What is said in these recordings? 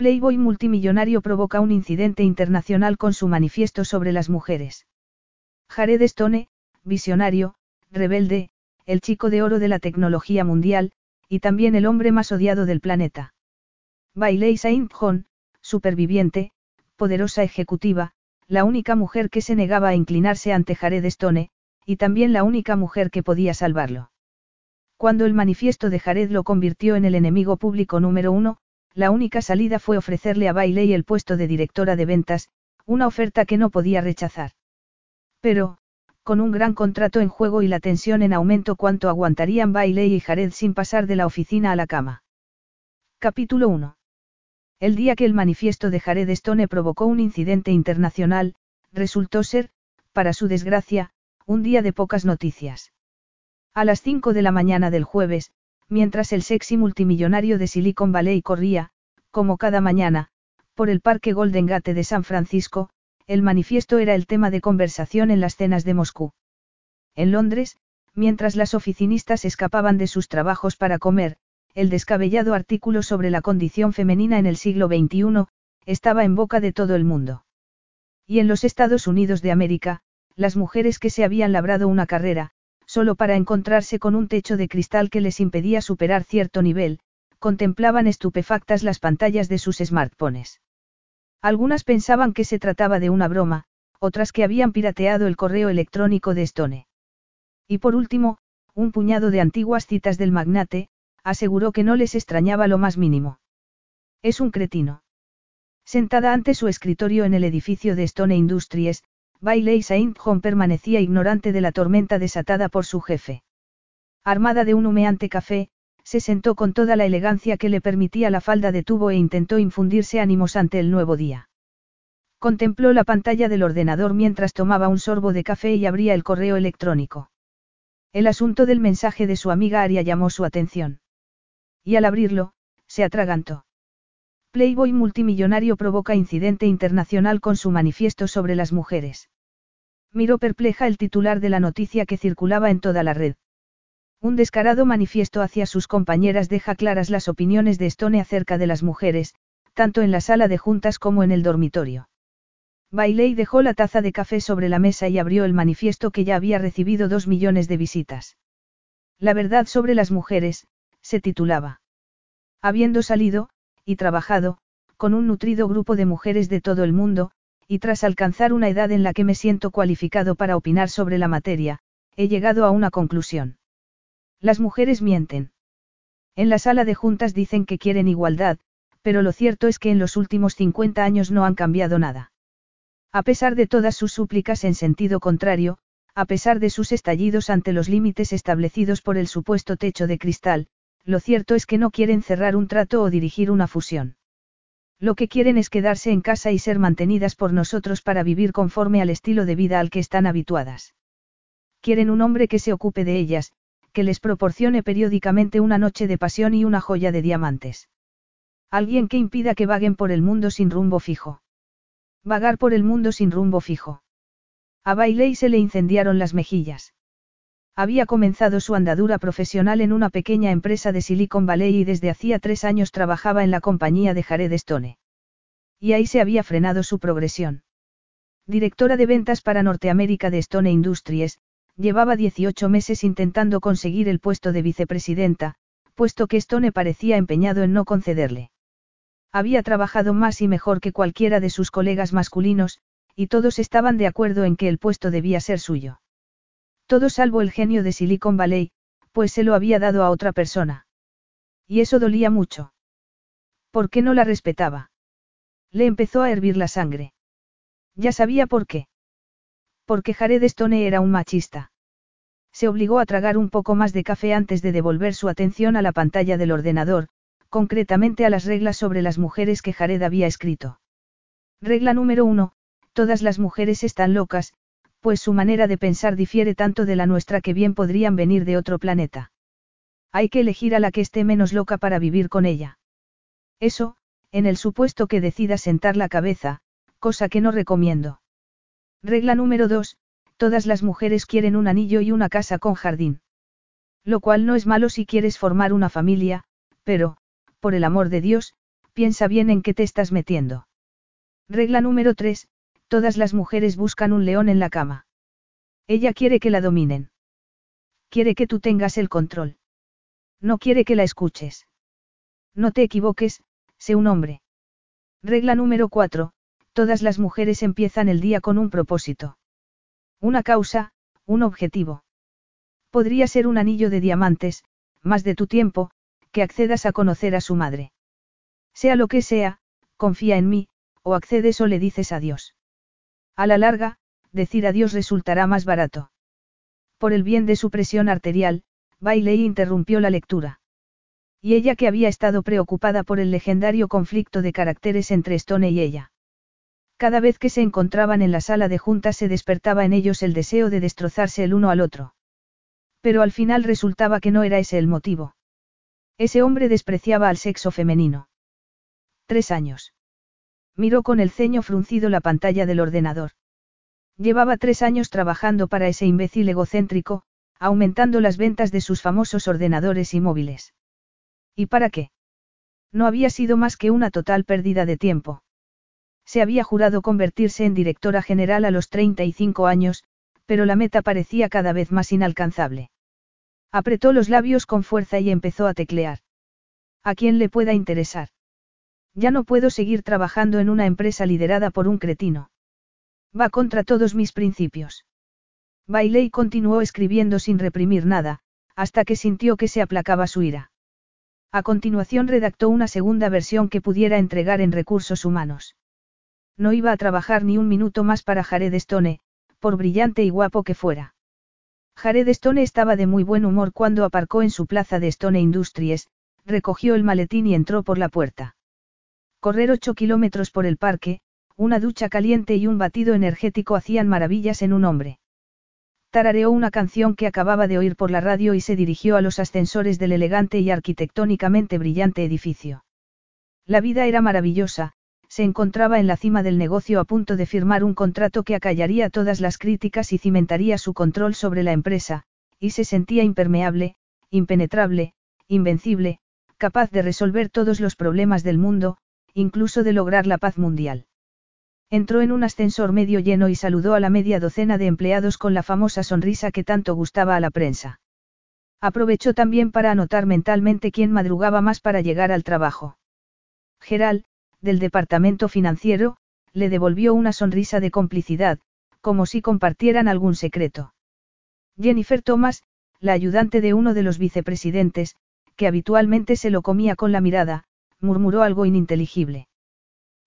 Playboy multimillonario provoca un incidente internacional con su manifiesto sobre las mujeres. Jared Stone, visionario, rebelde, el chico de oro de la tecnología mundial, y también el hombre más odiado del planeta. Bailey Saint John, superviviente, poderosa ejecutiva, la única mujer que se negaba a inclinarse ante Jared Stone, y también la única mujer que podía salvarlo. Cuando el manifiesto de Jared lo convirtió en el enemigo público número uno, la única salida fue ofrecerle a Bailey el puesto de directora de ventas, una oferta que no podía rechazar. Pero, con un gran contrato en juego y la tensión en aumento cuánto aguantarían Bailey y Jared sin pasar de la oficina a la cama. Capítulo 1. El día que el manifiesto de Jared Stone provocó un incidente internacional, resultó ser, para su desgracia, un día de pocas noticias. A las 5 de la mañana del jueves, mientras el sexy multimillonario de Silicon Valley corría, como cada mañana, por el Parque Golden Gate de San Francisco, el manifiesto era el tema de conversación en las cenas de Moscú. En Londres, mientras las oficinistas escapaban de sus trabajos para comer, el descabellado artículo sobre la condición femenina en el siglo XXI, estaba en boca de todo el mundo. Y en los Estados Unidos de América, las mujeres que se habían labrado una carrera, solo para encontrarse con un techo de cristal que les impedía superar cierto nivel, contemplaban estupefactas las pantallas de sus smartphones. Algunas pensaban que se trataba de una broma, otras que habían pirateado el correo electrónico de Stone. Y por último, un puñado de antiguas citas del magnate, aseguró que no les extrañaba lo más mínimo. Es un cretino. Sentada ante su escritorio en el edificio de Stone Industries, Bailey Saint John permanecía ignorante de la tormenta desatada por su jefe. Armada de un humeante café, se sentó con toda la elegancia que le permitía la falda de tubo e intentó infundirse ánimos ante el nuevo día. Contempló la pantalla del ordenador mientras tomaba un sorbo de café y abría el correo electrónico. El asunto del mensaje de su amiga Aria llamó su atención. Y al abrirlo, se atragantó. Playboy multimillonario provoca incidente internacional con su manifiesto sobre las mujeres. Miró perpleja el titular de la noticia que circulaba en toda la red. Un descarado manifiesto hacia sus compañeras deja claras las opiniones de Stone acerca de las mujeres, tanto en la sala de juntas como en el dormitorio. Bailey dejó la taza de café sobre la mesa y abrió el manifiesto que ya había recibido dos millones de visitas. La verdad sobre las mujeres, se titulaba. Habiendo salido, y trabajado, con un nutrido grupo de mujeres de todo el mundo, y tras alcanzar una edad en la que me siento cualificado para opinar sobre la materia, he llegado a una conclusión. Las mujeres mienten. En la sala de juntas dicen que quieren igualdad, pero lo cierto es que en los últimos 50 años no han cambiado nada. A pesar de todas sus súplicas en sentido contrario, a pesar de sus estallidos ante los límites establecidos por el supuesto techo de cristal, lo cierto es que no quieren cerrar un trato o dirigir una fusión. Lo que quieren es quedarse en casa y ser mantenidas por nosotros para vivir conforme al estilo de vida al que están habituadas. Quieren un hombre que se ocupe de ellas, que les proporcione periódicamente una noche de pasión y una joya de diamantes. Alguien que impida que vaguen por el mundo sin rumbo fijo. Vagar por el mundo sin rumbo fijo. A Bailey se le incendiaron las mejillas. Había comenzado su andadura profesional en una pequeña empresa de Silicon Valley y desde hacía tres años trabajaba en la compañía de Jared Stone. Y ahí se había frenado su progresión. Directora de ventas para Norteamérica de Stone Industries, llevaba 18 meses intentando conseguir el puesto de vicepresidenta, puesto que Stone parecía empeñado en no concederle. Había trabajado más y mejor que cualquiera de sus colegas masculinos, y todos estaban de acuerdo en que el puesto debía ser suyo. Todo salvo el genio de Silicon Valley, pues se lo había dado a otra persona. Y eso dolía mucho. ¿Por qué no la respetaba? Le empezó a hervir la sangre. Ya sabía por qué. Porque Jared Stone era un machista. Se obligó a tragar un poco más de café antes de devolver su atención a la pantalla del ordenador, concretamente a las reglas sobre las mujeres que Jared había escrito. Regla número uno, todas las mujeres están locas, pues su manera de pensar difiere tanto de la nuestra que bien podrían venir de otro planeta. Hay que elegir a la que esté menos loca para vivir con ella. Eso, en el supuesto que decida sentar la cabeza, cosa que no recomiendo. Regla número 2, todas las mujeres quieren un anillo y una casa con jardín. Lo cual no es malo si quieres formar una familia, pero, por el amor de Dios, piensa bien en qué te estás metiendo. Regla número 3, todas las mujeres buscan un león en la cama. Ella quiere que la dominen. Quiere que tú tengas el control. No quiere que la escuches. No te equivoques, sé un hombre. Regla número 4, todas las mujeres empiezan el día con un propósito. Una causa, un objetivo. Podría ser un anillo de diamantes, más de tu tiempo, que accedas a conocer a su madre. Sea lo que sea, confía en mí, o accedes o le dices adiós. A la larga, decir adiós resultará más barato. Por el bien de su presión arterial, Bailey interrumpió la lectura. Y ella que había estado preocupada por el legendario conflicto de caracteres entre Stone y ella. Cada vez que se encontraban en la sala de juntas se despertaba en ellos el deseo de destrozarse el uno al otro. Pero al final resultaba que no era ese el motivo. Ese hombre despreciaba al sexo femenino. Tres años. Miró con el ceño fruncido la pantalla del ordenador. Llevaba tres años trabajando para ese imbécil egocéntrico, aumentando las ventas de sus famosos ordenadores y móviles. ¿Y para qué? No había sido más que una total pérdida de tiempo. Se había jurado convertirse en directora general a los 35 años, pero la meta parecía cada vez más inalcanzable. Apretó los labios con fuerza y empezó a teclear. ¿A quién le pueda interesar? Ya no puedo seguir trabajando en una empresa liderada por un cretino. Va contra todos mis principios. Bailey continuó escribiendo sin reprimir nada, hasta que sintió que se aplacaba su ira. A continuación redactó una segunda versión que pudiera entregar en recursos humanos. No iba a trabajar ni un minuto más para Jared Stone, por brillante y guapo que fuera. Jared Stone estaba de muy buen humor cuando aparcó en su plaza de Stone Industries, recogió el maletín y entró por la puerta. Correr ocho kilómetros por el parque, una ducha caliente y un batido energético hacían maravillas en un hombre. Tarareó una canción que acababa de oír por la radio y se dirigió a los ascensores del elegante y arquitectónicamente brillante edificio. La vida era maravillosa, se encontraba en la cima del negocio a punto de firmar un contrato que acallaría todas las críticas y cimentaría su control sobre la empresa, y se sentía impermeable, impenetrable, invencible, capaz de resolver todos los problemas del mundo, incluso de lograr la paz mundial. Entró en un ascensor medio lleno y saludó a la media docena de empleados con la famosa sonrisa que tanto gustaba a la prensa. Aprovechó también para anotar mentalmente quién madrugaba más para llegar al trabajo. Geral, del departamento financiero, le devolvió una sonrisa de complicidad, como si compartieran algún secreto. Jennifer Thomas, la ayudante de uno de los vicepresidentes, que habitualmente se lo comía con la mirada, murmuró algo ininteligible.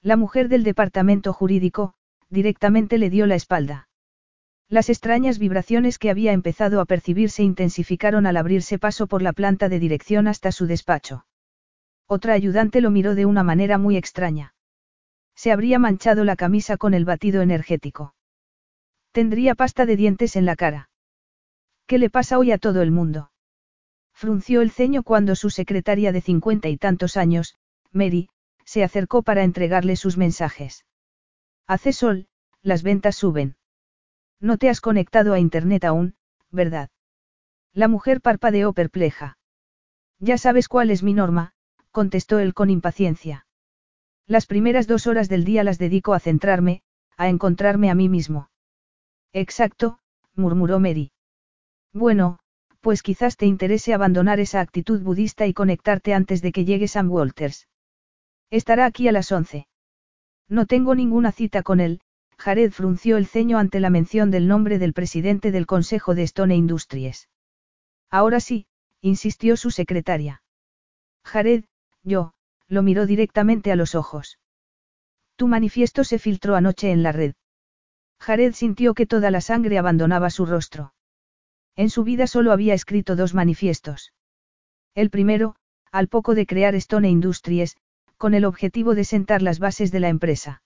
La mujer del departamento jurídico, directamente le dio la espalda. Las extrañas vibraciones que había empezado a percibir se intensificaron al abrirse paso por la planta de dirección hasta su despacho. Otra ayudante lo miró de una manera muy extraña. Se habría manchado la camisa con el batido energético. Tendría pasta de dientes en la cara. ¿Qué le pasa hoy a todo el mundo? Frunció el ceño cuando su secretaria de cincuenta y tantos años, Mary, se acercó para entregarle sus mensajes. Hace sol, las ventas suben. No te has conectado a Internet aún, ¿verdad? La mujer parpadeó perpleja. Ya sabes cuál es mi norma, contestó él con impaciencia. Las primeras dos horas del día las dedico a centrarme, a encontrarme a mí mismo. Exacto, murmuró Mary. Bueno, pues quizás te interese abandonar esa actitud budista y conectarte antes de que llegue Sam Walters. Estará aquí a las once. No tengo ninguna cita con él, Jared frunció el ceño ante la mención del nombre del presidente del Consejo de Stone Industries. Ahora sí, insistió su secretaria. Jared, yo, lo miró directamente a los ojos. Tu manifiesto se filtró anoche en la red. Jared sintió que toda la sangre abandonaba su rostro. En su vida solo había escrito dos manifiestos. El primero, al poco de crear Stone Industries, con el objetivo de sentar las bases de la empresa.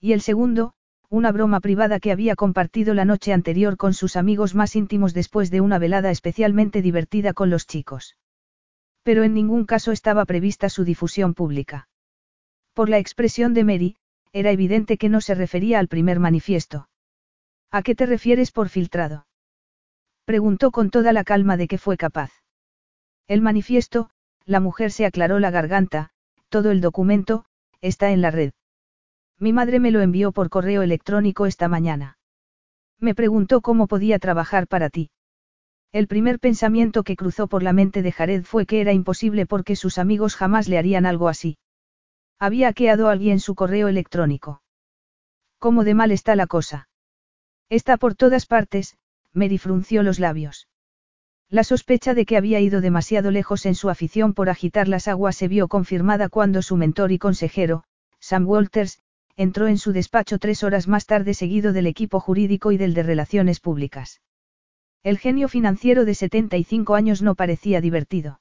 Y el segundo, una broma privada que había compartido la noche anterior con sus amigos más íntimos después de una velada especialmente divertida con los chicos. Pero en ningún caso estaba prevista su difusión pública. Por la expresión de Mary, era evidente que no se refería al primer manifiesto. ¿A qué te refieres por filtrado? Preguntó con toda la calma de que fue capaz. El manifiesto, la mujer se aclaró la garganta, todo el documento, está en la red. Mi madre me lo envió por correo electrónico esta mañana. Me preguntó cómo podía trabajar para ti. El primer pensamiento que cruzó por la mente de Jared fue que era imposible porque sus amigos jamás le harían algo así. Había hackeado a alguien su correo electrónico. ¿Cómo de mal está la cosa? Está por todas partes, Mary frunció los labios. La sospecha de que había ido demasiado lejos en su afición por agitar las aguas se vio confirmada cuando su mentor y consejero, Sam Walters, entró en su despacho tres horas más tarde seguido del equipo jurídico y del de relaciones públicas. El genio financiero de 75 años no parecía divertido.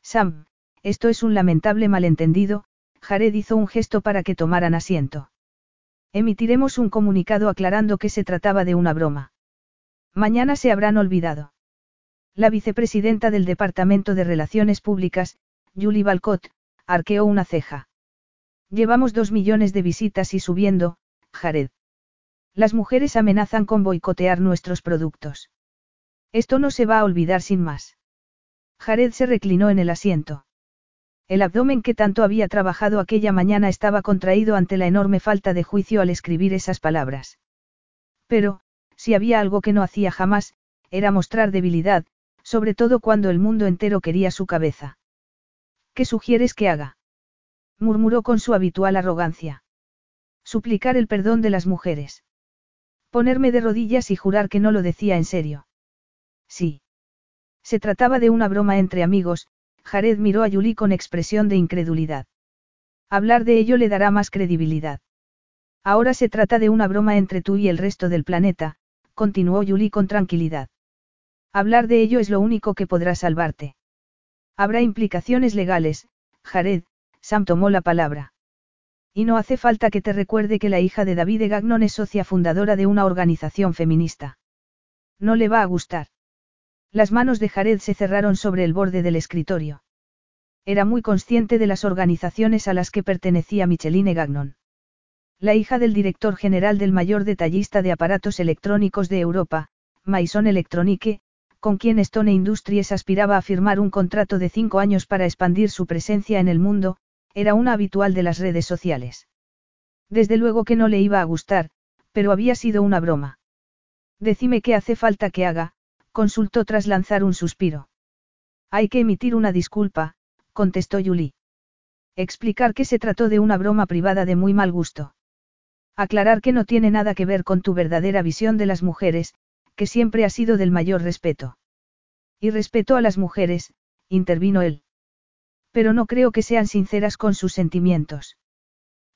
Sam, esto es un lamentable malentendido, Jared hizo un gesto para que tomaran asiento. Emitiremos un comunicado aclarando que se trataba de una broma. Mañana se habrán olvidado. La vicepresidenta del Departamento de Relaciones Públicas, Julie Balcott, arqueó una ceja. Llevamos dos millones de visitas y subiendo, Jared. Las mujeres amenazan con boicotear nuestros productos. Esto no se va a olvidar sin más. Jared se reclinó en el asiento. El abdomen que tanto había trabajado aquella mañana estaba contraído ante la enorme falta de juicio al escribir esas palabras. Pero, si había algo que no hacía jamás, era mostrar debilidad, sobre todo cuando el mundo entero quería su cabeza. ¿Qué sugieres que haga? murmuró con su habitual arrogancia. Suplicar el perdón de las mujeres. Ponerme de rodillas y jurar que no lo decía en serio. Sí. Se trataba de una broma entre amigos, Jared miró a Julie con expresión de incredulidad. Hablar de ello le dará más credibilidad. Ahora se trata de una broma entre tú y el resto del planeta, continuó Julie con tranquilidad. Hablar de ello es lo único que podrá salvarte. Habrá implicaciones legales, Jared, Sam tomó la palabra. Y no hace falta que te recuerde que la hija de David Gagnon es socia fundadora de una organización feminista. No le va a gustar. Las manos de Jared se cerraron sobre el borde del escritorio. Era muy consciente de las organizaciones a las que pertenecía Micheline Gagnon. La hija del director general del mayor detallista de aparatos electrónicos de Europa, Maison Electronique, con quien Stone Industries aspiraba a firmar un contrato de cinco años para expandir su presencia en el mundo, era una habitual de las redes sociales. Desde luego que no le iba a gustar, pero había sido una broma. Decime qué hace falta que haga, consultó tras lanzar un suspiro. Hay que emitir una disculpa, contestó Julie. Explicar que se trató de una broma privada de muy mal gusto. Aclarar que no tiene nada que ver con tu verdadera visión de las mujeres, que siempre ha sido del mayor respeto. Y respeto a las mujeres, intervino él. Pero no creo que sean sinceras con sus sentimientos.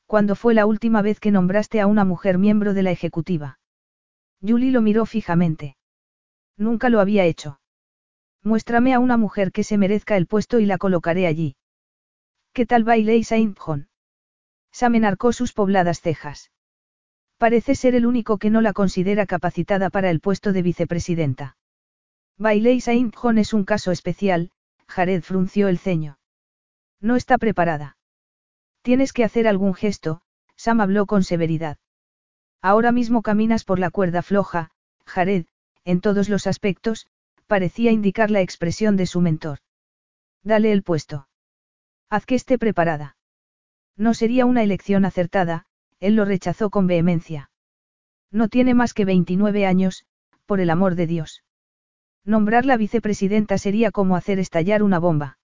¿Cuándo fue la última vez que nombraste a una mujer miembro de la ejecutiva? Julie lo miró fijamente. Nunca lo había hecho. Muéstrame a una mujer que se merezca el puesto y la colocaré allí. ¿Qué tal Bailey Saint John? Sam enarcó sus pobladas cejas. Parece ser el único que no la considera capacitada para el puesto de vicepresidenta. Bailey Saint John es un caso especial, Jared frunció el ceño. No está preparada. Tienes que hacer algún gesto, Sam habló con severidad. Ahora mismo caminas por la cuerda floja, Jared, en todos los aspectos, parecía indicar la expresión de su mentor. Dale el puesto. Haz que esté preparada. No sería una elección acertada, él lo rechazó con vehemencia. No tiene más que 29 años, por el amor de Dios. Nombrarla vicepresidenta sería como hacer estallar una bomba.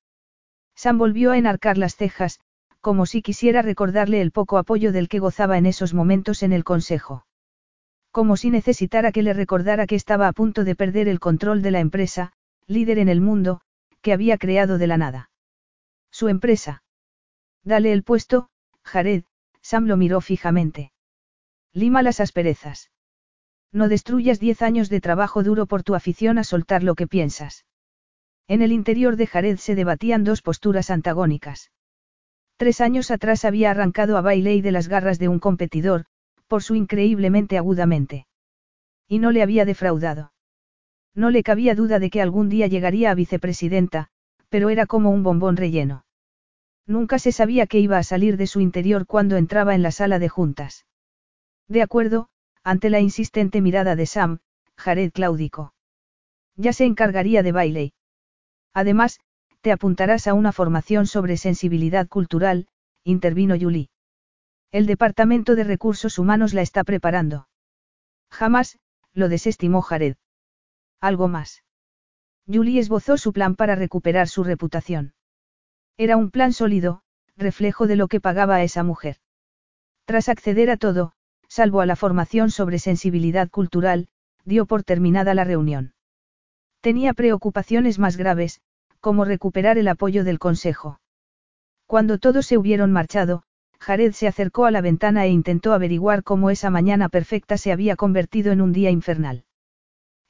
Sam volvió a enarcar las cejas, como si quisiera recordarle el poco apoyo del que gozaba en esos momentos en el Consejo. Como si necesitara que le recordara que estaba a punto de perder el control de la empresa, líder en el mundo, que había creado de la nada. Su empresa. Dale el puesto, Jared, Sam lo miró fijamente. Lima las asperezas. No destruyas diez años de trabajo duro por tu afición a soltar lo que piensas. En el interior de Jared se debatían dos posturas antagónicas. Tres años atrás había arrancado a Bailey de las garras de un competidor, por su increíblemente agudamente. Y no le había defraudado. No le cabía duda de que algún día llegaría a vicepresidenta, pero era como un bombón relleno. Nunca se sabía qué iba a salir de su interior cuando entraba en la sala de juntas. De acuerdo, ante la insistente mirada de Sam, Jared claudicó. Ya se encargaría de Bailey. Además, te apuntarás a una formación sobre sensibilidad cultural, intervino Julie. El Departamento de Recursos Humanos la está preparando. Jamás, lo desestimó Jared. Algo más. Julie esbozó su plan para recuperar su reputación. Era un plan sólido, reflejo de lo que pagaba a esa mujer. Tras acceder a todo, salvo a la formación sobre sensibilidad cultural, dio por terminada la reunión. Tenía preocupaciones más graves, como recuperar el apoyo del Consejo. Cuando todos se hubieron marchado, Jared se acercó a la ventana e intentó averiguar cómo esa mañana perfecta se había convertido en un día infernal.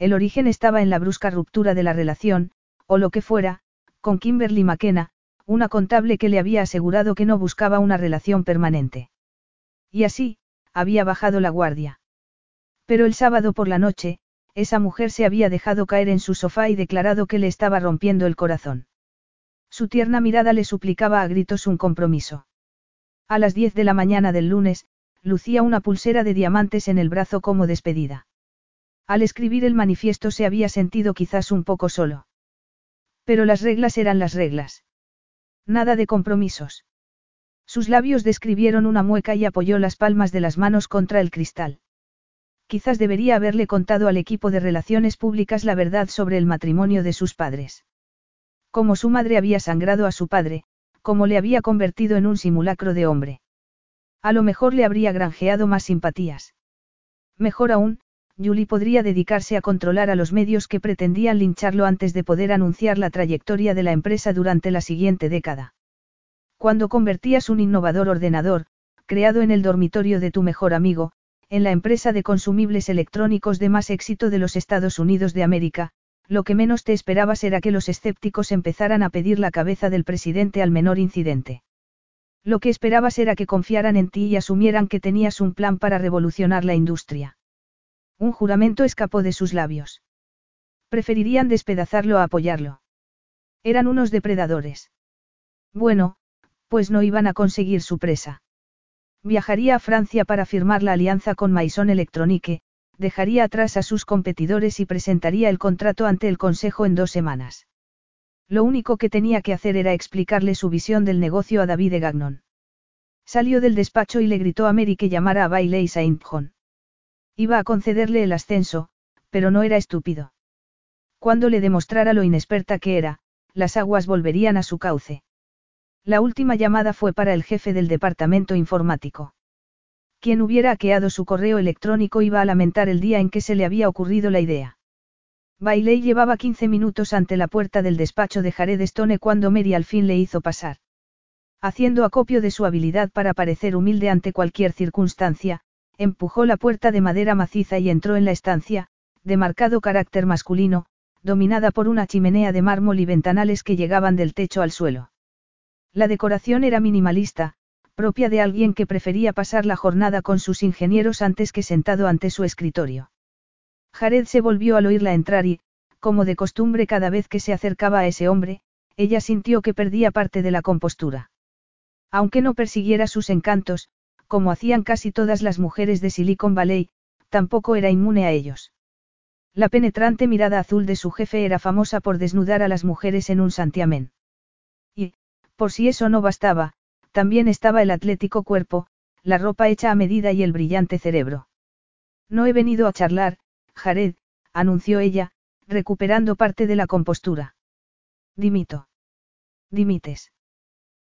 El origen estaba en la brusca ruptura de la relación, o lo que fuera, con Kimberly McKenna, una contable que le había asegurado que no buscaba una relación permanente. Y así, había bajado la guardia. Pero el sábado por la noche, esa mujer se había dejado caer en su sofá y declarado que le estaba rompiendo el corazón. Su tierna mirada le suplicaba a gritos un compromiso. A las diez de la mañana del lunes, lucía una pulsera de diamantes en el brazo como despedida. Al escribir el manifiesto se había sentido quizás un poco solo. Pero las reglas eran las reglas. Nada de compromisos. Sus labios describieron una mueca y apoyó las palmas de las manos contra el cristal. Quizás debería haberle contado al equipo de relaciones públicas la verdad sobre el matrimonio de sus padres. Como su madre había sangrado a su padre, como le había convertido en un simulacro de hombre. A lo mejor le habría granjeado más simpatías. Mejor aún, Julie podría dedicarse a controlar a los medios que pretendían lincharlo antes de poder anunciar la trayectoria de la empresa durante la siguiente década. Cuando convertías un innovador ordenador, creado en el dormitorio de tu mejor amigo, en la empresa de consumibles electrónicos de más éxito de los Estados Unidos de América, lo que menos te esperabas era que los escépticos empezaran a pedir la cabeza del presidente al menor incidente. Lo que esperabas era que confiaran en ti y asumieran que tenías un plan para revolucionar la industria. Un juramento escapó de sus labios. Preferirían despedazarlo a apoyarlo. Eran unos depredadores. Bueno, pues no iban a conseguir su presa. Viajaría a Francia para firmar la alianza con Maison Electronique, dejaría atrás a sus competidores y presentaría el contrato ante el Consejo en dos semanas. Lo único que tenía que hacer era explicarle su visión del negocio a David de Gagnon. Salió del despacho y le gritó a Mary que llamara a Bailey Saint John. Iba a concederle el ascenso, pero no era estúpido. Cuando le demostrara lo inexperta que era, las aguas volverían a su cauce. La última llamada fue para el jefe del departamento informático. Quien hubiera hackeado su correo electrónico iba a lamentar el día en que se le había ocurrido la idea. Bailey llevaba 15 minutos ante la puerta del despacho de Jared Stone cuando Mary al fin le hizo pasar. Haciendo acopio de su habilidad para parecer humilde ante cualquier circunstancia, empujó la puerta de madera maciza y entró en la estancia, de marcado carácter masculino, dominada por una chimenea de mármol y ventanales que llegaban del techo al suelo. La decoración era minimalista, propia de alguien que prefería pasar la jornada con sus ingenieros antes que sentado ante su escritorio. Jared se volvió al oírla entrar y, como de costumbre cada vez que se acercaba a ese hombre, ella sintió que perdía parte de la compostura. Aunque no persiguiera sus encantos, como hacían casi todas las mujeres de Silicon Valley, tampoco era inmune a ellos. La penetrante mirada azul de su jefe era famosa por desnudar a las mujeres en un santiamén. Y, por si eso no bastaba, también estaba el atlético cuerpo, la ropa hecha a medida y el brillante cerebro. No he venido a charlar, Jared, anunció ella, recuperando parte de la compostura. Dimito. Dimites.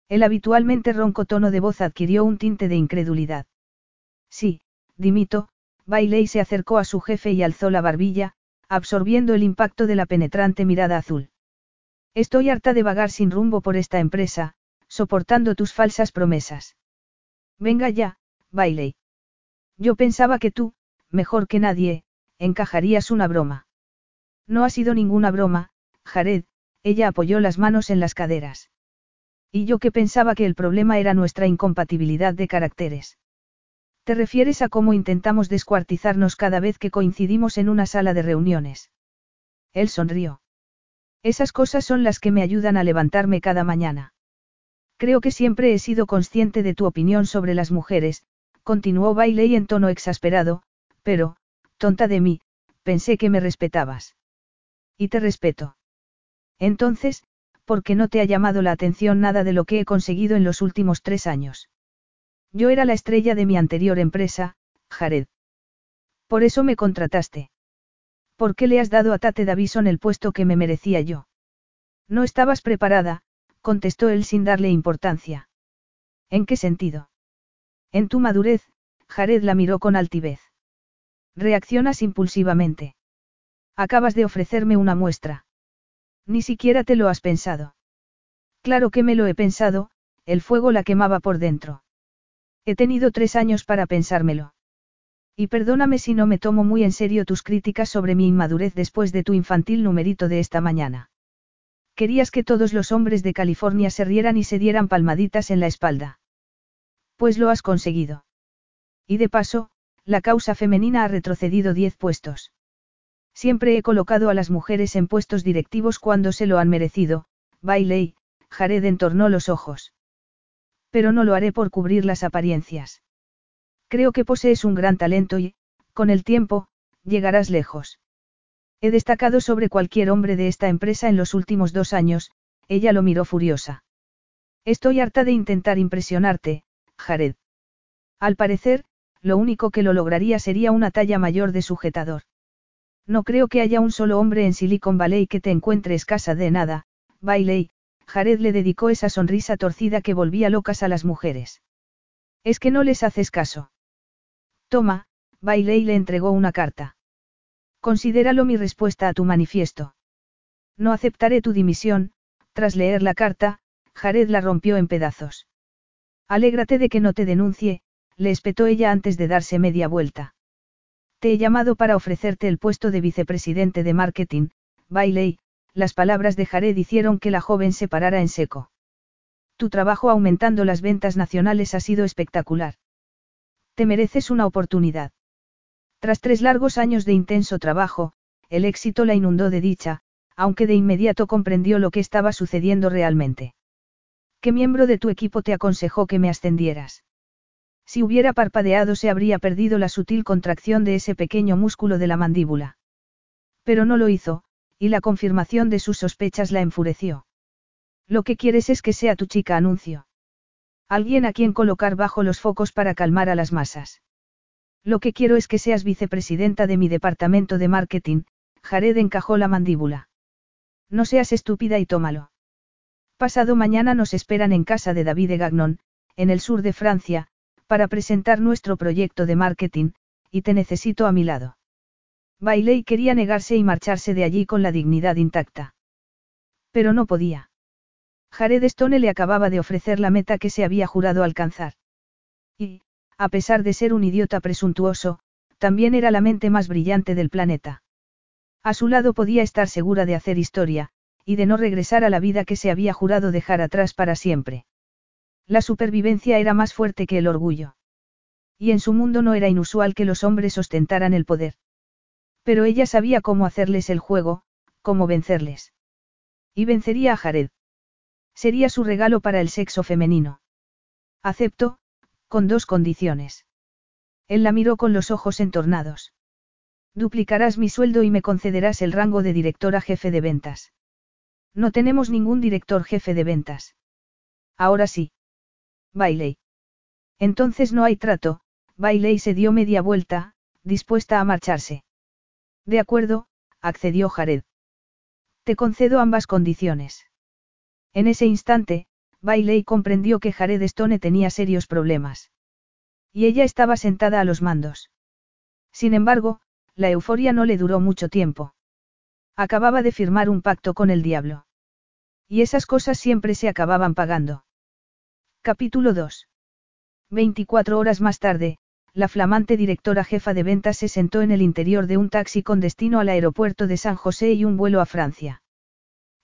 El habitualmente ronco tono de voz adquirió un tinte de incredulidad. Sí, dimito, Bailey se acercó a su jefe y alzó la barbilla, absorbiendo el impacto de la penetrante mirada azul. Estoy harta de vagar sin rumbo por esta empresa, soportando tus falsas promesas. Venga ya, Bailey. Yo pensaba que tú, mejor que nadie, encajarías una broma. No ha sido ninguna broma, Jared, ella apoyó las manos en las caderas. Y yo que pensaba que el problema era nuestra incompatibilidad de caracteres. ¿Te refieres a cómo intentamos descuartizarnos cada vez que coincidimos en una sala de reuniones? Él sonrió. Esas cosas son las que me ayudan a levantarme cada mañana. Creo que siempre he sido consciente de tu opinión sobre las mujeres, continuó Bailey en tono exasperado, pero, tonta de mí, pensé que me respetabas. Y te respeto. Entonces, ¿por qué no te ha llamado la atención nada de lo que he conseguido en los últimos tres años? Yo era la estrella de mi anterior empresa, Jared. Por eso me contrataste. ¿Por qué le has dado a Tate Davison el puesto que me merecía yo? No estabas preparada, contestó él sin darle importancia. ¿En qué sentido? En tu madurez, Jared la miró con altivez. Reaccionas impulsivamente. Acabas de ofrecerme una muestra. Ni siquiera te lo has pensado. Claro que me lo he pensado, el fuego la quemaba por dentro. He tenido tres años para pensármelo. Y perdóname si no me tomo muy en serio tus críticas sobre mi inmadurez después de tu infantil numerito de esta mañana. Querías que todos los hombres de California se rieran y se dieran palmaditas en la espalda. Pues lo has conseguido. Y de paso, la causa femenina ha retrocedido diez puestos. Siempre he colocado a las mujeres en puestos directivos cuando se lo han merecido, Bailey, Jared entornó los ojos. Pero no lo haré por cubrir las apariencias. Creo que posees un gran talento y, con el tiempo, llegarás lejos. He destacado sobre cualquier hombre de esta empresa en los últimos dos años, ella lo miró furiosa. Estoy harta de intentar impresionarte, Jared. Al parecer, lo único que lo lograría sería una talla mayor de sujetador. No creo que haya un solo hombre en Silicon Valley que te encuentre escasa de nada, Bailey, Jared le dedicó esa sonrisa torcida que volvía locas a las mujeres. Es que no les haces caso. Toma, Bailey le entregó una carta. Considéralo mi respuesta a tu manifiesto. No aceptaré tu dimisión, tras leer la carta, Jared la rompió en pedazos. Alégrate de que no te denuncie, le espetó ella antes de darse media vuelta. Te he llamado para ofrecerte el puesto de vicepresidente de marketing, Bailey, las palabras de Jared hicieron que la joven se parara en seco. Tu trabajo aumentando las ventas nacionales ha sido espectacular. Te mereces una oportunidad. Tras tres largos años de intenso trabajo, el éxito la inundó de dicha, aunque de inmediato comprendió lo que estaba sucediendo realmente. ¿Qué miembro de tu equipo te aconsejó que me ascendieras? Si hubiera parpadeado se habría perdido la sutil contracción de ese pequeño músculo de la mandíbula. Pero no lo hizo, y la confirmación de sus sospechas la enfureció. Lo que quieres es que sea tu chica anuncio. Alguien a quien colocar bajo los focos para calmar a las masas. Lo que quiero es que seas vicepresidenta de mi departamento de marketing, Jared encajó la mandíbula. No seas estúpida y tómalo. Pasado mañana nos esperan en casa de David de Gagnon, en el sur de Francia, para presentar nuestro proyecto de marketing, y te necesito a mi lado. Bailey quería negarse y marcharse de allí con la dignidad intacta. Pero no podía. Jared Stone le acababa de ofrecer la meta que se había jurado alcanzar. Y, a pesar de ser un idiota presuntuoso, también era la mente más brillante del planeta. A su lado podía estar segura de hacer historia, y de no regresar a la vida que se había jurado dejar atrás para siempre. La supervivencia era más fuerte que el orgullo. Y en su mundo no era inusual que los hombres ostentaran el poder. Pero ella sabía cómo hacerles el juego, cómo vencerles. Y vencería a Jared. Sería su regalo para el sexo femenino. Acepto, con dos condiciones. Él la miró con los ojos entornados. Duplicarás mi sueldo y me concederás el rango de directora jefe de ventas. No tenemos ningún director jefe de ventas. Ahora sí. Bailey. Entonces no hay trato, Bailey se dio media vuelta, dispuesta a marcharse. De acuerdo, accedió Jared. Te concedo ambas condiciones. En ese instante, Bailey comprendió que Jared Stone tenía serios problemas. Y ella estaba sentada a los mandos. Sin embargo, la euforia no le duró mucho tiempo. Acababa de firmar un pacto con el diablo. Y esas cosas siempre se acababan pagando. Capítulo 2. 24 horas más tarde, la flamante directora jefa de ventas se sentó en el interior de un taxi con destino al aeropuerto de San José y un vuelo a Francia.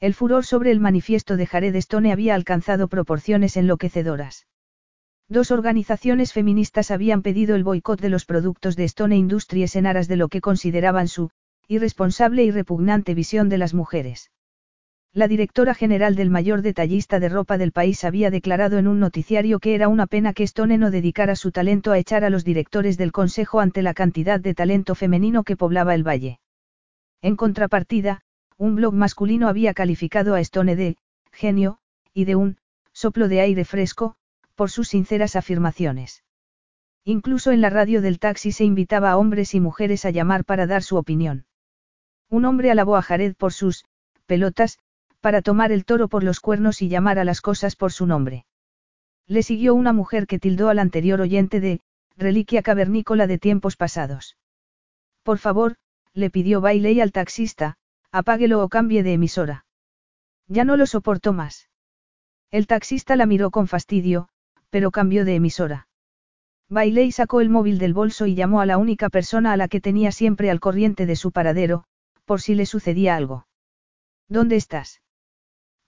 El furor sobre el manifiesto de Jared Stone había alcanzado proporciones enloquecedoras. Dos organizaciones feministas habían pedido el boicot de los productos de Stone Industries en aras de lo que consideraban su irresponsable y repugnante visión de las mujeres. La directora general del mayor detallista de ropa del país había declarado en un noticiario que era una pena que Stone no dedicara su talento a echar a los directores del consejo ante la cantidad de talento femenino que poblaba el valle. En contrapartida, un blog masculino había calificado a Stone de genio, y de un soplo de aire fresco, por sus sinceras afirmaciones. Incluso en la radio del taxi se invitaba a hombres y mujeres a llamar para dar su opinión. Un hombre alabó a Jared por sus pelotas, para tomar el toro por los cuernos y llamar a las cosas por su nombre. Le siguió una mujer que tildó al anterior oyente de reliquia cavernícola de tiempos pasados. Por favor, le pidió Bailey al taxista, apáguelo o cambie de emisora. Ya no lo soportó más. El taxista la miró con fastidio, pero cambió de emisora. Bailey sacó el móvil del bolso y llamó a la única persona a la que tenía siempre al corriente de su paradero, por si le sucedía algo. ¿Dónde estás?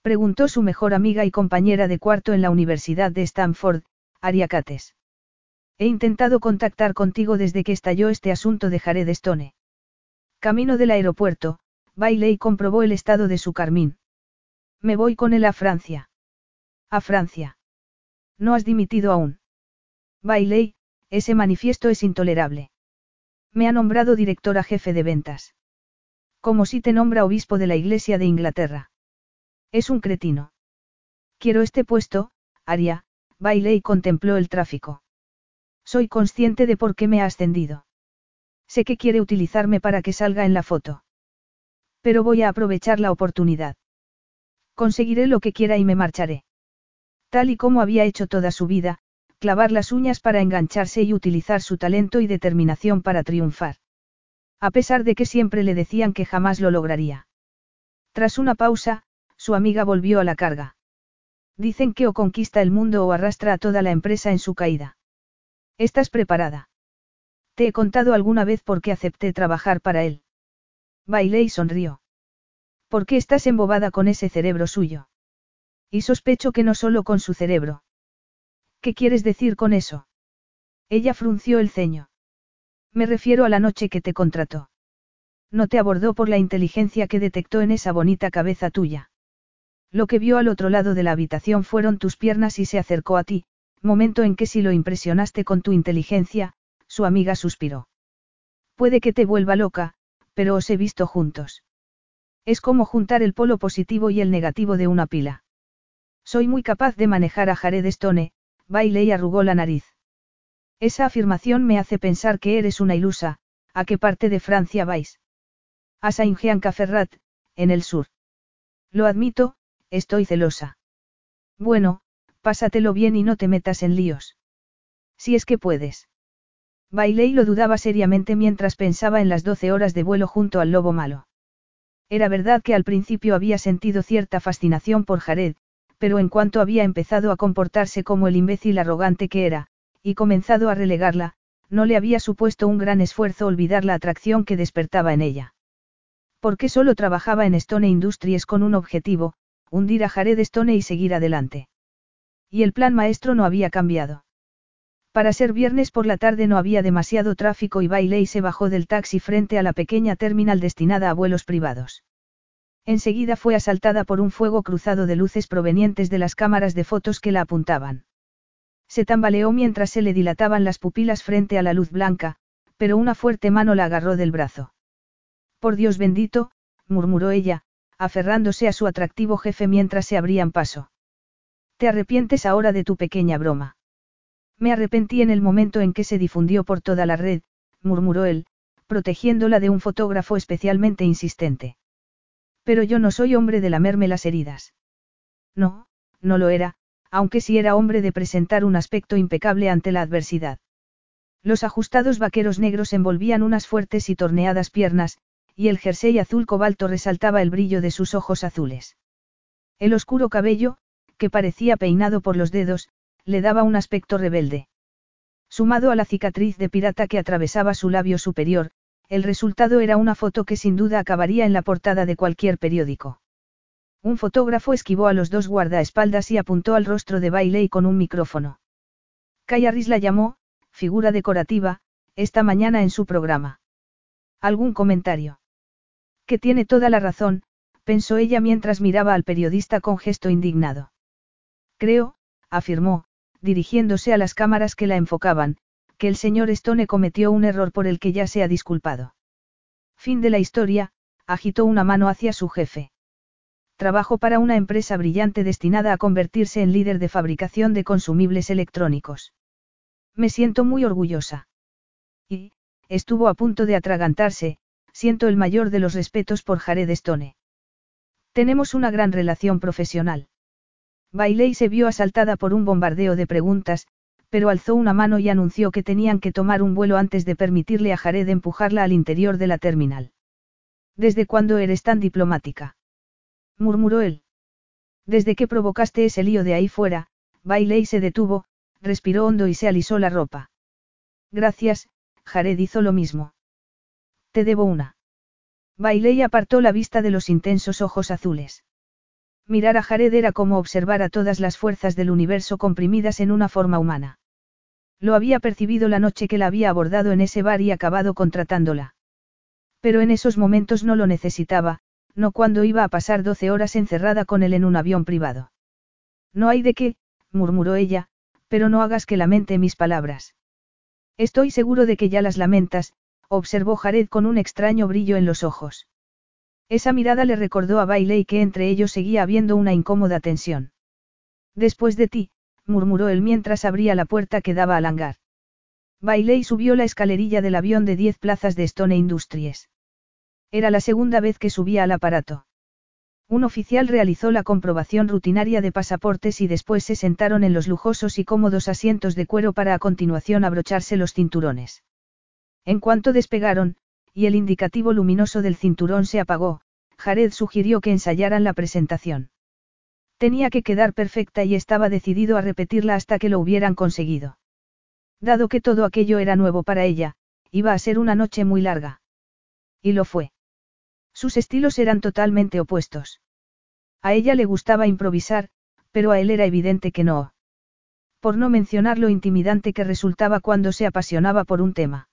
Preguntó su mejor amiga y compañera de cuarto en la Universidad de Stanford, Aria Cates. He intentado contactar contigo desde que estalló este asunto de Jared Stone. Camino del aeropuerto, Bailey comprobó el estado de su carmín. Me voy con él a Francia. A Francia. No has dimitido aún. Bailey, ese manifiesto es intolerable. Me ha nombrado directora jefe de ventas. Como si te nombra obispo de la Iglesia de Inglaterra. Es un cretino. Quiero este puesto, Aria, Bailey contempló el tráfico. Soy consciente de por qué me ha ascendido. Sé que quiere utilizarme para que salga en la foto. Pero voy a aprovechar la oportunidad. Conseguiré lo que quiera y me marcharé. Tal y como había hecho toda su vida, clavar las uñas para engancharse y utilizar su talento y determinación para triunfar. A pesar de que siempre le decían que jamás lo lograría. Tras una pausa, su amiga volvió a la carga. Dicen que o conquista el mundo o arrastra a toda la empresa en su caída. ¿Estás preparada? Te he contado alguna vez por qué acepté trabajar para él. Bailé y sonrió. ¿Por qué estás embobada con ese cerebro suyo? Y sospecho que no solo con su cerebro. ¿Qué quieres decir con eso? Ella frunció el ceño. Me refiero a la noche que te contrató. No te abordó por la inteligencia que detectó en esa bonita cabeza tuya. Lo que vio al otro lado de la habitación fueron tus piernas y se acercó a ti, momento en que si lo impresionaste con tu inteligencia, su amiga suspiró. Puede que te vuelva loca, pero os he visto juntos. Es como juntar el polo positivo y el negativo de una pila. Soy muy capaz de manejar a Jared Stone, Bailey arrugó la nariz. Esa afirmación me hace pensar que eres una ilusa, ¿a qué parte de Francia vais? A Saint-Jean-Caferrat, en el sur. Lo admito, estoy celosa. Bueno, pásatelo bien y no te metas en líos. Si es que puedes. Bailey lo dudaba seriamente mientras pensaba en las doce horas de vuelo junto al lobo malo. Era verdad que al principio había sentido cierta fascinación por Jared, pero en cuanto había empezado a comportarse como el imbécil arrogante que era, y comenzado a relegarla, no le había supuesto un gran esfuerzo olvidar la atracción que despertaba en ella. Porque solo trabajaba en Stone Industries con un objetivo, hundir a Jared Stone y seguir adelante. Y el plan maestro no había cambiado. Para ser viernes por la tarde no había demasiado tráfico y Bailey se bajó del taxi frente a la pequeña terminal destinada a vuelos privados. Enseguida fue asaltada por un fuego cruzado de luces provenientes de las cámaras de fotos que la apuntaban. Se tambaleó mientras se le dilataban las pupilas frente a la luz blanca, pero una fuerte mano la agarró del brazo. Por Dios bendito, murmuró ella, aferrándose a su atractivo jefe mientras se abrían paso. ¿Te arrepientes ahora de tu pequeña broma? Me arrepentí en el momento en que se difundió por toda la red, murmuró él, protegiéndola de un fotógrafo especialmente insistente. Pero yo no soy hombre de lamerme las heridas. No, no lo era, aunque sí era hombre de presentar un aspecto impecable ante la adversidad. Los ajustados vaqueros negros envolvían unas fuertes y torneadas piernas, y el jersey azul cobalto resaltaba el brillo de sus ojos azules. El oscuro cabello, que parecía peinado por los dedos, le daba un aspecto rebelde. Sumado a la cicatriz de pirata que atravesaba su labio superior, el resultado era una foto que sin duda acabaría en la portada de cualquier periódico. Un fotógrafo esquivó a los dos guardaespaldas y apuntó al rostro de Bailey con un micrófono. Cayaris la llamó, figura decorativa, esta mañana en su programa. ¿Algún comentario? Que tiene toda la razón, pensó ella mientras miraba al periodista con gesto indignado. Creo, afirmó, dirigiéndose a las cámaras que la enfocaban, que el señor Stone cometió un error por el que ya se ha disculpado. Fin de la historia, agitó una mano hacia su jefe. Trabajo para una empresa brillante destinada a convertirse en líder de fabricación de consumibles electrónicos. Me siento muy orgullosa. Y, estuvo a punto de atragantarse, siento el mayor de los respetos por Jared Stone. Tenemos una gran relación profesional. Bailey se vio asaltada por un bombardeo de preguntas, pero alzó una mano y anunció que tenían que tomar un vuelo antes de permitirle a Jared empujarla al interior de la terminal. ¿Desde cuándo eres tan diplomática? murmuró él. Desde que provocaste ese lío de ahí fuera, Bailey se detuvo, respiró hondo y se alisó la ropa. Gracias, Jared hizo lo mismo. Te debo una. Bailey apartó la vista de los intensos ojos azules. Mirar a Jared era como observar a todas las fuerzas del universo comprimidas en una forma humana. Lo había percibido la noche que la había abordado en ese bar y acabado contratándola. Pero en esos momentos no lo necesitaba, no cuando iba a pasar doce horas encerrada con él en un avión privado. No hay de qué, murmuró ella, pero no hagas que lamente mis palabras. Estoy seguro de que ya las lamentas, observó Jared con un extraño brillo en los ojos. Esa mirada le recordó a Bailey que entre ellos seguía habiendo una incómoda tensión. Después de ti, murmuró él mientras abría la puerta que daba al hangar. Bailey subió la escalerilla del avión de 10 plazas de Stone Industries. Era la segunda vez que subía al aparato. Un oficial realizó la comprobación rutinaria de pasaportes y después se sentaron en los lujosos y cómodos asientos de cuero para a continuación abrocharse los cinturones. En cuanto despegaron, y el indicativo luminoso del cinturón se apagó, Jared sugirió que ensayaran la presentación. Tenía que quedar perfecta y estaba decidido a repetirla hasta que lo hubieran conseguido. Dado que todo aquello era nuevo para ella, iba a ser una noche muy larga. Y lo fue. Sus estilos eran totalmente opuestos. A ella le gustaba improvisar, pero a él era evidente que no. Por no mencionar lo intimidante que resultaba cuando se apasionaba por un tema.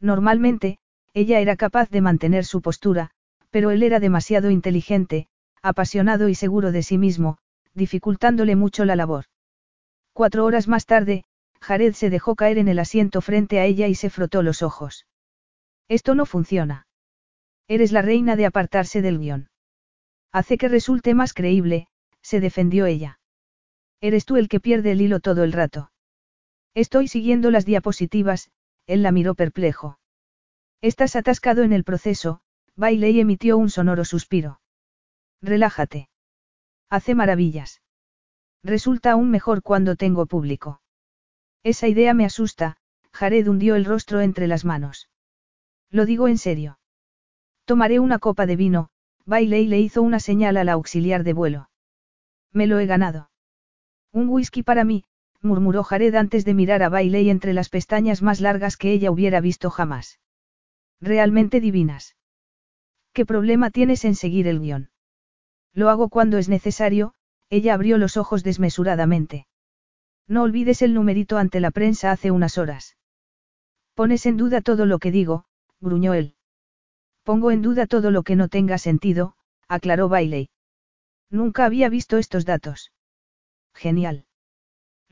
Normalmente, ella era capaz de mantener su postura, pero él era demasiado inteligente, apasionado y seguro de sí mismo, dificultándole mucho la labor. Cuatro horas más tarde, Jared se dejó caer en el asiento frente a ella y se frotó los ojos. Esto no funciona. Eres la reina de apartarse del guion. Hace que resulte más creíble, se defendió ella. Eres tú el que pierde el hilo todo el rato. Estoy siguiendo las diapositivas, él la miró perplejo. Estás atascado en el proceso, Bailey emitió un sonoro suspiro. Relájate. Hace maravillas. Resulta aún mejor cuando tengo público. Esa idea me asusta, Jared hundió el rostro entre las manos. Lo digo en serio. Tomaré una copa de vino, Bailey le hizo una señal al auxiliar de vuelo. Me lo he ganado. Un whisky para mí, murmuró Jared antes de mirar a Bailey entre las pestañas más largas que ella hubiera visto jamás. Realmente divinas. ¿Qué problema tienes en seguir el guion? Lo hago cuando es necesario, ella abrió los ojos desmesuradamente. No olvides el numerito ante la prensa hace unas horas. Pones en duda todo lo que digo, gruñó él. Pongo en duda todo lo que no tenga sentido, aclaró Bailey. Nunca había visto estos datos. Genial.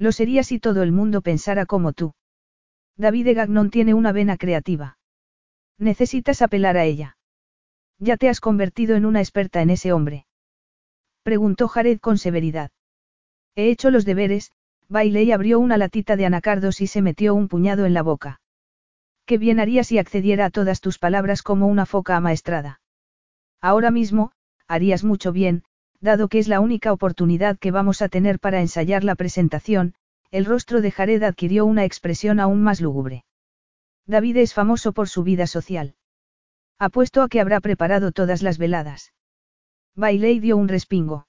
Lo sería si todo el mundo pensara como tú. David Gagnon tiene una vena creativa. Necesitas apelar a ella. Ya te has convertido en una experta en ese hombre. Preguntó Jared con severidad. He hecho los deberes, Bailey abrió una latita de anacardos y se metió un puñado en la boca. Qué bien haría si accediera a todas tus palabras como una foca amaestrada. Ahora mismo, harías mucho bien, dado que es la única oportunidad que vamos a tener para ensayar la presentación, el rostro de Jared adquirió una expresión aún más lúgubre. David es famoso por su vida social. Apuesto a que habrá preparado todas las veladas. Bailey dio un respingo.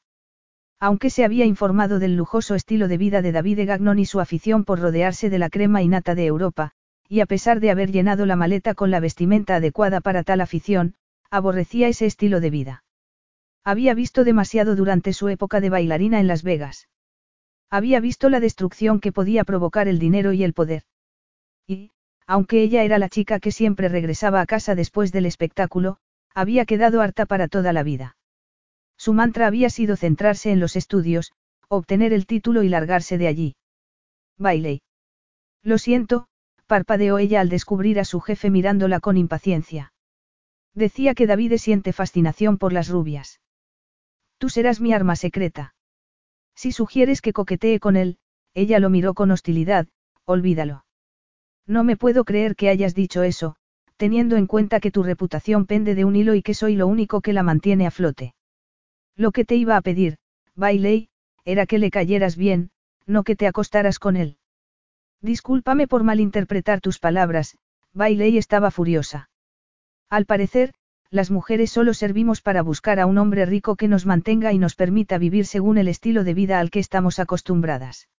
Aunque se había informado del lujoso estilo de vida de David Gagnon y su afición por rodearse de la crema y nata de Europa, y a pesar de haber llenado la maleta con la vestimenta adecuada para tal afición, aborrecía ese estilo de vida. Había visto demasiado durante su época de bailarina en Las Vegas. Había visto la destrucción que podía provocar el dinero y el poder. Y, aunque ella era la chica que siempre regresaba a casa después del espectáculo, había quedado harta para toda la vida. Su mantra había sido centrarse en los estudios, obtener el título y largarse de allí. Bailey. Lo siento, parpadeó ella al descubrir a su jefe mirándola con impaciencia. Decía que David siente fascinación por las rubias. Tú serás mi arma secreta. Si sugieres que coquetee con él, ella lo miró con hostilidad, olvídalo. No me puedo creer que hayas dicho eso, teniendo en cuenta que tu reputación pende de un hilo y que soy lo único que la mantiene a flote. Lo que te iba a pedir, Bailey, era que le cayeras bien, no que te acostaras con él. Discúlpame por malinterpretar tus palabras, Bailey estaba furiosa. Al parecer, las mujeres solo servimos para buscar a un hombre rico que nos mantenga y nos permita vivir según el estilo de vida al que estamos acostumbradas.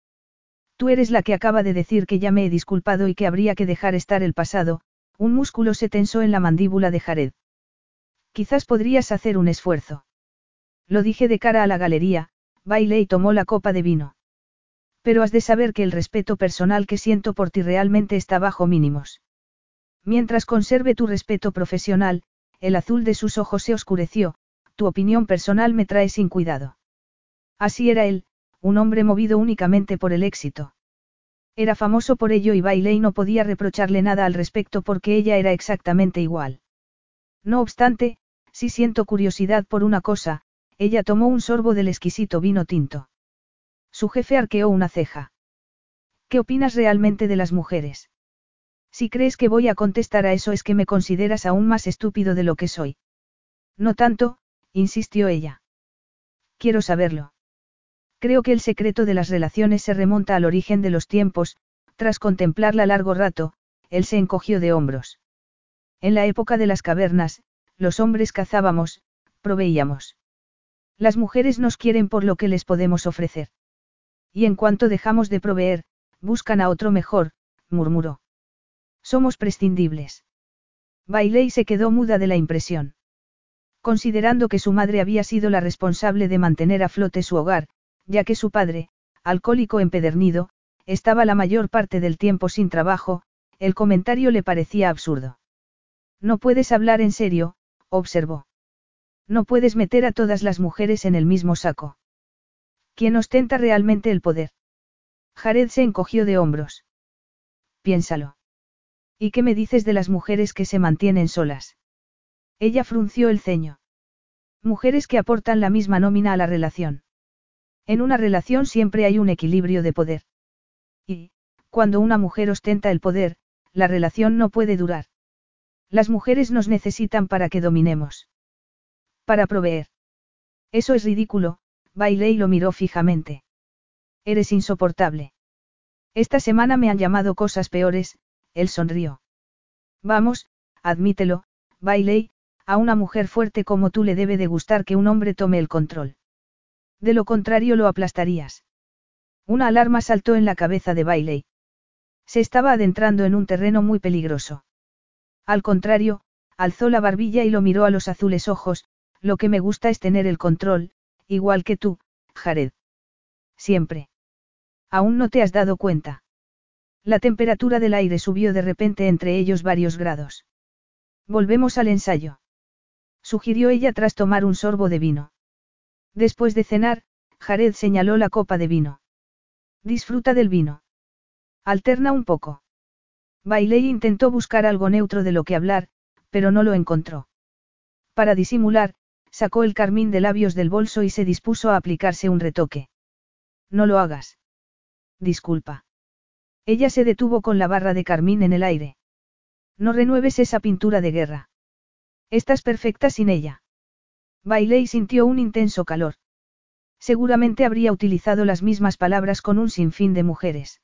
Tú eres la que acaba de decir que ya me he disculpado y que habría que dejar estar el pasado, un músculo se tensó en la mandíbula de Jared. Quizás podrías hacer un esfuerzo. Lo dije de cara a la galería, baile y tomó la copa de vino. Pero has de saber que el respeto personal que siento por ti realmente está bajo mínimos. Mientras conserve tu respeto profesional, el azul de sus ojos se oscureció, tu opinión personal me trae sin cuidado. Así era él, un hombre movido únicamente por el éxito. Era famoso por ello y Bailey no podía reprocharle nada al respecto porque ella era exactamente igual. No obstante, si siento curiosidad por una cosa, ella tomó un sorbo del exquisito vino tinto. Su jefe arqueó una ceja. ¿Qué opinas realmente de las mujeres? Si crees que voy a contestar a eso es que me consideras aún más estúpido de lo que soy. No tanto, insistió ella. Quiero saberlo. Creo que el secreto de las relaciones se remonta al origen de los tiempos, tras contemplarla largo rato, él se encogió de hombros. En la época de las cavernas, los hombres cazábamos, proveíamos. Las mujeres nos quieren por lo que les podemos ofrecer. Y en cuanto dejamos de proveer, buscan a otro mejor, murmuró. Somos prescindibles. Bailey se quedó muda de la impresión. Considerando que su madre había sido la responsable de mantener a flote su hogar, ya que su padre, alcohólico empedernido, estaba la mayor parte del tiempo sin trabajo, el comentario le parecía absurdo. No puedes hablar en serio, observó. No puedes meter a todas las mujeres en el mismo saco. ¿Quién ostenta realmente el poder? Jared se encogió de hombros. Piénsalo. ¿Y qué me dices de las mujeres que se mantienen solas? Ella frunció el ceño. Mujeres que aportan la misma nómina a la relación. En una relación siempre hay un equilibrio de poder. Y, cuando una mujer ostenta el poder, la relación no puede durar. Las mujeres nos necesitan para que dominemos. Para proveer. Eso es ridículo, Bailey lo miró fijamente. Eres insoportable. Esta semana me han llamado cosas peores, él sonrió. Vamos, admítelo, Bailey, a una mujer fuerte como tú le debe de gustar que un hombre tome el control. De lo contrario lo aplastarías. Una alarma saltó en la cabeza de Bailey. Se estaba adentrando en un terreno muy peligroso. Al contrario, alzó la barbilla y lo miró a los azules ojos, lo que me gusta es tener el control, igual que tú, Jared. Siempre. Aún no te has dado cuenta. La temperatura del aire subió de repente entre ellos varios grados. Volvemos al ensayo. Sugirió ella tras tomar un sorbo de vino. Después de cenar, Jared señaló la copa de vino. Disfruta del vino. Alterna un poco. Bailey intentó buscar algo neutro de lo que hablar, pero no lo encontró. Para disimular, sacó el carmín de labios del bolso y se dispuso a aplicarse un retoque. No lo hagas. Disculpa. Ella se detuvo con la barra de carmín en el aire. No renueves esa pintura de guerra. Estás perfecta sin ella. Bailey sintió un intenso calor. Seguramente habría utilizado las mismas palabras con un sinfín de mujeres.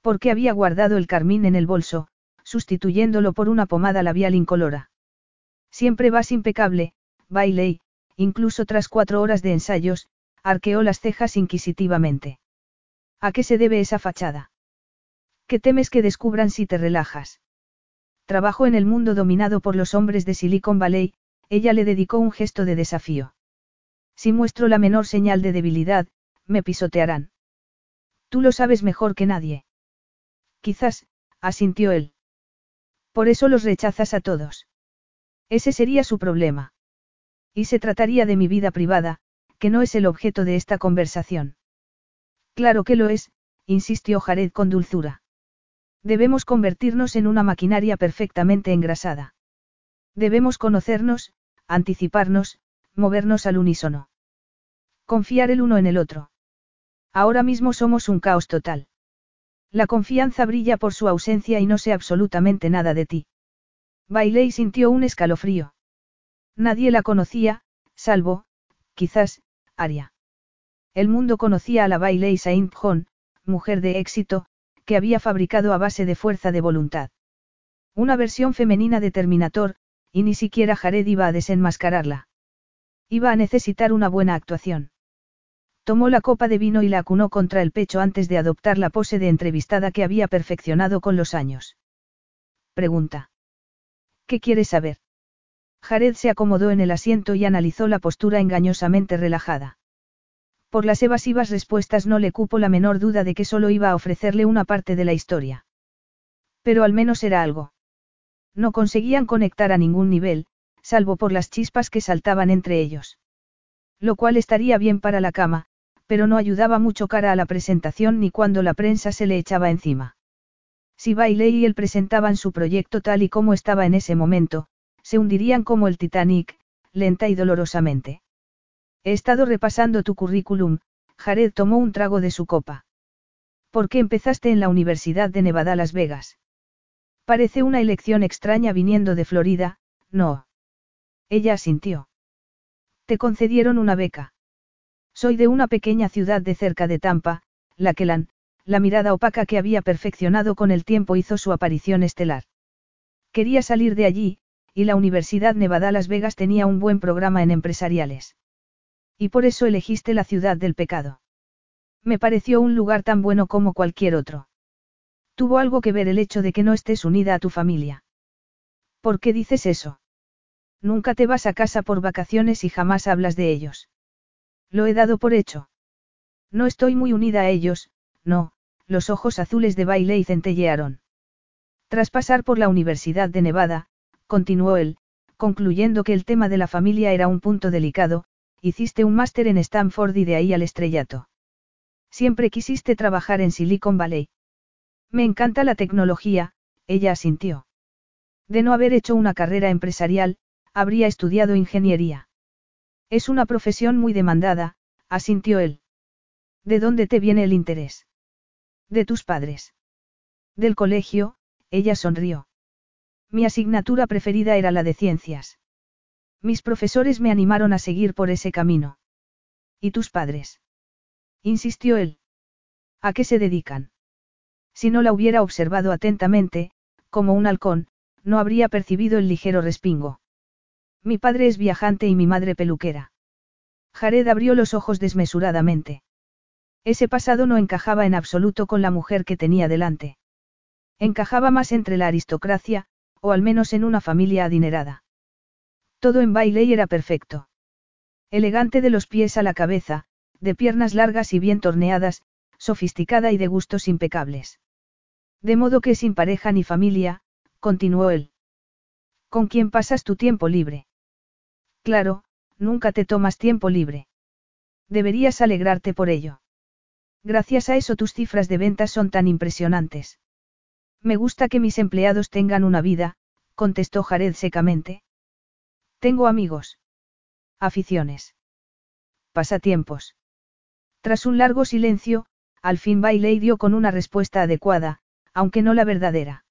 Porque había guardado el carmín en el bolso, sustituyéndolo por una pomada labial incolora. Siempre vas impecable, Bailey, incluso tras cuatro horas de ensayos, arqueó las cejas inquisitivamente. ¿A qué se debe esa fachada? ¿Qué temes que descubran si te relajas? Trabajo en el mundo dominado por los hombres de Silicon Valley, ella le dedicó un gesto de desafío. Si muestro la menor señal de debilidad, me pisotearán. Tú lo sabes mejor que nadie. Quizás, asintió él. Por eso los rechazas a todos. Ese sería su problema. Y se trataría de mi vida privada, que no es el objeto de esta conversación. Claro que lo es, insistió Jared con dulzura. Debemos convertirnos en una maquinaria perfectamente engrasada. Debemos conocernos, anticiparnos, movernos al unísono. Confiar el uno en el otro. Ahora mismo somos un caos total. La confianza brilla por su ausencia y no sé absolutamente nada de ti. Bailey sintió un escalofrío. Nadie la conocía, salvo, quizás, Aria. El mundo conocía a la Bailey Saint John, mujer de éxito, que había fabricado a base de fuerza de voluntad. Una versión femenina de Terminator, y ni siquiera Jared iba a desenmascararla. Iba a necesitar una buena actuación. Tomó la copa de vino y la acunó contra el pecho antes de adoptar la pose de entrevistada que había perfeccionado con los años. Pregunta. ¿Qué quieres saber? Jared se acomodó en el asiento y analizó la postura engañosamente relajada. Por las evasivas respuestas no le cupo la menor duda de que solo iba a ofrecerle una parte de la historia. Pero al menos era algo. No conseguían conectar a ningún nivel, salvo por las chispas que saltaban entre ellos. Lo cual estaría bien para la cama, pero no ayudaba mucho cara a la presentación ni cuando la prensa se le echaba encima. Si Bailey y él presentaban su proyecto tal y como estaba en ese momento, se hundirían como el Titanic, lenta y dolorosamente. He estado repasando tu currículum, Jared tomó un trago de su copa. ¿Por qué empezaste en la Universidad de Nevada, Las Vegas? Parece una elección extraña viniendo de Florida, no. Ella asintió. Te concedieron una beca. Soy de una pequeña ciudad de cerca de Tampa, la Quelan, la mirada opaca que había perfeccionado con el tiempo hizo su aparición estelar. Quería salir de allí, y la Universidad Nevada Las Vegas tenía un buen programa en empresariales. Y por eso elegiste la ciudad del pecado. Me pareció un lugar tan bueno como cualquier otro. Tuvo algo que ver el hecho de que no estés unida a tu familia. ¿Por qué dices eso? Nunca te vas a casa por vacaciones y jamás hablas de ellos. Lo he dado por hecho. No estoy muy unida a ellos, no, los ojos azules de Bailey centellearon. Tras pasar por la Universidad de Nevada, continuó él, concluyendo que el tema de la familia era un punto delicado, hiciste un máster en Stanford y de ahí al estrellato. Siempre quisiste trabajar en Silicon Valley. Me encanta la tecnología, ella asintió. De no haber hecho una carrera empresarial, habría estudiado ingeniería. Es una profesión muy demandada, asintió él. ¿De dónde te viene el interés? De tus padres. Del colegio, ella sonrió. Mi asignatura preferida era la de ciencias. Mis profesores me animaron a seguir por ese camino. ¿Y tus padres? insistió él. ¿A qué se dedican? Si no la hubiera observado atentamente, como un halcón, no habría percibido el ligero respingo. Mi padre es viajante y mi madre peluquera. Jared abrió los ojos desmesuradamente. Ese pasado no encajaba en absoluto con la mujer que tenía delante. Encajaba más entre la aristocracia, o al menos en una familia adinerada. Todo en Bailey era perfecto. Elegante de los pies a la cabeza, de piernas largas y bien torneadas, sofisticada y de gustos impecables. De modo que sin pareja ni familia, continuó él. ¿Con quién pasas tu tiempo libre? Claro, nunca te tomas tiempo libre. Deberías alegrarte por ello. Gracias a eso tus cifras de ventas son tan impresionantes. Me gusta que mis empleados tengan una vida, contestó Jared secamente. Tengo amigos. Aficiones. Pasatiempos. Tras un largo silencio, al fin Bailey dio con una respuesta adecuada, aunque no la verdadera.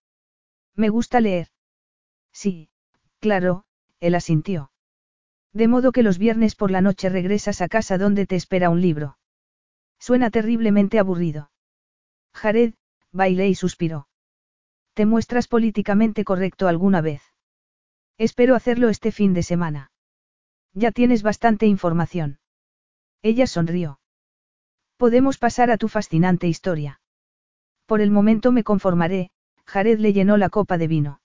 Me gusta leer. Sí, claro, él asintió. De modo que los viernes por la noche regresas a casa donde te espera un libro. Suena terriblemente aburrido. Jared, bailé y suspiró. ¿Te muestras políticamente correcto alguna vez? Espero hacerlo este fin de semana. Ya tienes bastante información. Ella sonrió. Podemos pasar a tu fascinante historia. Por el momento me conformaré, Jared le llenó la copa de vino.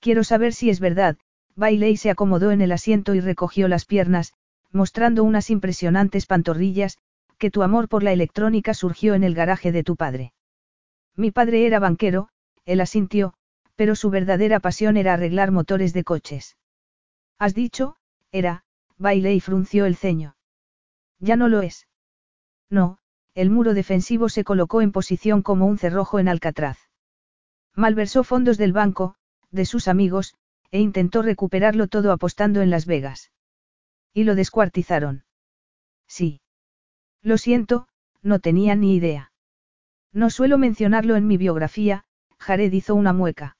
Quiero saber si es verdad, Bailey se acomodó en el asiento y recogió las piernas, mostrando unas impresionantes pantorrillas, que tu amor por la electrónica surgió en el garaje de tu padre. Mi padre era banquero, él asintió, pero su verdadera pasión era arreglar motores de coches. Has dicho, era, baile y frunció el ceño. Ya no lo es. No, el muro defensivo se colocó en posición como un cerrojo en Alcatraz. Malversó fondos del banco, de sus amigos, e intentó recuperarlo todo apostando en Las Vegas. Y lo descuartizaron. Sí. Lo siento, no tenía ni idea. No suelo mencionarlo en mi biografía, Jared hizo una mueca.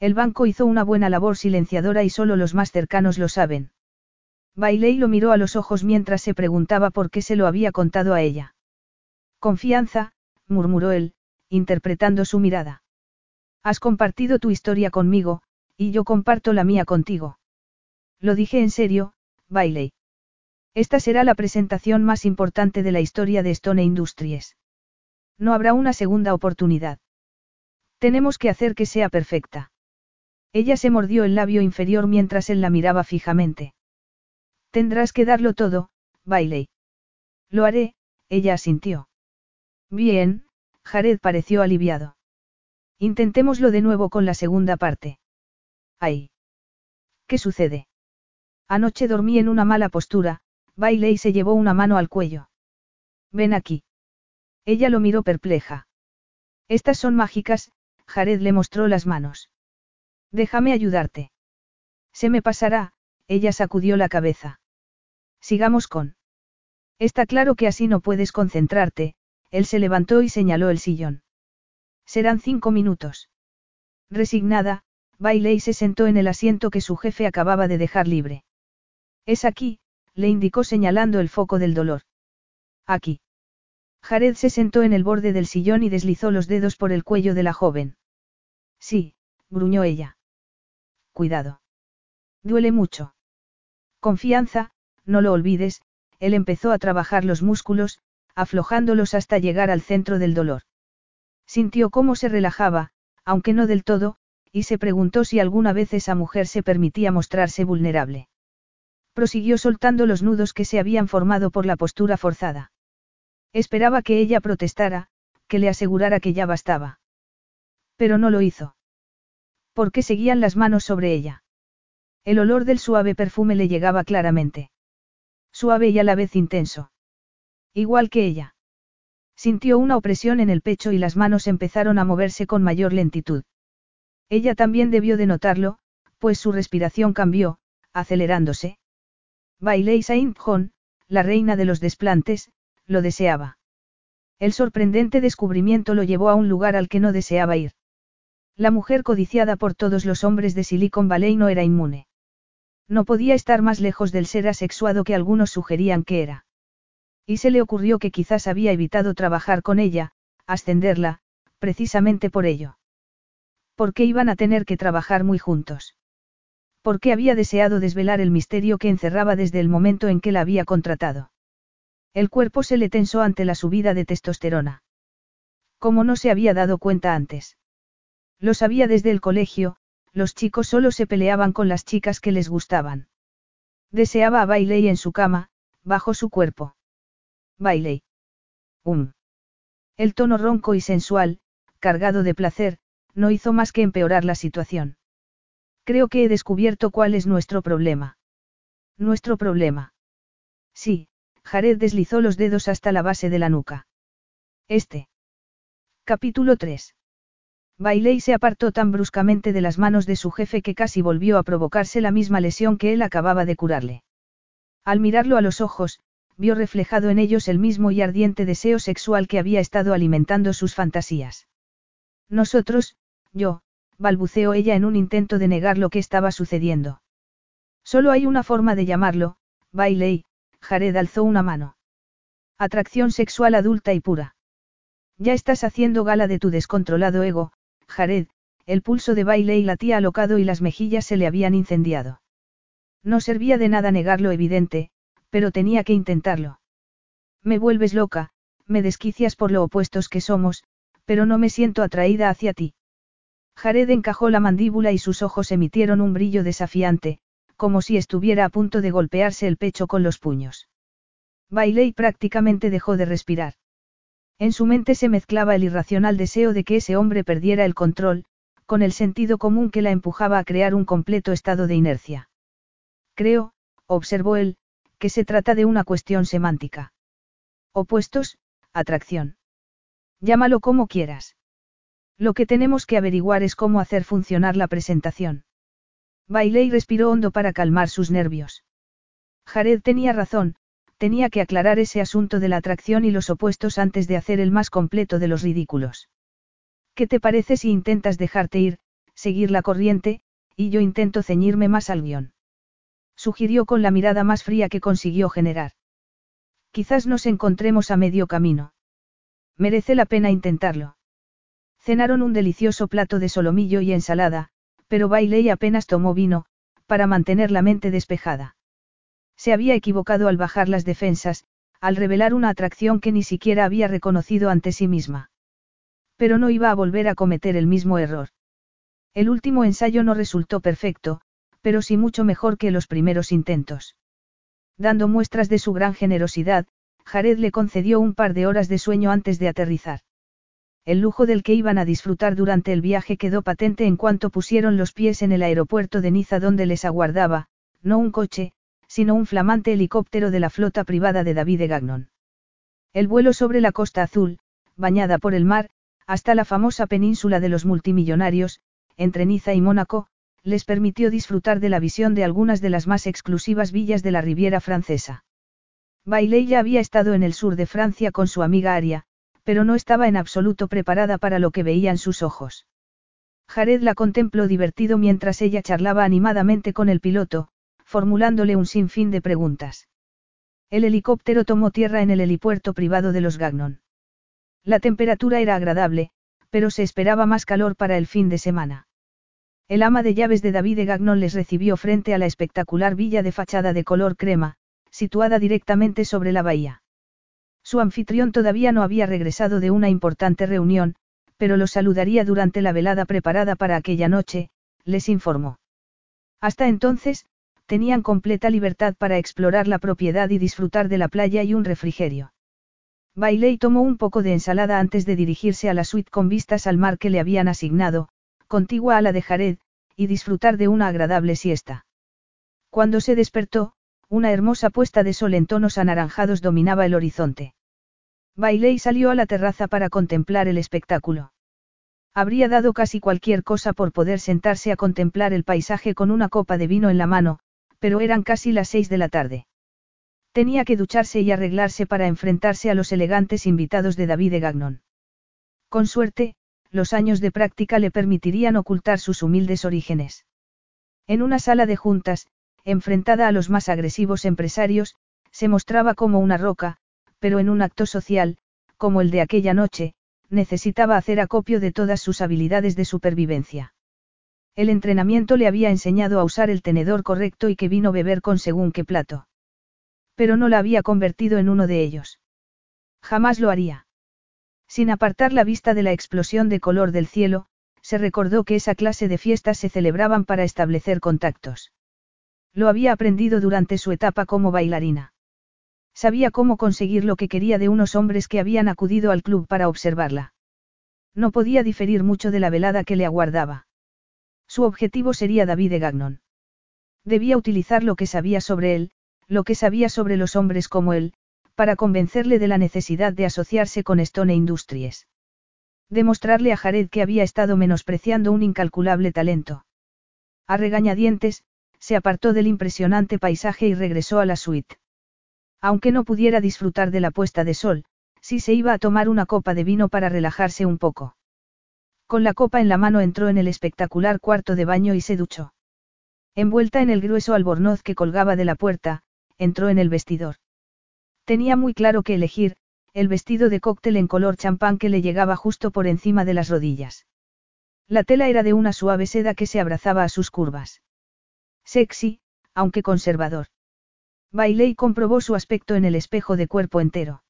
El banco hizo una buena labor silenciadora y solo los más cercanos lo saben. Bailey lo miró a los ojos mientras se preguntaba por qué se lo había contado a ella. Confianza, murmuró él, interpretando su mirada. Has compartido tu historia conmigo, y yo comparto la mía contigo. Lo dije en serio, Bailey. Esta será la presentación más importante de la historia de Stone Industries. No habrá una segunda oportunidad. Tenemos que hacer que sea perfecta. Ella se mordió el labio inferior mientras él la miraba fijamente. Tendrás que darlo todo, Bailey. Lo haré, ella asintió. Bien, Jared pareció aliviado. Intentémoslo de nuevo con la segunda parte. Ay. ¿Qué sucede? Anoche dormí en una mala postura, Bailey se llevó una mano al cuello. Ven aquí. Ella lo miró perpleja. Estas son mágicas, Jared le mostró las manos. Déjame ayudarte. Se me pasará, ella sacudió la cabeza. Sigamos con. Está claro que así no puedes concentrarte, él se levantó y señaló el sillón. Serán cinco minutos. Resignada, Bailey se sentó en el asiento que su jefe acababa de dejar libre. Es aquí, le indicó señalando el foco del dolor. Aquí. Jared se sentó en el borde del sillón y deslizó los dedos por el cuello de la joven. Sí, gruñó ella. Cuidado. Duele mucho. Confianza, no lo olvides, él empezó a trabajar los músculos, aflojándolos hasta llegar al centro del dolor. Sintió cómo se relajaba, aunque no del todo, y se preguntó si alguna vez esa mujer se permitía mostrarse vulnerable. Prosiguió soltando los nudos que se habían formado por la postura forzada. Esperaba que ella protestara, que le asegurara que ya bastaba. Pero no lo hizo. Porque seguían las manos sobre ella. El olor del suave perfume le llegaba claramente. Suave y a la vez intenso. Igual que ella. Sintió una opresión en el pecho y las manos empezaron a moverse con mayor lentitud. Ella también debió de notarlo, pues su respiración cambió, acelerándose. Bailey Saint John, la reina de los desplantes, lo deseaba. El sorprendente descubrimiento lo llevó a un lugar al que no deseaba ir. La mujer codiciada por todos los hombres de Silicon Valley no era inmune. No podía estar más lejos del ser asexuado que algunos sugerían que era. Y se le ocurrió que quizás había evitado trabajar con ella, ascenderla, precisamente por ello. ¿Por qué iban a tener que trabajar muy juntos? ¿Por qué había deseado desvelar el misterio que encerraba desde el momento en que la había contratado? El cuerpo se le tensó ante la subida de testosterona. Como no se había dado cuenta antes. Lo sabía desde el colegio, los chicos solo se peleaban con las chicas que les gustaban. Deseaba a Bailey en su cama, bajo su cuerpo. Bailey. Um. El tono ronco y sensual, cargado de placer, no hizo más que empeorar la situación. Creo que he descubierto cuál es nuestro problema. Nuestro problema. Sí, Jared deslizó los dedos hasta la base de la nuca. Este. Capítulo 3. Bailey se apartó tan bruscamente de las manos de su jefe que casi volvió a provocarse la misma lesión que él acababa de curarle. Al mirarlo a los ojos, vio reflejado en ellos el mismo y ardiente deseo sexual que había estado alimentando sus fantasías. Nosotros, yo, balbuceó ella en un intento de negar lo que estaba sucediendo. Solo hay una forma de llamarlo, Bailey, Jared alzó una mano. Atracción sexual adulta y pura. Ya estás haciendo gala de tu descontrolado ego, Jared, el pulso de Bailey latía alocado y las mejillas se le habían incendiado. No servía de nada negar lo evidente, pero tenía que intentarlo. Me vuelves loca, me desquicias por lo opuestos que somos, pero no me siento atraída hacia ti. Jared encajó la mandíbula y sus ojos emitieron un brillo desafiante, como si estuviera a punto de golpearse el pecho con los puños. Bailey prácticamente dejó de respirar. En su mente se mezclaba el irracional deseo de que ese hombre perdiera el control, con el sentido común que la empujaba a crear un completo estado de inercia. Creo, observó él, que se trata de una cuestión semántica. Opuestos, atracción. Llámalo como quieras. Lo que tenemos que averiguar es cómo hacer funcionar la presentación. Bailey respiró hondo para calmar sus nervios. Jared tenía razón, tenía que aclarar ese asunto de la atracción y los opuestos antes de hacer el más completo de los ridículos. ¿Qué te parece si intentas dejarte ir, seguir la corriente, y yo intento ceñirme más al guion? Sugirió con la mirada más fría que consiguió generar. Quizás nos encontremos a medio camino. Merece la pena intentarlo. Cenaron un delicioso plato de solomillo y ensalada, pero Bailey apenas tomó vino, para mantener la mente despejada. Se había equivocado al bajar las defensas, al revelar una atracción que ni siquiera había reconocido ante sí misma. Pero no iba a volver a cometer el mismo error. El último ensayo no resultó perfecto, pero sí mucho mejor que los primeros intentos. Dando muestras de su gran generosidad, Jared le concedió un par de horas de sueño antes de aterrizar. El lujo del que iban a disfrutar durante el viaje quedó patente en cuanto pusieron los pies en el aeropuerto de Niza donde les aguardaba, no un coche, sino un flamante helicóptero de la flota privada de David Gagnon. El vuelo sobre la costa azul, bañada por el mar, hasta la famosa península de los multimillonarios, entre Niza y Mónaco, les permitió disfrutar de la visión de algunas de las más exclusivas villas de la Riviera francesa. Bailey ya había estado en el sur de Francia con su amiga Aria, pero no estaba en absoluto preparada para lo que veían sus ojos. Jared la contempló divertido mientras ella charlaba animadamente con el piloto, formulándole un sinfín de preguntas. El helicóptero tomó tierra en el helipuerto privado de los Gagnon. La temperatura era agradable, pero se esperaba más calor para el fin de semana. El ama de llaves de David de Gagnon les recibió frente a la espectacular villa de fachada de color crema, situada directamente sobre la bahía. Su anfitrión todavía no había regresado de una importante reunión, pero lo saludaría durante la velada preparada para aquella noche, les informó. Hasta entonces, tenían completa libertad para explorar la propiedad y disfrutar de la playa y un refrigerio. Bailey tomó un poco de ensalada antes de dirigirse a la suite con vistas al mar que le habían asignado, contigua a la de Jared, y disfrutar de una agradable siesta. Cuando se despertó, una hermosa puesta de sol en tonos anaranjados dominaba el horizonte. Bailey salió a la terraza para contemplar el espectáculo. Habría dado casi cualquier cosa por poder sentarse a contemplar el paisaje con una copa de vino en la mano, pero eran casi las seis de la tarde. Tenía que ducharse y arreglarse para enfrentarse a los elegantes invitados de David de Gagnon. Con suerte, los años de práctica le permitirían ocultar sus humildes orígenes. En una sala de juntas, enfrentada a los más agresivos empresarios, se mostraba como una roca, pero en un acto social, como el de aquella noche, necesitaba hacer acopio de todas sus habilidades de supervivencia. El entrenamiento le había enseñado a usar el tenedor correcto y que vino beber con según qué plato. Pero no la había convertido en uno de ellos. Jamás lo haría. Sin apartar la vista de la explosión de color del cielo, se recordó que esa clase de fiestas se celebraban para establecer contactos. Lo había aprendido durante su etapa como bailarina. Sabía cómo conseguir lo que quería de unos hombres que habían acudido al club para observarla. No podía diferir mucho de la velada que le aguardaba. Su objetivo sería David Gagnon. Debía utilizar lo que sabía sobre él, lo que sabía sobre los hombres como él, para convencerle de la necesidad de asociarse con Stone Industries. Demostrarle a Jared que había estado menospreciando un incalculable talento. A regañadientes, se apartó del impresionante paisaje y regresó a la suite. Aunque no pudiera disfrutar de la puesta de sol, sí se iba a tomar una copa de vino para relajarse un poco. Con la copa en la mano entró en el espectacular cuarto de baño y se duchó. Envuelta en el grueso albornoz que colgaba de la puerta, entró en el vestidor. Tenía muy claro que elegir, el vestido de cóctel en color champán que le llegaba justo por encima de las rodillas. La tela era de una suave seda que se abrazaba a sus curvas. Sexy, aunque conservador. Bailey comprobó su aspecto en el espejo de cuerpo entero.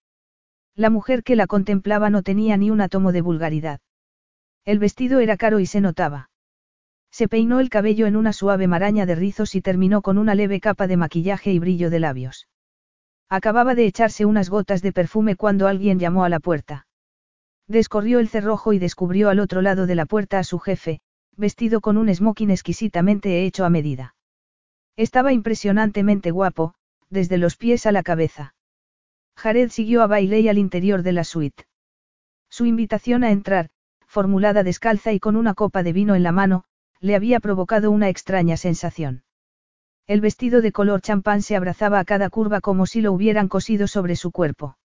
La mujer que la contemplaba no tenía ni un átomo de vulgaridad. El vestido era caro y se notaba. Se peinó el cabello en una suave maraña de rizos y terminó con una leve capa de maquillaje y brillo de labios. Acababa de echarse unas gotas de perfume cuando alguien llamó a la puerta. Descorrió el cerrojo y descubrió al otro lado de la puerta a su jefe, vestido con un smoking exquisitamente hecho a medida. Estaba impresionantemente guapo, desde los pies a la cabeza. Jared siguió a Bailey al interior de la suite. Su invitación a entrar, formulada descalza y con una copa de vino en la mano, le había provocado una extraña sensación. El vestido de color champán se abrazaba a cada curva como si lo hubieran cosido sobre su cuerpo.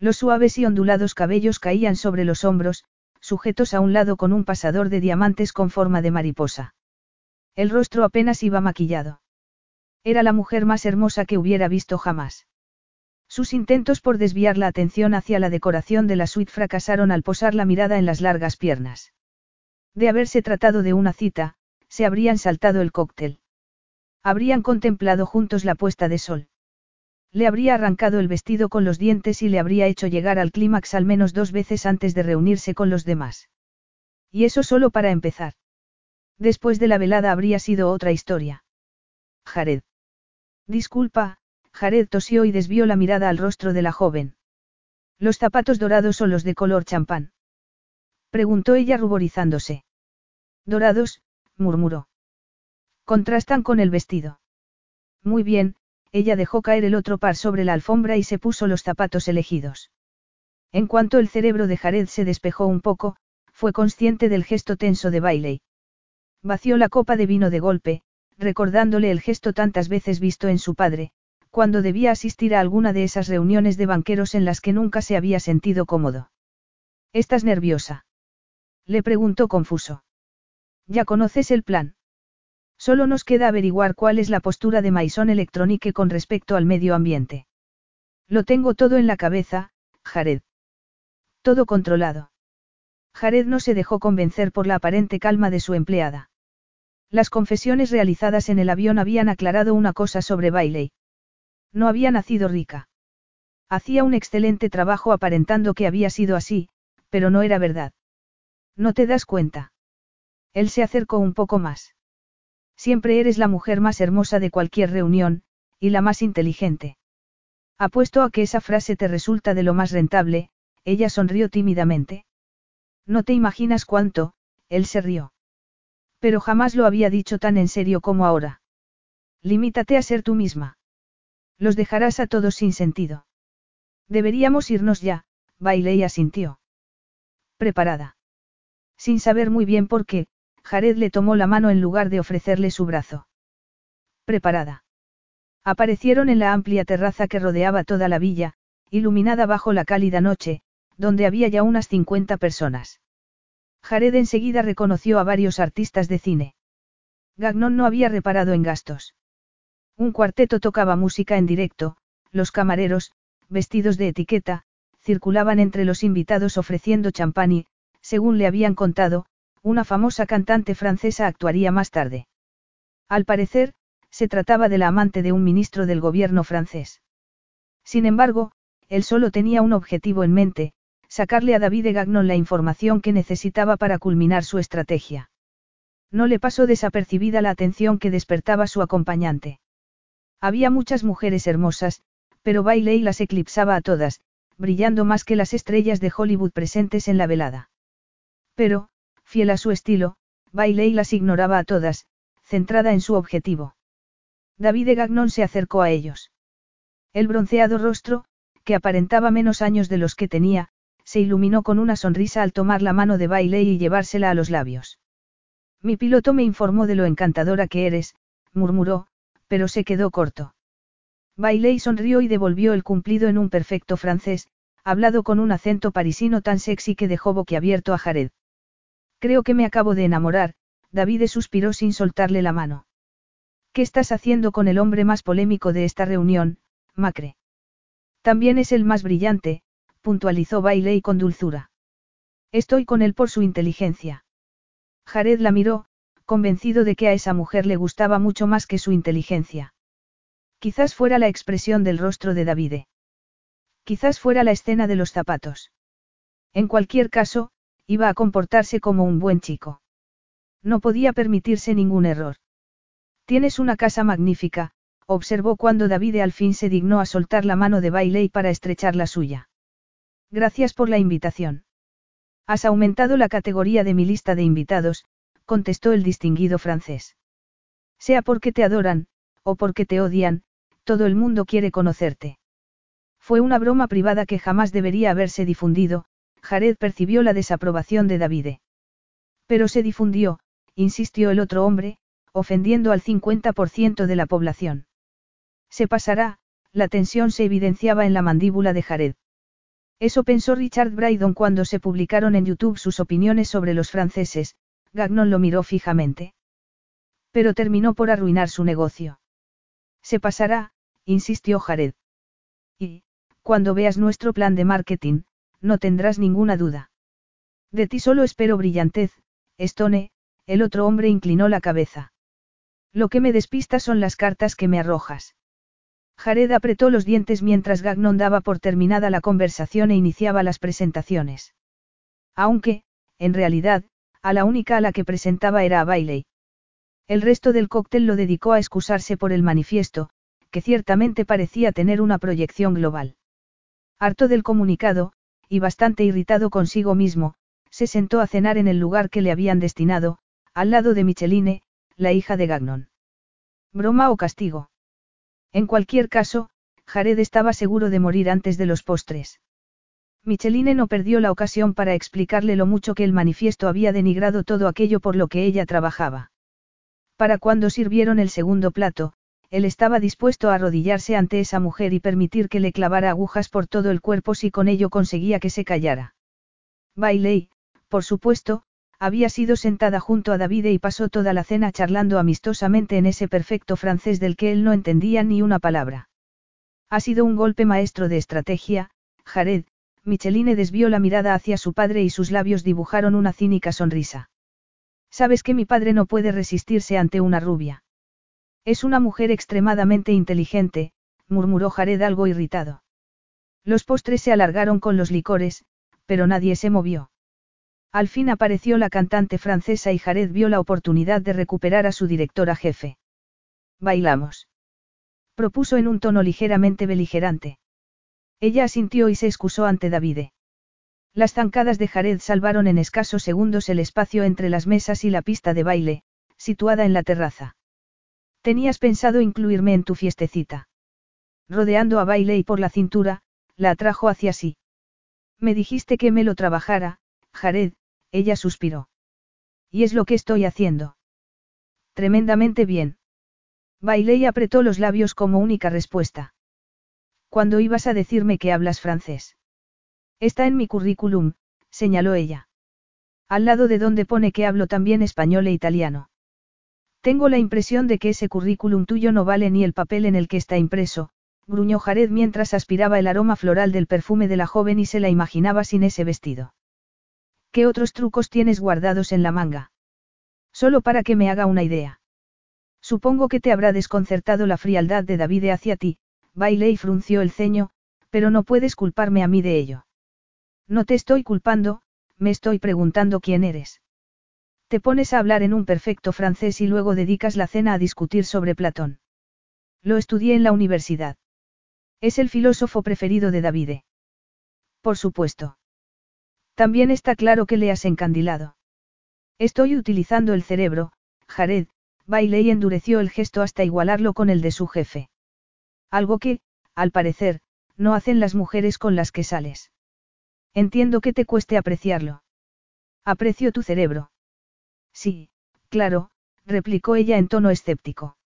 Los suaves y ondulados cabellos caían sobre los hombros, sujetos a un lado con un pasador de diamantes con forma de mariposa. El rostro apenas iba maquillado. Era la mujer más hermosa que hubiera visto jamás. Sus intentos por desviar la atención hacia la decoración de la suite fracasaron al posar la mirada en las largas piernas. De haberse tratado de una cita, se habrían saltado el cóctel. Habrían contemplado juntos la puesta de sol. Le habría arrancado el vestido con los dientes y le habría hecho llegar al clímax al menos dos veces antes de reunirse con los demás. Y eso solo para empezar. Después de la velada habría sido otra historia. Jared. Disculpa, Jared tosió y desvió la mirada al rostro de la joven. Los zapatos dorados o los de color champán. Preguntó ella ruborizándose. Dorados, murmuró. Contrastan con el vestido. Muy bien, ella dejó caer el otro par sobre la alfombra y se puso los zapatos elegidos. En cuanto el cerebro de Jared se despejó un poco, fue consciente del gesto tenso de Bailey. Vació la copa de vino de golpe, recordándole el gesto tantas veces visto en su padre, cuando debía asistir a alguna de esas reuniones de banqueros en las que nunca se había sentido cómodo. ¿Estás nerviosa? Le preguntó confuso. Ya conoces el plan. Solo nos queda averiguar cuál es la postura de Maison Electronique con respecto al medio ambiente. Lo tengo todo en la cabeza, Jared. Todo controlado. Jared no se dejó convencer por la aparente calma de su empleada. Las confesiones realizadas en el avión habían aclarado una cosa sobre Bailey. No había nacido rica. Hacía un excelente trabajo aparentando que había sido así, pero no era verdad. ¿No te das cuenta? Él se acercó un poco más. Siempre eres la mujer más hermosa de cualquier reunión, y la más inteligente. Apuesto a que esa frase te resulta de lo más rentable, ella sonrió tímidamente. No te imaginas cuánto, él se rió. Pero jamás lo había dicho tan en serio como ahora. Limítate a ser tú misma. Los dejarás a todos sin sentido. Deberíamos irnos ya, Bailey asintió. Preparada. Sin saber muy bien por qué, Jared le tomó la mano en lugar de ofrecerle su brazo. Preparada. Aparecieron en la amplia terraza que rodeaba toda la villa, iluminada bajo la cálida noche, donde había ya unas 50 personas. Jared enseguida reconoció a varios artistas de cine. Gagnon no había reparado en gastos. Un cuarteto tocaba música en directo, los camareros, vestidos de etiqueta, circulaban entre los invitados ofreciendo champán y, según le habían contado, una famosa cantante francesa actuaría más tarde. Al parecer, se trataba de la amante de un ministro del gobierno francés. Sin embargo, él solo tenía un objetivo en mente, sacarle a David de Gagnon la información que necesitaba para culminar su estrategia. No le pasó desapercibida la atención que despertaba su acompañante. Había muchas mujeres hermosas, pero Bailey las eclipsaba a todas, brillando más que las estrellas de Hollywood presentes en la velada. Pero, fiel a su estilo, Bailey las ignoraba a todas, centrada en su objetivo. David Gagnon se acercó a ellos. El bronceado rostro, que aparentaba menos años de los que tenía, se iluminó con una sonrisa al tomar la mano de Bailey y llevársela a los labios. Mi piloto me informó de lo encantadora que eres, murmuró, pero se quedó corto. Bailey sonrió y devolvió el cumplido en un perfecto francés, hablado con un acento parisino tan sexy que dejó boquiabierto a Jared. Creo que me acabo de enamorar, David suspiró sin soltarle la mano. ¿Qué estás haciendo con el hombre más polémico de esta reunión, Macre? También es el más brillante, puntualizó Bailey con dulzura. Estoy con él por su inteligencia. Jared la miró, convencido de que a esa mujer le gustaba mucho más que su inteligencia. Quizás fuera la expresión del rostro de Davide. Quizás fuera la escena de los zapatos. En cualquier caso, iba a comportarse como un buen chico. No podía permitirse ningún error. Tienes una casa magnífica, observó cuando David al fin se dignó a soltar la mano de Bailey para estrechar la suya. Gracias por la invitación. Has aumentado la categoría de mi lista de invitados, contestó el distinguido francés. Sea porque te adoran, o porque te odian, todo el mundo quiere conocerte. Fue una broma privada que jamás debería haberse difundido, Jared percibió la desaprobación de Davide. Pero se difundió, insistió el otro hombre, ofendiendo al 50% de la población. Se pasará, la tensión se evidenciaba en la mandíbula de Jared. Eso pensó Richard Brydon cuando se publicaron en YouTube sus opiniones sobre los franceses, Gagnon lo miró fijamente. Pero terminó por arruinar su negocio. Se pasará, insistió Jared. Y, cuando veas nuestro plan de marketing, no tendrás ninguna duda. De ti solo espero brillantez, Stone, el otro hombre inclinó la cabeza. Lo que me despista son las cartas que me arrojas. Jared apretó los dientes mientras Gagnon daba por terminada la conversación e iniciaba las presentaciones. Aunque, en realidad, a la única a la que presentaba era a Bailey. El resto del cóctel lo dedicó a excusarse por el manifiesto, que ciertamente parecía tener una proyección global. Harto del comunicado, y bastante irritado consigo mismo, se sentó a cenar en el lugar que le habían destinado, al lado de Micheline, la hija de Gagnon. ¿Broma o castigo? En cualquier caso, Jared estaba seguro de morir antes de los postres. Micheline no perdió la ocasión para explicarle lo mucho que el manifiesto había denigrado todo aquello por lo que ella trabajaba. Para cuando sirvieron el segundo plato, él estaba dispuesto a arrodillarse ante esa mujer y permitir que le clavara agujas por todo el cuerpo si con ello conseguía que se callara. Bailey, por supuesto, había sido sentada junto a David y pasó toda la cena charlando amistosamente en ese perfecto francés del que él no entendía ni una palabra. Ha sido un golpe maestro de estrategia, Jared, Micheline desvió la mirada hacia su padre y sus labios dibujaron una cínica sonrisa. Sabes que mi padre no puede resistirse ante una rubia. Es una mujer extremadamente inteligente, murmuró Jared algo irritado. Los postres se alargaron con los licores, pero nadie se movió. Al fin apareció la cantante francesa y Jared vio la oportunidad de recuperar a su directora jefe. Bailamos. Propuso en un tono ligeramente beligerante. Ella asintió y se excusó ante Davide. Las zancadas de Jared salvaron en escasos segundos el espacio entre las mesas y la pista de baile, situada en la terraza. Tenías pensado incluirme en tu fiestecita. Rodeando a Bailey por la cintura, la atrajo hacia sí. Me dijiste que me lo trabajara, Jared, ella suspiró. Y es lo que estoy haciendo. Tremendamente bien. Bailey apretó los labios como única respuesta. ¿Cuándo ibas a decirme que hablas francés? Está en mi currículum, señaló ella. Al lado de donde pone que hablo también español e italiano. Tengo la impresión de que ese currículum tuyo no vale ni el papel en el que está impreso, gruñó Jared mientras aspiraba el aroma floral del perfume de la joven y se la imaginaba sin ese vestido. ¿Qué otros trucos tienes guardados en la manga? Solo para que me haga una idea. Supongo que te habrá desconcertado la frialdad de David hacia ti, y frunció el ceño, pero no puedes culparme a mí de ello. No te estoy culpando, me estoy preguntando quién eres. Te pones a hablar en un perfecto francés y luego dedicas la cena a discutir sobre Platón. Lo estudié en la universidad. Es el filósofo preferido de Davide. Por supuesto. También está claro que le has encandilado. Estoy utilizando el cerebro, Jared, baile y endureció el gesto hasta igualarlo con el de su jefe. Algo que, al parecer, no hacen las mujeres con las que sales. Entiendo que te cueste apreciarlo. Aprecio tu cerebro. Sí, claro, replicó ella en tono escéptico.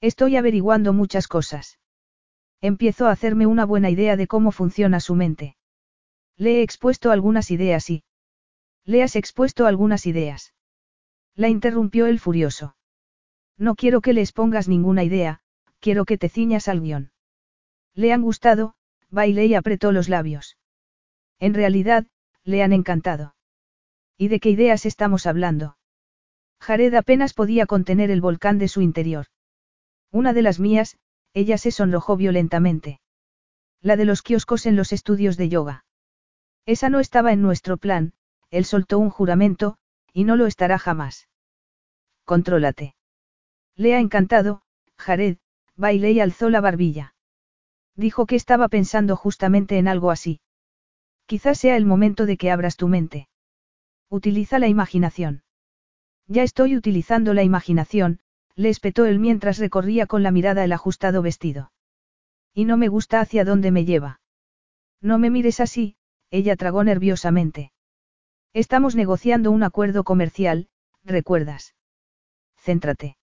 Estoy averiguando muchas cosas. Empiezo a hacerme una buena idea de cómo funciona su mente. Le he expuesto algunas ideas y... Le has expuesto algunas ideas. La interrumpió el furioso. No quiero que le expongas ninguna idea, quiero que te ciñas al guion. Le han gustado, bailé y apretó los labios. En realidad, le han encantado. ¿Y de qué ideas estamos hablando? Jared apenas podía contener el volcán de su interior. Una de las mías, ella se sonrojó violentamente. La de los kioscos en los estudios de yoga. Esa no estaba en nuestro plan, él soltó un juramento, y no lo estará jamás. contrólate. Le ha encantado, Jared, bailé y alzó la barbilla. Dijo que estaba pensando justamente en algo así. Quizás sea el momento de que abras tu mente. Utiliza la imaginación. Ya estoy utilizando la imaginación, le espetó él mientras recorría con la mirada el ajustado vestido. Y no me gusta hacia dónde me lleva. No me mires así, ella tragó nerviosamente. Estamos negociando un acuerdo comercial, ¿recuerdas? Céntrate.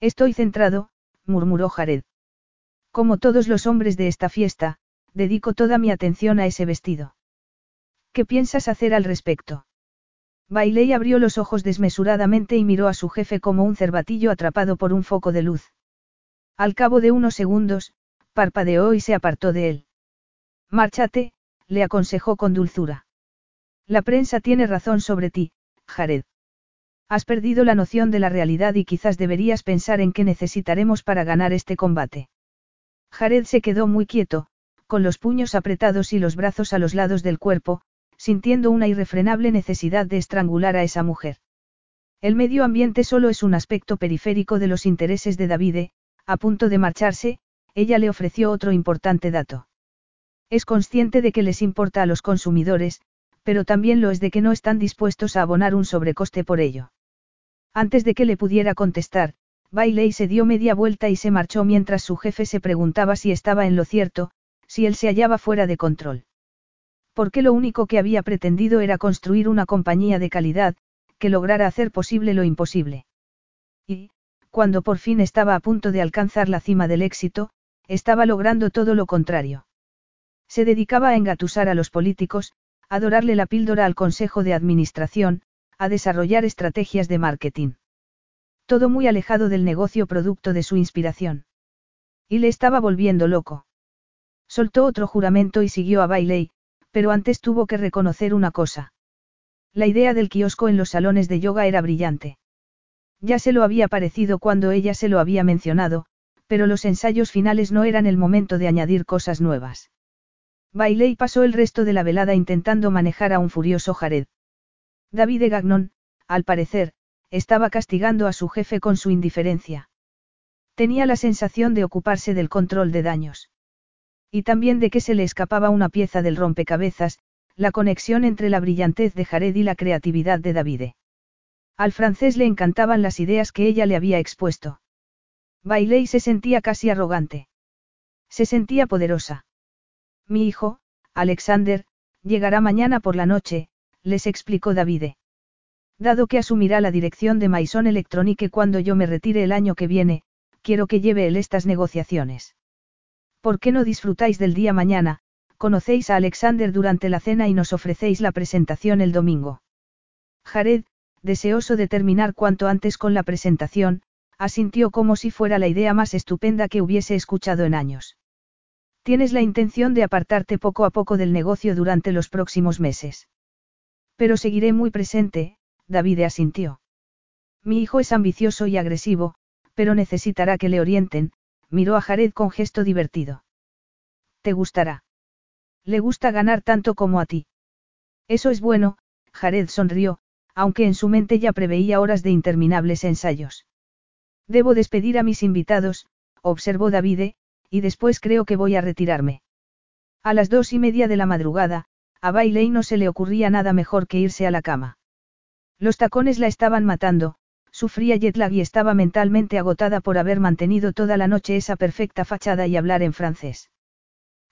Estoy centrado, murmuró Jared. Como todos los hombres de esta fiesta, dedico toda mi atención a ese vestido. ¿Qué piensas hacer al respecto? Bailey abrió los ojos desmesuradamente y miró a su jefe como un cervatillo atrapado por un foco de luz. Al cabo de unos segundos, parpadeó y se apartó de él. Márchate, le aconsejó con dulzura. La prensa tiene razón sobre ti, Jared. Has perdido la noción de la realidad y quizás deberías pensar en qué necesitaremos para ganar este combate. Jared se quedó muy quieto, con los puños apretados y los brazos a los lados del cuerpo, sintiendo una irrefrenable necesidad de estrangular a esa mujer. El medio ambiente solo es un aspecto periférico de los intereses de Davide, a punto de marcharse, ella le ofreció otro importante dato. Es consciente de que les importa a los consumidores, pero también lo es de que no están dispuestos a abonar un sobrecoste por ello. Antes de que le pudiera contestar, Bailey se dio media vuelta y se marchó mientras su jefe se preguntaba si estaba en lo cierto, si él se hallaba fuera de control porque lo único que había pretendido era construir una compañía de calidad, que lograra hacer posible lo imposible. Y, cuando por fin estaba a punto de alcanzar la cima del éxito, estaba logrando todo lo contrario. Se dedicaba a engatusar a los políticos, a dorarle la píldora al Consejo de Administración, a desarrollar estrategias de marketing. Todo muy alejado del negocio producto de su inspiración. Y le estaba volviendo loco. Soltó otro juramento y siguió a Bailey, pero antes tuvo que reconocer una cosa. La idea del kiosco en los salones de yoga era brillante. Ya se lo había parecido cuando ella se lo había mencionado, pero los ensayos finales no eran el momento de añadir cosas nuevas. Bailey pasó el resto de la velada intentando manejar a un furioso Jared. David Gagnon, al parecer, estaba castigando a su jefe con su indiferencia. Tenía la sensación de ocuparse del control de daños. Y también de que se le escapaba una pieza del rompecabezas, la conexión entre la brillantez de Jared y la creatividad de Davide. Al francés le encantaban las ideas que ella le había expuesto. Bailey se sentía casi arrogante. Se sentía poderosa. Mi hijo, Alexander, llegará mañana por la noche, les explicó Davide. Dado que asumirá la dirección de Maison Electronique cuando yo me retire el año que viene, quiero que lleve él estas negociaciones. ¿Por qué no disfrutáis del día mañana? Conocéis a Alexander durante la cena y nos ofrecéis la presentación el domingo. Jared, deseoso de terminar cuanto antes con la presentación, asintió como si fuera la idea más estupenda que hubiese escuchado en años. Tienes la intención de apartarte poco a poco del negocio durante los próximos meses. Pero seguiré muy presente, David asintió. Mi hijo es ambicioso y agresivo, pero necesitará que le orienten, miró a Jared con gesto divertido. ¿Te gustará? Le gusta ganar tanto como a ti. Eso es bueno, Jared sonrió, aunque en su mente ya preveía horas de interminables ensayos. Debo despedir a mis invitados, observó Davide, y después creo que voy a retirarme. A las dos y media de la madrugada, a Bailey no se le ocurría nada mejor que irse a la cama. Los tacones la estaban matando, sufría jet lag y estaba mentalmente agotada por haber mantenido toda la noche esa perfecta fachada y hablar en francés.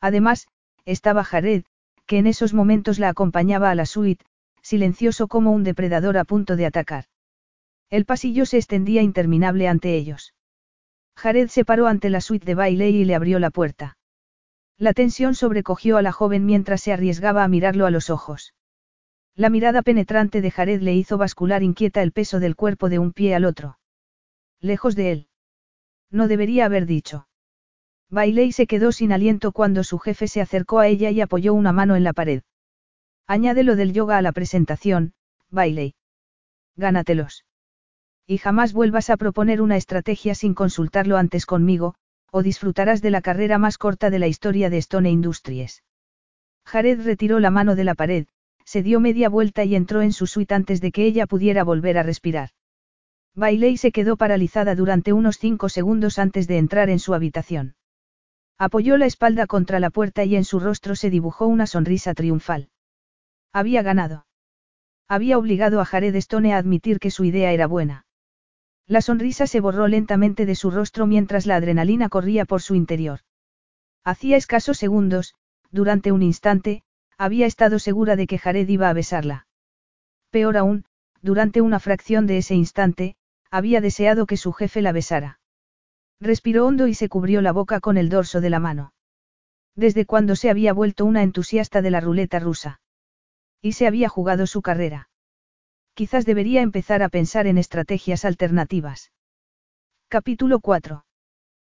Además, estaba Jared, que en esos momentos la acompañaba a la suite, silencioso como un depredador a punto de atacar. El pasillo se extendía interminable ante ellos. Jared se paró ante la suite de baile y le abrió la puerta. La tensión sobrecogió a la joven mientras se arriesgaba a mirarlo a los ojos. La mirada penetrante de Jared le hizo bascular inquieta el peso del cuerpo de un pie al otro. Lejos de él. No debería haber dicho. Bailey se quedó sin aliento cuando su jefe se acercó a ella y apoyó una mano en la pared. Añade lo del yoga a la presentación, Bailey. Gánatelos. Y jamás vuelvas a proponer una estrategia sin consultarlo antes conmigo, o disfrutarás de la carrera más corta de la historia de Stone Industries. Jared retiró la mano de la pared, se dio media vuelta y entró en su suite antes de que ella pudiera volver a respirar. Bailey se quedó paralizada durante unos cinco segundos antes de entrar en su habitación. Apoyó la espalda contra la puerta y en su rostro se dibujó una sonrisa triunfal. Había ganado. Había obligado a Jared Stone a admitir que su idea era buena. La sonrisa se borró lentamente de su rostro mientras la adrenalina corría por su interior. Hacía escasos segundos, durante un instante, había estado segura de que Jared iba a besarla. Peor aún, durante una fracción de ese instante, había deseado que su jefe la besara. Respiró hondo y se cubrió la boca con el dorso de la mano. Desde cuando se había vuelto una entusiasta de la ruleta rusa. Y se había jugado su carrera. Quizás debería empezar a pensar en estrategias alternativas. Capítulo 4.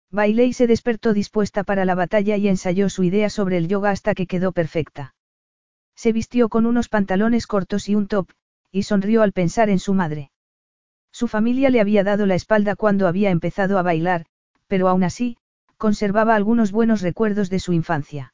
Bailey se despertó dispuesta para la batalla y ensayó su idea sobre el yoga hasta que quedó perfecta. Se vistió con unos pantalones cortos y un top, y sonrió al pensar en su madre. Su familia le había dado la espalda cuando había empezado a bailar, pero aún así, conservaba algunos buenos recuerdos de su infancia.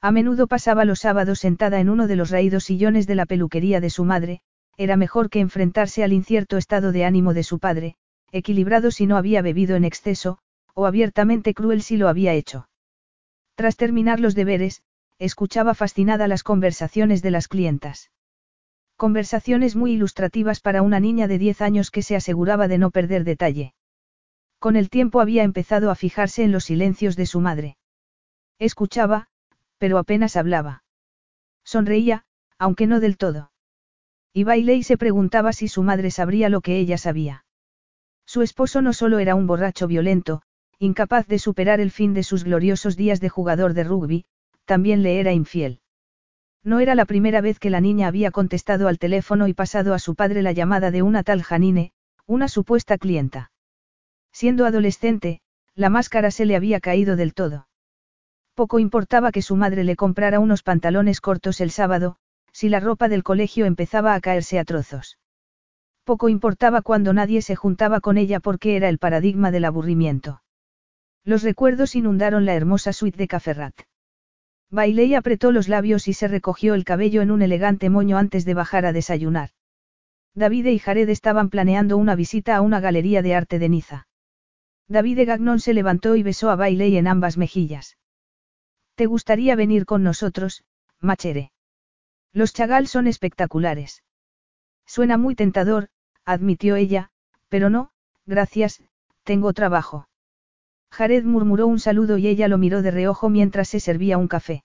A menudo pasaba los sábados sentada en uno de los raídos sillones de la peluquería de su madre, era mejor que enfrentarse al incierto estado de ánimo de su padre, equilibrado si no había bebido en exceso, o abiertamente cruel si lo había hecho. Tras terminar los deberes, escuchaba fascinada las conversaciones de las clientas. Conversaciones muy ilustrativas para una niña de 10 años que se aseguraba de no perder detalle. Con el tiempo había empezado a fijarse en los silencios de su madre. Escuchaba, pero apenas hablaba. Sonreía, aunque no del todo. Y Bailey se preguntaba si su madre sabría lo que ella sabía. Su esposo no solo era un borracho violento, incapaz de superar el fin de sus gloriosos días de jugador de rugby, también le era infiel. No era la primera vez que la niña había contestado al teléfono y pasado a su padre la llamada de una tal Janine, una supuesta clienta. Siendo adolescente, la máscara se le había caído del todo. Poco importaba que su madre le comprara unos pantalones cortos el sábado, si la ropa del colegio empezaba a caerse a trozos. Poco importaba cuando nadie se juntaba con ella porque era el paradigma del aburrimiento. Los recuerdos inundaron la hermosa suite de Caferrat. Bailey apretó los labios y se recogió el cabello en un elegante moño antes de bajar a desayunar. David y Jared estaban planeando una visita a una galería de arte de Niza. David Gagnon se levantó y besó a Bailey en ambas mejillas. ¿Te gustaría venir con nosotros, Machere? Los chagal son espectaculares. Suena muy tentador, admitió ella, pero no, gracias, tengo trabajo. Jared murmuró un saludo y ella lo miró de reojo mientras se servía un café.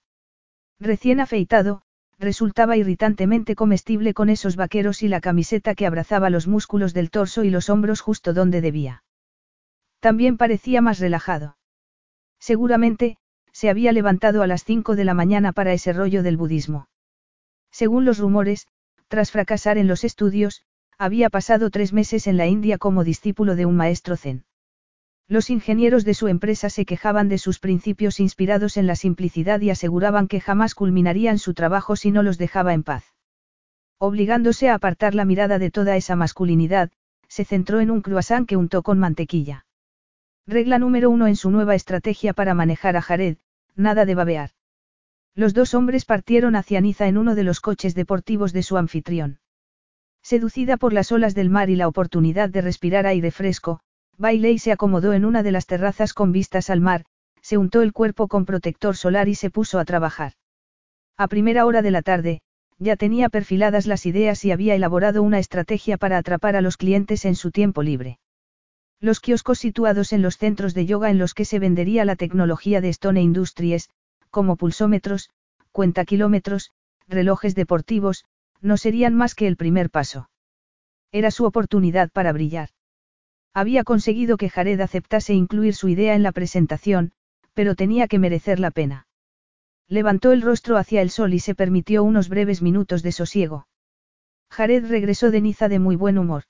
Recién afeitado, resultaba irritantemente comestible con esos vaqueros y la camiseta que abrazaba los músculos del torso y los hombros justo donde debía. También parecía más relajado. Seguramente, se había levantado a las 5 de la mañana para ese rollo del budismo. Según los rumores, tras fracasar en los estudios, había pasado tres meses en la India como discípulo de un maestro zen. Los ingenieros de su empresa se quejaban de sus principios inspirados en la simplicidad y aseguraban que jamás culminarían su trabajo si no los dejaba en paz. Obligándose a apartar la mirada de toda esa masculinidad, se centró en un croissant que untó con mantequilla. Regla número uno en su nueva estrategia para manejar a Jared, nada de babear. Los dos hombres partieron hacia Niza en uno de los coches deportivos de su anfitrión. Seducida por las olas del mar y la oportunidad de respirar aire fresco, Bailey se acomodó en una de las terrazas con vistas al mar, se untó el cuerpo con protector solar y se puso a trabajar. A primera hora de la tarde, ya tenía perfiladas las ideas y había elaborado una estrategia para atrapar a los clientes en su tiempo libre. Los kioscos situados en los centros de yoga en los que se vendería la tecnología de Stone Industries, como pulsómetros, cuentakilómetros, relojes deportivos, no serían más que el primer paso. Era su oportunidad para brillar. Había conseguido que Jared aceptase incluir su idea en la presentación, pero tenía que merecer la pena. Levantó el rostro hacia el sol y se permitió unos breves minutos de sosiego. Jared regresó de Niza de muy buen humor.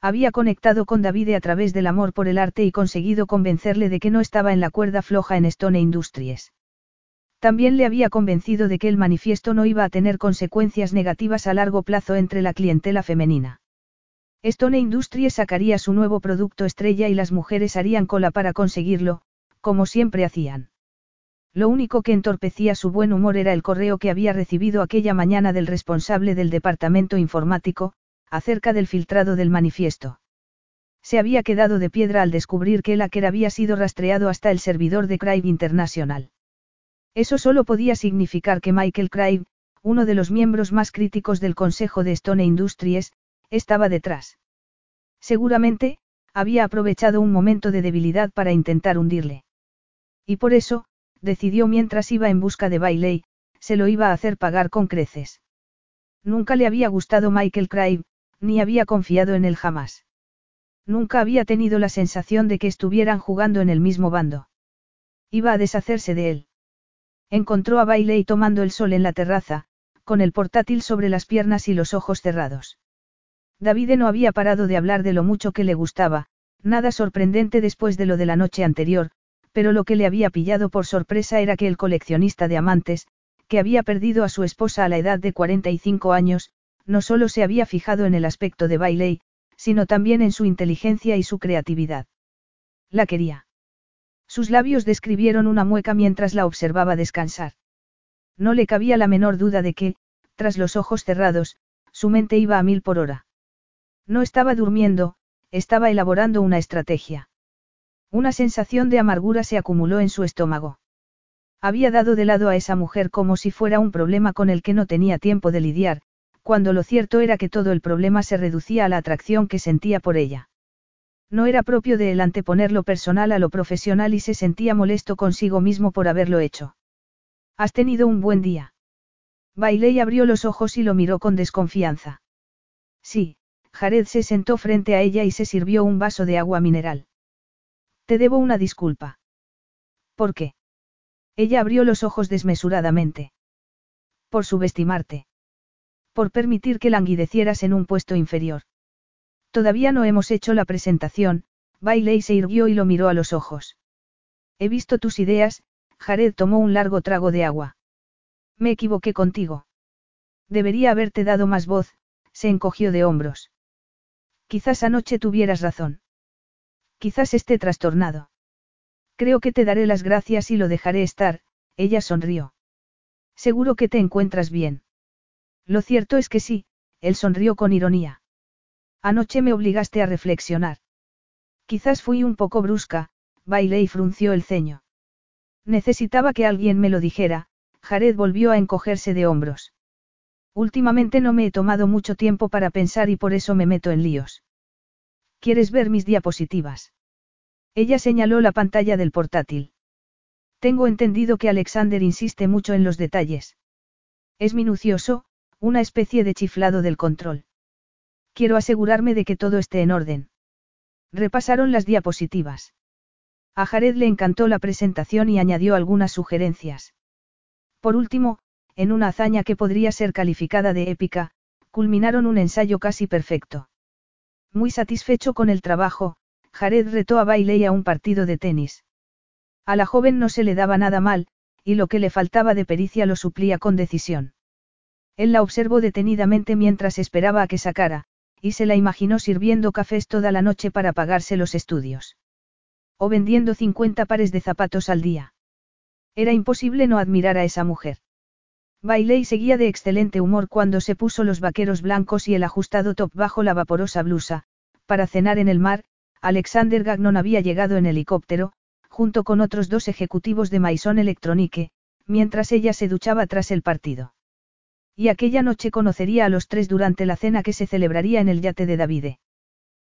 Había conectado con Davide a través del amor por el arte y conseguido convencerle de que no estaba en la cuerda floja en Stone Industries. También le había convencido de que el manifiesto no iba a tener consecuencias negativas a largo plazo entre la clientela femenina. Stone Industries sacaría su nuevo producto estrella y las mujeres harían cola para conseguirlo, como siempre hacían. Lo único que entorpecía su buen humor era el correo que había recibido aquella mañana del responsable del departamento informático, acerca del filtrado del manifiesto. Se había quedado de piedra al descubrir que el hacker había sido rastreado hasta el servidor de Crave International. Eso solo podía significar que Michael Crave, uno de los miembros más críticos del Consejo de Stone Industries, estaba detrás. Seguramente, había aprovechado un momento de debilidad para intentar hundirle. Y por eso, decidió mientras iba en busca de Bailey, se lo iba a hacer pagar con creces. Nunca le había gustado Michael Crave, ni había confiado en él jamás. Nunca había tenido la sensación de que estuvieran jugando en el mismo bando. Iba a deshacerse de él. Encontró a Bailey tomando el sol en la terraza, con el portátil sobre las piernas y los ojos cerrados. Davide no había parado de hablar de lo mucho que le gustaba, nada sorprendente después de lo de la noche anterior, pero lo que le había pillado por sorpresa era que el coleccionista de amantes, que había perdido a su esposa a la edad de 45 años, no solo se había fijado en el aspecto de Bailey, sino también en su inteligencia y su creatividad. La quería. Sus labios describieron una mueca mientras la observaba descansar. No le cabía la menor duda de que, tras los ojos cerrados, su mente iba a mil por hora. No estaba durmiendo, estaba elaborando una estrategia. Una sensación de amargura se acumuló en su estómago. Había dado de lado a esa mujer como si fuera un problema con el que no tenía tiempo de lidiar, cuando lo cierto era que todo el problema se reducía a la atracción que sentía por ella. No era propio de él anteponer lo personal a lo profesional y se sentía molesto consigo mismo por haberlo hecho. ¿Has tenido un buen día? Bailey abrió los ojos y lo miró con desconfianza. Sí, Jared se sentó frente a ella y se sirvió un vaso de agua mineral. Te debo una disculpa. ¿Por qué? Ella abrió los ojos desmesuradamente. Por subestimarte. Por permitir que languidecieras en un puesto inferior. Todavía no hemos hecho la presentación, Bailey se irguió y lo miró a los ojos. He visto tus ideas, Jared tomó un largo trago de agua. Me equivoqué contigo. Debería haberte dado más voz, se encogió de hombros. Quizás anoche tuvieras razón. Quizás esté trastornado. Creo que te daré las gracias y lo dejaré estar, ella sonrió. Seguro que te encuentras bien. Lo cierto es que sí, él sonrió con ironía. Anoche me obligaste a reflexionar. Quizás fui un poco brusca, bailé y frunció el ceño. Necesitaba que alguien me lo dijera, Jared volvió a encogerse de hombros. Últimamente no me he tomado mucho tiempo para pensar y por eso me meto en líos. ¿Quieres ver mis diapositivas? Ella señaló la pantalla del portátil. Tengo entendido que Alexander insiste mucho en los detalles. Es minucioso, una especie de chiflado del control. Quiero asegurarme de que todo esté en orden. Repasaron las diapositivas. A Jared le encantó la presentación y añadió algunas sugerencias. Por último, en una hazaña que podría ser calificada de épica, culminaron un ensayo casi perfecto. Muy satisfecho con el trabajo, Jared retó a Bailey a un partido de tenis. A la joven no se le daba nada mal, y lo que le faltaba de pericia lo suplía con decisión. Él la observó detenidamente mientras esperaba a que sacara, y se la imaginó sirviendo cafés toda la noche para pagarse los estudios. O vendiendo 50 pares de zapatos al día. Era imposible no admirar a esa mujer. Bailey seguía de excelente humor cuando se puso los vaqueros blancos y el ajustado top bajo la vaporosa blusa, para cenar en el mar, Alexander Gagnon había llegado en helicóptero, junto con otros dos ejecutivos de Maison Electronique, mientras ella se duchaba tras el partido. Y aquella noche conocería a los tres durante la cena que se celebraría en el yate de Davide.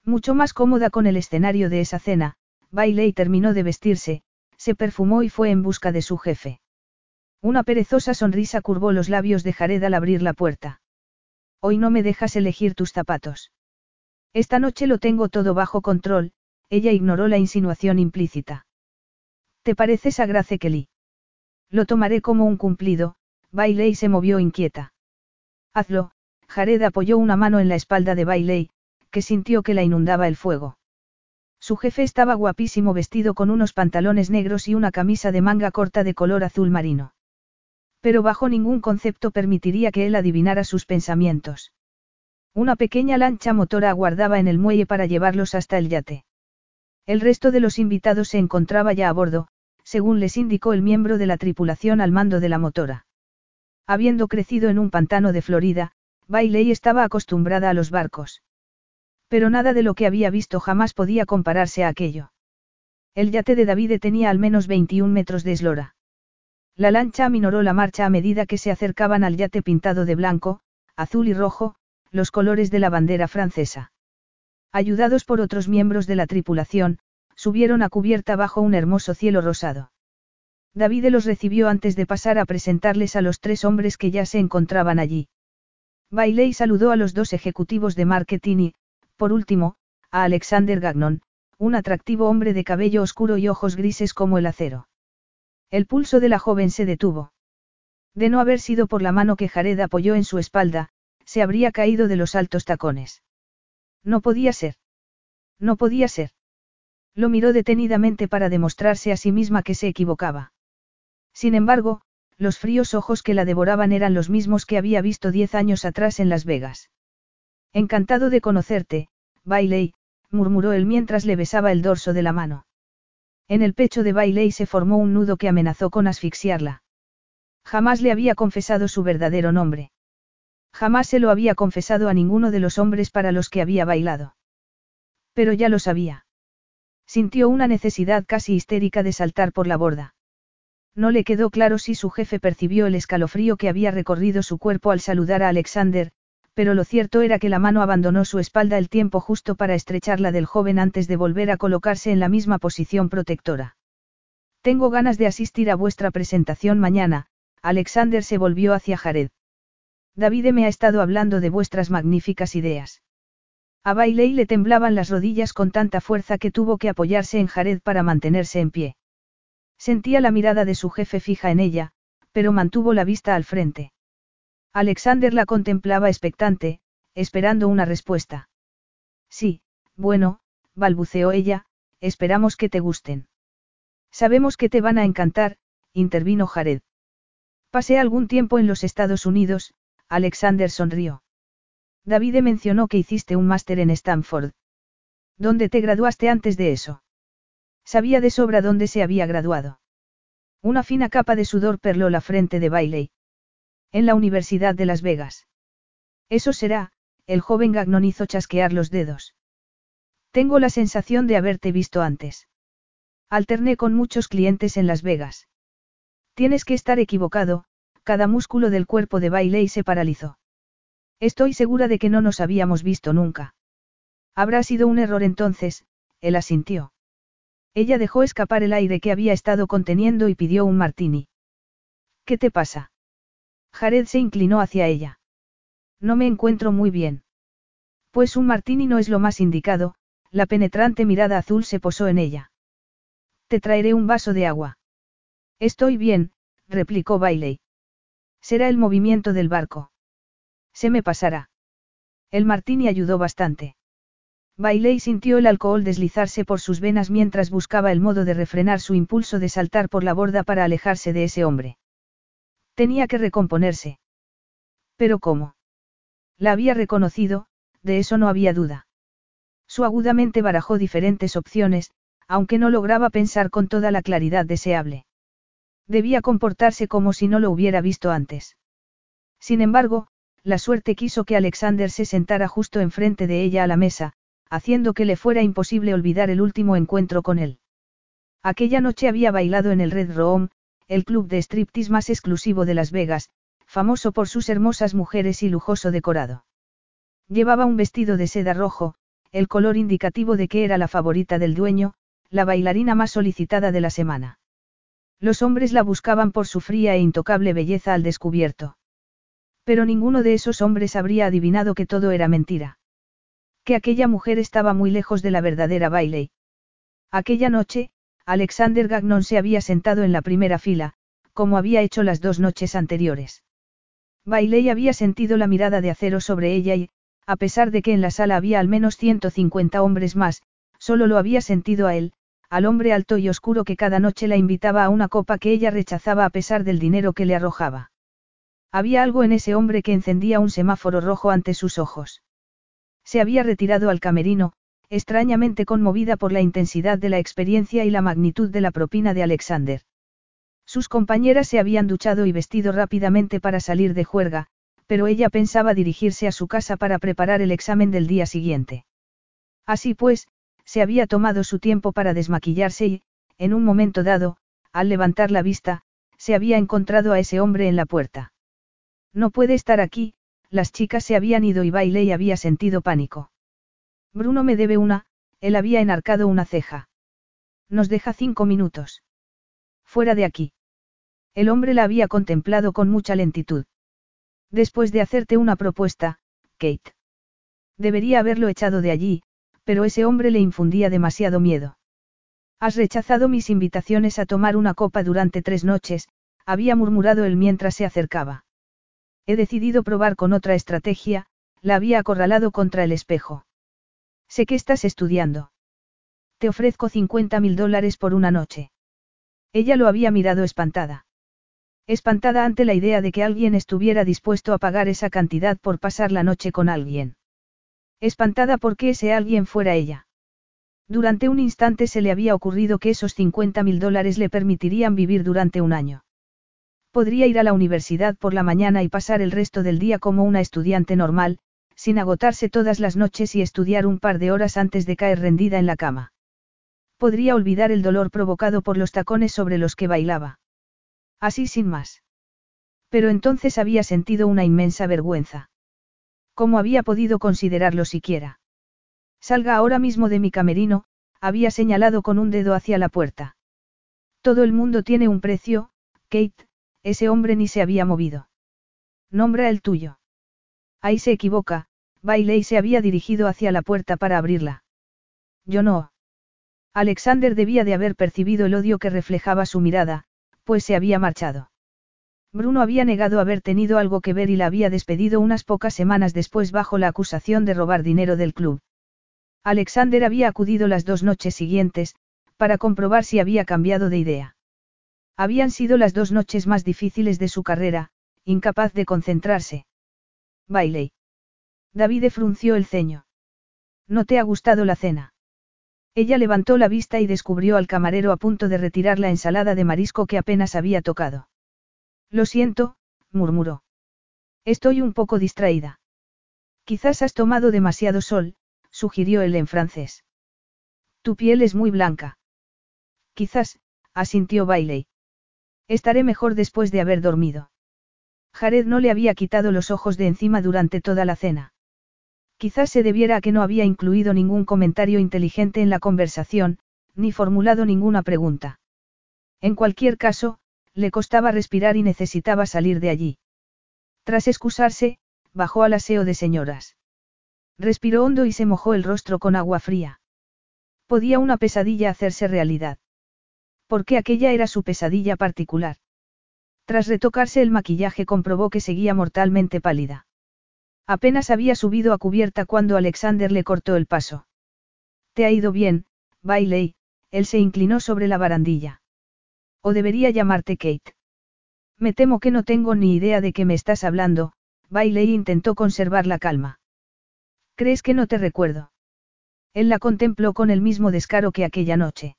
Mucho más cómoda con el escenario de esa cena, Bailey terminó de vestirse, se perfumó y fue en busca de su jefe. Una perezosa sonrisa curvó los labios de Jared al abrir la puerta. Hoy no me dejas elegir tus zapatos. Esta noche lo tengo todo bajo control, ella ignoró la insinuación implícita. ¿Te pareces a Grace Kelly? Lo tomaré como un cumplido, Bailey se movió inquieta. Hazlo, Jared apoyó una mano en la espalda de Bailey, que sintió que la inundaba el fuego. Su jefe estaba guapísimo vestido con unos pantalones negros y una camisa de manga corta de color azul marino. Pero bajo ningún concepto permitiría que él adivinara sus pensamientos. Una pequeña lancha motora aguardaba en el muelle para llevarlos hasta el yate. El resto de los invitados se encontraba ya a bordo, según les indicó el miembro de la tripulación al mando de la motora. Habiendo crecido en un pantano de Florida, Bailey estaba acostumbrada a los barcos. Pero nada de lo que había visto jamás podía compararse a aquello. El yate de Davide tenía al menos 21 metros de eslora. La lancha aminoró la marcha a medida que se acercaban al yate pintado de blanco, azul y rojo, los colores de la bandera francesa. Ayudados por otros miembros de la tripulación, subieron a cubierta bajo un hermoso cielo rosado. David los recibió antes de pasar a presentarles a los tres hombres que ya se encontraban allí. Bailey saludó a los dos ejecutivos de marketing y, por último, a Alexander Gagnon, un atractivo hombre de cabello oscuro y ojos grises como el acero. El pulso de la joven se detuvo. De no haber sido por la mano que Jared apoyó en su espalda, se habría caído de los altos tacones. No podía ser. No podía ser. Lo miró detenidamente para demostrarse a sí misma que se equivocaba. Sin embargo, los fríos ojos que la devoraban eran los mismos que había visto diez años atrás en Las Vegas. Encantado de conocerte, Bailey, murmuró él mientras le besaba el dorso de la mano. En el pecho de Bailey se formó un nudo que amenazó con asfixiarla. Jamás le había confesado su verdadero nombre. Jamás se lo había confesado a ninguno de los hombres para los que había bailado. Pero ya lo sabía. Sintió una necesidad casi histérica de saltar por la borda. No le quedó claro si su jefe percibió el escalofrío que había recorrido su cuerpo al saludar a Alexander, pero lo cierto era que la mano abandonó su espalda el tiempo justo para estrecharla del joven antes de volver a colocarse en la misma posición protectora. Tengo ganas de asistir a vuestra presentación mañana, Alexander se volvió hacia Jared. David me ha estado hablando de vuestras magníficas ideas. A Bailey le temblaban las rodillas con tanta fuerza que tuvo que apoyarse en Jared para mantenerse en pie. Sentía la mirada de su jefe fija en ella, pero mantuvo la vista al frente. Alexander la contemplaba expectante, esperando una respuesta. Sí, bueno, balbuceó ella, esperamos que te gusten. Sabemos que te van a encantar, intervino Jared. Pasé algún tiempo en los Estados Unidos, Alexander sonrió. David mencionó que hiciste un máster en Stanford. ¿Dónde te graduaste antes de eso? Sabía de sobra dónde se había graduado. Una fina capa de sudor perló la frente de Bailey. En la Universidad de Las Vegas. Eso será, el joven Gagnon hizo chasquear los dedos. Tengo la sensación de haberte visto antes. Alterné con muchos clientes en Las Vegas. Tienes que estar equivocado, cada músculo del cuerpo de Bailey se paralizó. Estoy segura de que no nos habíamos visto nunca. Habrá sido un error entonces, él asintió. Ella dejó escapar el aire que había estado conteniendo y pidió un martini. ¿Qué te pasa? Jared se inclinó hacia ella. No me encuentro muy bien. Pues un martini no es lo más indicado, la penetrante mirada azul se posó en ella. Te traeré un vaso de agua. Estoy bien, replicó Bailey. Será el movimiento del barco. Se me pasará. El martini ayudó bastante. Bailey sintió el alcohol deslizarse por sus venas mientras buscaba el modo de refrenar su impulso de saltar por la borda para alejarse de ese hombre. Tenía que recomponerse. Pero ¿cómo? La había reconocido, de eso no había duda. Su agudamente barajó diferentes opciones, aunque no lograba pensar con toda la claridad deseable. Debía comportarse como si no lo hubiera visto antes. Sin embargo, la suerte quiso que Alexander se sentara justo enfrente de ella a la mesa, haciendo que le fuera imposible olvidar el último encuentro con él. Aquella noche había bailado en el Red Room, el club de striptease más exclusivo de Las Vegas, famoso por sus hermosas mujeres y lujoso decorado. Llevaba un vestido de seda rojo, el color indicativo de que era la favorita del dueño, la bailarina más solicitada de la semana. Los hombres la buscaban por su fría e intocable belleza al descubierto. Pero ninguno de esos hombres habría adivinado que todo era mentira. Que aquella mujer estaba muy lejos de la verdadera Bailey. Aquella noche, Alexander Gagnon se había sentado en la primera fila, como había hecho las dos noches anteriores. Bailey había sentido la mirada de acero sobre ella y, a pesar de que en la sala había al menos 150 hombres más, solo lo había sentido a él, al hombre alto y oscuro que cada noche la invitaba a una copa que ella rechazaba a pesar del dinero que le arrojaba. Había algo en ese hombre que encendía un semáforo rojo ante sus ojos. Se había retirado al camerino, extrañamente conmovida por la intensidad de la experiencia y la magnitud de la propina de Alexander. Sus compañeras se habían duchado y vestido rápidamente para salir de juerga, pero ella pensaba dirigirse a su casa para preparar el examen del día siguiente. Así pues, se había tomado su tiempo para desmaquillarse y, en un momento dado, al levantar la vista, se había encontrado a ese hombre en la puerta. No puede estar aquí, las chicas se habían ido y Bailey había sentido pánico. Bruno me debe una, él había enarcado una ceja. Nos deja cinco minutos. Fuera de aquí. El hombre la había contemplado con mucha lentitud. Después de hacerte una propuesta, Kate. Debería haberlo echado de allí, pero ese hombre le infundía demasiado miedo. Has rechazado mis invitaciones a tomar una copa durante tres noches, había murmurado él mientras se acercaba. He decidido probar con otra estrategia, la había acorralado contra el espejo. Sé que estás estudiando. Te ofrezco 50 mil dólares por una noche. Ella lo había mirado espantada. Espantada ante la idea de que alguien estuviera dispuesto a pagar esa cantidad por pasar la noche con alguien. Espantada porque ese alguien fuera ella. Durante un instante se le había ocurrido que esos 50 mil dólares le permitirían vivir durante un año. Podría ir a la universidad por la mañana y pasar el resto del día como una estudiante normal, sin agotarse todas las noches y estudiar un par de horas antes de caer rendida en la cama. Podría olvidar el dolor provocado por los tacones sobre los que bailaba. Así sin más. Pero entonces había sentido una inmensa vergüenza. ¿Cómo había podido considerarlo siquiera? Salga ahora mismo de mi camerino, había señalado con un dedo hacia la puerta. Todo el mundo tiene un precio, Kate, ese hombre ni se había movido. Nombra el tuyo. Ahí se equivoca, Bailey se había dirigido hacia la puerta para abrirla. Yo no. Alexander debía de haber percibido el odio que reflejaba su mirada, pues se había marchado. Bruno había negado haber tenido algo que ver y la había despedido unas pocas semanas después bajo la acusación de robar dinero del club. Alexander había acudido las dos noches siguientes, para comprobar si había cambiado de idea. Habían sido las dos noches más difíciles de su carrera, incapaz de concentrarse. Bailey. David frunció el ceño. ¿No te ha gustado la cena? Ella levantó la vista y descubrió al camarero a punto de retirar la ensalada de marisco que apenas había tocado. Lo siento, murmuró. Estoy un poco distraída. Quizás has tomado demasiado sol, sugirió él en francés. Tu piel es muy blanca. Quizás, asintió Bailey. Estaré mejor después de haber dormido. Jared no le había quitado los ojos de encima durante toda la cena. Quizás se debiera a que no había incluido ningún comentario inteligente en la conversación, ni formulado ninguna pregunta. En cualquier caso, le costaba respirar y necesitaba salir de allí. Tras excusarse, bajó al aseo de señoras. Respiró hondo y se mojó el rostro con agua fría. Podía una pesadilla hacerse realidad. Porque aquella era su pesadilla particular. Tras retocarse el maquillaje comprobó que seguía mortalmente pálida. Apenas había subido a cubierta cuando Alexander le cortó el paso. Te ha ido bien, Bailey, él se inclinó sobre la barandilla. O debería llamarte Kate. Me temo que no tengo ni idea de qué me estás hablando, Bailey intentó conservar la calma. ¿Crees que no te recuerdo? Él la contempló con el mismo descaro que aquella noche.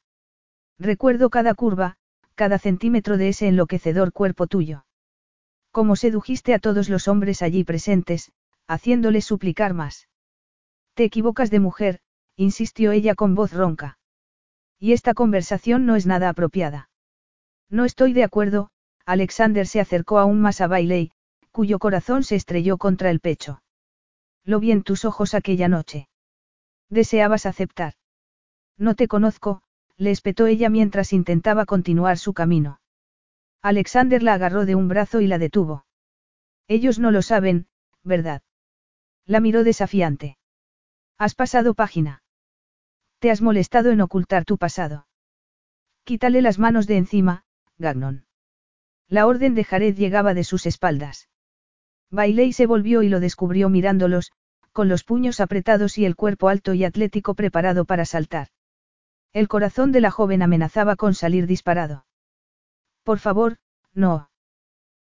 Recuerdo cada curva, cada centímetro de ese enloquecedor cuerpo tuyo. Cómo sedujiste a todos los hombres allí presentes, haciéndoles suplicar más. Te equivocas de mujer, insistió ella con voz ronca. Y esta conversación no es nada apropiada. No estoy de acuerdo, Alexander se acercó aún más a Bailey, cuyo corazón se estrelló contra el pecho. Lo vi en tus ojos aquella noche. Deseabas aceptar. No te conozco, le espetó ella mientras intentaba continuar su camino. Alexander la agarró de un brazo y la detuvo. Ellos no lo saben, ¿verdad? La miró desafiante. Has pasado página. Te has molestado en ocultar tu pasado. Quítale las manos de encima, Gagnon. La orden de Jared llegaba de sus espaldas. Bailey se volvió y lo descubrió mirándolos, con los puños apretados y el cuerpo alto y atlético preparado para saltar. El corazón de la joven amenazaba con salir disparado. Por favor, no.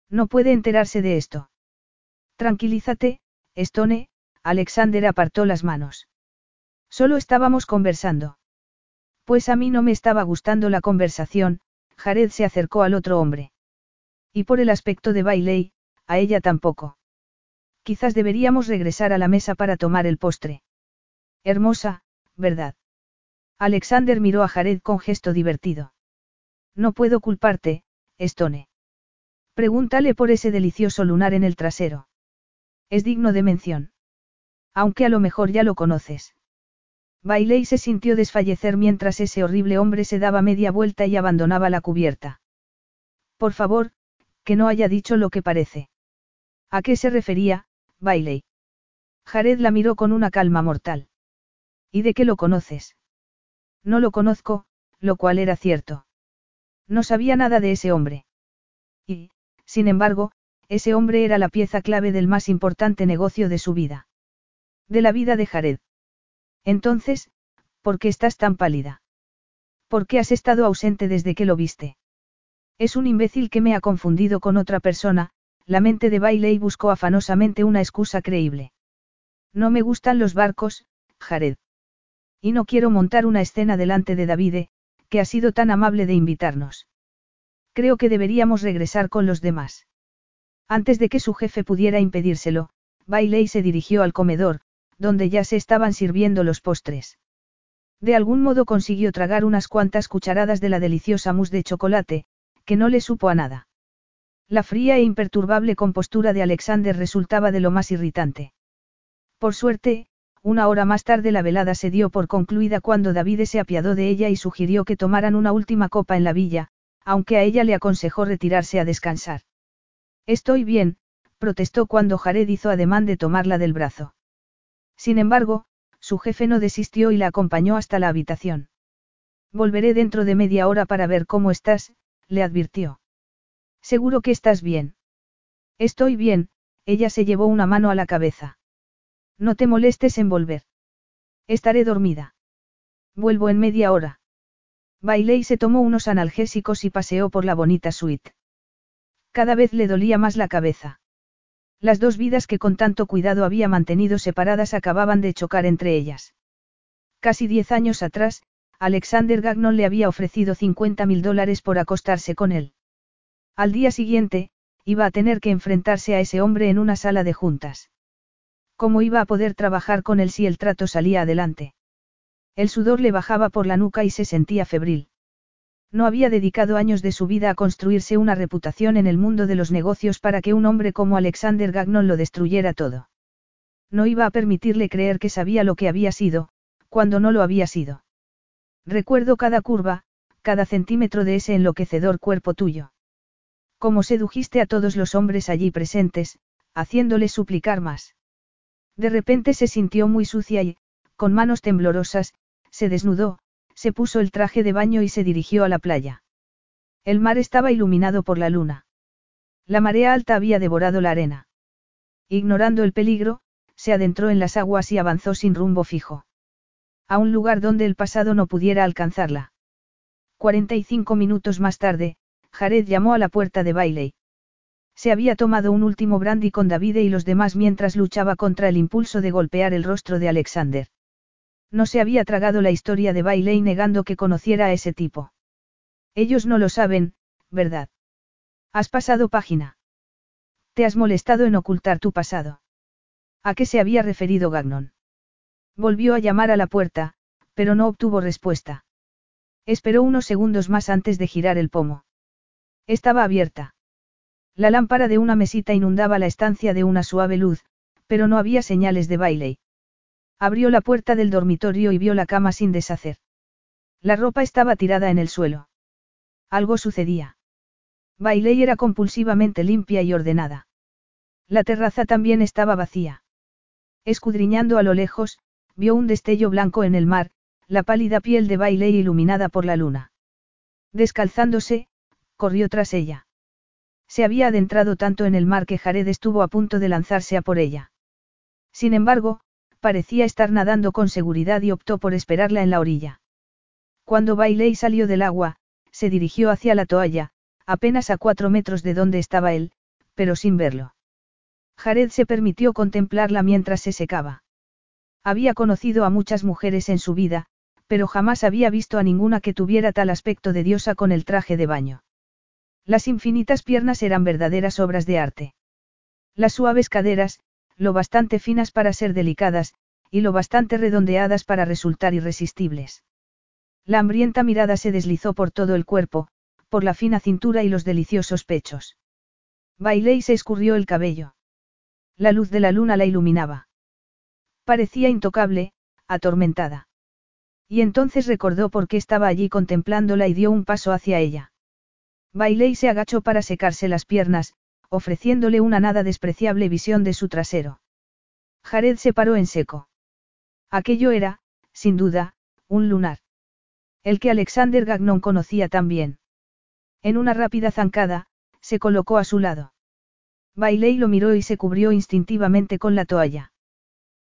No puede enterarse de esto. Tranquilízate, Stone, Alexander apartó las manos. Solo estábamos conversando. Pues a mí no me estaba gustando la conversación, Jared se acercó al otro hombre. Y por el aspecto de Bailey, a ella tampoco. Quizás deberíamos regresar a la mesa para tomar el postre. Hermosa, ¿verdad? Alexander miró a Jared con gesto divertido. No puedo culparte, Stone. Pregúntale por ese delicioso lunar en el trasero. Es digno de mención. Aunque a lo mejor ya lo conoces. Bailey se sintió desfallecer mientras ese horrible hombre se daba media vuelta y abandonaba la cubierta. Por favor, que no haya dicho lo que parece. ¿A qué se refería, Bailey? Jared la miró con una calma mortal. ¿Y de qué lo conoces? No lo conozco, lo cual era cierto. No sabía nada de ese hombre. Y, sin embargo, ese hombre era la pieza clave del más importante negocio de su vida. De la vida de Jared. Entonces, ¿por qué estás tan pálida? ¿Por qué has estado ausente desde que lo viste? Es un imbécil que me ha confundido con otra persona, la mente de Bailey buscó afanosamente una excusa creíble. No me gustan los barcos, Jared. Y no quiero montar una escena delante de Davide, que ha sido tan amable de invitarnos. Creo que deberíamos regresar con los demás. Antes de que su jefe pudiera impedírselo, Bailey se dirigió al comedor, donde ya se estaban sirviendo los postres. De algún modo consiguió tragar unas cuantas cucharadas de la deliciosa mousse de chocolate, que no le supo a nada. La fría e imperturbable compostura de Alexander resultaba de lo más irritante. Por suerte, una hora más tarde la velada se dio por concluida cuando David se apiadó de ella y sugirió que tomaran una última copa en la villa, aunque a ella le aconsejó retirarse a descansar. Estoy bien, protestó cuando Jared hizo ademán de tomarla del brazo. Sin embargo, su jefe no desistió y la acompañó hasta la habitación. Volveré dentro de media hora para ver cómo estás, le advirtió. Seguro que estás bien. Estoy bien, ella se llevó una mano a la cabeza. No te molestes en volver. Estaré dormida. Vuelvo en media hora. Bailé y se tomó unos analgésicos y paseó por la bonita suite. Cada vez le dolía más la cabeza. Las dos vidas que con tanto cuidado había mantenido separadas acababan de chocar entre ellas. Casi diez años atrás, Alexander Gagnon le había ofrecido 50 mil dólares por acostarse con él. Al día siguiente, iba a tener que enfrentarse a ese hombre en una sala de juntas. ¿Cómo iba a poder trabajar con él si el trato salía adelante? El sudor le bajaba por la nuca y se sentía febril. No había dedicado años de su vida a construirse una reputación en el mundo de los negocios para que un hombre como Alexander Gagnon lo destruyera todo. No iba a permitirle creer que sabía lo que había sido, cuando no lo había sido. Recuerdo cada curva, cada centímetro de ese enloquecedor cuerpo tuyo. Cómo sedujiste a todos los hombres allí presentes, haciéndoles suplicar más. De repente se sintió muy sucia y, con manos temblorosas, se desnudó, se puso el traje de baño y se dirigió a la playa. El mar estaba iluminado por la luna. La marea alta había devorado la arena. Ignorando el peligro, se adentró en las aguas y avanzó sin rumbo fijo. A un lugar donde el pasado no pudiera alcanzarla. 45 minutos más tarde, Jared llamó a la puerta de Bailey. Se había tomado un último brandy con David y los demás mientras luchaba contra el impulso de golpear el rostro de Alexander. No se había tragado la historia de Bailey negando que conociera a ese tipo. Ellos no lo saben, ¿verdad? Has pasado página. Te has molestado en ocultar tu pasado. ¿A qué se había referido Gagnon? Volvió a llamar a la puerta, pero no obtuvo respuesta. Esperó unos segundos más antes de girar el pomo. Estaba abierta. La lámpara de una mesita inundaba la estancia de una suave luz, pero no había señales de Bailey. Abrió la puerta del dormitorio y vio la cama sin deshacer. La ropa estaba tirada en el suelo. Algo sucedía. Bailey era compulsivamente limpia y ordenada. La terraza también estaba vacía. Escudriñando a lo lejos, vio un destello blanco en el mar, la pálida piel de Bailey iluminada por la luna. Descalzándose, corrió tras ella. Se había adentrado tanto en el mar que Jared estuvo a punto de lanzarse a por ella. Sin embargo, parecía estar nadando con seguridad y optó por esperarla en la orilla. Cuando Bailey salió del agua, se dirigió hacia la toalla, apenas a cuatro metros de donde estaba él, pero sin verlo. Jared se permitió contemplarla mientras se secaba. Había conocido a muchas mujeres en su vida, pero jamás había visto a ninguna que tuviera tal aspecto de diosa con el traje de baño. Las infinitas piernas eran verdaderas obras de arte. Las suaves caderas, lo bastante finas para ser delicadas, y lo bastante redondeadas para resultar irresistibles. La hambrienta mirada se deslizó por todo el cuerpo, por la fina cintura y los deliciosos pechos. Bailé y se escurrió el cabello. La luz de la luna la iluminaba. Parecía intocable, atormentada. Y entonces recordó por qué estaba allí contemplándola y dio un paso hacia ella. Bailey se agachó para secarse las piernas, ofreciéndole una nada despreciable visión de su trasero. Jared se paró en seco. Aquello era, sin duda, un lunar. El que Alexander Gagnon conocía tan bien. En una rápida zancada, se colocó a su lado. Bailey lo miró y se cubrió instintivamente con la toalla.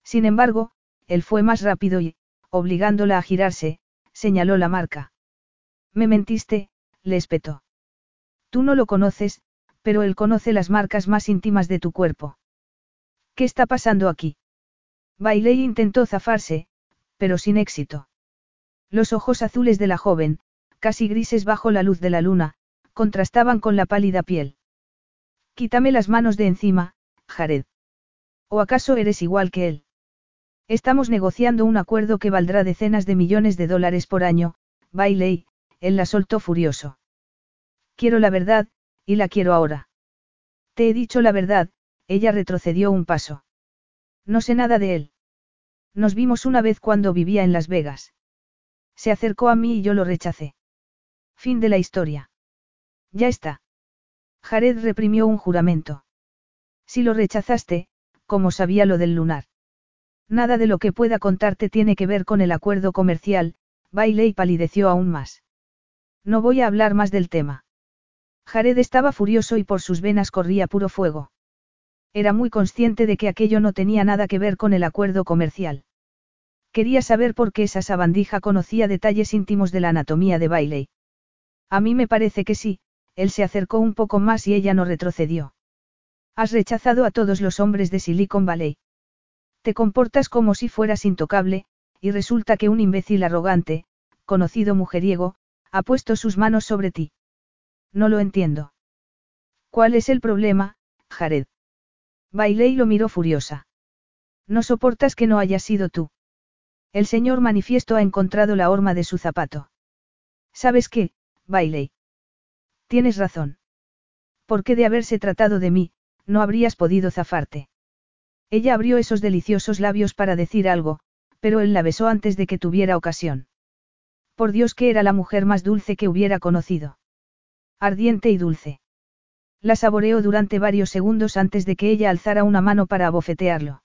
Sin embargo, él fue más rápido y, obligándola a girarse, señaló la marca. Me mentiste, le espetó. Tú no lo conoces, pero él conoce las marcas más íntimas de tu cuerpo. ¿Qué está pasando aquí? Bailey intentó zafarse, pero sin éxito. Los ojos azules de la joven, casi grises bajo la luz de la luna, contrastaban con la pálida piel. Quítame las manos de encima, Jared. ¿O acaso eres igual que él? Estamos negociando un acuerdo que valdrá decenas de millones de dólares por año, Bailey, él la soltó furioso. Quiero la verdad, y la quiero ahora. Te he dicho la verdad, ella retrocedió un paso. No sé nada de él. Nos vimos una vez cuando vivía en Las Vegas. Se acercó a mí y yo lo rechacé. Fin de la historia. Ya está. Jared reprimió un juramento. Si lo rechazaste, ¿cómo sabía lo del lunar? Nada de lo que pueda contarte tiene que ver con el acuerdo comercial, Bailey palideció aún más. No voy a hablar más del tema. Jared estaba furioso y por sus venas corría puro fuego. Era muy consciente de que aquello no tenía nada que ver con el acuerdo comercial. Quería saber por qué esa sabandija conocía detalles íntimos de la anatomía de Bailey. A mí me parece que sí, él se acercó un poco más y ella no retrocedió. Has rechazado a todos los hombres de Silicon Valley. Te comportas como si fueras intocable, y resulta que un imbécil arrogante, conocido mujeriego, ha puesto sus manos sobre ti. No lo entiendo. ¿Cuál es el problema, Jared? Bailey lo miró furiosa. No soportas que no haya sido tú. El señor manifiesto ha encontrado la horma de su zapato. ¿Sabes qué, Bailey? Tienes razón. Porque de haberse tratado de mí, no habrías podido zafarte. Ella abrió esos deliciosos labios para decir algo, pero él la besó antes de que tuviera ocasión. Por Dios que era la mujer más dulce que hubiera conocido. Ardiente y dulce. La saboreó durante varios segundos antes de que ella alzara una mano para abofetearlo.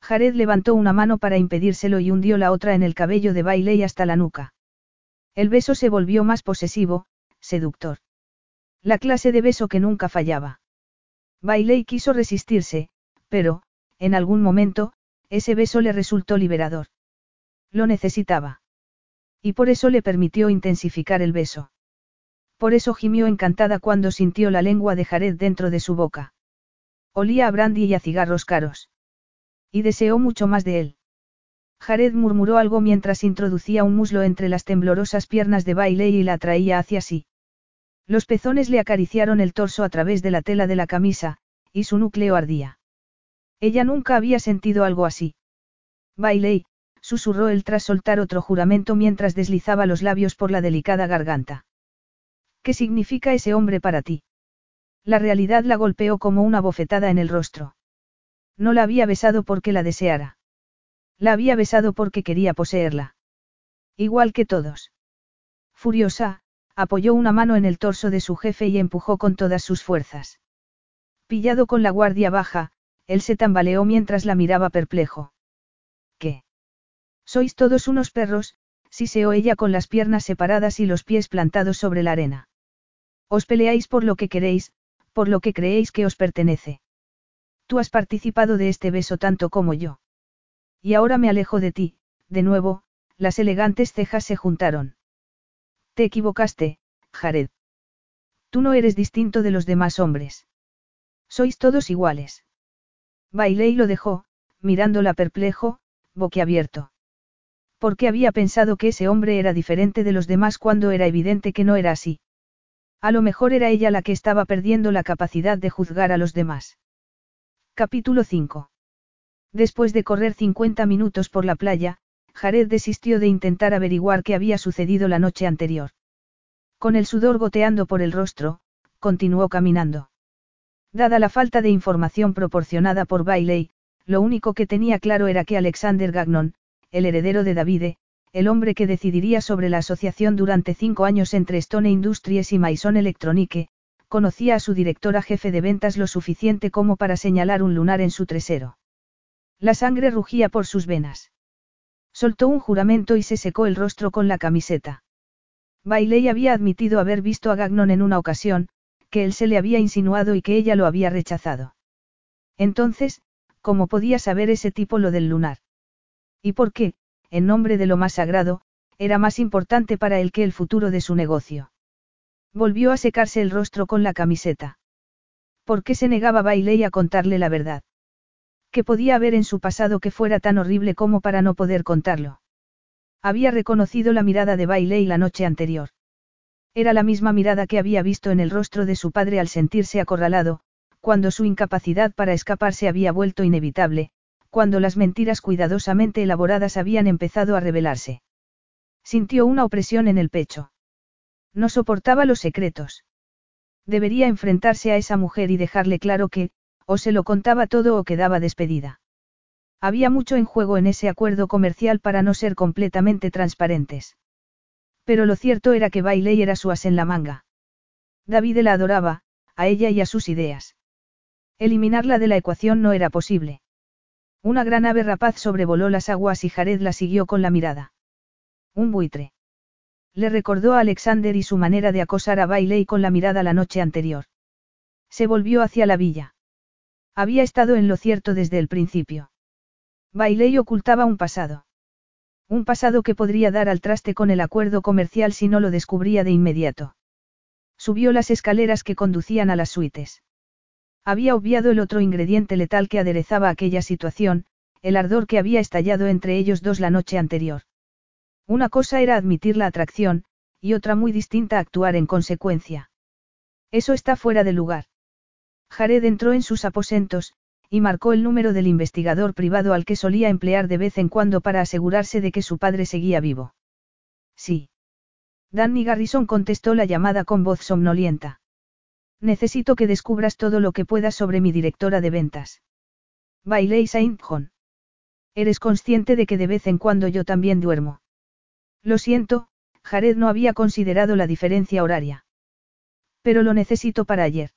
Jared levantó una mano para impedírselo y hundió la otra en el cabello de Bailey hasta la nuca. El beso se volvió más posesivo, seductor. La clase de beso que nunca fallaba. Bailey quiso resistirse, pero, en algún momento, ese beso le resultó liberador. Lo necesitaba. Y por eso le permitió intensificar el beso. Por eso gimió encantada cuando sintió la lengua de Jared dentro de su boca. Olía a brandy y a cigarros caros. Y deseó mucho más de él. Jared murmuró algo mientras introducía un muslo entre las temblorosas piernas de Bailey y la atraía hacia sí. Los pezones le acariciaron el torso a través de la tela de la camisa, y su núcleo ardía. Ella nunca había sentido algo así. Bailey, susurró él tras soltar otro juramento mientras deslizaba los labios por la delicada garganta. ¿Qué significa ese hombre para ti? La realidad la golpeó como una bofetada en el rostro. No la había besado porque la deseara. La había besado porque quería poseerla. Igual que todos. Furiosa, apoyó una mano en el torso de su jefe y empujó con todas sus fuerzas. Pillado con la guardia baja, él se tambaleó mientras la miraba perplejo. ¿Qué? Sois todos unos perros, siseó ella con las piernas separadas y los pies plantados sobre la arena. Os peleáis por lo que queréis, por lo que creéis que os pertenece. Tú has participado de este beso tanto como yo. Y ahora me alejo de ti, de nuevo, las elegantes cejas se juntaron. Te equivocaste, Jared. Tú no eres distinto de los demás hombres. Sois todos iguales. Bailé y lo dejó, mirándola perplejo, boquiabierto. Porque había pensado que ese hombre era diferente de los demás cuando era evidente que no era así. A lo mejor era ella la que estaba perdiendo la capacidad de juzgar a los demás. Capítulo 5. Después de correr 50 minutos por la playa, Jared desistió de intentar averiguar qué había sucedido la noche anterior. Con el sudor goteando por el rostro, continuó caminando. Dada la falta de información proporcionada por Bailey, lo único que tenía claro era que Alexander Gagnon, el heredero de Davide, el hombre que decidiría sobre la asociación durante cinco años entre Stone Industries y Maison Electronique, conocía a su directora jefe de ventas lo suficiente como para señalar un lunar en su tresero. La sangre rugía por sus venas. Soltó un juramento y se secó el rostro con la camiseta. Bailey había admitido haber visto a Gagnon en una ocasión, que él se le había insinuado y que ella lo había rechazado. Entonces, ¿cómo podía saber ese tipo lo del lunar? ¿Y por qué, en nombre de lo más sagrado, era más importante para él que el futuro de su negocio? Volvió a secarse el rostro con la camiseta. ¿Por qué se negaba Bailey a contarle la verdad? ¿Qué podía haber en su pasado que fuera tan horrible como para no poder contarlo? Había reconocido la mirada de Bailey la noche anterior. Era la misma mirada que había visto en el rostro de su padre al sentirse acorralado, cuando su incapacidad para escaparse había vuelto inevitable, cuando las mentiras cuidadosamente elaboradas habían empezado a revelarse. Sintió una opresión en el pecho. No soportaba los secretos. Debería enfrentarse a esa mujer y dejarle claro que, o se lo contaba todo o quedaba despedida. Había mucho en juego en ese acuerdo comercial para no ser completamente transparentes. Pero lo cierto era que Bailey era su as en la manga. David la adoraba, a ella y a sus ideas. Eliminarla de la ecuación no era posible. Una gran ave rapaz sobrevoló las aguas y Jared la siguió con la mirada. Un buitre. Le recordó a Alexander y su manera de acosar a Bailey con la mirada la noche anterior. Se volvió hacia la villa. Había estado en lo cierto desde el principio. Bailey ocultaba un pasado. Un pasado que podría dar al traste con el acuerdo comercial si no lo descubría de inmediato. Subió las escaleras que conducían a las suites. Había obviado el otro ingrediente letal que aderezaba aquella situación, el ardor que había estallado entre ellos dos la noche anterior. Una cosa era admitir la atracción, y otra muy distinta actuar en consecuencia. Eso está fuera de lugar. Jared entró en sus aposentos, y marcó el número del investigador privado al que solía emplear de vez en cuando para asegurarse de que su padre seguía vivo. Sí. Danny Garrison contestó la llamada con voz somnolienta. Necesito que descubras todo lo que puedas sobre mi directora de ventas. Bailey Saint John. Eres consciente de que de vez en cuando yo también duermo. Lo siento, Jared no había considerado la diferencia horaria. Pero lo necesito para ayer.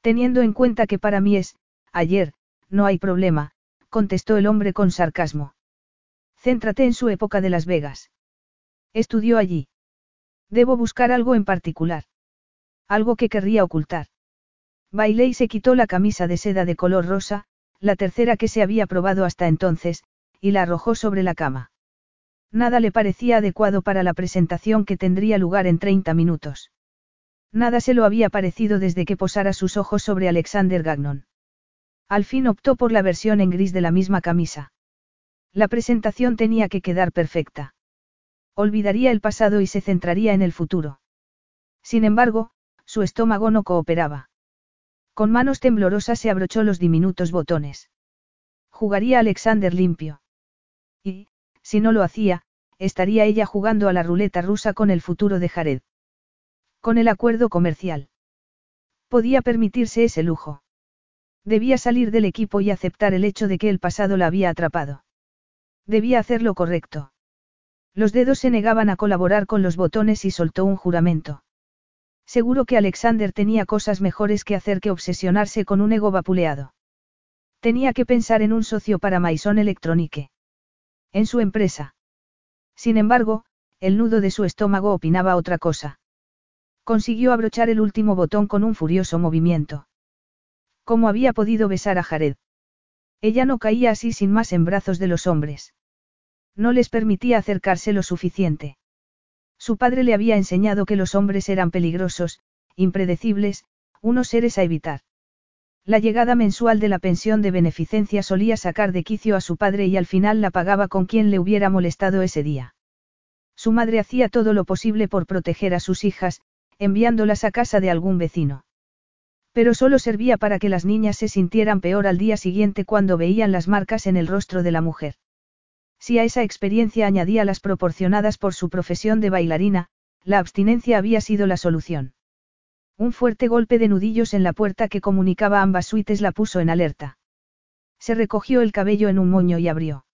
Teniendo en cuenta que para mí es, Ayer, no hay problema, contestó el hombre con sarcasmo. Céntrate en su época de Las Vegas. Estudió allí. Debo buscar algo en particular. Algo que querría ocultar. Bailey se quitó la camisa de seda de color rosa, la tercera que se había probado hasta entonces, y la arrojó sobre la cama. Nada le parecía adecuado para la presentación que tendría lugar en 30 minutos. Nada se lo había parecido desde que posara sus ojos sobre Alexander Gagnon. Al fin optó por la versión en gris de la misma camisa. La presentación tenía que quedar perfecta. Olvidaría el pasado y se centraría en el futuro. Sin embargo, su estómago no cooperaba. Con manos temblorosas se abrochó los diminutos botones. Jugaría Alexander limpio. Y, si no lo hacía, estaría ella jugando a la ruleta rusa con el futuro de Jared. Con el acuerdo comercial. Podía permitirse ese lujo. Debía salir del equipo y aceptar el hecho de que el pasado la había atrapado. Debía hacer lo correcto. Los dedos se negaban a colaborar con los botones y soltó un juramento. Seguro que Alexander tenía cosas mejores que hacer que obsesionarse con un ego vapuleado. Tenía que pensar en un socio para Maison Electronique. En su empresa. Sin embargo, el nudo de su estómago opinaba otra cosa. Consiguió abrochar el último botón con un furioso movimiento. ¿Cómo había podido besar a Jared? Ella no caía así sin más en brazos de los hombres. No les permitía acercarse lo suficiente. Su padre le había enseñado que los hombres eran peligrosos, impredecibles, unos seres a evitar. La llegada mensual de la pensión de beneficencia solía sacar de quicio a su padre y al final la pagaba con quien le hubiera molestado ese día. Su madre hacía todo lo posible por proteger a sus hijas, enviándolas a casa de algún vecino. Pero solo servía para que las niñas se sintieran peor al día siguiente cuando veían las marcas en el rostro de la mujer. Si a esa experiencia añadía las proporcionadas por su profesión de bailarina, la abstinencia había sido la solución. Un fuerte golpe de nudillos en la puerta que comunicaba ambas suites la puso en alerta. Se recogió el cabello en un moño y abrió.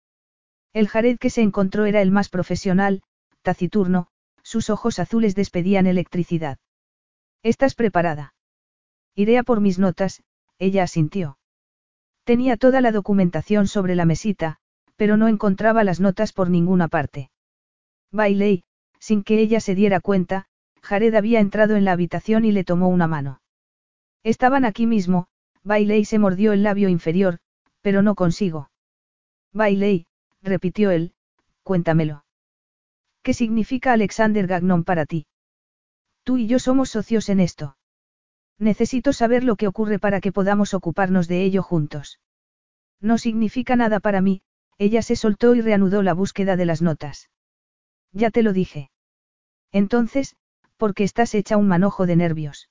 El Jared que se encontró era el más profesional, taciturno, sus ojos azules despedían electricidad. ¿Estás preparada? Iré a por mis notas, ella asintió. Tenía toda la documentación sobre la mesita, pero no encontraba las notas por ninguna parte. Bailey, sin que ella se diera cuenta, Jared había entrado en la habitación y le tomó una mano. Estaban aquí mismo, Bailey se mordió el labio inferior, pero no consigo. Bailey, repitió él, cuéntamelo. ¿Qué significa Alexander Gagnon para ti? Tú y yo somos socios en esto. Necesito saber lo que ocurre para que podamos ocuparnos de ello juntos. No significa nada para mí, ella se soltó y reanudó la búsqueda de las notas. Ya te lo dije. Entonces, ¿por qué estás hecha un manojo de nervios?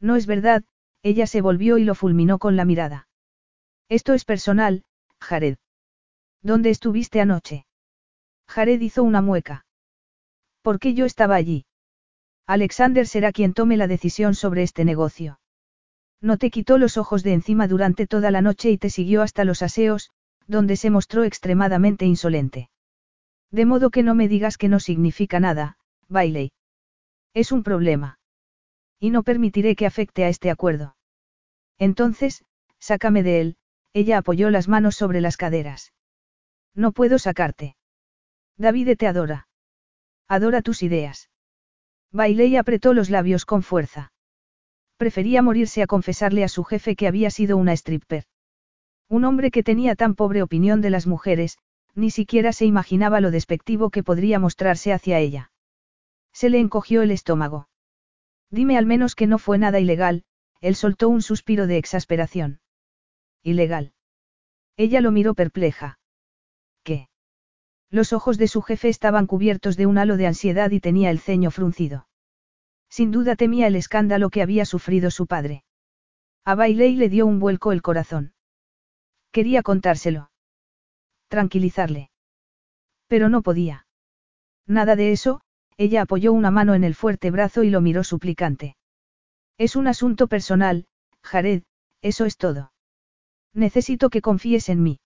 No es verdad, ella se volvió y lo fulminó con la mirada. Esto es personal, Jared. ¿Dónde estuviste anoche? Jared hizo una mueca. ¿Por qué yo estaba allí? Alexander será quien tome la decisión sobre este negocio. No te quitó los ojos de encima durante toda la noche y te siguió hasta los aseos, donde se mostró extremadamente insolente. De modo que no me digas que no significa nada, Bailey. Es un problema. Y no permitiré que afecte a este acuerdo. Entonces, sácame de él, ella apoyó las manos sobre las caderas. No puedo sacarte. David te adora. Adora tus ideas. Bailey apretó los labios con fuerza. Prefería morirse a confesarle a su jefe que había sido una stripper. Un hombre que tenía tan pobre opinión de las mujeres, ni siquiera se imaginaba lo despectivo que podría mostrarse hacia ella. Se le encogió el estómago. Dime al menos que no fue nada ilegal, él soltó un suspiro de exasperación. Ilegal. Ella lo miró perpleja. ¿Qué? Los ojos de su jefe estaban cubiertos de un halo de ansiedad y tenía el ceño fruncido. Sin duda temía el escándalo que había sufrido su padre. A Bailey le dio un vuelco el corazón. Quería contárselo. Tranquilizarle. Pero no podía. Nada de eso, ella apoyó una mano en el fuerte brazo y lo miró suplicante. Es un asunto personal, Jared, eso es todo. Necesito que confíes en mí.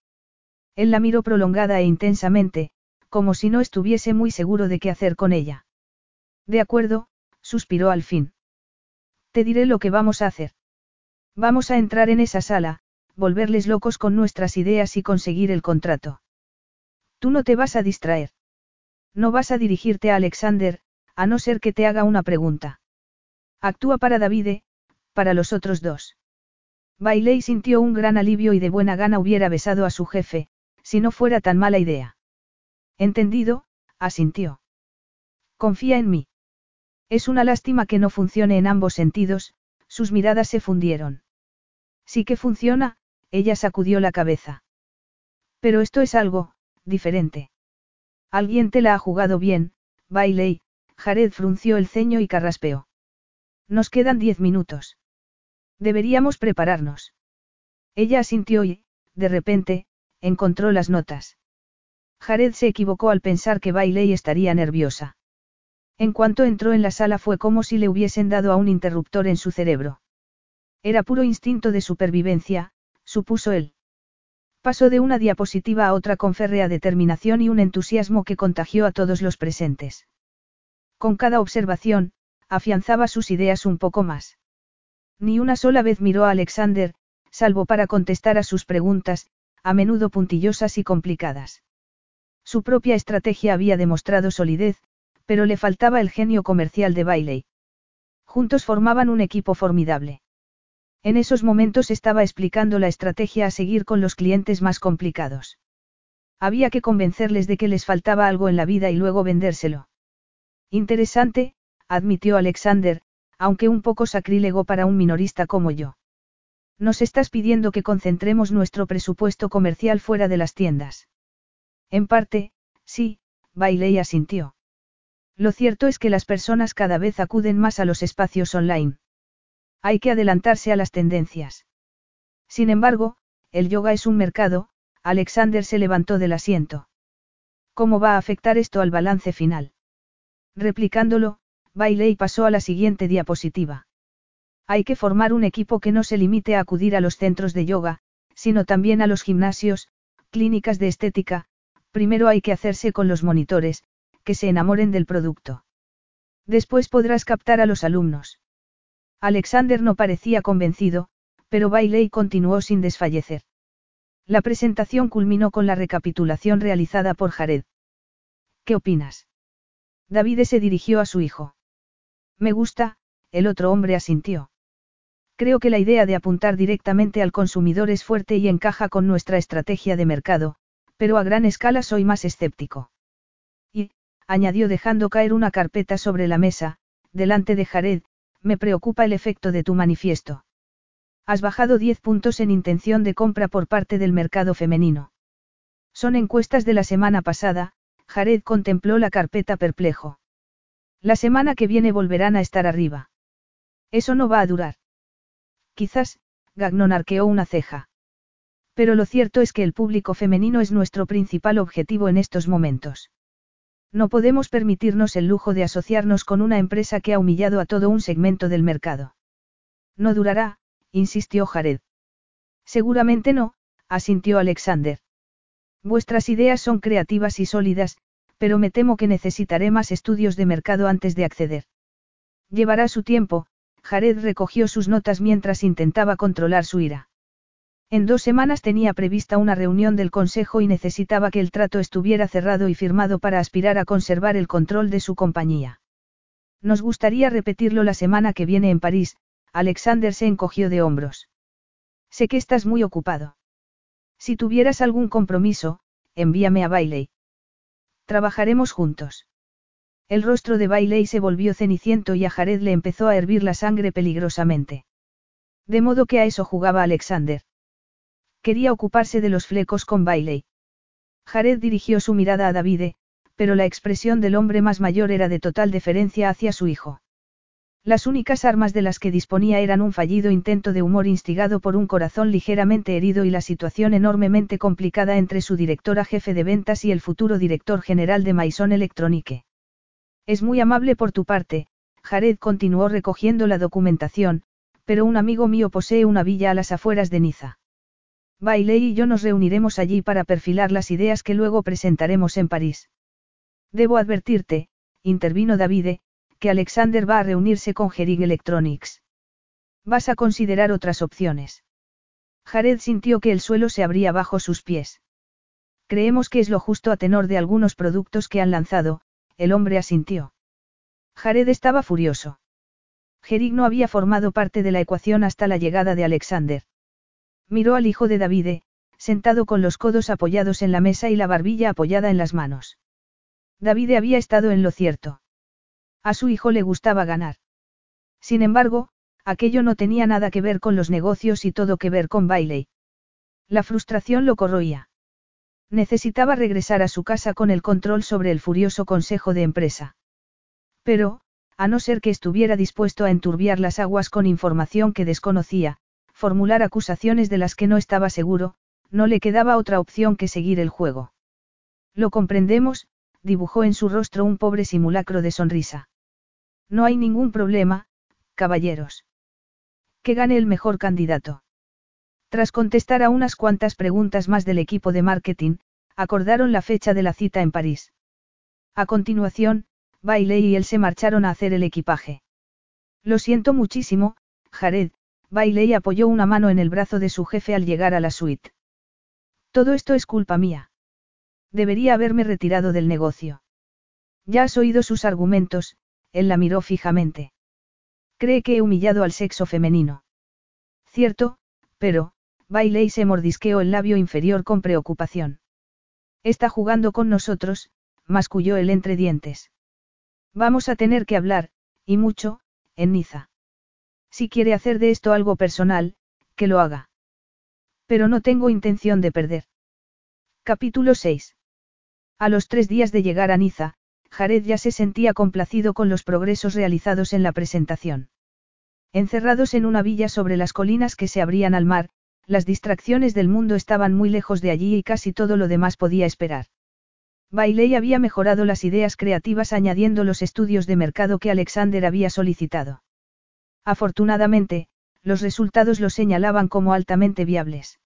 Él la miró prolongada e intensamente, como si no estuviese muy seguro de qué hacer con ella. De acuerdo, suspiró al fin. Te diré lo que vamos a hacer. Vamos a entrar en esa sala, volverles locos con nuestras ideas y conseguir el contrato. Tú no te vas a distraer. No vas a dirigirte a Alexander, a no ser que te haga una pregunta. Actúa para Davide, para los otros dos. Bailey sintió un gran alivio y de buena gana hubiera besado a su jefe, si no fuera tan mala idea. Entendido, asintió. Confía en mí. Es una lástima que no funcione en ambos sentidos, sus miradas se fundieron. Sí que funciona, ella sacudió la cabeza. Pero esto es algo, diferente. Alguien te la ha jugado bien, Bailey, Jared frunció el ceño y carraspeó. Nos quedan diez minutos. Deberíamos prepararnos. Ella asintió y, de repente, encontró las notas. Jared se equivocó al pensar que Bailey estaría nerviosa. En cuanto entró en la sala fue como si le hubiesen dado a un interruptor en su cerebro. Era puro instinto de supervivencia, supuso él. Pasó de una diapositiva a otra con férrea determinación y un entusiasmo que contagió a todos los presentes. Con cada observación, afianzaba sus ideas un poco más. Ni una sola vez miró a Alexander, salvo para contestar a sus preguntas, a menudo puntillosas y complicadas. Su propia estrategia había demostrado solidez, pero le faltaba el genio comercial de Bailey. Juntos formaban un equipo formidable. En esos momentos estaba explicando la estrategia a seguir con los clientes más complicados. Había que convencerles de que les faltaba algo en la vida y luego vendérselo. Interesante, admitió Alexander, aunque un poco sacrílego para un minorista como yo. Nos estás pidiendo que concentremos nuestro presupuesto comercial fuera de las tiendas. En parte, sí, Bailey asintió. Lo cierto es que las personas cada vez acuden más a los espacios online. Hay que adelantarse a las tendencias. Sin embargo, el yoga es un mercado, Alexander se levantó del asiento. ¿Cómo va a afectar esto al balance final? Replicándolo, Bailey pasó a la siguiente diapositiva. Hay que formar un equipo que no se limite a acudir a los centros de yoga, sino también a los gimnasios, clínicas de estética, primero hay que hacerse con los monitores, que se enamoren del producto. Después podrás captar a los alumnos. Alexander no parecía convencido, pero Bailey continuó sin desfallecer. La presentación culminó con la recapitulación realizada por Jared. ¿Qué opinas? David se dirigió a su hijo. Me gusta, el otro hombre asintió. Creo que la idea de apuntar directamente al consumidor es fuerte y encaja con nuestra estrategia de mercado, pero a gran escala soy más escéptico. Y, añadió dejando caer una carpeta sobre la mesa, delante de Jared, me preocupa el efecto de tu manifiesto. Has bajado 10 puntos en intención de compra por parte del mercado femenino. Son encuestas de la semana pasada, Jared contempló la carpeta perplejo. La semana que viene volverán a estar arriba. Eso no va a durar. Quizás, Gagnon arqueó una ceja. Pero lo cierto es que el público femenino es nuestro principal objetivo en estos momentos. No podemos permitirnos el lujo de asociarnos con una empresa que ha humillado a todo un segmento del mercado. No durará, insistió Jared. Seguramente no, asintió Alexander. Vuestras ideas son creativas y sólidas, pero me temo que necesitaré más estudios de mercado antes de acceder. Llevará su tiempo, Jared recogió sus notas mientras intentaba controlar su ira. En dos semanas tenía prevista una reunión del Consejo y necesitaba que el trato estuviera cerrado y firmado para aspirar a conservar el control de su compañía. Nos gustaría repetirlo la semana que viene en París, Alexander se encogió de hombros. Sé que estás muy ocupado. Si tuvieras algún compromiso, envíame a Bailey. Trabajaremos juntos. El rostro de Bailey se volvió ceniciento y a Jared le empezó a hervir la sangre peligrosamente. De modo que a eso jugaba Alexander. Quería ocuparse de los flecos con Bailey. Jared dirigió su mirada a Davide, pero la expresión del hombre más mayor era de total deferencia hacia su hijo. Las únicas armas de las que disponía eran un fallido intento de humor instigado por un corazón ligeramente herido y la situación enormemente complicada entre su directora jefe de ventas y el futuro director general de Maison Electronique. Es muy amable por tu parte, Jared continuó recogiendo la documentación, pero un amigo mío posee una villa a las afueras de Niza. Bailey y yo nos reuniremos allí para perfilar las ideas que luego presentaremos en París. Debo advertirte, intervino Davide, que Alexander va a reunirse con Gerig Electronics. Vas a considerar otras opciones. Jared sintió que el suelo se abría bajo sus pies. Creemos que es lo justo a tenor de algunos productos que han lanzado, el hombre asintió. Jared estaba furioso. Gerig no había formado parte de la ecuación hasta la llegada de Alexander. Miró al hijo de Davide, sentado con los codos apoyados en la mesa y la barbilla apoyada en las manos. Davide había estado en lo cierto. A su hijo le gustaba ganar. Sin embargo, aquello no tenía nada que ver con los negocios y todo que ver con Bailey. La frustración lo corroía. Necesitaba regresar a su casa con el control sobre el furioso consejo de empresa. Pero, a no ser que estuviera dispuesto a enturbiar las aguas con información que desconocía, formular acusaciones de las que no estaba seguro, no le quedaba otra opción que seguir el juego. Lo comprendemos, dibujó en su rostro un pobre simulacro de sonrisa. No hay ningún problema, caballeros. Que gane el mejor candidato. Tras contestar a unas cuantas preguntas más del equipo de marketing, acordaron la fecha de la cita en París. A continuación, Bailey y él se marcharon a hacer el equipaje. Lo siento muchísimo, Jared, Bailey apoyó una mano en el brazo de su jefe al llegar a la suite. Todo esto es culpa mía. Debería haberme retirado del negocio. Ya has oído sus argumentos, él la miró fijamente. Cree que he humillado al sexo femenino. Cierto, pero, Bailey se mordisqueó el labio inferior con preocupación. Está jugando con nosotros, masculló él entre dientes. Vamos a tener que hablar, y mucho, en Niza. Si quiere hacer de esto algo personal, que lo haga. Pero no tengo intención de perder. Capítulo 6. A los tres días de llegar a Niza, Jared ya se sentía complacido con los progresos realizados en la presentación. Encerrados en una villa sobre las colinas que se abrían al mar, las distracciones del mundo estaban muy lejos de allí y casi todo lo demás podía esperar. Bailey había mejorado las ideas creativas añadiendo los estudios de mercado que Alexander había solicitado. Afortunadamente, los resultados lo señalaban como altamente viables.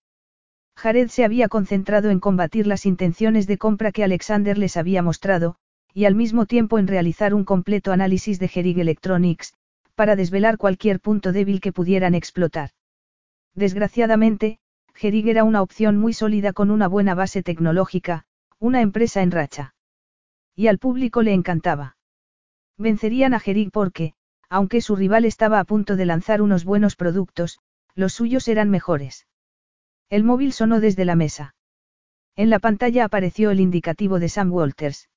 Jared se había concentrado en combatir las intenciones de compra que Alexander les había mostrado, y al mismo tiempo en realizar un completo análisis de Gerig Electronics, para desvelar cualquier punto débil que pudieran explotar. Desgraciadamente, Gerig era una opción muy sólida con una buena base tecnológica, una empresa en racha. Y al público le encantaba. Vencerían a Gerig porque, aunque su rival estaba a punto de lanzar unos buenos productos, los suyos eran mejores. El móvil sonó desde la mesa. En la pantalla apareció el indicativo de Sam Walters.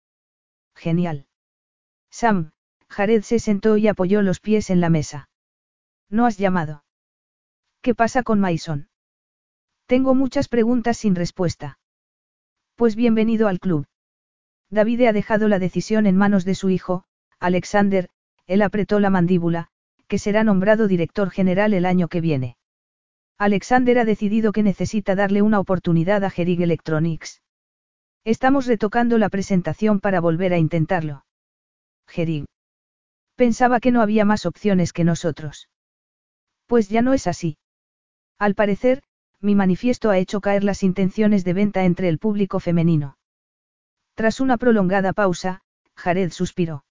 Genial. Sam, Jared se sentó y apoyó los pies en la mesa. ¿No has llamado? ¿Qué pasa con Mason? Tengo muchas preguntas sin respuesta. Pues bienvenido al club. David ha dejado la decisión en manos de su hijo, Alexander, él apretó la mandíbula, que será nombrado director general el año que viene. Alexander ha decidido que necesita darle una oportunidad a Gerig Electronics. Estamos retocando la presentación para volver a intentarlo. Gerig. Pensaba que no había más opciones que nosotros. Pues ya no es así. Al parecer, mi manifiesto ha hecho caer las intenciones de venta entre el público femenino. Tras una prolongada pausa, Jared suspiró.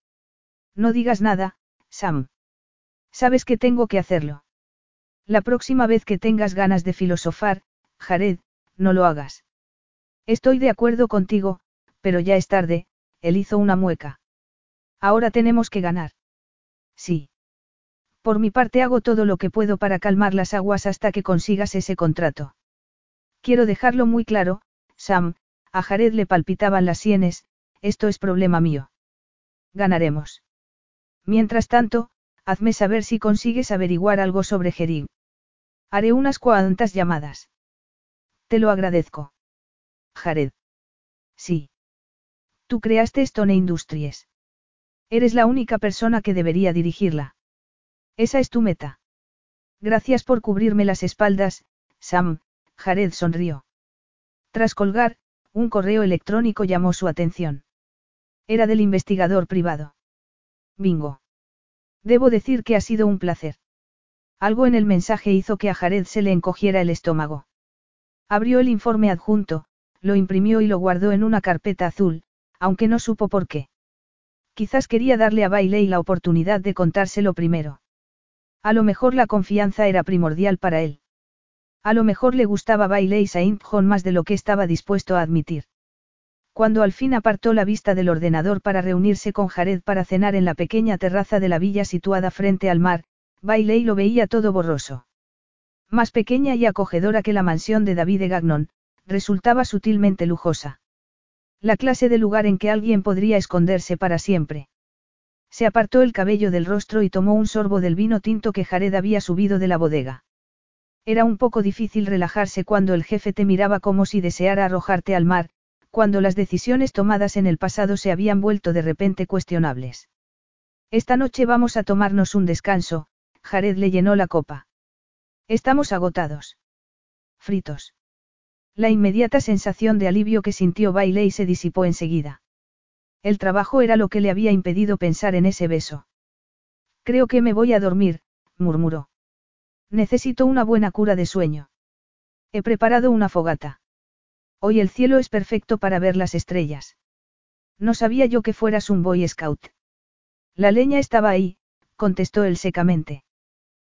No digas nada, Sam. Sabes que tengo que hacerlo. La próxima vez que tengas ganas de filosofar, Jared, no lo hagas. Estoy de acuerdo contigo, pero ya es tarde, él hizo una mueca. Ahora tenemos que ganar. Sí. Por mi parte hago todo lo que puedo para calmar las aguas hasta que consigas ese contrato. Quiero dejarlo muy claro, Sam, a Jared le palpitaban las sienes, esto es problema mío. Ganaremos. Mientras tanto, hazme saber si consigues averiguar algo sobre Gerig. Haré unas cuantas llamadas. Te lo agradezco. Jared. Sí. Tú creaste Stone Industries. Eres la única persona que debería dirigirla. Esa es tu meta. Gracias por cubrirme las espaldas, Sam, Jared sonrió. Tras colgar, un correo electrónico llamó su atención. Era del investigador privado. Bingo. Debo decir que ha sido un placer. Algo en el mensaje hizo que a Jared se le encogiera el estómago. Abrió el informe adjunto, lo imprimió y lo guardó en una carpeta azul, aunque no supo por qué. Quizás quería darle a Bailey la oportunidad de contárselo primero. A lo mejor la confianza era primordial para él. A lo mejor le gustaba Bailey Saint John más de lo que estaba dispuesto a admitir. Cuando al fin apartó la vista del ordenador para reunirse con Jared para cenar en la pequeña terraza de la villa situada frente al mar, Bailey lo veía todo borroso. Más pequeña y acogedora que la mansión de David de Gagnon, resultaba sutilmente lujosa. La clase de lugar en que alguien podría esconderse para siempre. Se apartó el cabello del rostro y tomó un sorbo del vino tinto que Jared había subido de la bodega. Era un poco difícil relajarse cuando el jefe te miraba como si deseara arrojarte al mar, cuando las decisiones tomadas en el pasado se habían vuelto de repente cuestionables. Esta noche vamos a tomarnos un descanso, Jared le llenó la copa. Estamos agotados. Fritos. La inmediata sensación de alivio que sintió Bailey se disipó enseguida. El trabajo era lo que le había impedido pensar en ese beso. Creo que me voy a dormir, murmuró. Necesito una buena cura de sueño. He preparado una fogata. Hoy el cielo es perfecto para ver las estrellas. No sabía yo que fueras un Boy Scout. La leña estaba ahí, contestó él secamente.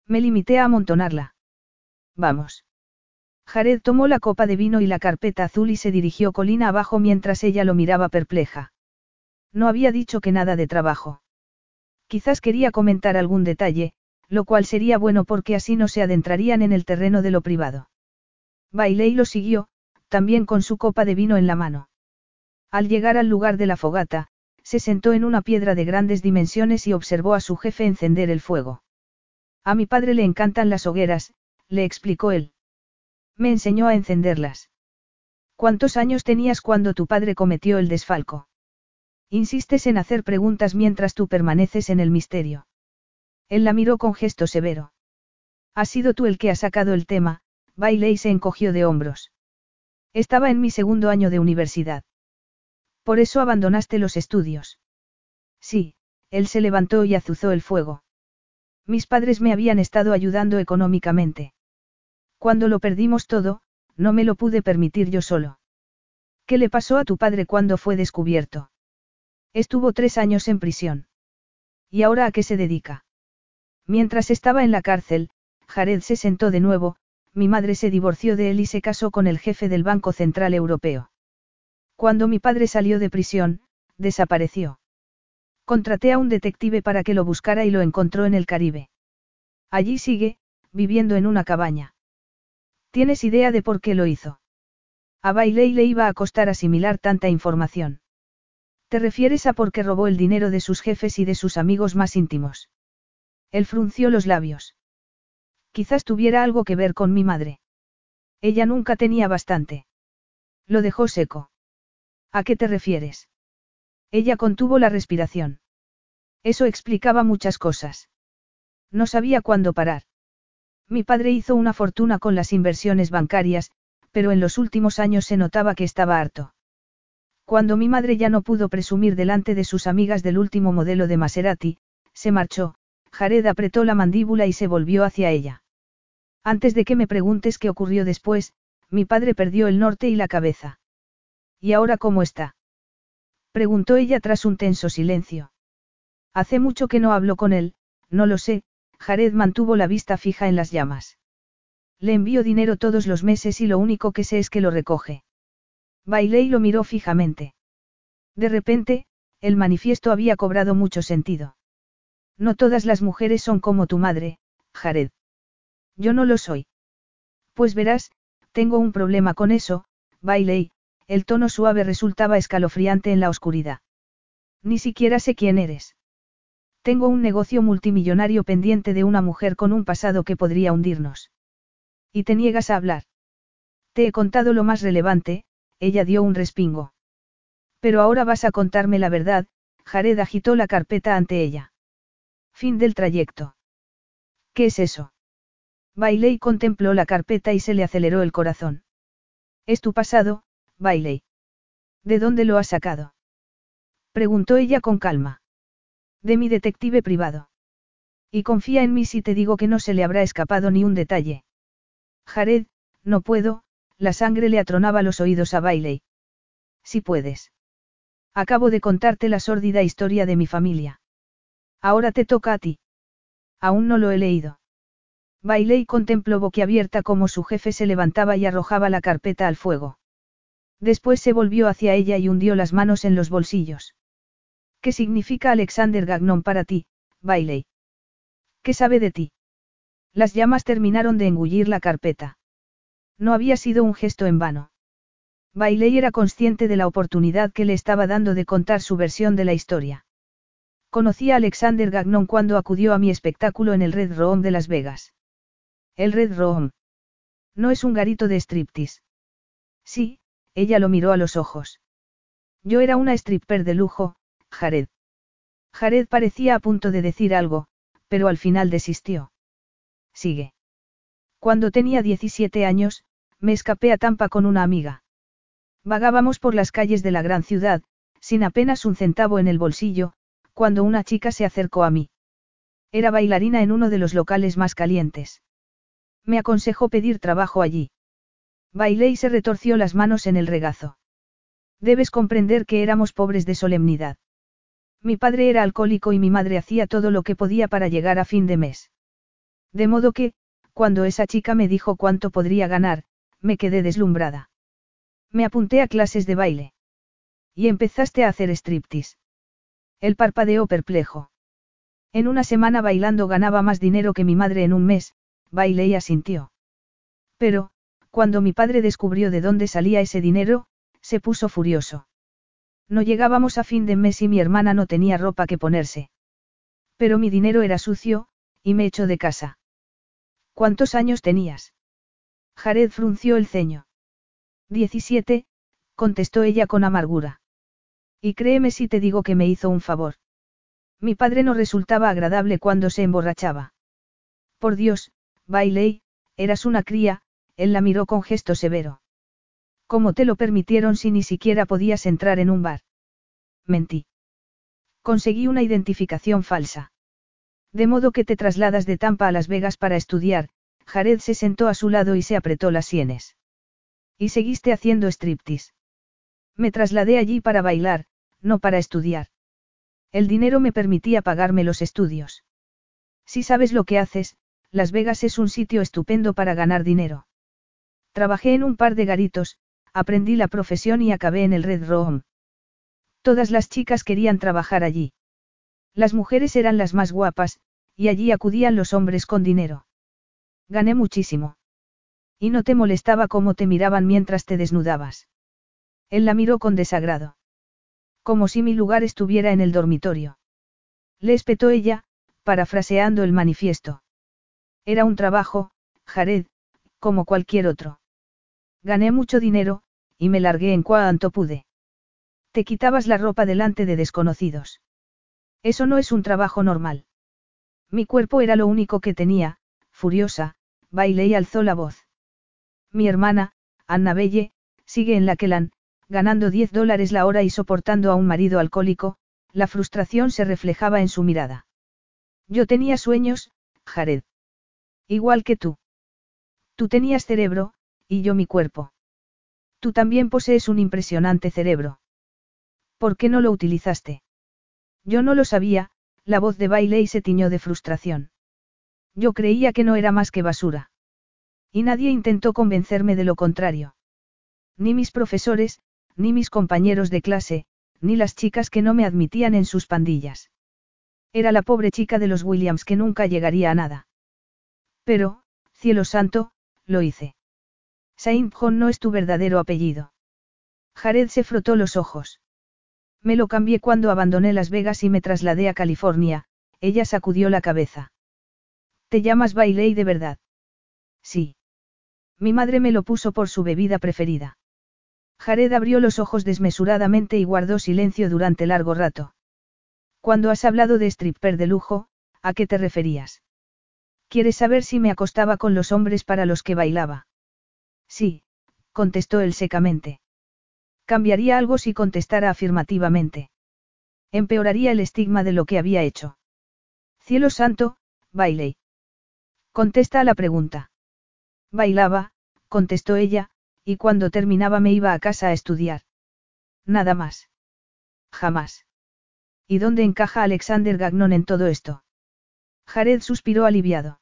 Me limité a amontonarla. Vamos. Jared tomó la copa de vino y la carpeta azul y se dirigió colina abajo mientras ella lo miraba perpleja. No había dicho que nada de trabajo. Quizás quería comentar algún detalle, lo cual sería bueno porque así no se adentrarían en el terreno de lo privado. Bailey lo siguió, también con su copa de vino en la mano. Al llegar al lugar de la fogata, se sentó en una piedra de grandes dimensiones y observó a su jefe encender el fuego. A mi padre le encantan las hogueras, le explicó él. Me enseñó a encenderlas. ¿Cuántos años tenías cuando tu padre cometió el desfalco? Insistes en hacer preguntas mientras tú permaneces en el misterio. Él la miró con gesto severo. Has sido tú el que ha sacado el tema, Bailey se encogió de hombros. Estaba en mi segundo año de universidad. Por eso abandonaste los estudios. Sí, él se levantó y azuzó el fuego. Mis padres me habían estado ayudando económicamente. Cuando lo perdimos todo, no me lo pude permitir yo solo. ¿Qué le pasó a tu padre cuando fue descubierto? Estuvo tres años en prisión. ¿Y ahora a qué se dedica? Mientras estaba en la cárcel, Jared se sentó de nuevo, mi madre se divorció de él y se casó con el jefe del Banco Central Europeo. Cuando mi padre salió de prisión, desapareció. Contraté a un detective para que lo buscara y lo encontró en el Caribe. Allí sigue, viviendo en una cabaña. ¿Tienes idea de por qué lo hizo? A Bailey le iba a costar asimilar tanta información. ¿Te refieres a por qué robó el dinero de sus jefes y de sus amigos más íntimos? Él frunció los labios. Quizás tuviera algo que ver con mi madre. Ella nunca tenía bastante. Lo dejó seco. ¿A qué te refieres? Ella contuvo la respiración. Eso explicaba muchas cosas. No sabía cuándo parar. Mi padre hizo una fortuna con las inversiones bancarias, pero en los últimos años se notaba que estaba harto. Cuando mi madre ya no pudo presumir delante de sus amigas del último modelo de Maserati, se marchó, Jared apretó la mandíbula y se volvió hacia ella. Antes de que me preguntes qué ocurrió después, mi padre perdió el norte y la cabeza. ¿Y ahora cómo está? Preguntó ella tras un tenso silencio. Hace mucho que no hablo con él, no lo sé, Jared mantuvo la vista fija en las llamas. Le envío dinero todos los meses y lo único que sé es que lo recoge. Bailey lo miró fijamente. De repente, el manifiesto había cobrado mucho sentido. No todas las mujeres son como tu madre, Jared. Yo no lo soy. Pues verás, tengo un problema con eso, Bailey, el tono suave resultaba escalofriante en la oscuridad. Ni siquiera sé quién eres. Tengo un negocio multimillonario pendiente de una mujer con un pasado que podría hundirnos. Y te niegas a hablar. Te he contado lo más relevante, ella dio un respingo. Pero ahora vas a contarme la verdad, Jared agitó la carpeta ante ella. Fin del trayecto. ¿Qué es eso? Bailey contempló la carpeta y se le aceleró el corazón. Es tu pasado, Bailey. ¿De dónde lo has sacado? Preguntó ella con calma. De mi detective privado. Y confía en mí si te digo que no se le habrá escapado ni un detalle. Jared, no puedo, la sangre le atronaba los oídos a Bailey. Si puedes. Acabo de contarte la sórdida historia de mi familia. Ahora te toca a ti. Aún no lo he leído. Bailey contempló boquiabierta cómo su jefe se levantaba y arrojaba la carpeta al fuego. Después se volvió hacia ella y hundió las manos en los bolsillos. ¿Qué significa Alexander Gagnon para ti, Bailey? ¿Qué sabe de ti? Las llamas terminaron de engullir la carpeta. No había sido un gesto en vano. Bailey era consciente de la oportunidad que le estaba dando de contar su versión de la historia. Conocí a Alexander Gagnon cuando acudió a mi espectáculo en el Red Room de Las Vegas. El Red Room. No es un garito de striptease. Sí, ella lo miró a los ojos. Yo era una stripper de lujo, Jared. Jared parecía a punto de decir algo, pero al final desistió. Sigue. Cuando tenía 17 años, me escapé a Tampa con una amiga. Vagábamos por las calles de la gran ciudad, sin apenas un centavo en el bolsillo, cuando una chica se acercó a mí. Era bailarina en uno de los locales más calientes. Me aconsejó pedir trabajo allí. Bailé y se retorció las manos en el regazo. Debes comprender que éramos pobres de solemnidad. Mi padre era alcohólico y mi madre hacía todo lo que podía para llegar a fin de mes. De modo que, cuando esa chica me dijo cuánto podría ganar, me quedé deslumbrada. Me apunté a clases de baile. Y empezaste a hacer striptease. El parpadeó perplejo. En una semana bailando ganaba más dinero que mi madre en un mes, bailé y asintió. Pero, cuando mi padre descubrió de dónde salía ese dinero, se puso furioso. No llegábamos a fin de mes y mi hermana no tenía ropa que ponerse. Pero mi dinero era sucio, y me echó de casa. ¿Cuántos años tenías? Jared frunció el ceño. Diecisiete, contestó ella con amargura. Y créeme si te digo que me hizo un favor. Mi padre no resultaba agradable cuando se emborrachaba. Por Dios, Bailey, eras una cría, él la miró con gesto severo. ¿Cómo te lo permitieron si ni siquiera podías entrar en un bar? Mentí. Conseguí una identificación falsa. De modo que te trasladas de Tampa a Las Vegas para estudiar, Jared se sentó a su lado y se apretó las sienes. Y seguiste haciendo striptease. Me trasladé allí para bailar, no para estudiar. El dinero me permitía pagarme los estudios. Si sabes lo que haces, Las Vegas es un sitio estupendo para ganar dinero. Trabajé en un par de garitos, aprendí la profesión y acabé en el Red Room. Todas las chicas querían trabajar allí. Las mujeres eran las más guapas, y allí acudían los hombres con dinero. Gané muchísimo. Y no te molestaba cómo te miraban mientras te desnudabas. Él la miró con desagrado. Como si mi lugar estuviera en el dormitorio. Le espetó ella, parafraseando el manifiesto. Era un trabajo, Jared, como cualquier otro. Gané mucho dinero, y me largué en cuanto pude. Te quitabas la ropa delante de desconocidos. Eso no es un trabajo normal. Mi cuerpo era lo único que tenía, furiosa, bailé y alzó la voz. Mi hermana, Anna Belle, sigue en la Kelan, ganando 10 dólares la hora y soportando a un marido alcohólico, la frustración se reflejaba en su mirada. Yo tenía sueños, Jared. Igual que tú. Tú tenías cerebro, y yo mi cuerpo. Tú también posees un impresionante cerebro. ¿Por qué no lo utilizaste? Yo no lo sabía, la voz de Bailey se tiñó de frustración. Yo creía que no era más que basura. Y nadie intentó convencerme de lo contrario. Ni mis profesores, ni mis compañeros de clase, ni las chicas que no me admitían en sus pandillas. Era la pobre chica de los Williams que nunca llegaría a nada. Pero, cielo santo, lo hice. Saint John no es tu verdadero apellido. Jared se frotó los ojos. Me lo cambié cuando abandoné Las Vegas y me trasladé a California, ella sacudió la cabeza. ¿Te llamas Bailey de verdad? Sí. Mi madre me lo puso por su bebida preferida. Jared abrió los ojos desmesuradamente y guardó silencio durante largo rato. Cuando has hablado de stripper de lujo, ¿a qué te referías? ¿Quieres saber si me acostaba con los hombres para los que bailaba? Sí, contestó él secamente. Cambiaría algo si contestara afirmativamente. Empeoraría el estigma de lo que había hecho. Cielo santo, Bailey. Contesta a la pregunta. Bailaba, contestó ella, y cuando terminaba me iba a casa a estudiar. Nada más. Jamás. ¿Y dónde encaja Alexander Gagnon en todo esto? Jared suspiró aliviado.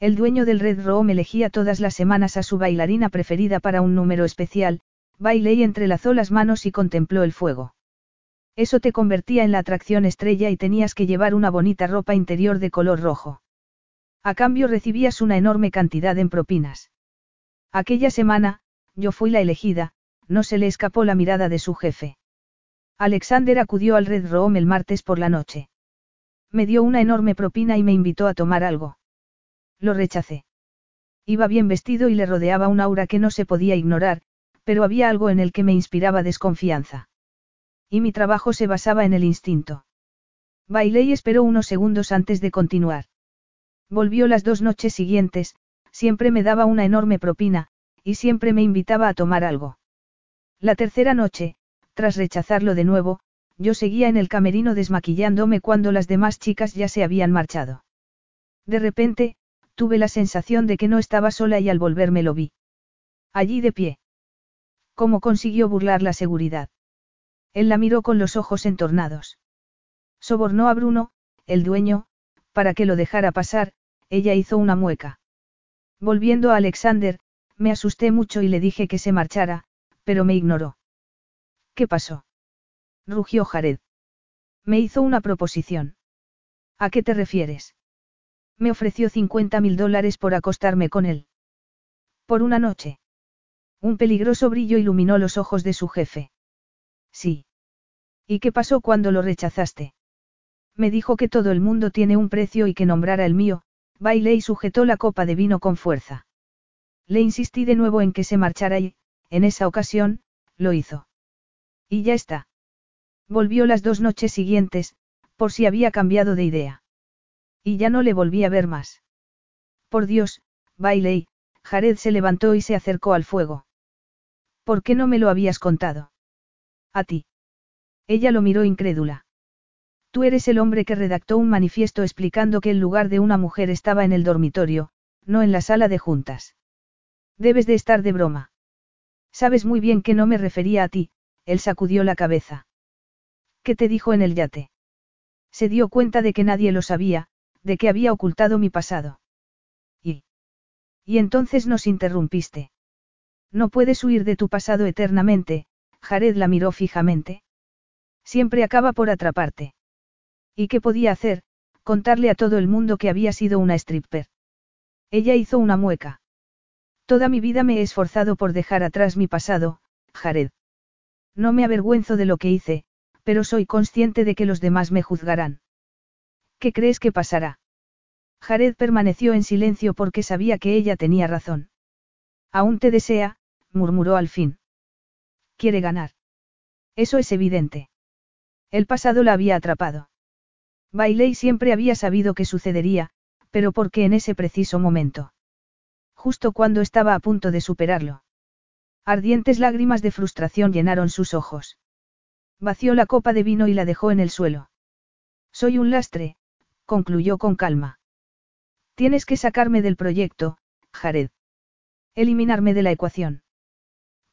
El dueño del Red Room elegía todas las semanas a su bailarina preferida para un número especial, Bailey entrelazó las manos y contempló el fuego. Eso te convertía en la atracción estrella y tenías que llevar una bonita ropa interior de color rojo. A cambio recibías una enorme cantidad en propinas. Aquella semana, yo fui la elegida, no se le escapó la mirada de su jefe. Alexander acudió al Red Room el martes por la noche. Me dio una enorme propina y me invitó a tomar algo. Lo rechacé. Iba bien vestido y le rodeaba un aura que no se podía ignorar, pero había algo en el que me inspiraba desconfianza. Y mi trabajo se basaba en el instinto. Bailé y esperó unos segundos antes de continuar. Volvió las dos noches siguientes, siempre me daba una enorme propina, y siempre me invitaba a tomar algo. La tercera noche, tras rechazarlo de nuevo, yo seguía en el camerino desmaquillándome cuando las demás chicas ya se habían marchado. De repente, tuve la sensación de que no estaba sola y al volverme lo vi. Allí de pie. ¿Cómo consiguió burlar la seguridad? Él la miró con los ojos entornados. Sobornó a Bruno, el dueño, para que lo dejara pasar, ella hizo una mueca. Volviendo a Alexander, me asusté mucho y le dije que se marchara, pero me ignoró. ¿Qué pasó? Rugió Jared. Me hizo una proposición. ¿A qué te refieres? Me ofreció 50 mil dólares por acostarme con él. Por una noche. Un peligroso brillo iluminó los ojos de su jefe. Sí. ¿Y qué pasó cuando lo rechazaste? Me dijo que todo el mundo tiene un precio y que nombrara el mío, bailé y sujetó la copa de vino con fuerza. Le insistí de nuevo en que se marchara y, en esa ocasión, lo hizo. Y ya está. Volvió las dos noches siguientes, Por si había cambiado de idea. Y ya no le volví a ver más. Por Dios, Bailey, Jared se levantó y se acercó al fuego. ¿Por qué no me lo habías contado? A ti. Ella lo miró incrédula. Tú eres el hombre que redactó un manifiesto explicando que el lugar de una mujer estaba en el dormitorio, no en la sala de juntas. Debes de estar de broma. Sabes muy bien que no me refería a ti, él sacudió la cabeza. ¿Qué te dijo en el yate? Se dio cuenta de que nadie lo sabía, de que había ocultado mi pasado. Y. Y entonces nos interrumpiste. No puedes huir de tu pasado eternamente, Jared la miró fijamente. Siempre acaba por atraparte. ¿Y qué podía hacer? Contarle a todo el mundo que había sido una stripper. Ella hizo una mueca. Toda mi vida me he esforzado por dejar atrás mi pasado, Jared. No me avergüenzo de lo que hice, pero soy consciente de que los demás me juzgarán. ¿Qué crees que pasará? Jared permaneció en silencio porque sabía que ella tenía razón. Aún te desea, murmuró al fin. Quiere ganar. Eso es evidente. El pasado la había atrapado. Bailey siempre había sabido que sucedería, pero ¿por qué en ese preciso momento? justo cuando estaba a punto de superarlo. Ardientes lágrimas de frustración llenaron sus ojos. Vació la copa de vino y la dejó en el suelo. Soy un lastre, concluyó con calma. Tienes que sacarme del proyecto, Jared. Eliminarme de la ecuación.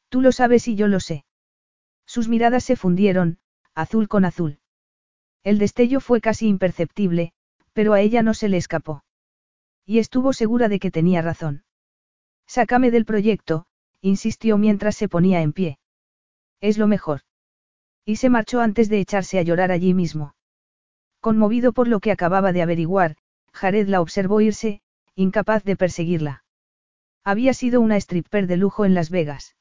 Tú lo sabes y yo lo sé. Sus miradas se fundieron, azul con azul. El destello fue casi imperceptible, pero a ella no se le escapó. Y estuvo segura de que tenía razón. Sácame del proyecto, insistió mientras se ponía en pie. Es lo mejor. Y se marchó antes de echarse a llorar allí mismo. Conmovido por lo que acababa de averiguar, Jared la observó irse, incapaz de perseguirla. Había sido una stripper de lujo en Las Vegas.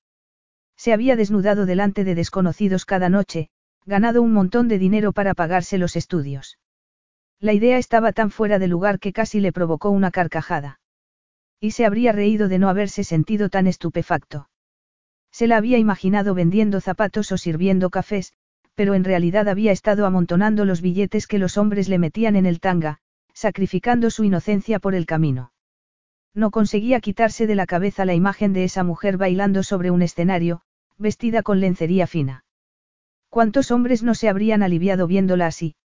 Se había desnudado delante de desconocidos cada noche, ganado un montón de dinero para pagarse los estudios. La idea estaba tan fuera de lugar que casi le provocó una carcajada. Y se habría reído de no haberse sentido tan estupefacto. Se la había imaginado vendiendo zapatos o sirviendo cafés, pero en realidad había estado amontonando los billetes que los hombres le metían en el tanga, sacrificando su inocencia por el camino. No conseguía quitarse de la cabeza la imagen de esa mujer bailando sobre un escenario, vestida con lencería fina. ¿Cuántos hombres no se habrían aliviado viéndola así?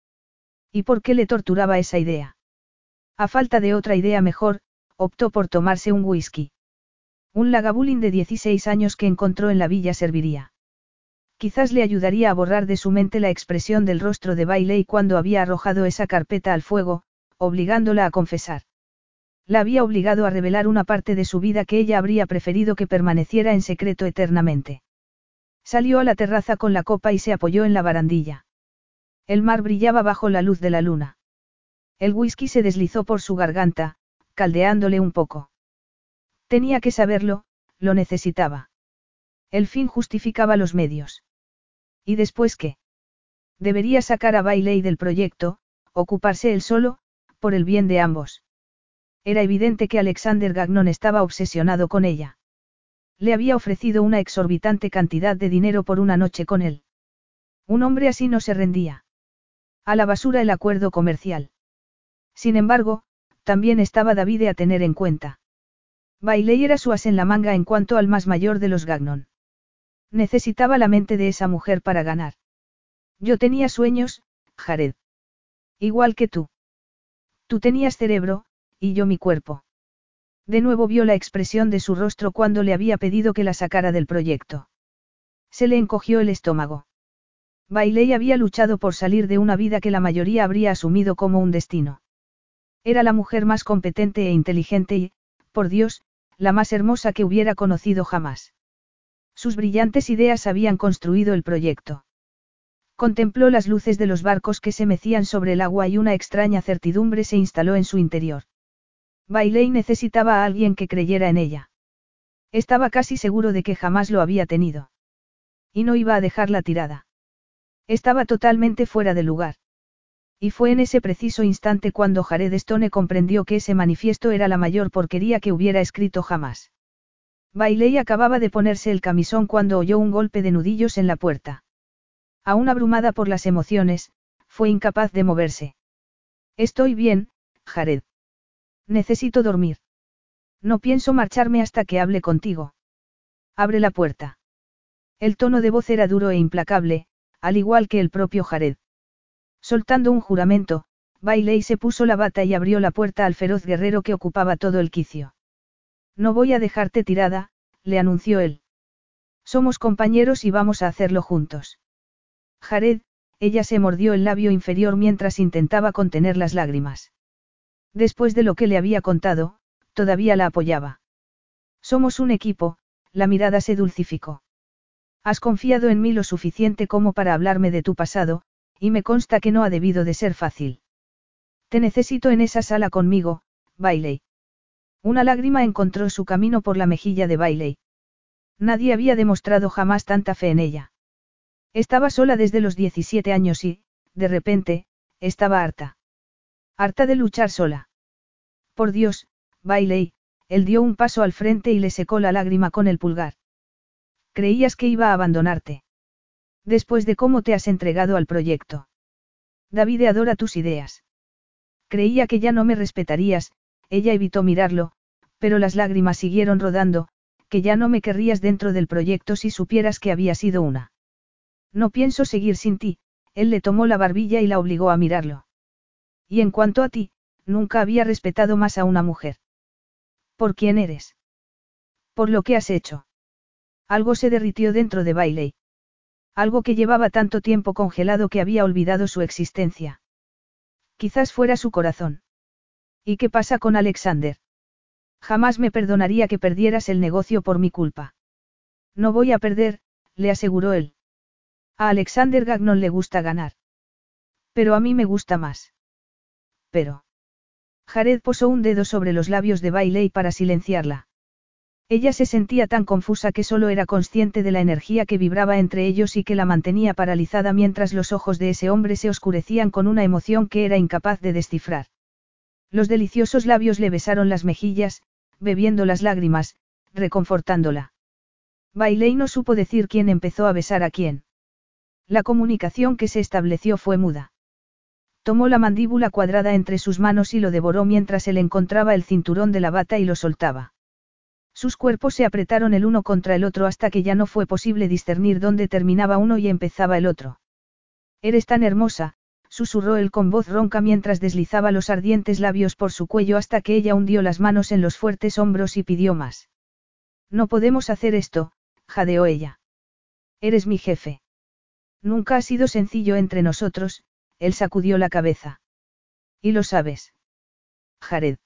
¿Y por qué le torturaba esa idea? A falta de otra idea mejor, optó por tomarse un whisky. Un lagabulín de 16 años que encontró en la villa serviría. Quizás le ayudaría a borrar de su mente la expresión del rostro de Bailey cuando había arrojado esa carpeta al fuego, obligándola a confesar. La había obligado a revelar una parte de su vida que ella habría preferido que permaneciera en secreto eternamente. Salió a la terraza con la copa y se apoyó en la barandilla. El mar brillaba bajo la luz de la luna. El whisky se deslizó por su garganta, caldeándole un poco. Tenía que saberlo, lo necesitaba. El fin justificaba los medios. ¿Y después qué? Debería sacar a Bailey del proyecto, ocuparse él solo, por el bien de ambos. Era evidente que Alexander Gagnon estaba obsesionado con ella. Le había ofrecido una exorbitante cantidad de dinero por una noche con él. Un hombre así no se rendía. A la basura el acuerdo comercial. Sin embargo, también estaba David a tener en cuenta. Bailey era su as en la manga en cuanto al más mayor de los Gagnon. Necesitaba la mente de esa mujer para ganar. Yo tenía sueños, Jared. Igual que tú. Tú tenías cerebro, y yo mi cuerpo. De nuevo vio la expresión de su rostro cuando le había pedido que la sacara del proyecto. Se le encogió el estómago. Bailey había luchado por salir de una vida que la mayoría habría asumido como un destino. Era la mujer más competente e inteligente y, por Dios, la más hermosa que hubiera conocido jamás. Sus brillantes ideas habían construido el proyecto. Contempló las luces de los barcos que se mecían sobre el agua y una extraña certidumbre se instaló en su interior. Bailey necesitaba a alguien que creyera en ella. Estaba casi seguro de que jamás lo había tenido. Y no iba a dejarla tirada. Estaba totalmente fuera de lugar. Y fue en ese preciso instante cuando Jared Stone comprendió que ese manifiesto era la mayor porquería que hubiera escrito jamás. Bailey acababa de ponerse el camisón cuando oyó un golpe de nudillos en la puerta. Aún abrumada por las emociones, fue incapaz de moverse. Estoy bien, Jared. Necesito dormir. No pienso marcharme hasta que hable contigo. Abre la puerta. El tono de voz era duro e implacable, al igual que el propio Jared. Soltando un juramento, Bailey se puso la bata y abrió la puerta al feroz guerrero que ocupaba todo el quicio. No voy a dejarte tirada, le anunció él. Somos compañeros y vamos a hacerlo juntos. Jared, ella se mordió el labio inferior mientras intentaba contener las lágrimas. Después de lo que le había contado, todavía la apoyaba. Somos un equipo, la mirada se dulcificó. Has confiado en mí lo suficiente como para hablarme de tu pasado, y me consta que no ha debido de ser fácil. Te necesito en esa sala conmigo, Bailey. Una lágrima encontró su camino por la mejilla de Bailey. Nadie había demostrado jamás tanta fe en ella. Estaba sola desde los 17 años y, de repente, estaba harta. Harta de luchar sola. Por Dios, Bailey, él dio un paso al frente y le secó la lágrima con el pulgar. Creías que iba a abandonarte. Después de cómo te has entregado al proyecto. David adora tus ideas. Creía que ya no me respetarías, ella evitó mirarlo, pero las lágrimas siguieron rodando, que ya no me querrías dentro del proyecto si supieras que había sido una. No pienso seguir sin ti, él le tomó la barbilla y la obligó a mirarlo. Y en cuanto a ti, nunca había respetado más a una mujer. ¿Por quién eres? Por lo que has hecho. Algo se derritió dentro de Bailey. Algo que llevaba tanto tiempo congelado que había olvidado su existencia. Quizás fuera su corazón. ¿Y qué pasa con Alexander? Jamás me perdonaría que perdieras el negocio por mi culpa. No voy a perder, le aseguró él. A Alexander Gagnon le gusta ganar. Pero a mí me gusta más. Pero. Jared posó un dedo sobre los labios de Bailey para silenciarla. Ella se sentía tan confusa que solo era consciente de la energía que vibraba entre ellos y que la mantenía paralizada mientras los ojos de ese hombre se oscurecían con una emoción que era incapaz de descifrar. Los deliciosos labios le besaron las mejillas, bebiendo las lágrimas, reconfortándola. Bailey no supo decir quién empezó a besar a quién. La comunicación que se estableció fue muda. Tomó la mandíbula cuadrada entre sus manos y lo devoró mientras él encontraba el cinturón de la bata y lo soltaba. Sus cuerpos se apretaron el uno contra el otro hasta que ya no fue posible discernir dónde terminaba uno y empezaba el otro. Eres tan hermosa, susurró él con voz ronca mientras deslizaba los ardientes labios por su cuello hasta que ella hundió las manos en los fuertes hombros y pidió más. No podemos hacer esto, jadeó ella. Eres mi jefe. Nunca ha sido sencillo entre nosotros, él sacudió la cabeza. Y lo sabes. Jared.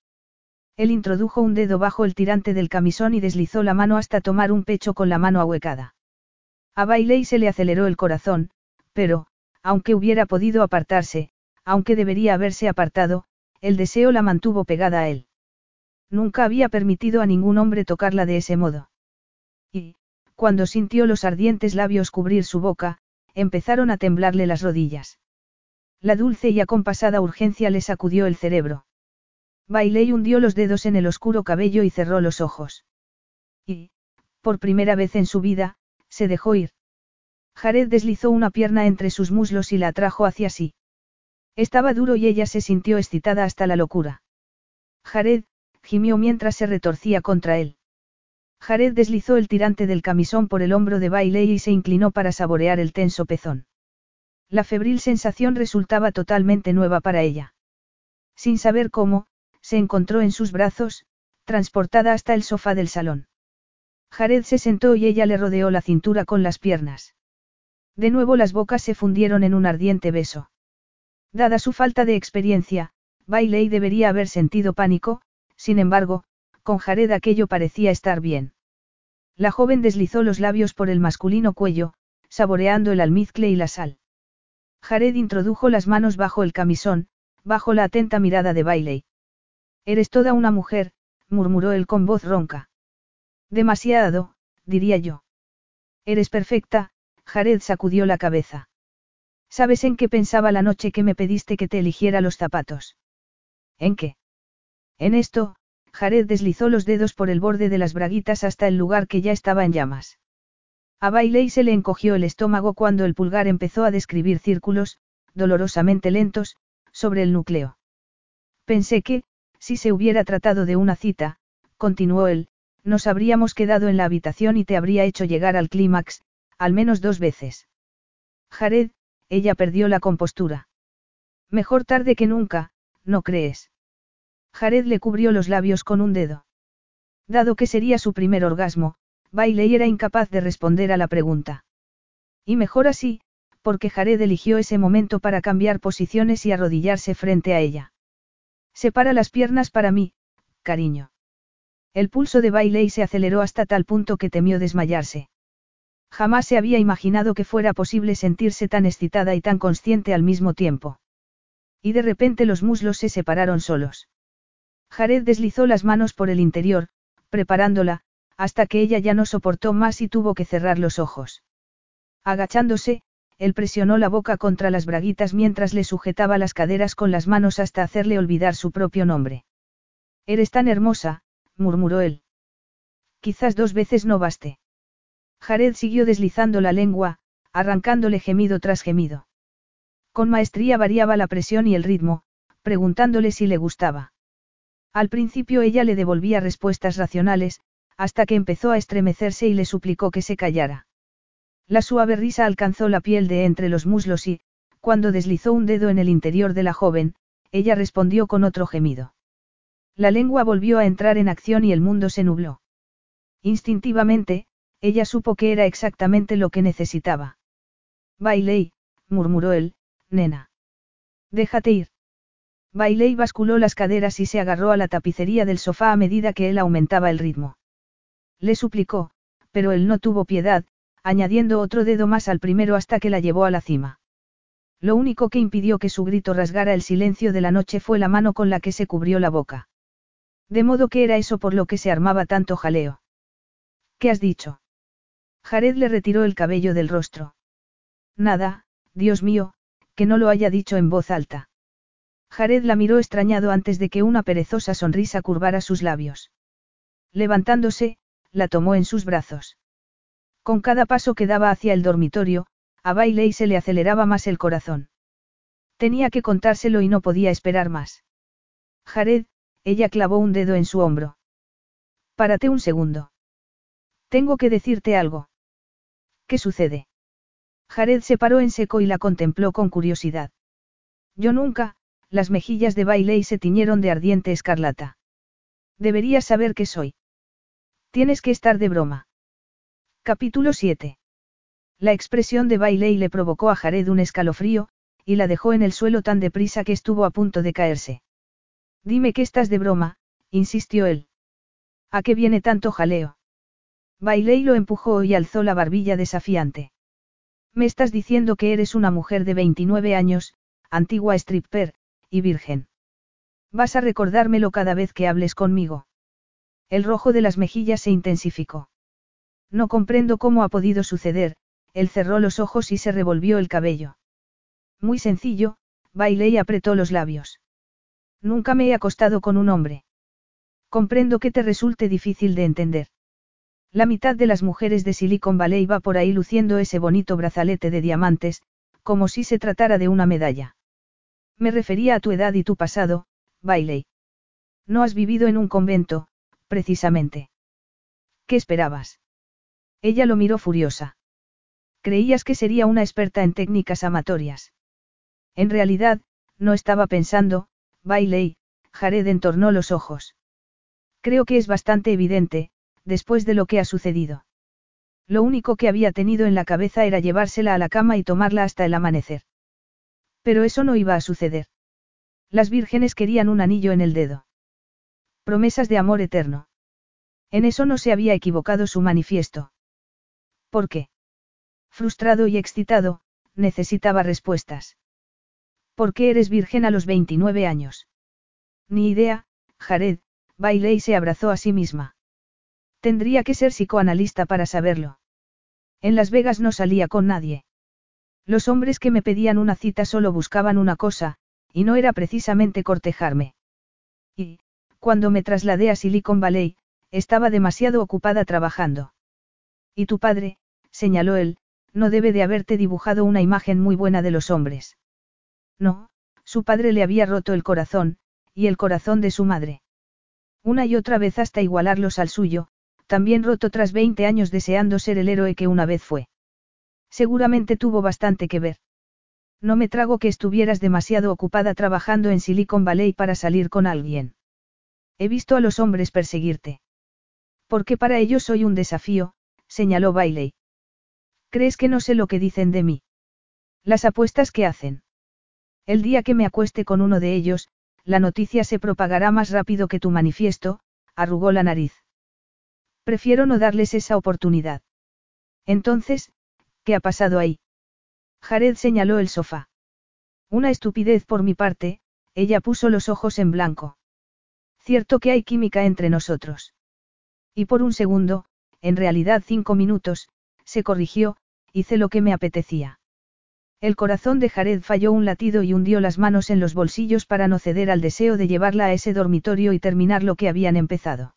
Él introdujo un dedo bajo el tirante del camisón y deslizó la mano hasta tomar un pecho con la mano ahuecada. A Bailey se le aceleró el corazón, pero, aunque hubiera podido apartarse, aunque debería haberse apartado, el deseo la mantuvo pegada a él. Nunca había permitido a ningún hombre tocarla de ese modo. Y, cuando sintió los ardientes labios cubrir su boca, empezaron a temblarle las rodillas. La dulce y acompasada urgencia le sacudió el cerebro. Bailey hundió los dedos en el oscuro cabello y cerró los ojos. Y, por primera vez en su vida, se dejó ir. Jared deslizó una pierna entre sus muslos y la atrajo hacia sí. Estaba duro y ella se sintió excitada hasta la locura. Jared, gimió mientras se retorcía contra él. Jared deslizó el tirante del camisón por el hombro de Bailey y se inclinó para saborear el tenso pezón. La febril sensación resultaba totalmente nueva para ella. Sin saber cómo, se encontró en sus brazos, transportada hasta el sofá del salón. Jared se sentó y ella le rodeó la cintura con las piernas. De nuevo las bocas se fundieron en un ardiente beso. Dada su falta de experiencia, Bailey debería haber sentido pánico, sin embargo, con Jared aquello parecía estar bien. La joven deslizó los labios por el masculino cuello, saboreando el almizcle y la sal. Jared introdujo las manos bajo el camisón, bajo la atenta mirada de Bailey. Eres toda una mujer, murmuró él con voz ronca. Demasiado, diría yo. Eres perfecta, Jared sacudió la cabeza. ¿Sabes en qué pensaba la noche que me pediste que te eligiera los zapatos? ¿En qué? En esto, Jared deslizó los dedos por el borde de las braguitas hasta el lugar que ya estaba en llamas. A Bailey se le encogió el estómago cuando el pulgar empezó a describir círculos, dolorosamente lentos, sobre el núcleo. Pensé que, si se hubiera tratado de una cita, continuó él, nos habríamos quedado en la habitación y te habría hecho llegar al clímax, al menos dos veces. Jared, ella perdió la compostura. Mejor tarde que nunca, ¿no crees? Jared le cubrió los labios con un dedo. Dado que sería su primer orgasmo, Bailey era incapaz de responder a la pregunta. Y mejor así, porque Jared eligió ese momento para cambiar posiciones y arrodillarse frente a ella. Separa las piernas para mí, cariño. El pulso de Bailey se aceleró hasta tal punto que temió desmayarse. Jamás se había imaginado que fuera posible sentirse tan excitada y tan consciente al mismo tiempo. Y de repente los muslos se separaron solos. Jared deslizó las manos por el interior, preparándola, hasta que ella ya no soportó más y tuvo que cerrar los ojos. Agachándose, él presionó la boca contra las braguitas mientras le sujetaba las caderas con las manos hasta hacerle olvidar su propio nombre. Eres tan hermosa, murmuró él. Quizás dos veces no baste. Jared siguió deslizando la lengua, arrancándole gemido tras gemido. Con maestría variaba la presión y el ritmo, preguntándole si le gustaba. Al principio ella le devolvía respuestas racionales, hasta que empezó a estremecerse y le suplicó que se callara. La suave risa alcanzó la piel de entre los muslos y, cuando deslizó un dedo en el interior de la joven, ella respondió con otro gemido. La lengua volvió a entrar en acción y el mundo se nubló. Instintivamente, ella supo que era exactamente lo que necesitaba. Bailey, murmuró él, nena. Déjate ir. Bailey basculó las caderas y se agarró a la tapicería del sofá a medida que él aumentaba el ritmo. Le suplicó, pero él no tuvo piedad, añadiendo otro dedo más al primero hasta que la llevó a la cima. Lo único que impidió que su grito rasgara el silencio de la noche fue la mano con la que se cubrió la boca. De modo que era eso por lo que se armaba tanto jaleo. ¿Qué has dicho? Jared le retiró el cabello del rostro. Nada, Dios mío, que no lo haya dicho en voz alta. Jared la miró extrañado antes de que una perezosa sonrisa curvara sus labios. Levantándose, la tomó en sus brazos. Con cada paso que daba hacia el dormitorio, a Bailey se le aceleraba más el corazón. Tenía que contárselo y no podía esperar más. Jared, ella clavó un dedo en su hombro. Párate un segundo. Tengo que decirte algo. ¿Qué sucede? Jared se paró en seco y la contempló con curiosidad. Yo nunca, las mejillas de Bailey se tiñeron de ardiente escarlata. Deberías saber que soy. Tienes que estar de broma. Capítulo 7. La expresión de Bailey le provocó a Jared un escalofrío, y la dejó en el suelo tan deprisa que estuvo a punto de caerse. Dime que estás de broma, insistió él. ¿A qué viene tanto jaleo? Bailey lo empujó y alzó la barbilla desafiante. Me estás diciendo que eres una mujer de 29 años, antigua stripper, y virgen. Vas a recordármelo cada vez que hables conmigo. El rojo de las mejillas se intensificó. No comprendo cómo ha podido suceder, él cerró los ojos y se revolvió el cabello. Muy sencillo, Bailey apretó los labios. Nunca me he acostado con un hombre. Comprendo que te resulte difícil de entender. La mitad de las mujeres de Silicon Valley va por ahí luciendo ese bonito brazalete de diamantes, como si se tratara de una medalla. Me refería a tu edad y tu pasado, Bailey. No has vivido en un convento, precisamente. ¿Qué esperabas? Ella lo miró furiosa. Creías que sería una experta en técnicas amatorias. En realidad, no estaba pensando, Bailey, Jared entornó los ojos. Creo que es bastante evidente, después de lo que ha sucedido. Lo único que había tenido en la cabeza era llevársela a la cama y tomarla hasta el amanecer. Pero eso no iba a suceder. Las vírgenes querían un anillo en el dedo. Promesas de amor eterno. En eso no se había equivocado su manifiesto. ¿Por qué? Frustrado y excitado, necesitaba respuestas. ¿Por qué eres virgen a los 29 años? Ni idea, Jared, bailé y se abrazó a sí misma. Tendría que ser psicoanalista para saberlo. En Las Vegas no salía con nadie. Los hombres que me pedían una cita solo buscaban una cosa, y no era precisamente cortejarme. Y, cuando me trasladé a Silicon Valley, estaba demasiado ocupada trabajando. Y tu padre, señaló él, no debe de haberte dibujado una imagen muy buena de los hombres. No, su padre le había roto el corazón, y el corazón de su madre. Una y otra vez hasta igualarlos al suyo, también roto tras 20 años deseando ser el héroe que una vez fue. Seguramente tuvo bastante que ver. No me trago que estuvieras demasiado ocupada trabajando en Silicon Valley para salir con alguien. He visto a los hombres perseguirte. Porque para ellos soy un desafío, señaló Bailey. ¿Crees que no sé lo que dicen de mí? Las apuestas que hacen. El día que me acueste con uno de ellos, la noticia se propagará más rápido que tu manifiesto, arrugó la nariz. Prefiero no darles esa oportunidad. Entonces, ¿qué ha pasado ahí? Jared señaló el sofá. Una estupidez por mi parte, ella puso los ojos en blanco. Cierto que hay química entre nosotros. Y por un segundo, en realidad cinco minutos, se corrigió, hice lo que me apetecía. El corazón de Jared falló un latido y hundió las manos en los bolsillos para no ceder al deseo de llevarla a ese dormitorio y terminar lo que habían empezado.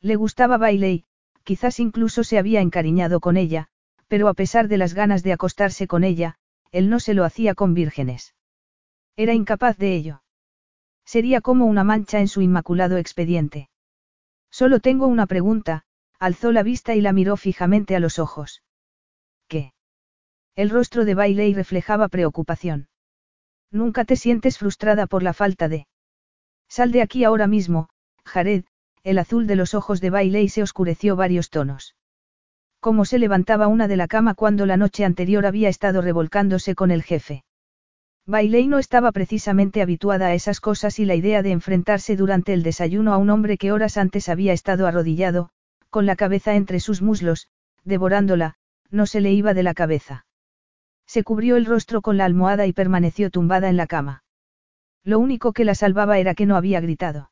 Le gustaba Bailey, quizás incluso se había encariñado con ella, pero a pesar de las ganas de acostarse con ella, él no se lo hacía con vírgenes. Era incapaz de ello. Sería como una mancha en su inmaculado expediente. Solo tengo una pregunta, alzó la vista y la miró fijamente a los ojos. ¿Qué? El rostro de Bailey reflejaba preocupación. Nunca te sientes frustrada por la falta de... Sal de aquí ahora mismo, Jared, el azul de los ojos de Bailey se oscureció varios tonos. Cómo se levantaba una de la cama cuando la noche anterior había estado revolcándose con el jefe. Bailey no estaba precisamente habituada a esas cosas y la idea de enfrentarse durante el desayuno a un hombre que horas antes había estado arrodillado, con la cabeza entre sus muslos, devorándola, no se le iba de la cabeza. Se cubrió el rostro con la almohada y permaneció tumbada en la cama. Lo único que la salvaba era que no había gritado.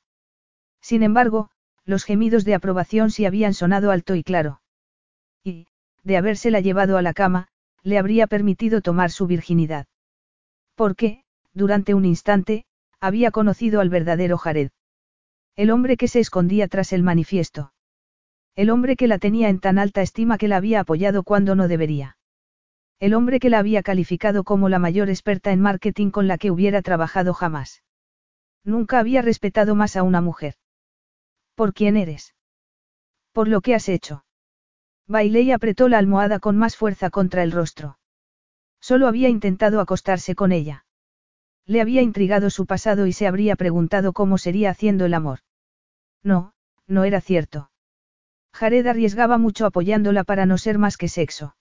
Sin embargo, los gemidos de aprobación sí habían sonado alto y claro y, de habérsela llevado a la cama, le habría permitido tomar su virginidad. Porque, durante un instante, había conocido al verdadero Jared. El hombre que se escondía tras el manifiesto. El hombre que la tenía en tan alta estima que la había apoyado cuando no debería. El hombre que la había calificado como la mayor experta en marketing con la que hubiera trabajado jamás. Nunca había respetado más a una mujer. ¿Por quién eres? Por lo que has hecho. Bailey apretó la almohada con más fuerza contra el rostro. Solo había intentado acostarse con ella. Le había intrigado su pasado y se habría preguntado cómo sería haciendo el amor. No, no era cierto. Jared arriesgaba mucho apoyándola para no ser más que sexo.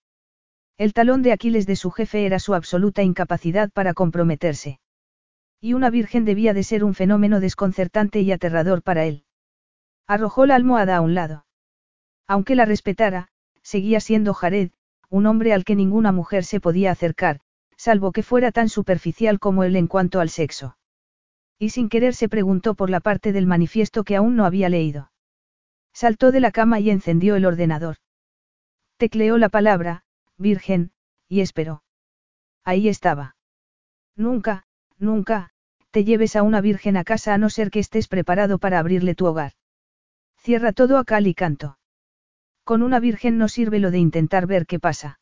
El talón de Aquiles de su jefe era su absoluta incapacidad para comprometerse. Y una virgen debía de ser un fenómeno desconcertante y aterrador para él. Arrojó la almohada a un lado. Aunque la respetara, seguía siendo Jared, un hombre al que ninguna mujer se podía acercar, salvo que fuera tan superficial como él en cuanto al sexo. Y sin querer se preguntó por la parte del manifiesto que aún no había leído. Saltó de la cama y encendió el ordenador. Tecleó la palabra, virgen, y esperó. Ahí estaba. Nunca, nunca, te lleves a una virgen a casa a no ser que estés preparado para abrirle tu hogar. Cierra todo a cal y canto. Con una virgen no sirve lo de intentar ver qué pasa.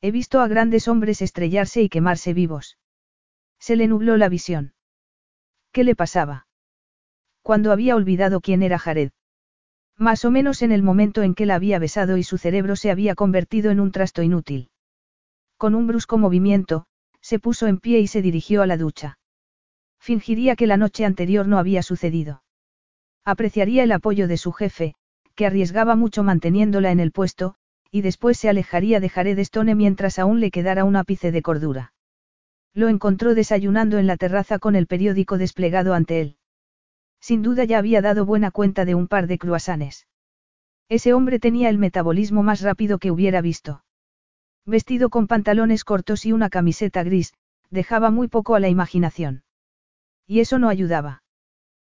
He visto a grandes hombres estrellarse y quemarse vivos. Se le nubló la visión. ¿Qué le pasaba? Cuando había olvidado quién era Jared. Más o menos en el momento en que la había besado y su cerebro se había convertido en un trasto inútil. Con un brusco movimiento, se puso en pie y se dirigió a la ducha. Fingiría que la noche anterior no había sucedido. Apreciaría el apoyo de su jefe, que arriesgaba mucho manteniéndola en el puesto, y después se alejaría de Jared Stone mientras aún le quedara un ápice de cordura. Lo encontró desayunando en la terraza con el periódico desplegado ante él. Sin duda ya había dado buena cuenta de un par de cruasanes. Ese hombre tenía el metabolismo más rápido que hubiera visto. Vestido con pantalones cortos y una camiseta gris, dejaba muy poco a la imaginación. Y eso no ayudaba.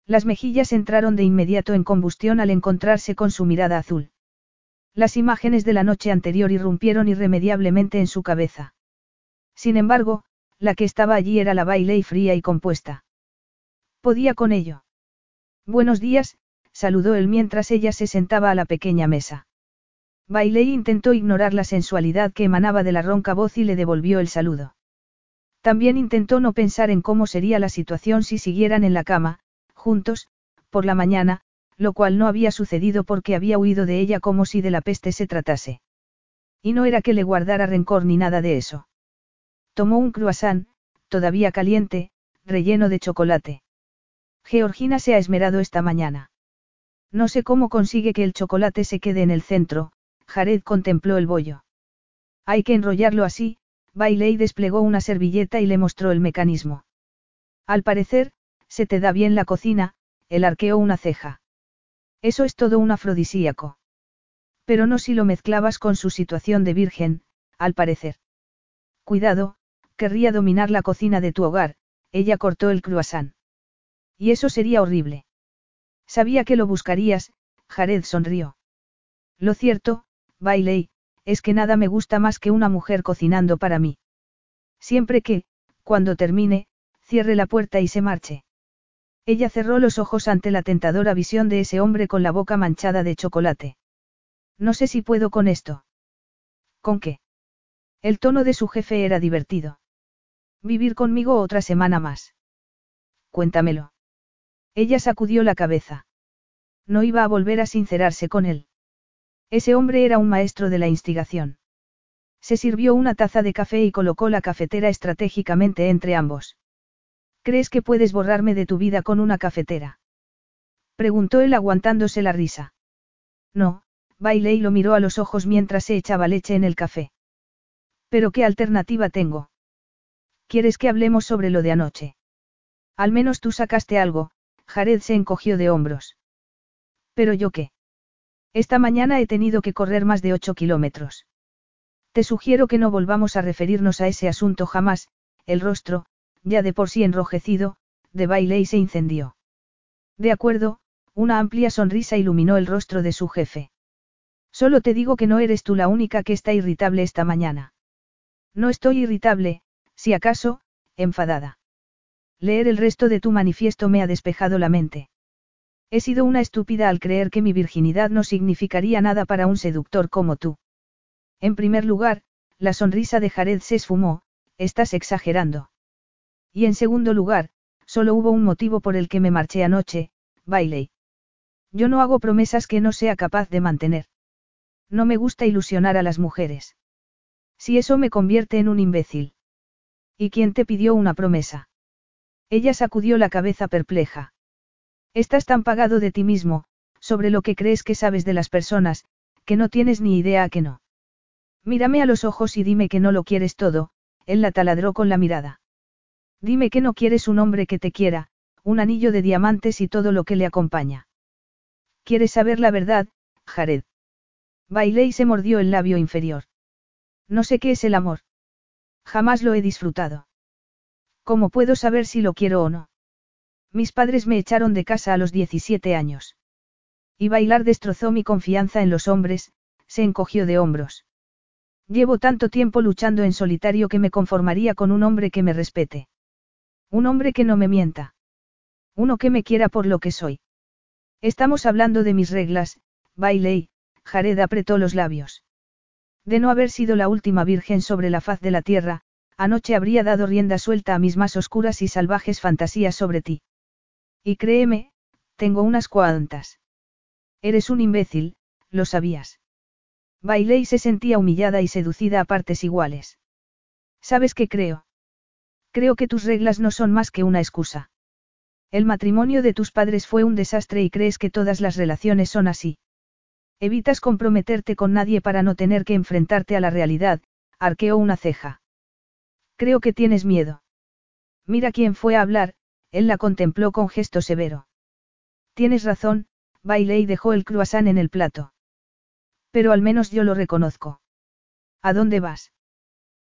Las mejillas entraron de inmediato en combustión al encontrarse con su mirada azul. Las imágenes de la noche anterior irrumpieron irremediablemente en su cabeza. Sin embargo, la que estaba allí era la baile y fría y compuesta. Podía con ello. Buenos días, saludó él mientras ella se sentaba a la pequeña mesa. Bailey intentó ignorar la sensualidad que emanaba de la ronca voz y le devolvió el saludo. También intentó no pensar en cómo sería la situación si siguieran en la cama, juntos, por la mañana, lo cual no había sucedido porque había huido de ella como si de la peste se tratase. Y no era que le guardara rencor ni nada de eso. Tomó un croissant, todavía caliente, relleno de chocolate. Georgina se ha esmerado esta mañana. No sé cómo consigue que el chocolate se quede en el centro, Jared contempló el bollo. Hay que enrollarlo así, Bailey desplegó una servilleta y le mostró el mecanismo. Al parecer, se te da bien la cocina, él arqueó una ceja. Eso es todo un afrodisíaco. Pero no si lo mezclabas con su situación de virgen, al parecer. Cuidado, querría dominar la cocina de tu hogar, ella cortó el croissant. Y eso sería horrible. Sabía que lo buscarías, Jared sonrió. Lo cierto, Bailey, es que nada me gusta más que una mujer cocinando para mí. Siempre que, cuando termine, cierre la puerta y se marche. Ella cerró los ojos ante la tentadora visión de ese hombre con la boca manchada de chocolate. No sé si puedo con esto. ¿Con qué? El tono de su jefe era divertido. Vivir conmigo otra semana más. Cuéntamelo. Ella sacudió la cabeza. No iba a volver a sincerarse con él. Ese hombre era un maestro de la instigación. Se sirvió una taza de café y colocó la cafetera estratégicamente entre ambos. ¿Crees que puedes borrarme de tu vida con una cafetera? Preguntó él aguantándose la risa. No, Bailey lo miró a los ojos mientras se echaba leche en el café. ¿Pero qué alternativa tengo? ¿Quieres que hablemos sobre lo de anoche? Al menos tú sacaste algo, Jared se encogió de hombros. ¿Pero yo qué? Esta mañana he tenido que correr más de ocho kilómetros. Te sugiero que no volvamos a referirnos a ese asunto jamás, el rostro, ya de por sí enrojecido, de Bailey se incendió. De acuerdo, una amplia sonrisa iluminó el rostro de su jefe. Solo te digo que no eres tú la única que está irritable esta mañana. No estoy irritable, si acaso, enfadada. Leer el resto de tu manifiesto me ha despejado la mente. He sido una estúpida al creer que mi virginidad no significaría nada para un seductor como tú. En primer lugar, la sonrisa de Jared se esfumó, estás exagerando. Y en segundo lugar, solo hubo un motivo por el que me marché anoche, Bailey. Yo no hago promesas que no sea capaz de mantener. No me gusta ilusionar a las mujeres. Si eso me convierte en un imbécil. ¿Y quién te pidió una promesa? Ella sacudió la cabeza perpleja. Estás tan pagado de ti mismo, sobre lo que crees que sabes de las personas, que no tienes ni idea a que no. Mírame a los ojos y dime que no lo quieres todo, él la taladró con la mirada. Dime que no quieres un hombre que te quiera, un anillo de diamantes y todo lo que le acompaña. ¿Quieres saber la verdad, Jared? Bailé y se mordió el labio inferior. No sé qué es el amor. Jamás lo he disfrutado. ¿Cómo puedo saber si lo quiero o no? Mis padres me echaron de casa a los 17 años. Y bailar destrozó mi confianza en los hombres, se encogió de hombros. Llevo tanto tiempo luchando en solitario que me conformaría con un hombre que me respete. Un hombre que no me mienta. Uno que me quiera por lo que soy. Estamos hablando de mis reglas, Bailey, Jared apretó los labios. De no haber sido la última virgen sobre la faz de la tierra, anoche habría dado rienda suelta a mis más oscuras y salvajes fantasías sobre ti. Y créeme, tengo unas cuantas. Eres un imbécil, lo sabías. Bailey se sentía humillada y seducida a partes iguales. ¿Sabes qué creo? Creo que tus reglas no son más que una excusa. El matrimonio de tus padres fue un desastre y crees que todas las relaciones son así. Evitas comprometerte con nadie para no tener que enfrentarte a la realidad, arqueó una ceja. Creo que tienes miedo. Mira quién fue a hablar, él la contempló con gesto severo. Tienes razón, Bailey dejó el croissant en el plato. Pero al menos yo lo reconozco. ¿A dónde vas?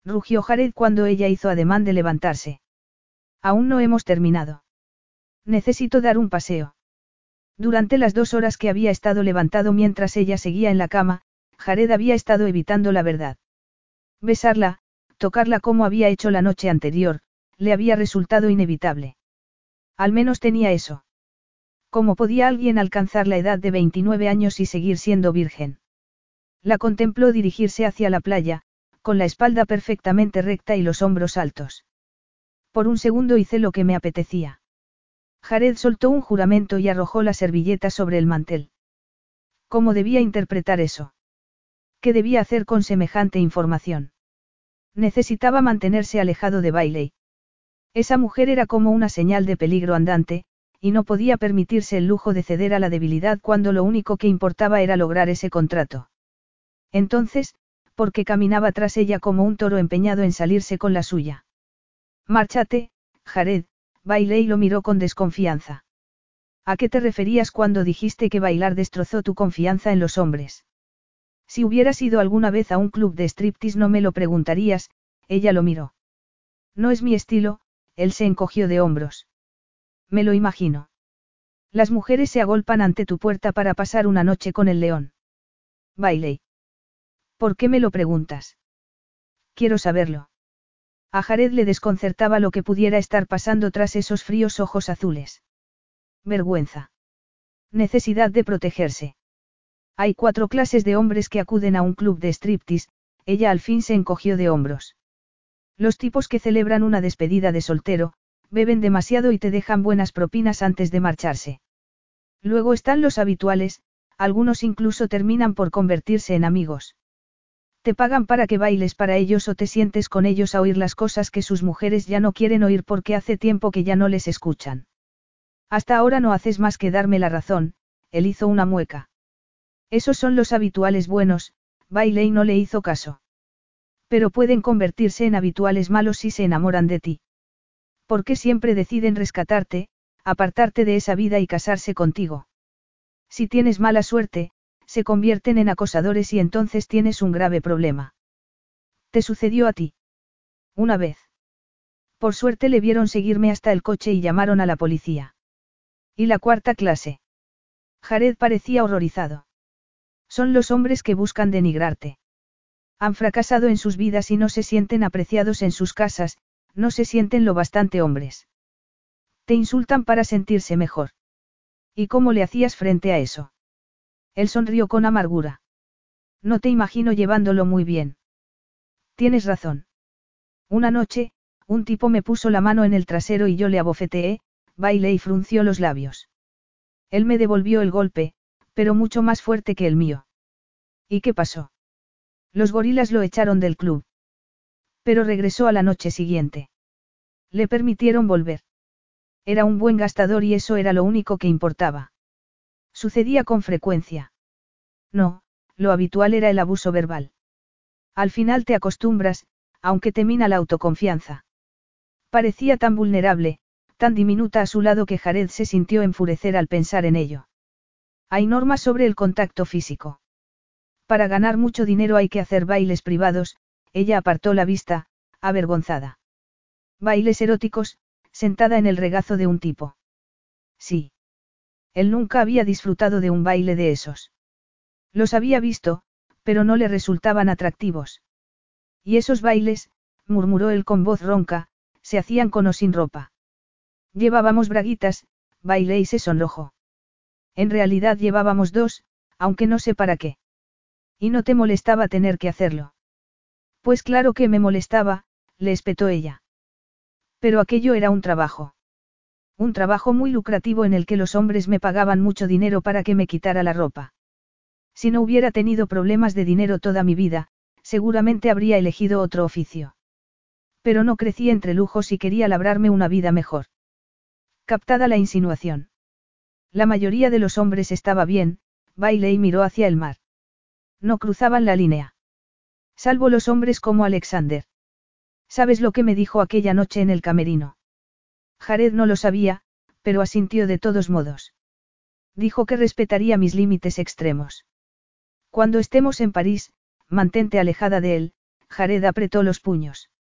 Rugió Jared cuando ella hizo ademán de levantarse. Aún no hemos terminado. Necesito dar un paseo. Durante las dos horas que había estado levantado mientras ella seguía en la cama, Jared había estado evitando la verdad. Besarla, tocarla como había hecho la noche anterior, le había resultado inevitable. Al menos tenía eso. ¿Cómo podía alguien alcanzar la edad de 29 años y seguir siendo virgen? La contempló dirigirse hacia la playa, con la espalda perfectamente recta y los hombros altos. Por un segundo hice lo que me apetecía. Jared soltó un juramento y arrojó la servilleta sobre el mantel. ¿Cómo debía interpretar eso? ¿Qué debía hacer con semejante información? Necesitaba mantenerse alejado de Bailey. Esa mujer era como una señal de peligro andante, y no podía permitirse el lujo de ceder a la debilidad cuando lo único que importaba era lograr ese contrato. Entonces, ¿por qué caminaba tras ella como un toro empeñado en salirse con la suya? Márchate, Jared, Bailey lo miró con desconfianza. ¿A qué te referías cuando dijiste que bailar destrozó tu confianza en los hombres? Si hubieras ido alguna vez a un club de striptease no me lo preguntarías, ella lo miró. No es mi estilo, él se encogió de hombros. Me lo imagino. Las mujeres se agolpan ante tu puerta para pasar una noche con el león. Bailey. ¿Por qué me lo preguntas? Quiero saberlo. A Jared le desconcertaba lo que pudiera estar pasando tras esos fríos ojos azules. Vergüenza. Necesidad de protegerse. Hay cuatro clases de hombres que acuden a un club de striptease, ella al fin se encogió de hombros. Los tipos que celebran una despedida de soltero, beben demasiado y te dejan buenas propinas antes de marcharse. Luego están los habituales, algunos incluso terminan por convertirse en amigos. Te pagan para que bailes para ellos o te sientes con ellos a oír las cosas que sus mujeres ya no quieren oír porque hace tiempo que ya no les escuchan. Hasta ahora no haces más que darme la razón, él hizo una mueca. Esos son los habituales buenos, Bailey no le hizo caso. Pero pueden convertirse en habituales malos si se enamoran de ti. ¿Por qué siempre deciden rescatarte, apartarte de esa vida y casarse contigo? Si tienes mala suerte, se convierten en acosadores y entonces tienes un grave problema. ¿Te sucedió a ti? Una vez. Por suerte le vieron seguirme hasta el coche y llamaron a la policía. ¿Y la cuarta clase? Jared parecía horrorizado. Son los hombres que buscan denigrarte. Han fracasado en sus vidas y no se sienten apreciados en sus casas, no se sienten lo bastante hombres. Te insultan para sentirse mejor. ¿Y cómo le hacías frente a eso? Él sonrió con amargura. No te imagino llevándolo muy bien. Tienes razón. Una noche, un tipo me puso la mano en el trasero y yo le abofeteé, bailé y frunció los labios. Él me devolvió el golpe, pero mucho más fuerte que el mío. ¿Y qué pasó? Los gorilas lo echaron del club. Pero regresó a la noche siguiente. Le permitieron volver. Era un buen gastador y eso era lo único que importaba. Sucedía con frecuencia. No, lo habitual era el abuso verbal. Al final te acostumbras, aunque te mina la autoconfianza. Parecía tan vulnerable, tan diminuta a su lado que Jared se sintió enfurecer al pensar en ello. Hay normas sobre el contacto físico. Para ganar mucho dinero hay que hacer bailes privados, ella apartó la vista, avergonzada. Bailes eróticos, sentada en el regazo de un tipo. Sí. Él nunca había disfrutado de un baile de esos. Los había visto, pero no le resultaban atractivos. Y esos bailes, murmuró él con voz ronca, se hacían con o sin ropa. Llevábamos braguitas, bailé y se sonrojó. En realidad llevábamos dos, aunque no sé para qué. Y no te molestaba tener que hacerlo. Pues claro que me molestaba, le espetó ella. Pero aquello era un trabajo. Un trabajo muy lucrativo en el que los hombres me pagaban mucho dinero para que me quitara la ropa. Si no hubiera tenido problemas de dinero toda mi vida, seguramente habría elegido otro oficio. Pero no crecí entre lujos y quería labrarme una vida mejor. Captada la insinuación. La mayoría de los hombres estaba bien, baile y miró hacia el mar. No cruzaban la línea. Salvo los hombres como Alexander. ¿Sabes lo que me dijo aquella noche en el camerino? Jared no lo sabía, pero asintió de todos modos. Dijo que respetaría mis límites extremos. Cuando estemos en París, mantente alejada de él, Jared apretó los puños.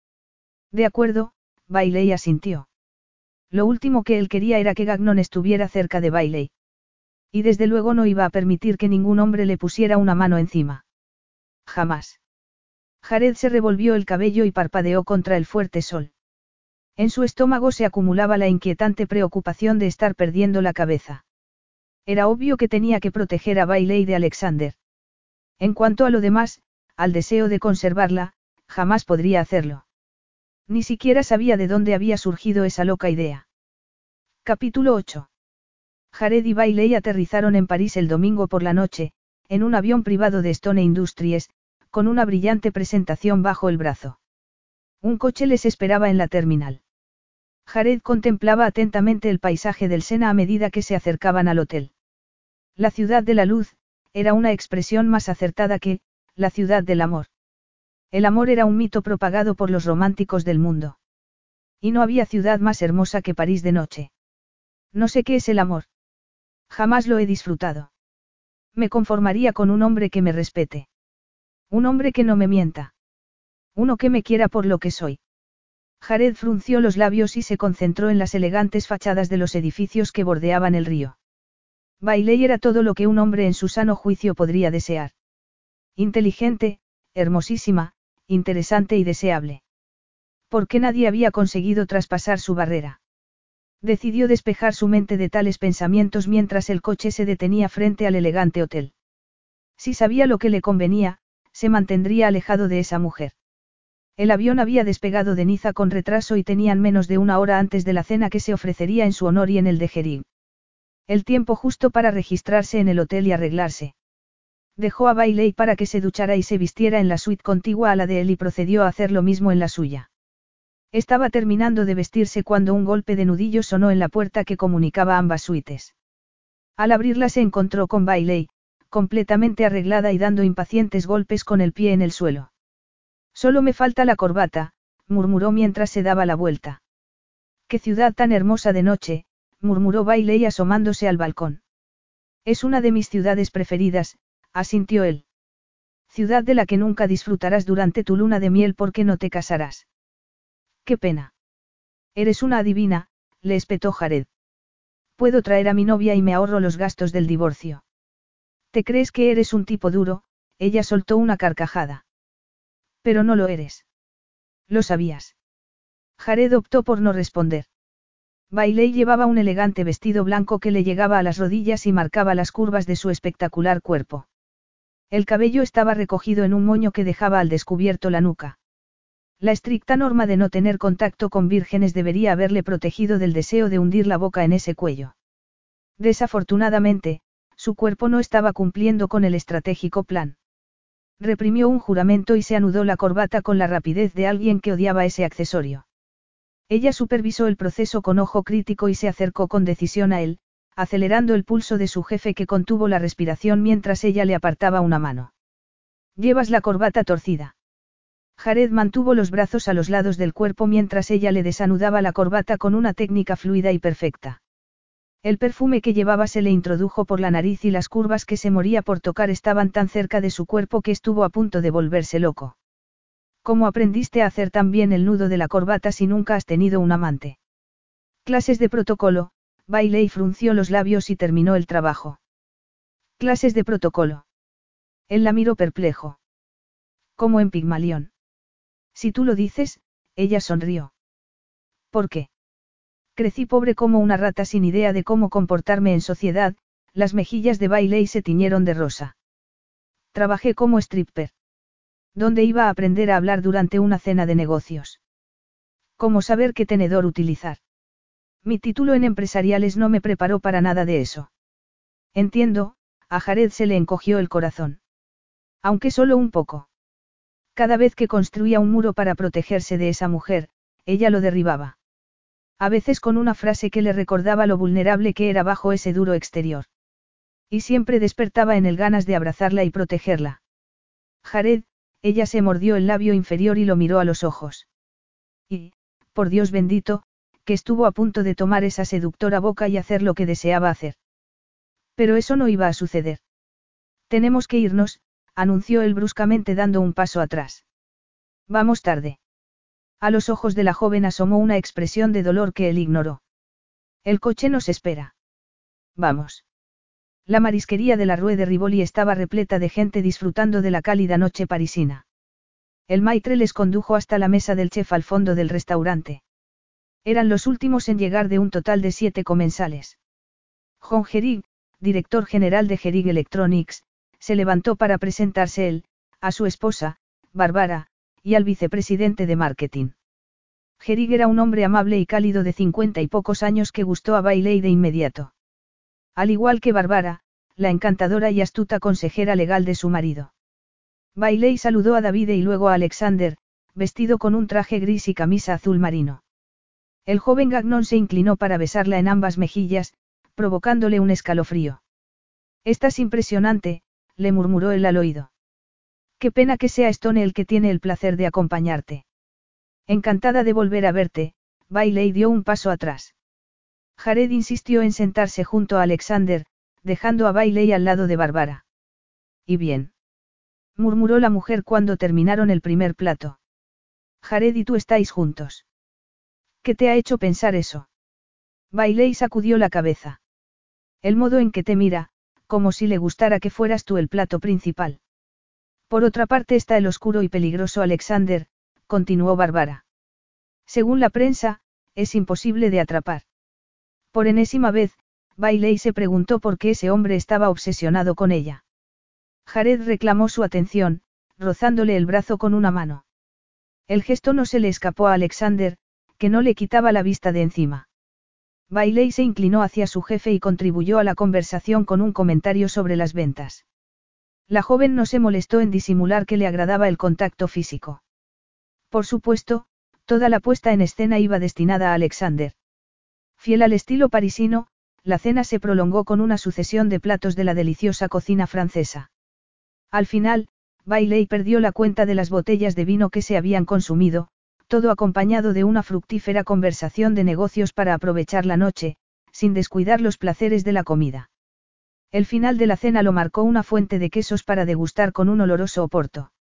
De acuerdo, Bailey asintió. Lo último que él quería era que Gagnon estuviera cerca de Bailey. Y desde luego no iba a permitir que ningún hombre le pusiera una mano encima. Jamás. Jared se revolvió el cabello y parpadeó contra el fuerte sol. En su estómago se acumulaba la inquietante preocupación de estar perdiendo la cabeza. Era obvio que tenía que proteger a Bailey de Alexander. En cuanto a lo demás, al deseo de conservarla, jamás podría hacerlo. Ni siquiera sabía de dónde había surgido esa loca idea. Capítulo 8. Jared y Bailey aterrizaron en París el domingo por la noche, en un avión privado de Stone Industries, con una brillante presentación bajo el brazo. Un coche les esperaba en la terminal. Jared contemplaba atentamente el paisaje del Sena a medida que se acercaban al hotel. La ciudad de la luz, era una expresión más acertada que, la ciudad del amor. El amor era un mito propagado por los románticos del mundo. Y no había ciudad más hermosa que París de noche. No sé qué es el amor. Jamás lo he disfrutado. Me conformaría con un hombre que me respete. Un hombre que no me mienta. Uno que me quiera por lo que soy. Jared frunció los labios y se concentró en las elegantes fachadas de los edificios que bordeaban el río. Bailey era todo lo que un hombre en su sano juicio podría desear. Inteligente, hermosísima, interesante y deseable. Porque nadie había conseguido traspasar su barrera. Decidió despejar su mente de tales pensamientos mientras el coche se detenía frente al elegante hotel. Si sabía lo que le convenía, se mantendría alejado de esa mujer. El avión había despegado de Niza con retraso y tenían menos de una hora antes de la cena que se ofrecería en su honor y en el de Jerig. El tiempo justo para registrarse en el hotel y arreglarse. Dejó a Bailey para que se duchara y se vistiera en la suite contigua a la de él y procedió a hacer lo mismo en la suya. Estaba terminando de vestirse cuando un golpe de nudillo sonó en la puerta que comunicaba ambas suites. Al abrirla se encontró con Bailey, completamente arreglada y dando impacientes golpes con el pie en el suelo. Solo me falta la corbata, murmuró mientras se daba la vuelta. Qué ciudad tan hermosa de noche, murmuró Bailey asomándose al balcón. Es una de mis ciudades preferidas, asintió él. Ciudad de la que nunca disfrutarás durante tu luna de miel porque no te casarás. Qué pena. Eres una adivina, le espetó Jared. Puedo traer a mi novia y me ahorro los gastos del divorcio. ¿Te crees que eres un tipo duro? Ella soltó una carcajada. Pero no lo eres. Lo sabías. Jared optó por no responder. Bailey llevaba un elegante vestido blanco que le llegaba a las rodillas y marcaba las curvas de su espectacular cuerpo. El cabello estaba recogido en un moño que dejaba al descubierto la nuca. La estricta norma de no tener contacto con vírgenes debería haberle protegido del deseo de hundir la boca en ese cuello. Desafortunadamente, su cuerpo no estaba cumpliendo con el estratégico plan. Reprimió un juramento y se anudó la corbata con la rapidez de alguien que odiaba ese accesorio. Ella supervisó el proceso con ojo crítico y se acercó con decisión a él, acelerando el pulso de su jefe que contuvo la respiración mientras ella le apartaba una mano. Llevas la corbata torcida. Jared mantuvo los brazos a los lados del cuerpo mientras ella le desanudaba la corbata con una técnica fluida y perfecta. El perfume que llevaba se le introdujo por la nariz y las curvas que se moría por tocar estaban tan cerca de su cuerpo que estuvo a punto de volverse loco. ¿Cómo aprendiste a hacer tan bien el nudo de la corbata si nunca has tenido un amante? Clases de protocolo, baile y frunció los labios y terminó el trabajo. Clases de protocolo. Él la miró perplejo. Como en Pigmalión. Si tú lo dices, ella sonrió. ¿Por qué? Crecí pobre como una rata sin idea de cómo comportarme en sociedad, las mejillas de Bailey se tiñeron de rosa. Trabajé como stripper. ¿Dónde iba a aprender a hablar durante una cena de negocios? ¿Cómo saber qué tenedor utilizar? Mi título en empresariales no me preparó para nada de eso. Entiendo, a Jared se le encogió el corazón. Aunque solo un poco. Cada vez que construía un muro para protegerse de esa mujer, ella lo derribaba. A veces con una frase que le recordaba lo vulnerable que era bajo ese duro exterior. Y siempre despertaba en él ganas de abrazarla y protegerla. Jared, ella se mordió el labio inferior y lo miró a los ojos. Y, por Dios bendito, que estuvo a punto de tomar esa seductora boca y hacer lo que deseaba hacer. Pero eso no iba a suceder. Tenemos que irnos, anunció él bruscamente dando un paso atrás. Vamos tarde. A los ojos de la joven asomó una expresión de dolor que él ignoró. El coche nos espera. Vamos. La marisquería de la Rue de Rivoli estaba repleta de gente disfrutando de la cálida noche parisina. El maitre les condujo hasta la mesa del chef al fondo del restaurante. Eran los últimos en llegar de un total de siete comensales. John Gerig, director general de Gerig Electronics, se levantó para presentarse él, a su esposa, Bárbara, y al vicepresidente de marketing. Gerig era un hombre amable y cálido de cincuenta y pocos años que gustó a Bailey de inmediato. Al igual que Bárbara, la encantadora y astuta consejera legal de su marido. Bailey saludó a David y luego a Alexander, vestido con un traje gris y camisa azul marino. El joven Gagnon se inclinó para besarla en ambas mejillas, provocándole un escalofrío. Estás impresionante, le murmuró él al oído. Qué pena que sea Stone el que tiene el placer de acompañarte. Encantada de volver a verte, Bailey dio un paso atrás. Jared insistió en sentarse junto a Alexander, dejando a Bailey al lado de Bárbara. ¿Y bien? murmuró la mujer cuando terminaron el primer plato. Jared y tú estáis juntos. ¿Qué te ha hecho pensar eso? Bailey sacudió la cabeza. El modo en que te mira, como si le gustara que fueras tú el plato principal. Por otra parte está el oscuro y peligroso Alexander, continuó Bárbara. Según la prensa, es imposible de atrapar. Por enésima vez, Bailey se preguntó por qué ese hombre estaba obsesionado con ella. Jared reclamó su atención, rozándole el brazo con una mano. El gesto no se le escapó a Alexander, que no le quitaba la vista de encima. Bailey se inclinó hacia su jefe y contribuyó a la conversación con un comentario sobre las ventas. La joven no se molestó en disimular que le agradaba el contacto físico. Por supuesto, toda la puesta en escena iba destinada a Alexander. Fiel al estilo parisino, la cena se prolongó con una sucesión de platos de la deliciosa cocina francesa. Al final, Bailey perdió la cuenta de las botellas de vino que se habían consumido, todo acompañado de una fructífera conversación de negocios para aprovechar la noche, sin descuidar los placeres de la comida. El final de la cena lo marcó una fuente de quesos para degustar con un oloroso oporto.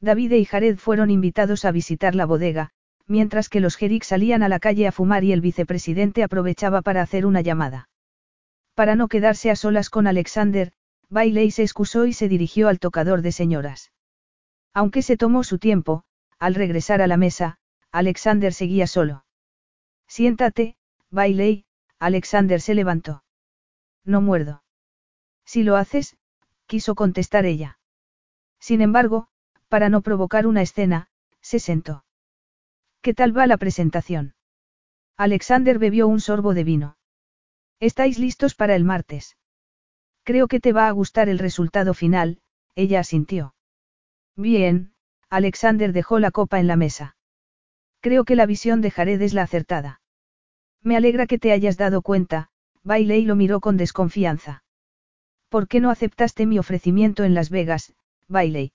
David y Jared fueron invitados a visitar la bodega, mientras que los Jerick salían a la calle a fumar y el vicepresidente aprovechaba para hacer una llamada. Para no quedarse a solas con Alexander, Bailey se excusó y se dirigió al tocador de señoras. Aunque se tomó su tiempo, al regresar a la mesa, Alexander seguía solo. Siéntate, Bailey, Alexander se levantó. No muerdo. Si lo haces, quiso contestar ella. Sin embargo, para no provocar una escena, se sentó. ¿Qué tal va la presentación? Alexander bebió un sorbo de vino. ¿Estáis listos para el martes? Creo que te va a gustar el resultado final, ella asintió. Bien, Alexander dejó la copa en la mesa. Creo que la visión de Jared es la acertada. Me alegra que te hayas dado cuenta, Bailey lo miró con desconfianza. ¿Por qué no aceptaste mi ofrecimiento en Las Vegas, Bailey?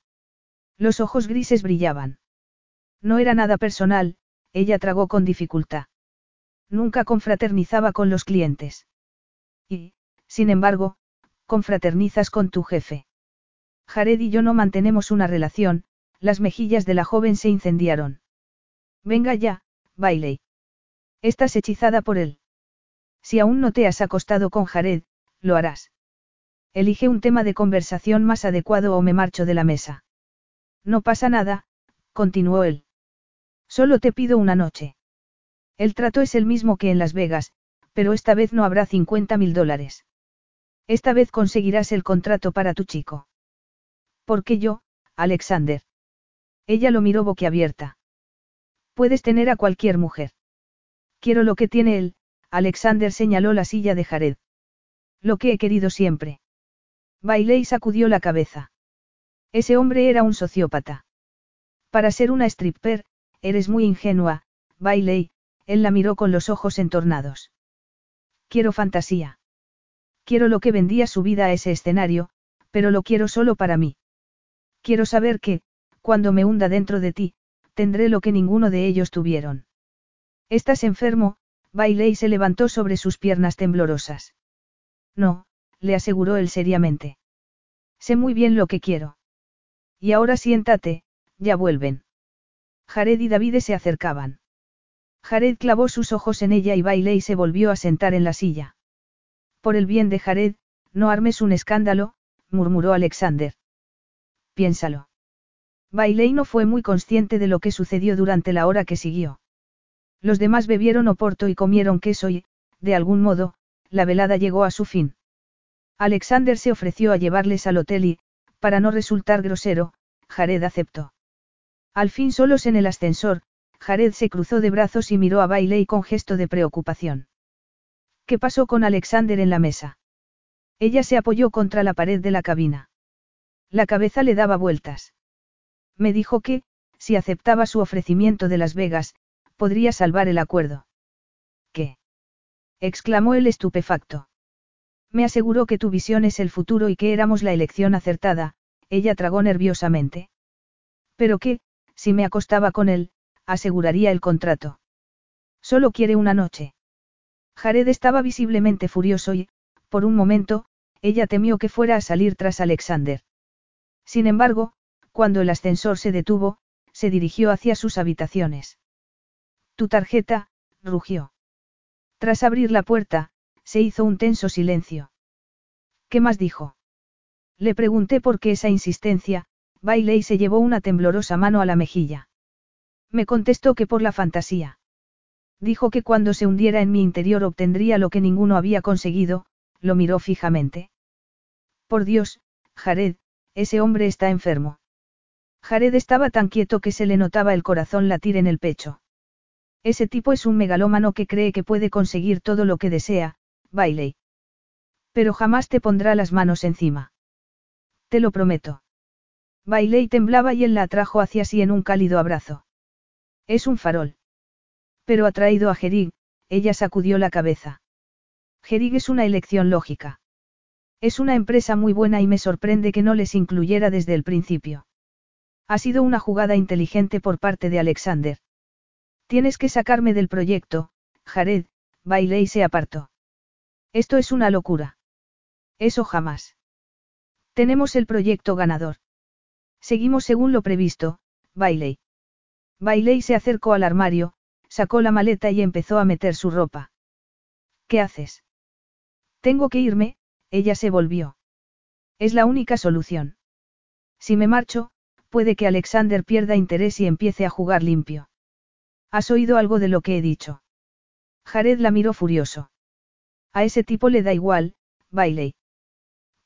Los ojos grises brillaban. No era nada personal, ella tragó con dificultad. Nunca confraternizaba con los clientes. Y, sin embargo, confraternizas con tu jefe. Jared y yo no mantenemos una relación, las mejillas de la joven se incendiaron. Venga ya, Bailey. Estás hechizada por él. Si aún no te has acostado con Jared, lo harás. Elige un tema de conversación más adecuado o me marcho de la mesa. No pasa nada, continuó él. Solo te pido una noche. El trato es el mismo que en Las Vegas, pero esta vez no habrá 50 mil dólares. Esta vez conseguirás el contrato para tu chico. ¿Por qué yo, Alexander? Ella lo miró boquiabierta. Puedes tener a cualquier mujer. Quiero lo que tiene él, Alexander señaló la silla de Jared. Lo que he querido siempre. Bailey sacudió la cabeza. Ese hombre era un sociópata. Para ser una stripper, eres muy ingenua, Bailey, él la miró con los ojos entornados. Quiero fantasía. Quiero lo que vendía su vida a ese escenario, pero lo quiero solo para mí. Quiero saber que, cuando me hunda dentro de ti, tendré lo que ninguno de ellos tuvieron. Estás enfermo, Bailey se levantó sobre sus piernas temblorosas. No, le aseguró él seriamente. Sé muy bien lo que quiero. Y ahora siéntate, ya vuelven. Jared y David se acercaban. Jared clavó sus ojos en ella y Bailey se volvió a sentar en la silla. Por el bien de Jared, no armes un escándalo, murmuró Alexander. Piénsalo. Bailey no fue muy consciente de lo que sucedió durante la hora que siguió. Los demás bebieron oporto y comieron queso y, de algún modo, la velada llegó a su fin. Alexander se ofreció a llevarles al hotel y, para no resultar grosero, Jared aceptó. Al fin solos en el ascensor, Jared se cruzó de brazos y miró a Bailey con gesto de preocupación. ¿Qué pasó con Alexander en la mesa? Ella se apoyó contra la pared de la cabina. La cabeza le daba vueltas. Me dijo que, si aceptaba su ofrecimiento de Las Vegas, podría salvar el acuerdo. ¿Qué? exclamó el estupefacto. Me aseguró que tu visión es el futuro y que éramos la elección acertada, ella tragó nerviosamente. Pero que, si me acostaba con él, aseguraría el contrato. Solo quiere una noche. Jared estaba visiblemente furioso y, por un momento, ella temió que fuera a salir tras Alexander. Sin embargo, cuando el ascensor se detuvo, se dirigió hacia sus habitaciones. Tu tarjeta, rugió. Tras abrir la puerta, se hizo un tenso silencio. ¿Qué más dijo? Le pregunté por qué esa insistencia, Bailey se llevó una temblorosa mano a la mejilla. Me contestó que por la fantasía. Dijo que cuando se hundiera en mi interior obtendría lo que ninguno había conseguido, lo miró fijamente. Por Dios, Jared, ese hombre está enfermo. Jared estaba tan quieto que se le notaba el corazón latir en el pecho. Ese tipo es un megalómano que cree que puede conseguir todo lo que desea, Bailey. Pero jamás te pondrá las manos encima. Te lo prometo. Bailey temblaba y él la atrajo hacia sí en un cálido abrazo. Es un farol. Pero atraído a Gerig, ella sacudió la cabeza. Gerig es una elección lógica. Es una empresa muy buena y me sorprende que no les incluyera desde el principio. Ha sido una jugada inteligente por parte de Alexander. Tienes que sacarme del proyecto, Jared, Bailey se apartó. Esto es una locura. Eso jamás. Tenemos el proyecto ganador. Seguimos según lo previsto, Bailey. Bailey se acercó al armario, sacó la maleta y empezó a meter su ropa. ¿Qué haces? Tengo que irme, ella se volvió. Es la única solución. Si me marcho, puede que Alexander pierda interés y empiece a jugar limpio. ¿Has oído algo de lo que he dicho? Jared la miró furioso. A ese tipo le da igual, Bailey.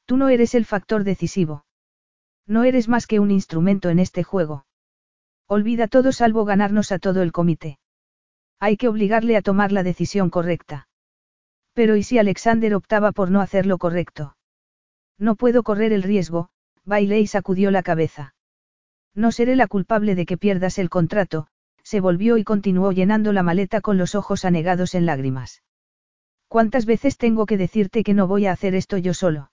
Tú no eres el factor decisivo. No eres más que un instrumento en este juego. Olvida todo salvo ganarnos a todo el comité. Hay que obligarle a tomar la decisión correcta. Pero ¿y si Alexander optaba por no hacer lo correcto? No puedo correr el riesgo, Bailey sacudió la cabeza. No seré la culpable de que pierdas el contrato, se volvió y continuó llenando la maleta con los ojos anegados en lágrimas. ¿Cuántas veces tengo que decirte que no voy a hacer esto yo solo?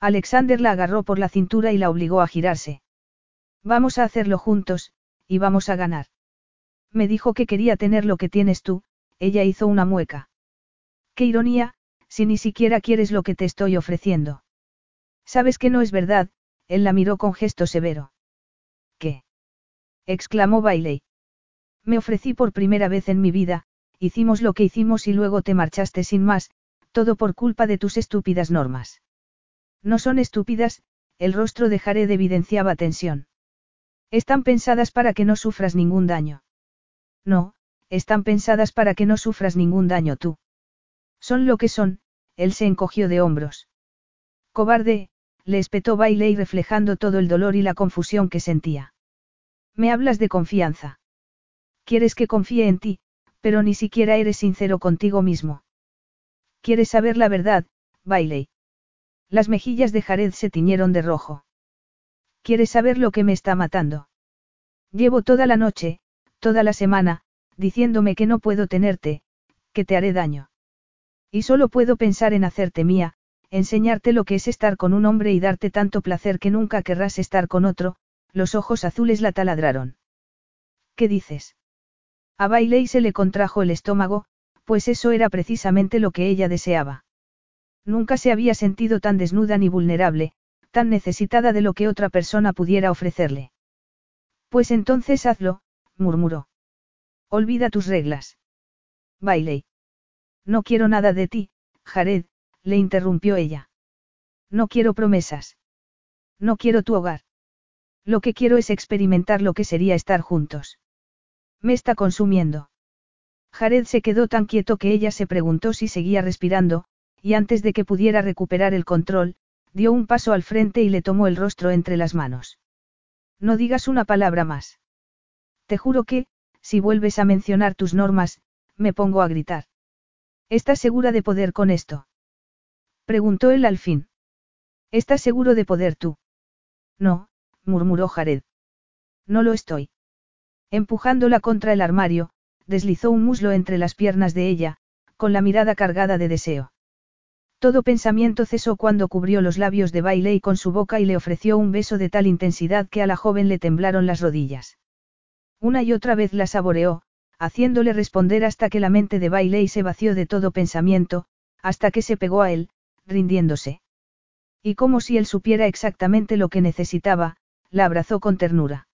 Alexander la agarró por la cintura y la obligó a girarse. Vamos a hacerlo juntos, y vamos a ganar. Me dijo que quería tener lo que tienes tú, ella hizo una mueca. Qué ironía, si ni siquiera quieres lo que te estoy ofreciendo. Sabes que no es verdad, él la miró con gesto severo. Exclamó Bailey. Me ofrecí por primera vez en mi vida, hicimos lo que hicimos y luego te marchaste sin más, todo por culpa de tus estúpidas normas. No son estúpidas, el rostro de Jared evidenciaba tensión. Están pensadas para que no sufras ningún daño. No, están pensadas para que no sufras ningún daño tú. Son lo que son, él se encogió de hombros. Cobarde, le espetó Bailey reflejando todo el dolor y la confusión que sentía. Me hablas de confianza. Quieres que confíe en ti, pero ni siquiera eres sincero contigo mismo. ¿Quieres saber la verdad, Bailey? Las mejillas de Jared se tiñeron de rojo. ¿Quieres saber lo que me está matando? Llevo toda la noche, toda la semana, diciéndome que no puedo tenerte, que te haré daño. Y solo puedo pensar en hacerte mía, enseñarte lo que es estar con un hombre y darte tanto placer que nunca querrás estar con otro, los ojos azules la taladraron. ¿Qué dices? A Bailey se le contrajo el estómago, pues eso era precisamente lo que ella deseaba. Nunca se había sentido tan desnuda ni vulnerable, tan necesitada de lo que otra persona pudiera ofrecerle. Pues entonces hazlo, murmuró. Olvida tus reglas. Bailey. No quiero nada de ti, Jared, le interrumpió ella. No quiero promesas. No quiero tu hogar. Lo que quiero es experimentar lo que sería estar juntos. Me está consumiendo. Jared se quedó tan quieto que ella se preguntó si seguía respirando, y antes de que pudiera recuperar el control, dio un paso al frente y le tomó el rostro entre las manos. No digas una palabra más. Te juro que, si vuelves a mencionar tus normas, me pongo a gritar. ¿Estás segura de poder con esto? Preguntó él al fin. ¿Estás seguro de poder tú? No, murmuró Jared. No lo estoy. Empujándola contra el armario, deslizó un muslo entre las piernas de ella, con la mirada cargada de deseo. Todo pensamiento cesó cuando cubrió los labios de Bailey con su boca y le ofreció un beso de tal intensidad que a la joven le temblaron las rodillas. Una y otra vez la saboreó, haciéndole responder hasta que la mente de Bailey se vació de todo pensamiento, hasta que se pegó a él, rindiéndose. Y como si él supiera exactamente lo que necesitaba, la abrazó con ternura.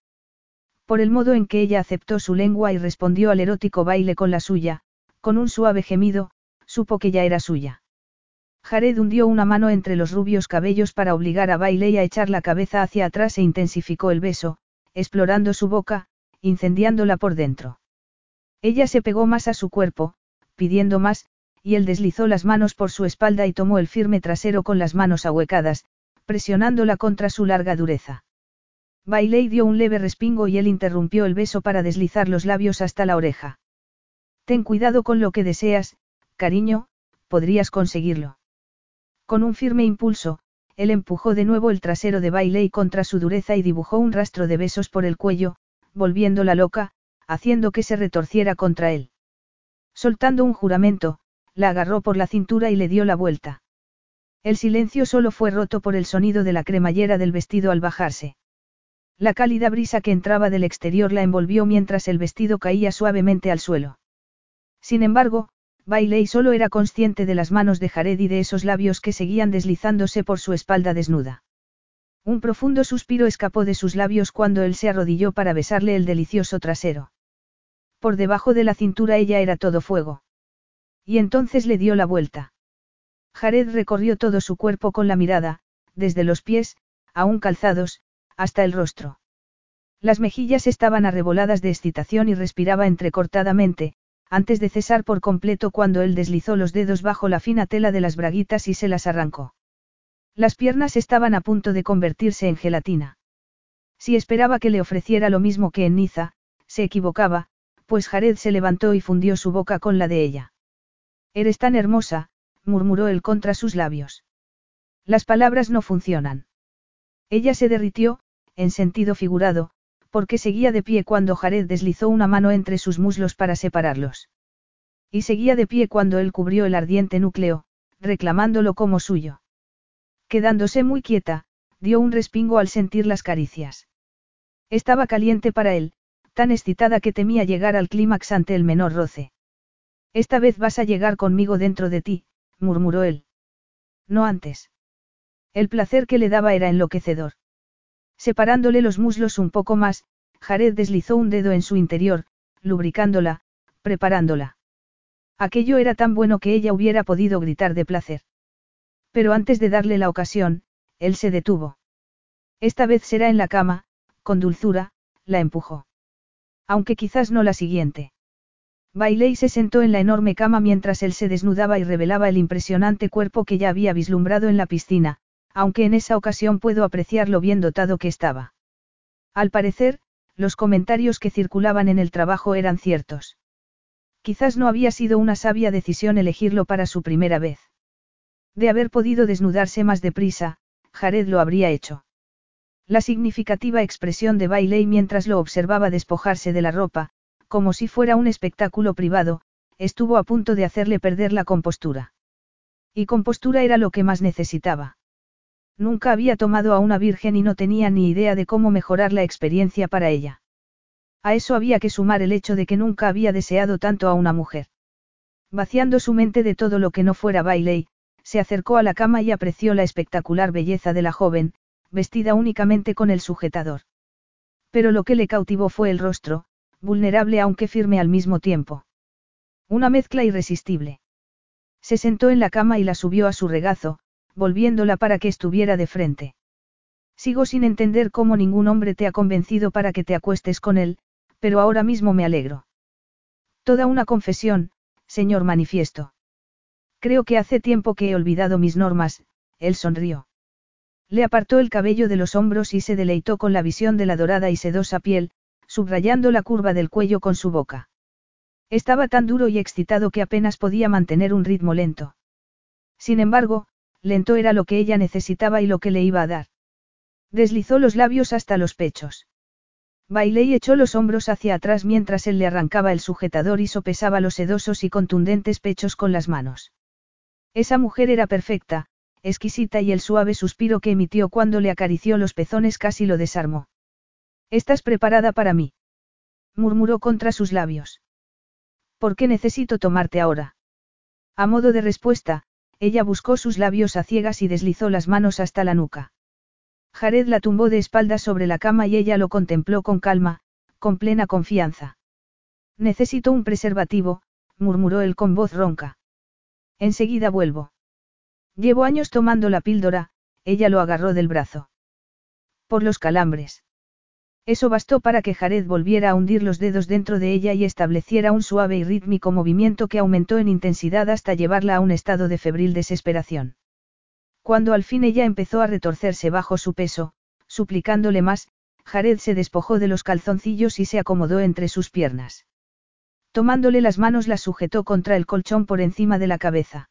Por el modo en que ella aceptó su lengua y respondió al erótico baile con la suya, con un suave gemido, supo que ya era suya. Jared hundió una mano entre los rubios cabellos para obligar a Bailey a echar la cabeza hacia atrás e intensificó el beso, explorando su boca, incendiándola por dentro. Ella se pegó más a su cuerpo, pidiendo más, y él deslizó las manos por su espalda y tomó el firme trasero con las manos ahuecadas, presionándola contra su larga dureza. Bailey dio un leve respingo y él interrumpió el beso para deslizar los labios hasta la oreja. Ten cuidado con lo que deseas, cariño, podrías conseguirlo. Con un firme impulso, él empujó de nuevo el trasero de Bailey contra su dureza y dibujó un rastro de besos por el cuello, volviéndola loca, haciendo que se retorciera contra él. Soltando un juramento, la agarró por la cintura y le dio la vuelta. El silencio solo fue roto por el sonido de la cremallera del vestido al bajarse. La cálida brisa que entraba del exterior la envolvió mientras el vestido caía suavemente al suelo. Sin embargo, Bailey solo era consciente de las manos de Jared y de esos labios que seguían deslizándose por su espalda desnuda. Un profundo suspiro escapó de sus labios cuando él se arrodilló para besarle el delicioso trasero. Por debajo de la cintura ella era todo fuego. Y entonces le dio la vuelta. Jared recorrió todo su cuerpo con la mirada, desde los pies, aún calzados, hasta el rostro. Las mejillas estaban arreboladas de excitación y respiraba entrecortadamente, antes de cesar por completo cuando él deslizó los dedos bajo la fina tela de las braguitas y se las arrancó. Las piernas estaban a punto de convertirse en gelatina. Si esperaba que le ofreciera lo mismo que en Niza, se equivocaba, pues Jared se levantó y fundió su boca con la de ella. Eres tan hermosa, murmuró él contra sus labios. Las palabras no funcionan. Ella se derritió, en sentido figurado, porque seguía de pie cuando Jared deslizó una mano entre sus muslos para separarlos. Y seguía de pie cuando él cubrió el ardiente núcleo, reclamándolo como suyo. Quedándose muy quieta, dio un respingo al sentir las caricias. Estaba caliente para él, tan excitada que temía llegar al clímax ante el menor roce. Esta vez vas a llegar conmigo dentro de ti, murmuró él. No antes. El placer que le daba era enloquecedor. Separándole los muslos un poco más, Jared deslizó un dedo en su interior, lubricándola, preparándola. Aquello era tan bueno que ella hubiera podido gritar de placer. Pero antes de darle la ocasión, él se detuvo. Esta vez será en la cama, con dulzura, la empujó. Aunque quizás no la siguiente. Bailey se sentó en la enorme cama mientras él se desnudaba y revelaba el impresionante cuerpo que ya había vislumbrado en la piscina, aunque en esa ocasión puedo apreciar lo bien dotado que estaba. Al parecer, los comentarios que circulaban en el trabajo eran ciertos. Quizás no había sido una sabia decisión elegirlo para su primera vez. De haber podido desnudarse más deprisa, Jared lo habría hecho. La significativa expresión de Bailey mientras lo observaba despojarse de la ropa, como si fuera un espectáculo privado, estuvo a punto de hacerle perder la compostura. Y compostura era lo que más necesitaba. Nunca había tomado a una virgen y no tenía ni idea de cómo mejorar la experiencia para ella. A eso había que sumar el hecho de que nunca había deseado tanto a una mujer. Vaciando su mente de todo lo que no fuera Bailey, se acercó a la cama y apreció la espectacular belleza de la joven, vestida únicamente con el sujetador. Pero lo que le cautivó fue el rostro, vulnerable aunque firme al mismo tiempo. Una mezcla irresistible. Se sentó en la cama y la subió a su regazo, volviéndola para que estuviera de frente. Sigo sin entender cómo ningún hombre te ha convencido para que te acuestes con él, pero ahora mismo me alegro. Toda una confesión, señor manifiesto. Creo que hace tiempo que he olvidado mis normas, él sonrió. Le apartó el cabello de los hombros y se deleitó con la visión de la dorada y sedosa piel, subrayando la curva del cuello con su boca. Estaba tan duro y excitado que apenas podía mantener un ritmo lento. Sin embargo, lento era lo que ella necesitaba y lo que le iba a dar. Deslizó los labios hasta los pechos. Bailé y echó los hombros hacia atrás mientras él le arrancaba el sujetador y sopesaba los sedosos y contundentes pechos con las manos. Esa mujer era perfecta, exquisita y el suave suspiro que emitió cuando le acarició los pezones casi lo desarmó. ¿Estás preparada para mí? murmuró contra sus labios. ¿Por qué necesito tomarte ahora? A modo de respuesta, ella buscó sus labios a ciegas y deslizó las manos hasta la nuca. Jared la tumbó de espaldas sobre la cama y ella lo contempló con calma, con plena confianza. Necesito un preservativo, murmuró él con voz ronca. Enseguida vuelvo. Llevo años tomando la píldora, ella lo agarró del brazo. Por los calambres. Eso bastó para que Jared volviera a hundir los dedos dentro de ella y estableciera un suave y rítmico movimiento que aumentó en intensidad hasta llevarla a un estado de febril desesperación. Cuando al fin ella empezó a retorcerse bajo su peso, suplicándole más, Jared se despojó de los calzoncillos y se acomodó entre sus piernas. Tomándole las manos las sujetó contra el colchón por encima de la cabeza.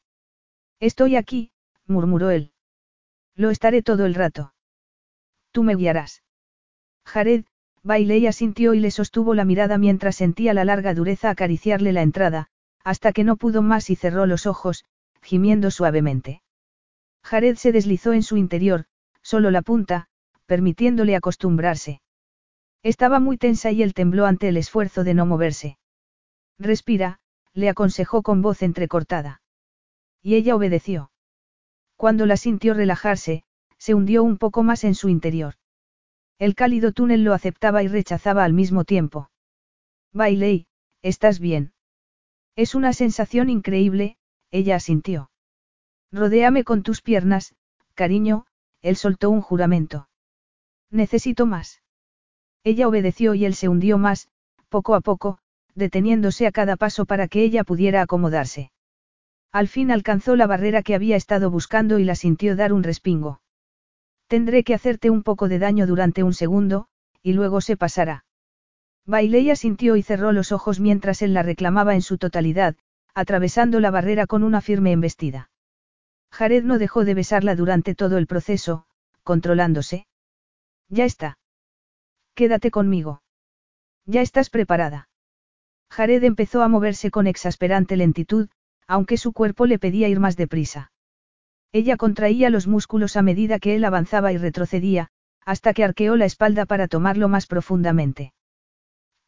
Estoy aquí, murmuró él. Lo estaré todo el rato. Tú me guiarás. Jared, bailé asintió y le sostuvo la mirada mientras sentía la larga dureza acariciarle la entrada, hasta que no pudo más y cerró los ojos, gimiendo suavemente. Jared se deslizó en su interior, solo la punta, permitiéndole acostumbrarse. Estaba muy tensa y él tembló ante el esfuerzo de no moverse. Respira, le aconsejó con voz entrecortada. Y ella obedeció. Cuando la sintió relajarse, se hundió un poco más en su interior. El cálido túnel lo aceptaba y rechazaba al mismo tiempo. Bailey, ¿estás bien? Es una sensación increíble, ella asintió. Rodéame con tus piernas, cariño, él soltó un juramento. Necesito más. Ella obedeció y él se hundió más, poco a poco, deteniéndose a cada paso para que ella pudiera acomodarse. Al fin alcanzó la barrera que había estado buscando y la sintió dar un respingo. Tendré que hacerte un poco de daño durante un segundo, y luego se pasará. Baileya sintió y cerró los ojos mientras él la reclamaba en su totalidad, atravesando la barrera con una firme embestida. Jared no dejó de besarla durante todo el proceso, controlándose. Ya está. Quédate conmigo. Ya estás preparada. Jared empezó a moverse con exasperante lentitud, aunque su cuerpo le pedía ir más deprisa. Ella contraía los músculos a medida que él avanzaba y retrocedía, hasta que arqueó la espalda para tomarlo más profundamente.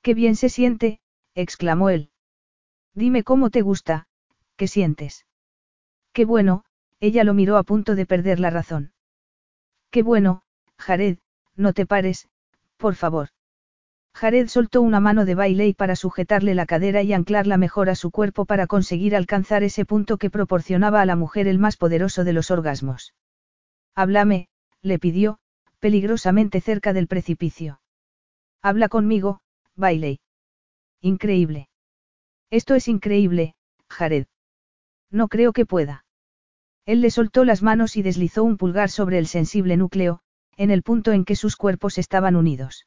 Qué bien se siente, exclamó él. Dime cómo te gusta, ¿qué sientes? Qué bueno, ella lo miró a punto de perder la razón. Qué bueno, Jared, no te pares, por favor. Jared soltó una mano de Bailey para sujetarle la cadera y anclarla mejor a su cuerpo para conseguir alcanzar ese punto que proporcionaba a la mujer el más poderoso de los orgasmos. Háblame, le pidió, peligrosamente cerca del precipicio. Habla conmigo, Bailey. Increíble. Esto es increíble, Jared. No creo que pueda. Él le soltó las manos y deslizó un pulgar sobre el sensible núcleo, en el punto en que sus cuerpos estaban unidos.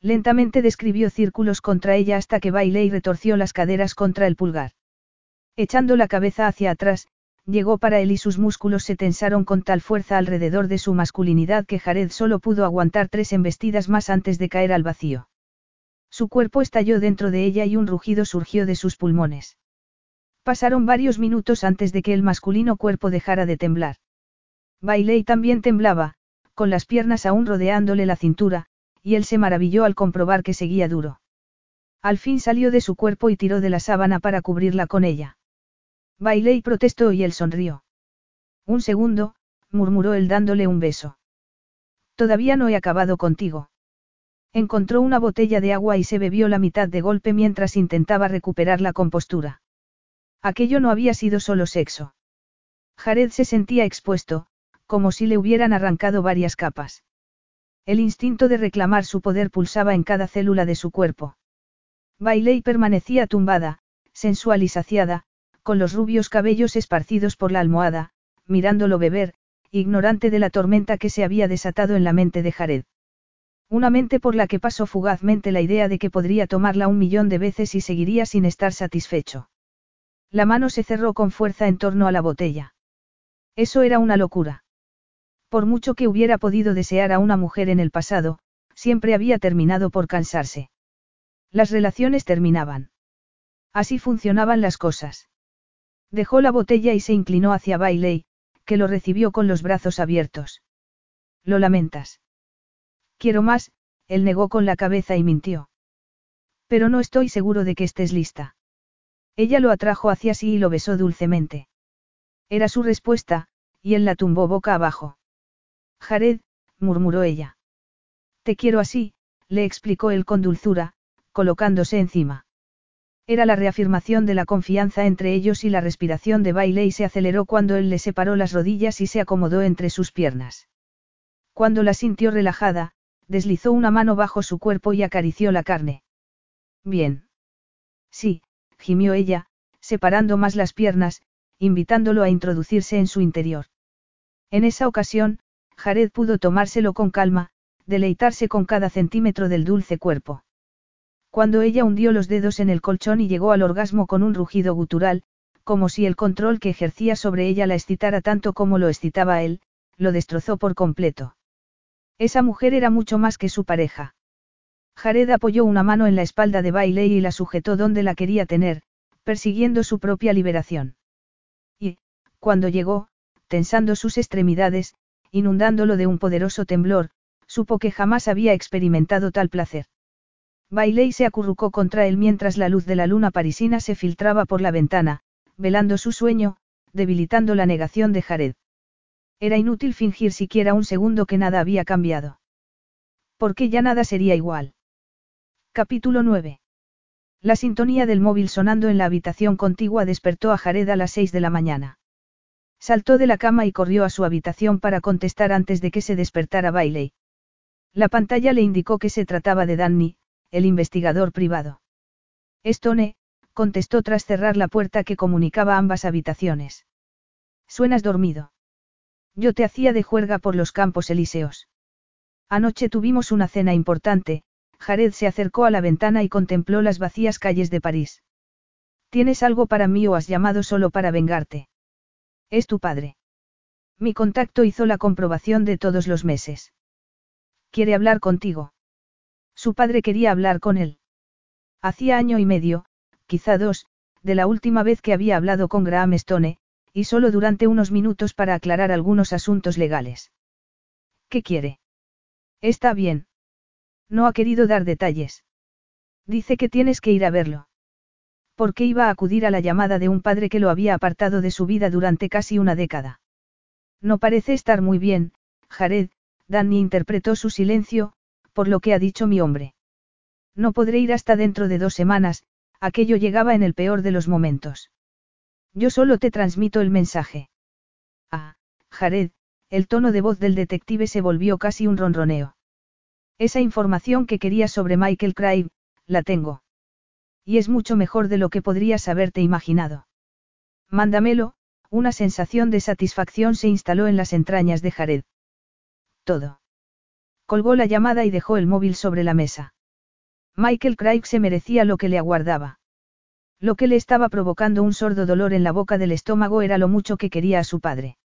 Lentamente describió círculos contra ella hasta que y retorció las caderas contra el pulgar. Echando la cabeza hacia atrás, llegó para él y sus músculos se tensaron con tal fuerza alrededor de su masculinidad que Jared solo pudo aguantar tres embestidas más antes de caer al vacío. Su cuerpo estalló dentro de ella y un rugido surgió de sus pulmones. Pasaron varios minutos antes de que el masculino cuerpo dejara de temblar. Bailey también temblaba, con las piernas aún rodeándole la cintura, y él se maravilló al comprobar que seguía duro. Al fin salió de su cuerpo y tiró de la sábana para cubrirla con ella. Bailey protestó y él sonrió. Un segundo, murmuró él dándole un beso. Todavía no he acabado contigo. Encontró una botella de agua y se bebió la mitad de golpe mientras intentaba recuperar la compostura. Aquello no había sido solo sexo. Jared se sentía expuesto, como si le hubieran arrancado varias capas. El instinto de reclamar su poder pulsaba en cada célula de su cuerpo. Bailey permanecía tumbada, sensual y saciada, con los rubios cabellos esparcidos por la almohada, mirándolo beber, ignorante de la tormenta que se había desatado en la mente de Jared. Una mente por la que pasó fugazmente la idea de que podría tomarla un millón de veces y seguiría sin estar satisfecho. La mano se cerró con fuerza en torno a la botella. Eso era una locura. Por mucho que hubiera podido desear a una mujer en el pasado, siempre había terminado por cansarse. Las relaciones terminaban. Así funcionaban las cosas. Dejó la botella y se inclinó hacia Bailey, que lo recibió con los brazos abiertos. Lo lamentas. Quiero más, él negó con la cabeza y mintió. Pero no estoy seguro de que estés lista. Ella lo atrajo hacia sí y lo besó dulcemente. Era su respuesta, y él la tumbó boca abajo. Jared, murmuró ella. Te quiero así, le explicó él con dulzura, colocándose encima. Era la reafirmación de la confianza entre ellos y la respiración de Bailey se aceleró cuando él le separó las rodillas y se acomodó entre sus piernas. Cuando la sintió relajada, deslizó una mano bajo su cuerpo y acarició la carne. Bien. Sí, gimió ella, separando más las piernas, invitándolo a introducirse en su interior. En esa ocasión, Jared pudo tomárselo con calma, deleitarse con cada centímetro del dulce cuerpo. Cuando ella hundió los dedos en el colchón y llegó al orgasmo con un rugido gutural, como si el control que ejercía sobre ella la excitara tanto como lo excitaba él, lo destrozó por completo. Esa mujer era mucho más que su pareja. Jared apoyó una mano en la espalda de Bailey y la sujetó donde la quería tener, persiguiendo su propia liberación. Y, cuando llegó, tensando sus extremidades, inundándolo de un poderoso temblor, supo que jamás había experimentado tal placer. Bailey se acurrucó contra él mientras la luz de la luna parisina se filtraba por la ventana, velando su sueño, debilitando la negación de Jared. Era inútil fingir siquiera un segundo que nada había cambiado. Porque ya nada sería igual. Capítulo 9. La sintonía del móvil sonando en la habitación contigua despertó a Jared a las seis de la mañana. Saltó de la cama y corrió a su habitación para contestar antes de que se despertara Bailey. La pantalla le indicó que se trataba de Danny, el investigador privado. Stone, contestó tras cerrar la puerta que comunicaba ambas habitaciones. Suenas dormido. Yo te hacía de juerga por los campos elíseos. Anoche tuvimos una cena importante, Jared se acercó a la ventana y contempló las vacías calles de París. ¿Tienes algo para mí o has llamado solo para vengarte? Es tu padre. Mi contacto hizo la comprobación de todos los meses. Quiere hablar contigo. Su padre quería hablar con él. Hacía año y medio, quizá dos, de la última vez que había hablado con Graham Stone, y solo durante unos minutos para aclarar algunos asuntos legales. ¿Qué quiere? Está bien. No ha querido dar detalles. Dice que tienes que ir a verlo. ¿Por qué iba a acudir a la llamada de un padre que lo había apartado de su vida durante casi una década? No parece estar muy bien, Jared, Danny interpretó su silencio, por lo que ha dicho mi hombre. No podré ir hasta dentro de dos semanas, aquello llegaba en el peor de los momentos. Yo solo te transmito el mensaje. Ah, Jared, el tono de voz del detective se volvió casi un ronroneo. Esa información que querías sobre Michael Craig, la tengo. Y es mucho mejor de lo que podrías haberte imaginado. Mándamelo, una sensación de satisfacción se instaló en las entrañas de Jared. Todo. Colgó la llamada y dejó el móvil sobre la mesa. Michael Craig se merecía lo que le aguardaba. Lo que le estaba provocando un sordo dolor en la boca del estómago era lo mucho que quería a su padre.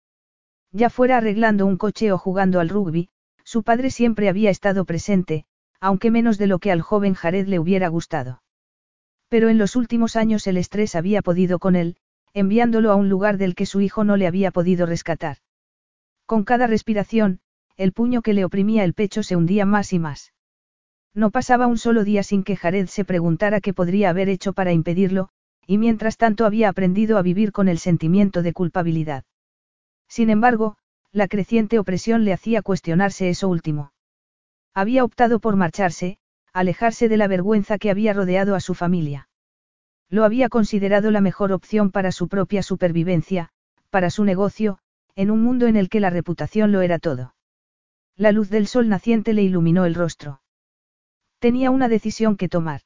Ya fuera arreglando un coche o jugando al rugby, su padre siempre había estado presente, aunque menos de lo que al joven Jared le hubiera gustado. Pero en los últimos años el estrés había podido con él, enviándolo a un lugar del que su hijo no le había podido rescatar. Con cada respiración, el puño que le oprimía el pecho se hundía más y más. No pasaba un solo día sin que Jared se preguntara qué podría haber hecho para impedirlo, y mientras tanto había aprendido a vivir con el sentimiento de culpabilidad. Sin embargo, la creciente opresión le hacía cuestionarse eso último. Había optado por marcharse, alejarse de la vergüenza que había rodeado a su familia. Lo había considerado la mejor opción para su propia supervivencia, para su negocio, en un mundo en el que la reputación lo era todo. La luz del sol naciente le iluminó el rostro. Tenía una decisión que tomar.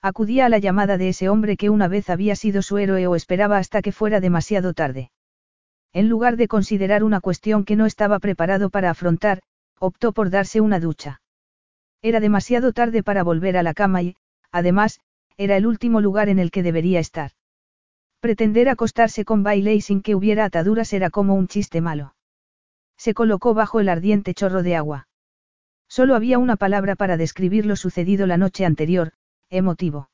Acudía a la llamada de ese hombre que una vez había sido su héroe o esperaba hasta que fuera demasiado tarde. En lugar de considerar una cuestión que no estaba preparado para afrontar, optó por darse una ducha. Era demasiado tarde para volver a la cama y, además, era el último lugar en el que debería estar. Pretender acostarse con Bailey sin que hubiera ataduras era como un chiste malo. Se colocó bajo el ardiente chorro de agua. Solo había una palabra para describir lo sucedido la noche anterior, emotivo.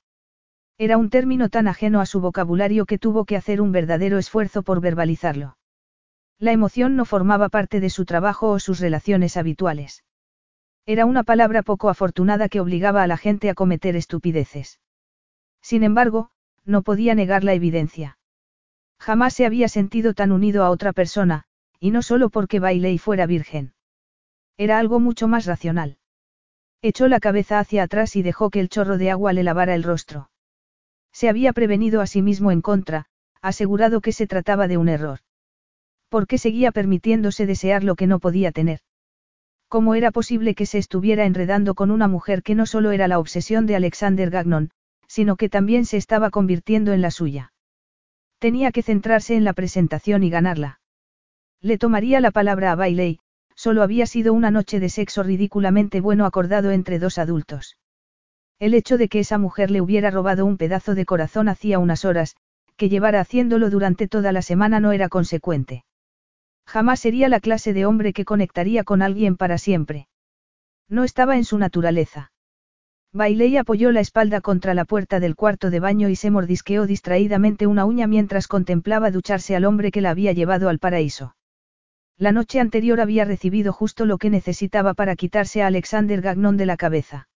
Era un término tan ajeno a su vocabulario que tuvo que hacer un verdadero esfuerzo por verbalizarlo. La emoción no formaba parte de su trabajo o sus relaciones habituales. Era una palabra poco afortunada que obligaba a la gente a cometer estupideces. Sin embargo, no podía negar la evidencia. Jamás se había sentido tan unido a otra persona, y no solo porque Bailey fuera virgen. Era algo mucho más racional. Echó la cabeza hacia atrás y dejó que el chorro de agua le lavara el rostro. Se había prevenido a sí mismo en contra, asegurado que se trataba de un error. ¿Por qué seguía permitiéndose desear lo que no podía tener? ¿Cómo era posible que se estuviera enredando con una mujer que no solo era la obsesión de Alexander Gagnon, sino que también se estaba convirtiendo en la suya? Tenía que centrarse en la presentación y ganarla. Le tomaría la palabra a Bailey, solo había sido una noche de sexo ridículamente bueno acordado entre dos adultos. El hecho de que esa mujer le hubiera robado un pedazo de corazón hacía unas horas, que llevara haciéndolo durante toda la semana no era consecuente. Jamás sería la clase de hombre que conectaría con alguien para siempre. No estaba en su naturaleza. Bailey apoyó la espalda contra la puerta del cuarto de baño y se mordisqueó distraídamente una uña mientras contemplaba ducharse al hombre que la había llevado al paraíso. La noche anterior había recibido justo lo que necesitaba para quitarse a Alexander Gagnon de la cabeza.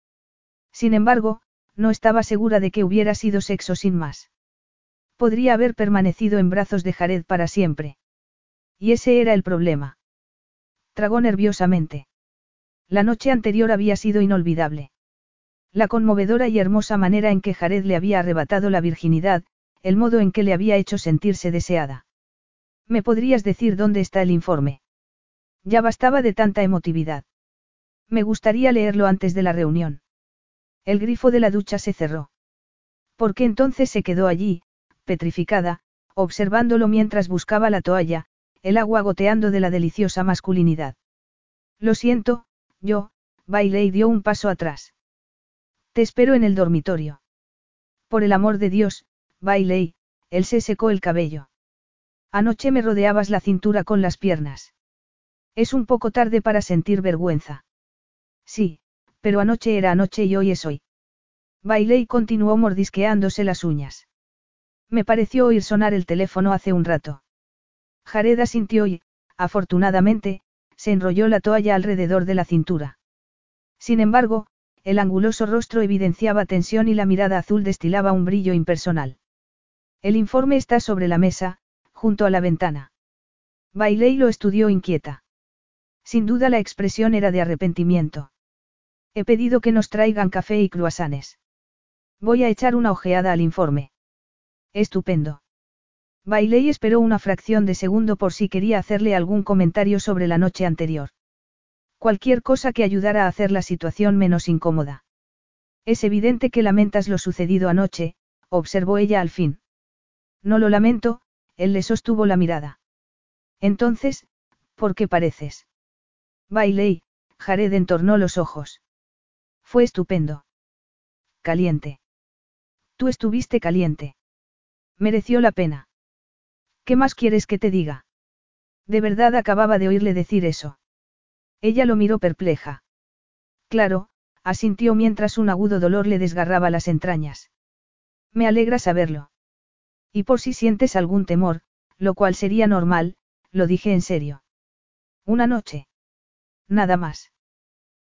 Sin embargo, no estaba segura de que hubiera sido sexo sin más. Podría haber permanecido en brazos de Jared para siempre. Y ese era el problema. Tragó nerviosamente. La noche anterior había sido inolvidable. La conmovedora y hermosa manera en que Jared le había arrebatado la virginidad, el modo en que le había hecho sentirse deseada. ¿Me podrías decir dónde está el informe? Ya bastaba de tanta emotividad. Me gustaría leerlo antes de la reunión. El grifo de la ducha se cerró. Porque entonces se quedó allí, petrificada, observándolo mientras buscaba la toalla, el agua goteando de la deliciosa masculinidad. Lo siento, yo, bailé y dio un paso atrás. Te espero en el dormitorio. Por el amor de Dios, Bailey, él se secó el cabello. Anoche me rodeabas la cintura con las piernas. Es un poco tarde para sentir vergüenza. Sí, pero anoche era anoche y hoy es hoy. Bailé y continuó mordisqueándose las uñas. Me pareció oír sonar el teléfono hace un rato. Jared asintió y, afortunadamente, se enrolló la toalla alrededor de la cintura. Sin embargo, el anguloso rostro evidenciaba tensión y la mirada azul destilaba un brillo impersonal. El informe está sobre la mesa, junto a la ventana. Bailey lo estudió inquieta. Sin duda la expresión era de arrepentimiento. He pedido que nos traigan café y cruasanes. Voy a echar una ojeada al informe. Estupendo. Bailey esperó una fracción de segundo por si quería hacerle algún comentario sobre la noche anterior. Cualquier cosa que ayudara a hacer la situación menos incómoda. Es evidente que lamentas lo sucedido anoche, observó ella al fin. No lo lamento, él le sostuvo la mirada. Entonces, ¿por qué pareces? Bailey, Jared entornó los ojos. Fue estupendo. Caliente. Tú estuviste caliente. Mereció la pena. ¿Qué más quieres que te diga? De verdad acababa de oírle decir eso. Ella lo miró perpleja. Claro, asintió mientras un agudo dolor le desgarraba las entrañas. Me alegra saberlo. Y por si sientes algún temor, lo cual sería normal, lo dije en serio. Una noche. Nada más.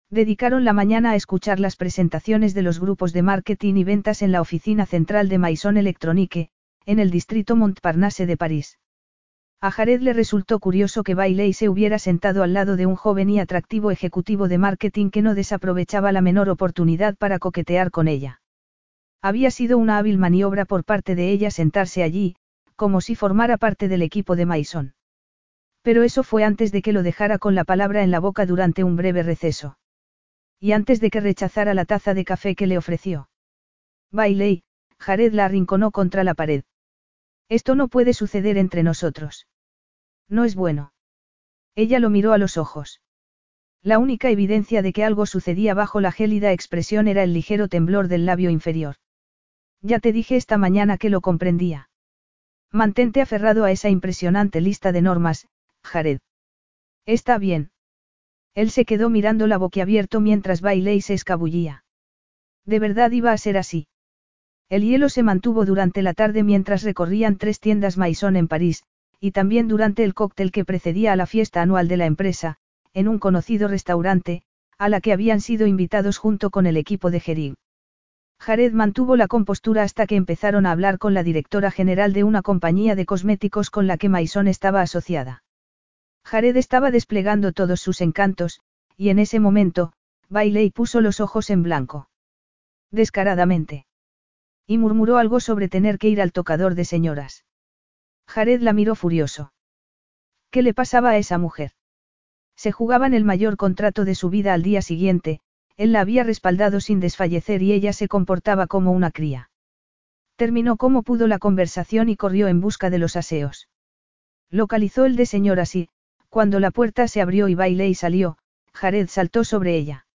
Dedicaron la mañana a escuchar las presentaciones de los grupos de marketing y ventas en la oficina central de Maison Electronique, en el distrito Montparnasse de París. A Jared le resultó curioso que Bailey se hubiera sentado al lado de un joven y atractivo ejecutivo de marketing que no desaprovechaba la menor oportunidad para coquetear con ella. Había sido una hábil maniobra por parte de ella sentarse allí, como si formara parte del equipo de Maison. Pero eso fue antes de que lo dejara con la palabra en la boca durante un breve receso. Y antes de que rechazara la taza de café que le ofreció. Bailey, Jared la arrinconó contra la pared. Esto no puede suceder entre nosotros. No es bueno. Ella lo miró a los ojos. La única evidencia de que algo sucedía bajo la gélida expresión era el ligero temblor del labio inferior. Ya te dije esta mañana que lo comprendía. Mantente aferrado a esa impresionante lista de normas, Jared. Está bien. Él se quedó mirando la boquiabierto mientras Bailey se escabullía. De verdad iba a ser así. El hielo se mantuvo durante la tarde mientras recorrían tres tiendas Maison en París, y también durante el cóctel que precedía a la fiesta anual de la empresa, en un conocido restaurante, a la que habían sido invitados junto con el equipo de Gerig. Jared mantuvo la compostura hasta que empezaron a hablar con la directora general de una compañía de cosméticos con la que Maison estaba asociada. Jared estaba desplegando todos sus encantos, y en ese momento, Bailey puso los ojos en blanco. Descaradamente. Y murmuró algo sobre tener que ir al tocador de señoras. Jared la miró furioso. ¿Qué le pasaba a esa mujer? Se jugaban el mayor contrato de su vida al día siguiente, él la había respaldado sin desfallecer y ella se comportaba como una cría. Terminó como pudo la conversación y corrió en busca de los aseos. Localizó el de señora y, cuando la puerta se abrió y Bailey salió, Jared saltó sobre ella.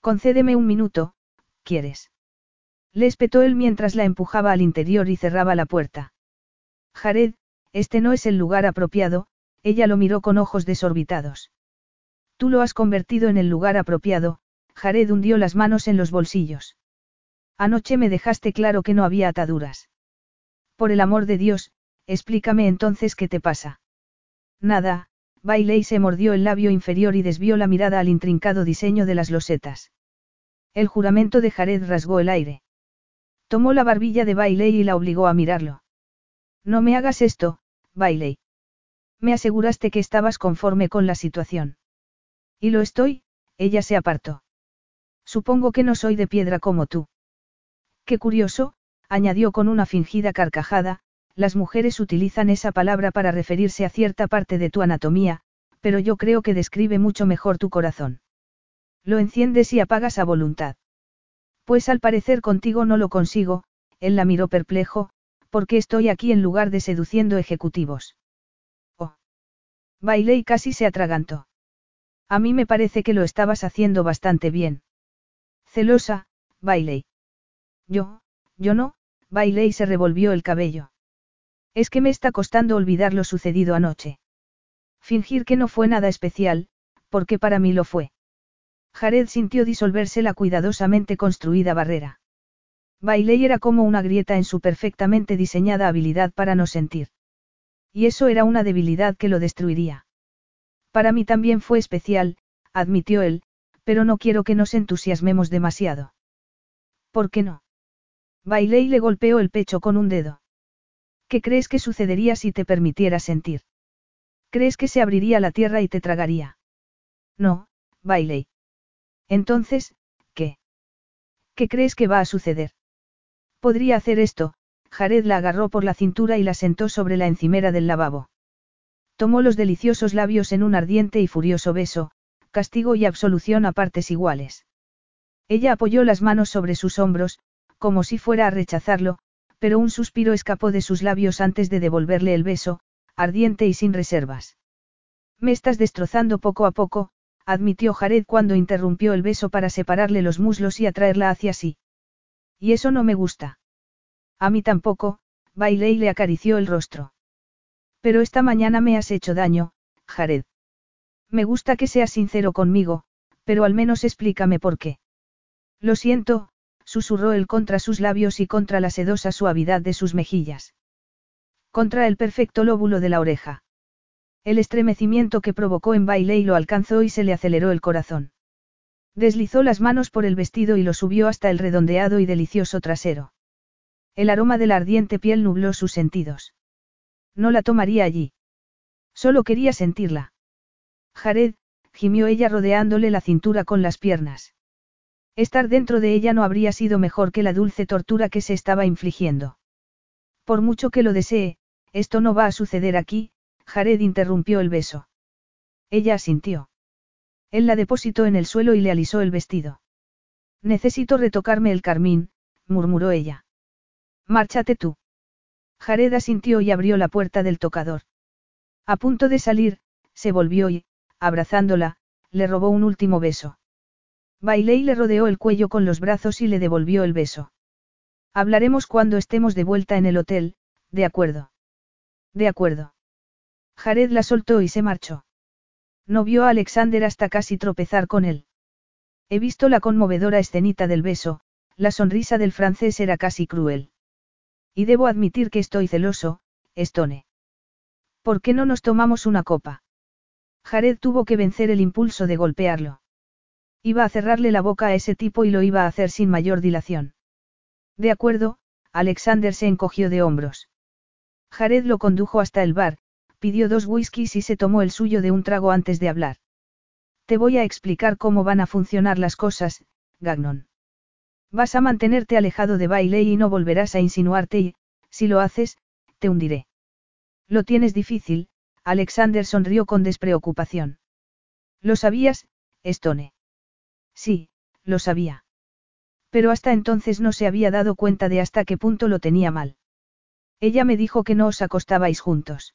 Concédeme un minuto, ¿quieres? Le espetó él mientras la empujaba al interior y cerraba la puerta. Jared, este no es el lugar apropiado, ella lo miró con ojos desorbitados. Tú lo has convertido en el lugar apropiado, Jared hundió las manos en los bolsillos. Anoche me dejaste claro que no había ataduras. Por el amor de Dios, explícame entonces qué te pasa. Nada, Bailey se mordió el labio inferior y desvió la mirada al intrincado diseño de las losetas. El juramento de Jared rasgó el aire. Tomó la barbilla de Bailey y la obligó a mirarlo. No me hagas esto, Bailey. Me aseguraste que estabas conforme con la situación. Y lo estoy, ella se apartó. Supongo que no soy de piedra como tú. Qué curioso, añadió con una fingida carcajada, las mujeres utilizan esa palabra para referirse a cierta parte de tu anatomía, pero yo creo que describe mucho mejor tu corazón. Lo enciendes y apagas a voluntad. Pues al parecer contigo no lo consigo, él la miró perplejo, porque estoy aquí en lugar de seduciendo ejecutivos. Oh. Bailey casi se atragantó. A mí me parece que lo estabas haciendo bastante bien. Celosa, Bailey. Yo, yo no, Bailey se revolvió el cabello. Es que me está costando olvidar lo sucedido anoche. Fingir que no fue nada especial, porque para mí lo fue. Jared sintió disolverse la cuidadosamente construida barrera. Bailey era como una grieta en su perfectamente diseñada habilidad para no sentir. Y eso era una debilidad que lo destruiría. Para mí también fue especial, admitió él, pero no quiero que nos entusiasmemos demasiado. ¿Por qué no? Bailey le golpeó el pecho con un dedo. ¿Qué crees que sucedería si te permitiera sentir? ¿Crees que se abriría la tierra y te tragaría? No, Bailey. Entonces, ¿qué? ¿Qué crees que va a suceder? Podría hacer esto, Jared la agarró por la cintura y la sentó sobre la encimera del lavabo. Tomó los deliciosos labios en un ardiente y furioso beso, castigo y absolución a partes iguales. Ella apoyó las manos sobre sus hombros, como si fuera a rechazarlo, pero un suspiro escapó de sus labios antes de devolverle el beso, ardiente y sin reservas. Me estás destrozando poco a poco, admitió Jared cuando interrumpió el beso para separarle los muslos y atraerla hacia sí. Y eso no me gusta. A mí tampoco, Bailey le acarició el rostro. Pero esta mañana me has hecho daño, Jared. Me gusta que seas sincero conmigo, pero al menos explícame por qué. Lo siento, susurró él contra sus labios y contra la sedosa suavidad de sus mejillas. Contra el perfecto lóbulo de la oreja. El estremecimiento que provocó en Bailey lo alcanzó y se le aceleró el corazón. Deslizó las manos por el vestido y lo subió hasta el redondeado y delicioso trasero. El aroma de la ardiente piel nubló sus sentidos. No la tomaría allí. Solo quería sentirla. Jared, gimió ella rodeándole la cintura con las piernas. Estar dentro de ella no habría sido mejor que la dulce tortura que se estaba infligiendo. Por mucho que lo desee, esto no va a suceder aquí, Jared interrumpió el beso. Ella asintió. Él la depositó en el suelo y le alisó el vestido. Necesito retocarme el carmín, murmuró ella. Márchate tú. Jared asintió y abrió la puerta del tocador. A punto de salir, se volvió y, abrazándola, le robó un último beso. Bailey le rodeó el cuello con los brazos y le devolvió el beso. Hablaremos cuando estemos de vuelta en el hotel, de acuerdo. De acuerdo. Jared la soltó y se marchó. No vio a Alexander hasta casi tropezar con él. He visto la conmovedora escenita del beso, la sonrisa del francés era casi cruel. Y debo admitir que estoy celoso, Stone. ¿Por qué no nos tomamos una copa? Jared tuvo que vencer el impulso de golpearlo. Iba a cerrarle la boca a ese tipo y lo iba a hacer sin mayor dilación. De acuerdo, Alexander se encogió de hombros. Jared lo condujo hasta el bar, pidió dos whiskies y se tomó el suyo de un trago antes de hablar. Te voy a explicar cómo van a funcionar las cosas, Gagnon. Vas a mantenerte alejado de Bailey y no volverás a insinuarte y, si lo haces, te hundiré. Lo tienes difícil, Alexander sonrió con despreocupación. ¿Lo sabías, Stone? Sí, lo sabía. Pero hasta entonces no se había dado cuenta de hasta qué punto lo tenía mal. Ella me dijo que no os acostabais juntos.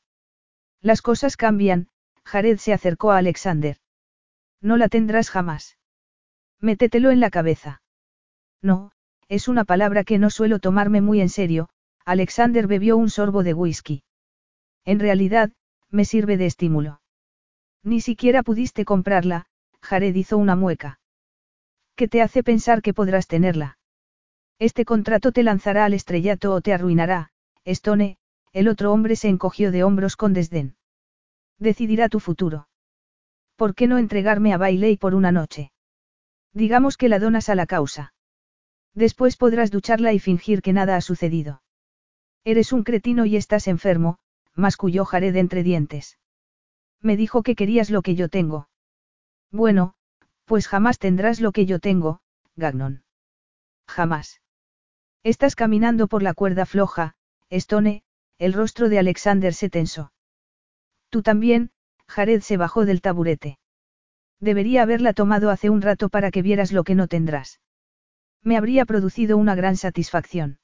Las cosas cambian, Jared se acercó a Alexander. No la tendrás jamás. Métetelo en la cabeza. No, es una palabra que no suelo tomarme muy en serio, Alexander bebió un sorbo de whisky. En realidad, me sirve de estímulo. Ni siquiera pudiste comprarla, Jared hizo una mueca. ¿Qué te hace pensar que podrás tenerla? Este contrato te lanzará al estrellato o te arruinará, Stone, el otro hombre se encogió de hombros con desdén. Decidirá tu futuro. ¿Por qué no entregarme a Bailey por una noche? Digamos que la donas a la causa. Después podrás ducharla y fingir que nada ha sucedido. Eres un cretino y estás enfermo, masculló Jared entre dientes. Me dijo que querías lo que yo tengo. Bueno, pues jamás tendrás lo que yo tengo, Gagnon. Jamás. Estás caminando por la cuerda floja, Stone, el rostro de Alexander se tensó. Tú también, Jared se bajó del taburete. Debería haberla tomado hace un rato para que vieras lo que no tendrás. Me habría producido una gran satisfacción.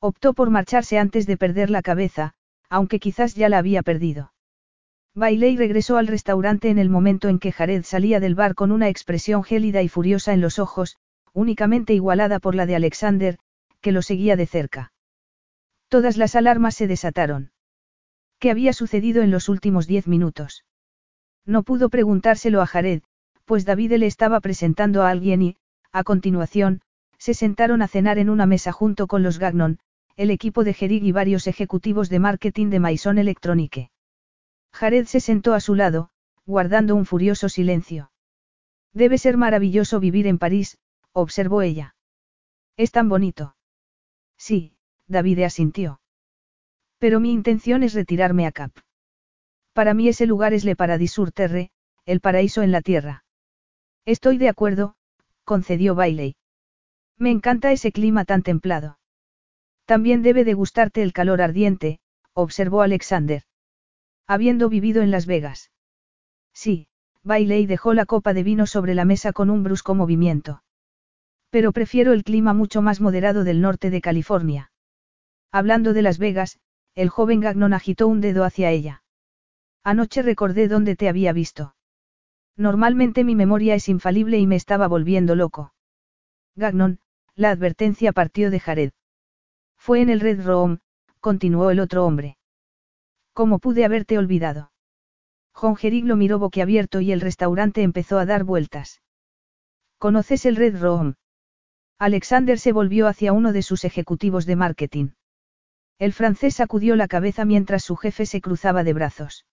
Optó por marcharse antes de perder la cabeza, aunque quizás ya la había perdido. Bailey regresó al restaurante en el momento en que Jared salía del bar con una expresión gélida y furiosa en los ojos, únicamente igualada por la de Alexander, que lo seguía de cerca. Todas las alarmas se desataron. ¿Qué había sucedido en los últimos diez minutos? No pudo preguntárselo a Jared, pues David le estaba presentando a alguien y, a continuación, se sentaron a cenar en una mesa junto con los Gagnon, el equipo de Gerig y varios ejecutivos de marketing de Maison Electronique. Jared se sentó a su lado, guardando un furioso silencio. Debe ser maravilloso vivir en París, observó ella. Es tan bonito. Sí, David asintió. Pero mi intención es retirarme a Cap. Para mí ese lugar es Le Paradis sur Terre, el paraíso en la tierra. Estoy de acuerdo, concedió Bailey. Me encanta ese clima tan templado. También debe de gustarte el calor ardiente, observó Alexander. Habiendo vivido en Las Vegas. Sí, Bailey dejó la copa de vino sobre la mesa con un brusco movimiento. Pero prefiero el clima mucho más moderado del norte de California. Hablando de Las Vegas, el joven Gagnon agitó un dedo hacia ella. Anoche recordé dónde te había visto. Normalmente mi memoria es infalible y me estaba volviendo loco. Gagnon, la advertencia partió de Jared. Fue en el Red Room, continuó el otro hombre. ¿Cómo pude haberte olvidado? Jongerig lo miró boquiabierto y el restaurante empezó a dar vueltas. ¿Conoces el Red Room? Alexander se volvió hacia uno de sus ejecutivos de marketing. El francés sacudió la cabeza mientras su jefe se cruzaba de brazos.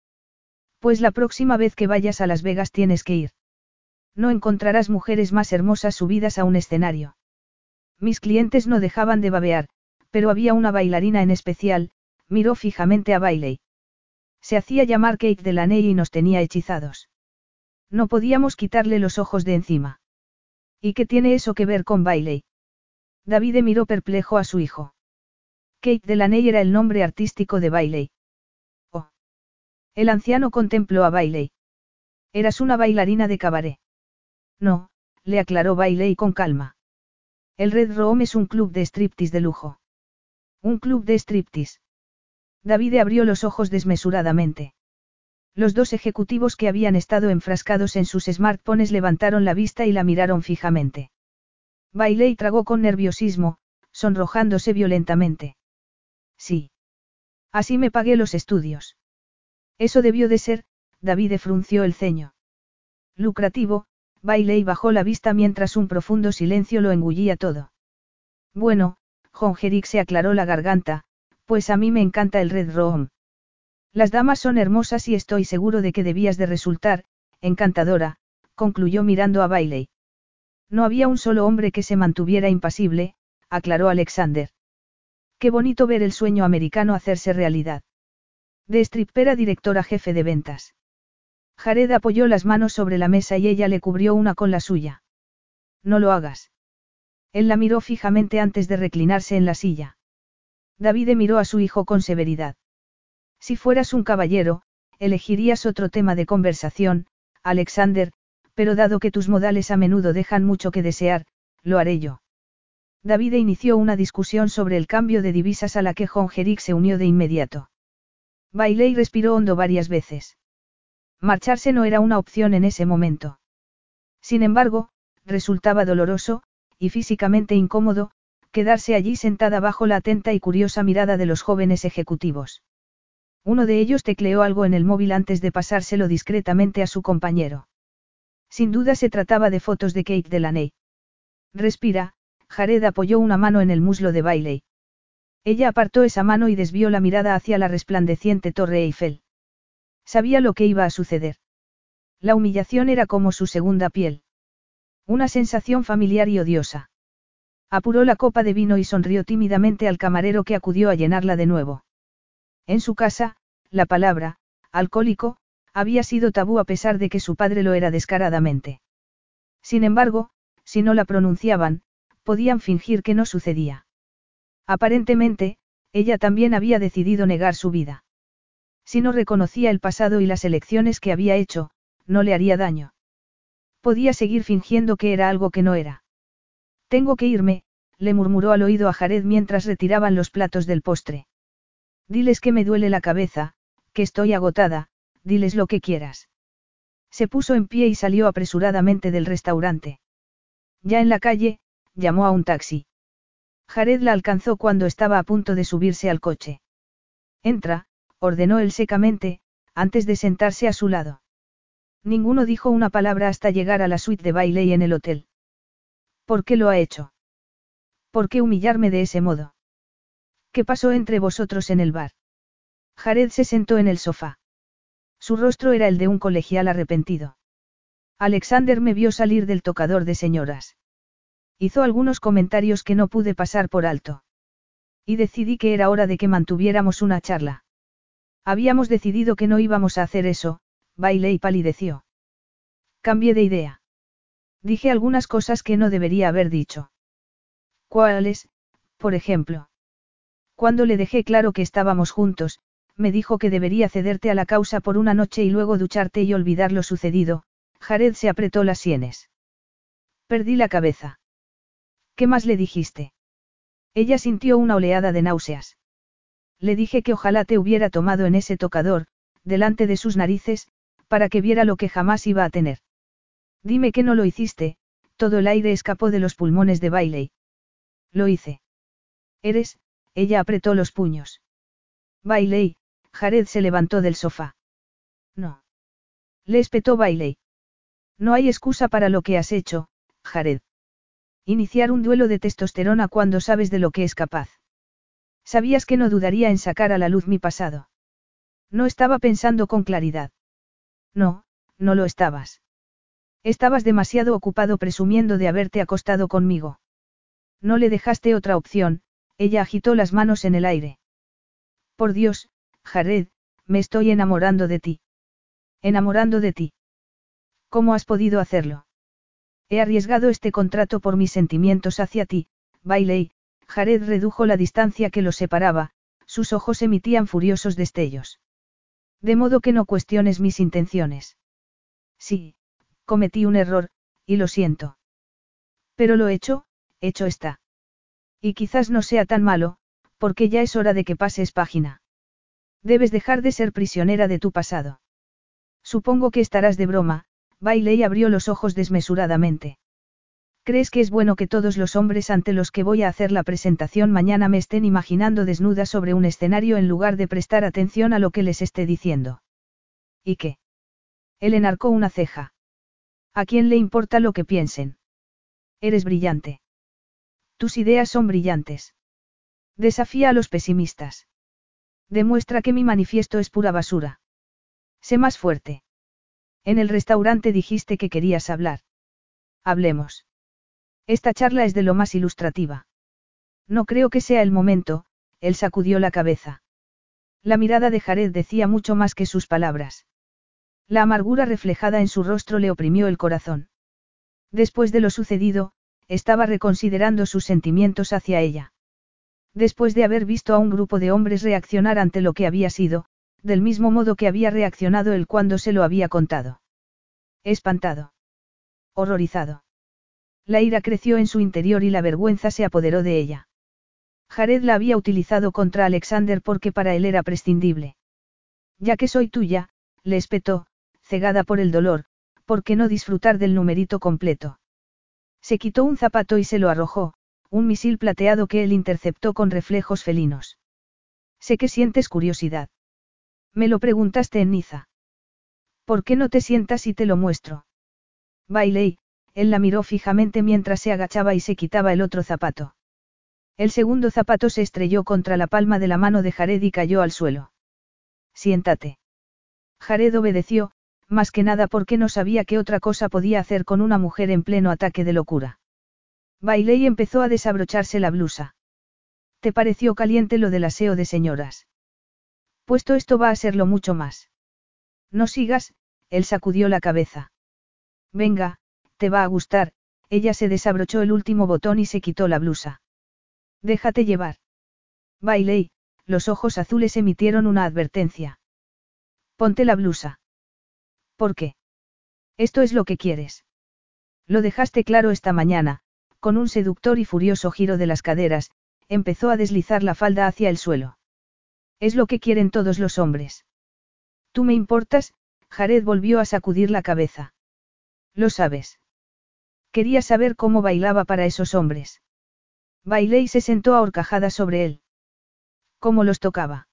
Pues la próxima vez que vayas a Las Vegas tienes que ir. No encontrarás mujeres más hermosas subidas a un escenario. Mis clientes no dejaban de babear, pero había una bailarina en especial, miró fijamente a Bailey. Se hacía llamar Kate Delaney y nos tenía hechizados. No podíamos quitarle los ojos de encima. ¿Y qué tiene eso que ver con Bailey? David miró perplejo a su hijo. Kate Delaney era el nombre artístico de Bailey. Oh. El anciano contempló a Bailey. Eras una bailarina de cabaret. No, le aclaró Bailey con calma. El Red Room es un club de striptease de lujo. Un club de striptease. David abrió los ojos desmesuradamente. Los dos ejecutivos que habían estado enfrascados en sus smartphones levantaron la vista y la miraron fijamente. Bailey tragó con nerviosismo, sonrojándose violentamente. Sí. Así me pagué los estudios. Eso debió de ser, David frunció el ceño. Lucrativo, Bailey bajó la vista mientras un profundo silencio lo engullía todo. Bueno, Jerick se aclaró la garganta, pues a mí me encanta el Red Room. Las damas son hermosas y estoy seguro de que debías de resultar, encantadora, concluyó mirando a Bailey. No había un solo hombre que se mantuviera impasible, aclaró Alexander. Qué bonito ver el sueño americano hacerse realidad. De stripera directora jefe de ventas. Jared apoyó las manos sobre la mesa y ella le cubrió una con la suya. No lo hagas. Él la miró fijamente antes de reclinarse en la silla. David miró a su hijo con severidad. Si fueras un caballero, elegirías otro tema de conversación, Alexander, pero dado que tus modales a menudo dejan mucho que desear, lo haré yo. David inició una discusión sobre el cambio de divisas a la que John Jerick se unió de inmediato. Bailey respiró hondo varias veces. Marcharse no era una opción en ese momento. Sin embargo, resultaba doloroso, y físicamente incómodo, quedarse allí sentada bajo la atenta y curiosa mirada de los jóvenes ejecutivos. Uno de ellos tecleó algo en el móvil antes de pasárselo discretamente a su compañero. Sin duda se trataba de fotos de Kate Delaney. Respira, Jared apoyó una mano en el muslo de Bailey. Ella apartó esa mano y desvió la mirada hacia la resplandeciente torre Eiffel. Sabía lo que iba a suceder. La humillación era como su segunda piel. Una sensación familiar y odiosa. Apuró la copa de vino y sonrió tímidamente al camarero que acudió a llenarla de nuevo. En su casa, la palabra, alcohólico, había sido tabú a pesar de que su padre lo era descaradamente. Sin embargo, si no la pronunciaban, podían fingir que no sucedía. Aparentemente, ella también había decidido negar su vida. Si no reconocía el pasado y las elecciones que había hecho, no le haría daño. Podía seguir fingiendo que era algo que no era. Tengo que irme, le murmuró al oído a Jared mientras retiraban los platos del postre. Diles que me duele la cabeza, que estoy agotada, diles lo que quieras. Se puso en pie y salió apresuradamente del restaurante. Ya en la calle, llamó a un taxi. Jared la alcanzó cuando estaba a punto de subirse al coche. Entra, ordenó él secamente, antes de sentarse a su lado. Ninguno dijo una palabra hasta llegar a la suite de baile en el hotel. ¿Por qué lo ha hecho? ¿Por qué humillarme de ese modo? ¿Qué pasó entre vosotros en el bar? Jared se sentó en el sofá. Su rostro era el de un colegial arrepentido. Alexander me vio salir del tocador de señoras. Hizo algunos comentarios que no pude pasar por alto. Y decidí que era hora de que mantuviéramos una charla. Habíamos decidido que no íbamos a hacer eso, bailé y palideció. Cambié de idea. Dije algunas cosas que no debería haber dicho. ¿Cuáles, por ejemplo? Cuando le dejé claro que estábamos juntos, me dijo que debería cederte a la causa por una noche y luego ducharte y olvidar lo sucedido, Jared se apretó las sienes. Perdí la cabeza. ¿Qué más le dijiste? Ella sintió una oleada de náuseas. Le dije que ojalá te hubiera tomado en ese tocador, delante de sus narices, para que viera lo que jamás iba a tener. Dime que no lo hiciste, todo el aire escapó de los pulmones de Bailey. Lo hice. Eres, ella apretó los puños. Bailey, Jared se levantó del sofá. No. Le espetó Bailey. No hay excusa para lo que has hecho, Jared. Iniciar un duelo de testosterona cuando sabes de lo que es capaz. Sabías que no dudaría en sacar a la luz mi pasado. No estaba pensando con claridad. No, no lo estabas. Estabas demasiado ocupado presumiendo de haberte acostado conmigo. No le dejaste otra opción, ella agitó las manos en el aire. Por Dios, Jared, me estoy enamorando de ti. Enamorando de ti. ¿Cómo has podido hacerlo? He arriesgado este contrato por mis sentimientos hacia ti, Bailey. Jared redujo la distancia que los separaba, sus ojos emitían furiosos destellos. De modo que no cuestiones mis intenciones. Sí, cometí un error, y lo siento. Pero lo hecho, hecho está. Y quizás no sea tan malo, porque ya es hora de que pases página. Debes dejar de ser prisionera de tu pasado. Supongo que estarás de broma, Bailey abrió los ojos desmesuradamente. ¿Crees que es bueno que todos los hombres ante los que voy a hacer la presentación mañana me estén imaginando desnuda sobre un escenario en lugar de prestar atención a lo que les esté diciendo? ¿Y qué? Él enarcó una ceja. ¿A quién le importa lo que piensen? Eres brillante. Tus ideas son brillantes. Desafía a los pesimistas. Demuestra que mi manifiesto es pura basura. Sé más fuerte. En el restaurante dijiste que querías hablar. Hablemos. Esta charla es de lo más ilustrativa. No creo que sea el momento, él sacudió la cabeza. La mirada de Jared decía mucho más que sus palabras. La amargura reflejada en su rostro le oprimió el corazón. Después de lo sucedido, estaba reconsiderando sus sentimientos hacia ella. Después de haber visto a un grupo de hombres reaccionar ante lo que había sido, del mismo modo que había reaccionado él cuando se lo había contado. Espantado. Horrorizado. La ira creció en su interior y la vergüenza se apoderó de ella. Jared la había utilizado contra Alexander porque para él era prescindible. Ya que soy tuya, le espetó, cegada por el dolor, ¿por qué no disfrutar del numerito completo? Se quitó un zapato y se lo arrojó, un misil plateado que él interceptó con reflejos felinos. Sé que sientes curiosidad. Me lo preguntaste en Niza. ¿Por qué no te sientas y te lo muestro? Bailey, él la miró fijamente mientras se agachaba y se quitaba el otro zapato. El segundo zapato se estrelló contra la palma de la mano de Jared y cayó al suelo. Siéntate. Jared obedeció, más que nada porque no sabía qué otra cosa podía hacer con una mujer en pleno ataque de locura. Bailey empezó a desabrocharse la blusa. ¿Te pareció caliente lo del aseo de señoras? Puesto esto va a serlo mucho más. No sigas, él sacudió la cabeza. Venga, te va a gustar, ella se desabrochó el último botón y se quitó la blusa. Déjate llevar. Bailey, los ojos azules emitieron una advertencia. Ponte la blusa. ¿Por qué? Esto es lo que quieres. Lo dejaste claro esta mañana, con un seductor y furioso giro de las caderas, empezó a deslizar la falda hacia el suelo. Es lo que quieren todos los hombres. Tú me importas, Jared volvió a sacudir la cabeza. Lo sabes. Quería saber cómo bailaba para esos hombres. Bailé se sentó ahorcajada sobre él. ¿Cómo los tocaba?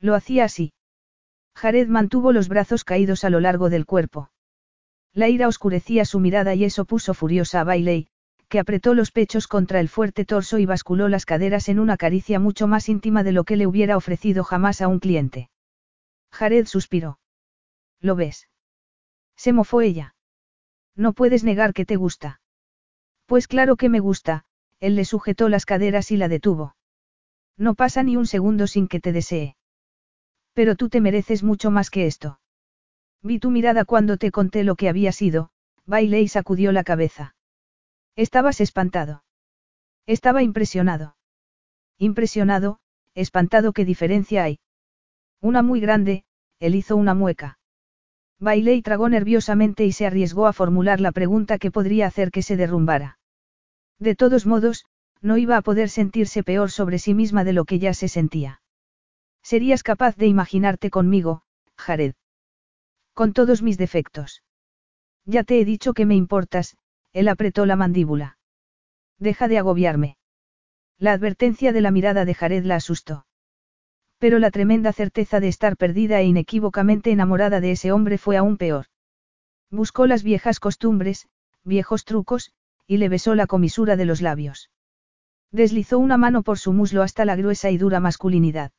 Lo hacía así. Jared mantuvo los brazos caídos a lo largo del cuerpo. La ira oscurecía su mirada y eso puso furiosa a Bailey, que apretó los pechos contra el fuerte torso y basculó las caderas en una caricia mucho más íntima de lo que le hubiera ofrecido jamás a un cliente. Jared suspiró. ¿Lo ves? Se mofó ella. No puedes negar que te gusta. Pues claro que me gusta, él le sujetó las caderas y la detuvo. No pasa ni un segundo sin que te desee. Pero tú te mereces mucho más que esto. Vi tu mirada cuando te conté lo que había sido, bailé y sacudió la cabeza. Estabas espantado. Estaba impresionado. Impresionado, espantado, ¿qué diferencia hay? Una muy grande, él hizo una mueca. Bailé y tragó nerviosamente y se arriesgó a formular la pregunta que podría hacer que se derrumbara. De todos modos, no iba a poder sentirse peor sobre sí misma de lo que ya se sentía. Serías capaz de imaginarte conmigo, Jared. Con todos mis defectos. Ya te he dicho que me importas, él apretó la mandíbula. Deja de agobiarme. La advertencia de la mirada de Jared la asustó. Pero la tremenda certeza de estar perdida e inequívocamente enamorada de ese hombre fue aún peor. Buscó las viejas costumbres, viejos trucos, y le besó la comisura de los labios. Deslizó una mano por su muslo hasta la gruesa y dura masculinidad.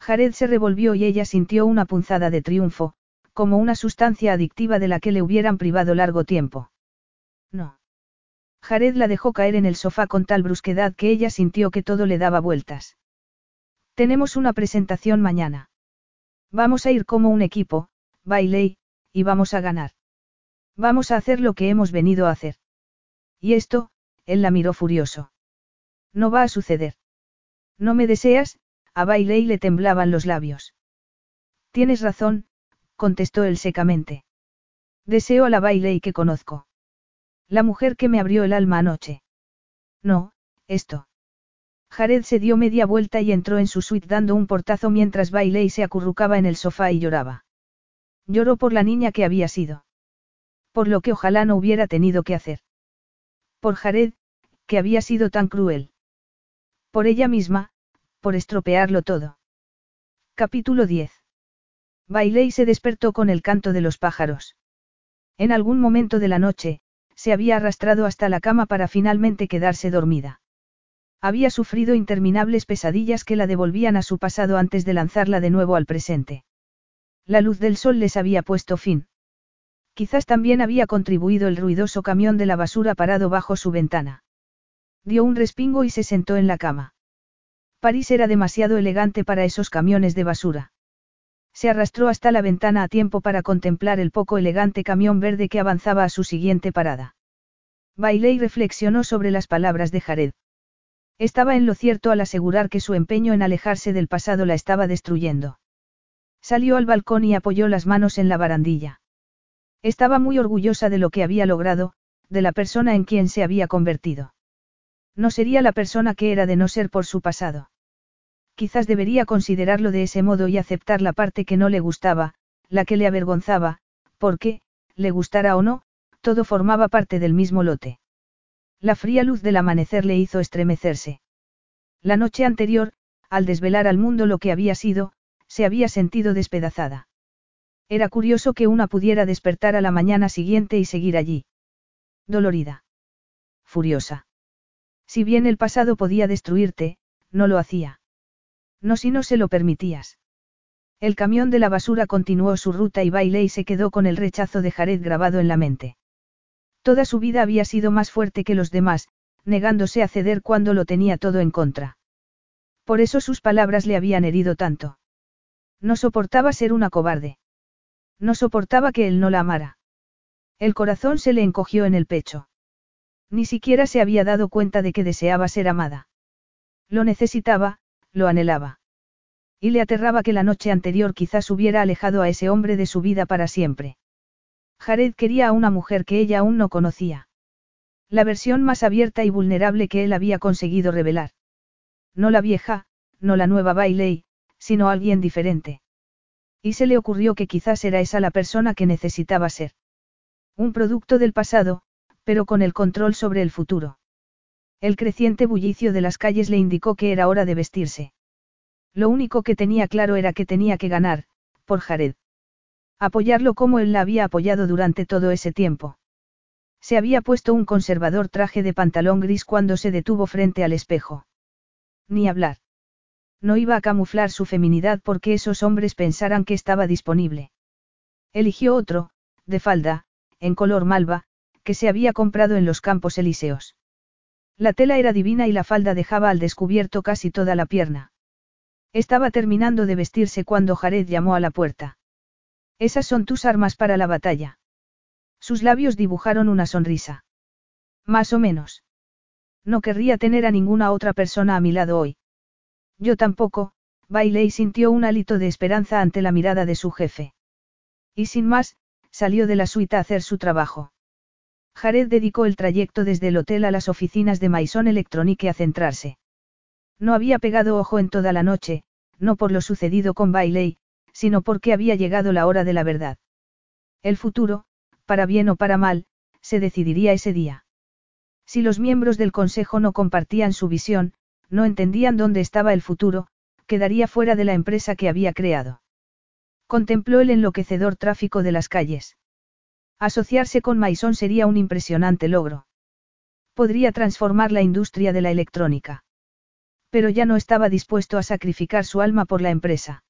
Jared se revolvió y ella sintió una punzada de triunfo, como una sustancia adictiva de la que le hubieran privado largo tiempo. No. Jared la dejó caer en el sofá con tal brusquedad que ella sintió que todo le daba vueltas. Tenemos una presentación mañana. Vamos a ir como un equipo, Bailey, y vamos a ganar. Vamos a hacer lo que hemos venido a hacer. Y esto, él la miró furioso. No va a suceder. No me deseas, a Bailey le temblaban los labios. Tienes razón, contestó él secamente. Deseo a la Bailey que conozco. La mujer que me abrió el alma anoche. No, esto. Jared se dio media vuelta y entró en su suite dando un portazo mientras Bailey se acurrucaba en el sofá y lloraba. Lloró por la niña que había sido. Por lo que ojalá no hubiera tenido que hacer. Por Jared, que había sido tan cruel. Por ella misma, por estropearlo todo. Capítulo 10. Bailey se despertó con el canto de los pájaros. En algún momento de la noche, se había arrastrado hasta la cama para finalmente quedarse dormida. Había sufrido interminables pesadillas que la devolvían a su pasado antes de lanzarla de nuevo al presente. La luz del sol les había puesto fin. Quizás también había contribuido el ruidoso camión de la basura parado bajo su ventana. Dio un respingo y se sentó en la cama. París era demasiado elegante para esos camiones de basura. Se arrastró hasta la ventana a tiempo para contemplar el poco elegante camión verde que avanzaba a su siguiente parada. Bailey reflexionó sobre las palabras de Jared. Estaba en lo cierto al asegurar que su empeño en alejarse del pasado la estaba destruyendo. Salió al balcón y apoyó las manos en la barandilla. Estaba muy orgullosa de lo que había logrado, de la persona en quien se había convertido. No sería la persona que era de no ser por su pasado. Quizás debería considerarlo de ese modo y aceptar la parte que no le gustaba, la que le avergonzaba, porque, le gustara o no, todo formaba parte del mismo lote. La fría luz del amanecer le hizo estremecerse. La noche anterior, al desvelar al mundo lo que había sido, se había sentido despedazada. Era curioso que una pudiera despertar a la mañana siguiente y seguir allí. Dolorida. Furiosa. Si bien el pasado podía destruirte, no lo hacía. No si no se lo permitías. El camión de la basura continuó su ruta y Bailey se quedó con el rechazo de Jared grabado en la mente. Toda su vida había sido más fuerte que los demás, negándose a ceder cuando lo tenía todo en contra. Por eso sus palabras le habían herido tanto. No soportaba ser una cobarde. No soportaba que él no la amara. El corazón se le encogió en el pecho. Ni siquiera se había dado cuenta de que deseaba ser amada. Lo necesitaba, lo anhelaba. Y le aterraba que la noche anterior quizás hubiera alejado a ese hombre de su vida para siempre. Jared quería a una mujer que ella aún no conocía. La versión más abierta y vulnerable que él había conseguido revelar. No la vieja, no la nueva Bailey, sino alguien diferente. Y se le ocurrió que quizás era esa la persona que necesitaba ser. Un producto del pasado, pero con el control sobre el futuro. El creciente bullicio de las calles le indicó que era hora de vestirse. Lo único que tenía claro era que tenía que ganar, por Jared. Apoyarlo como él la había apoyado durante todo ese tiempo. Se había puesto un conservador traje de pantalón gris cuando se detuvo frente al espejo. Ni hablar. No iba a camuflar su feminidad porque esos hombres pensaran que estaba disponible. Eligió otro, de falda, en color malva, que se había comprado en los campos elíseos. La tela era divina y la falda dejaba al descubierto casi toda la pierna. Estaba terminando de vestirse cuando Jared llamó a la puerta. Esas son tus armas para la batalla. Sus labios dibujaron una sonrisa. Más o menos. No querría tener a ninguna otra persona a mi lado hoy. Yo tampoco, Bailey sintió un hálito de esperanza ante la mirada de su jefe. Y sin más, salió de la suite a hacer su trabajo. Jared dedicó el trayecto desde el hotel a las oficinas de Maison Electronique a centrarse. No había pegado ojo en toda la noche, no por lo sucedido con Bailey, sino porque había llegado la hora de la verdad. El futuro, para bien o para mal, se decidiría ese día. Si los miembros del Consejo no compartían su visión, no entendían dónde estaba el futuro, quedaría fuera de la empresa que había creado. Contempló el enloquecedor tráfico de las calles. Asociarse con Maison sería un impresionante logro. Podría transformar la industria de la electrónica. Pero ya no estaba dispuesto a sacrificar su alma por la empresa.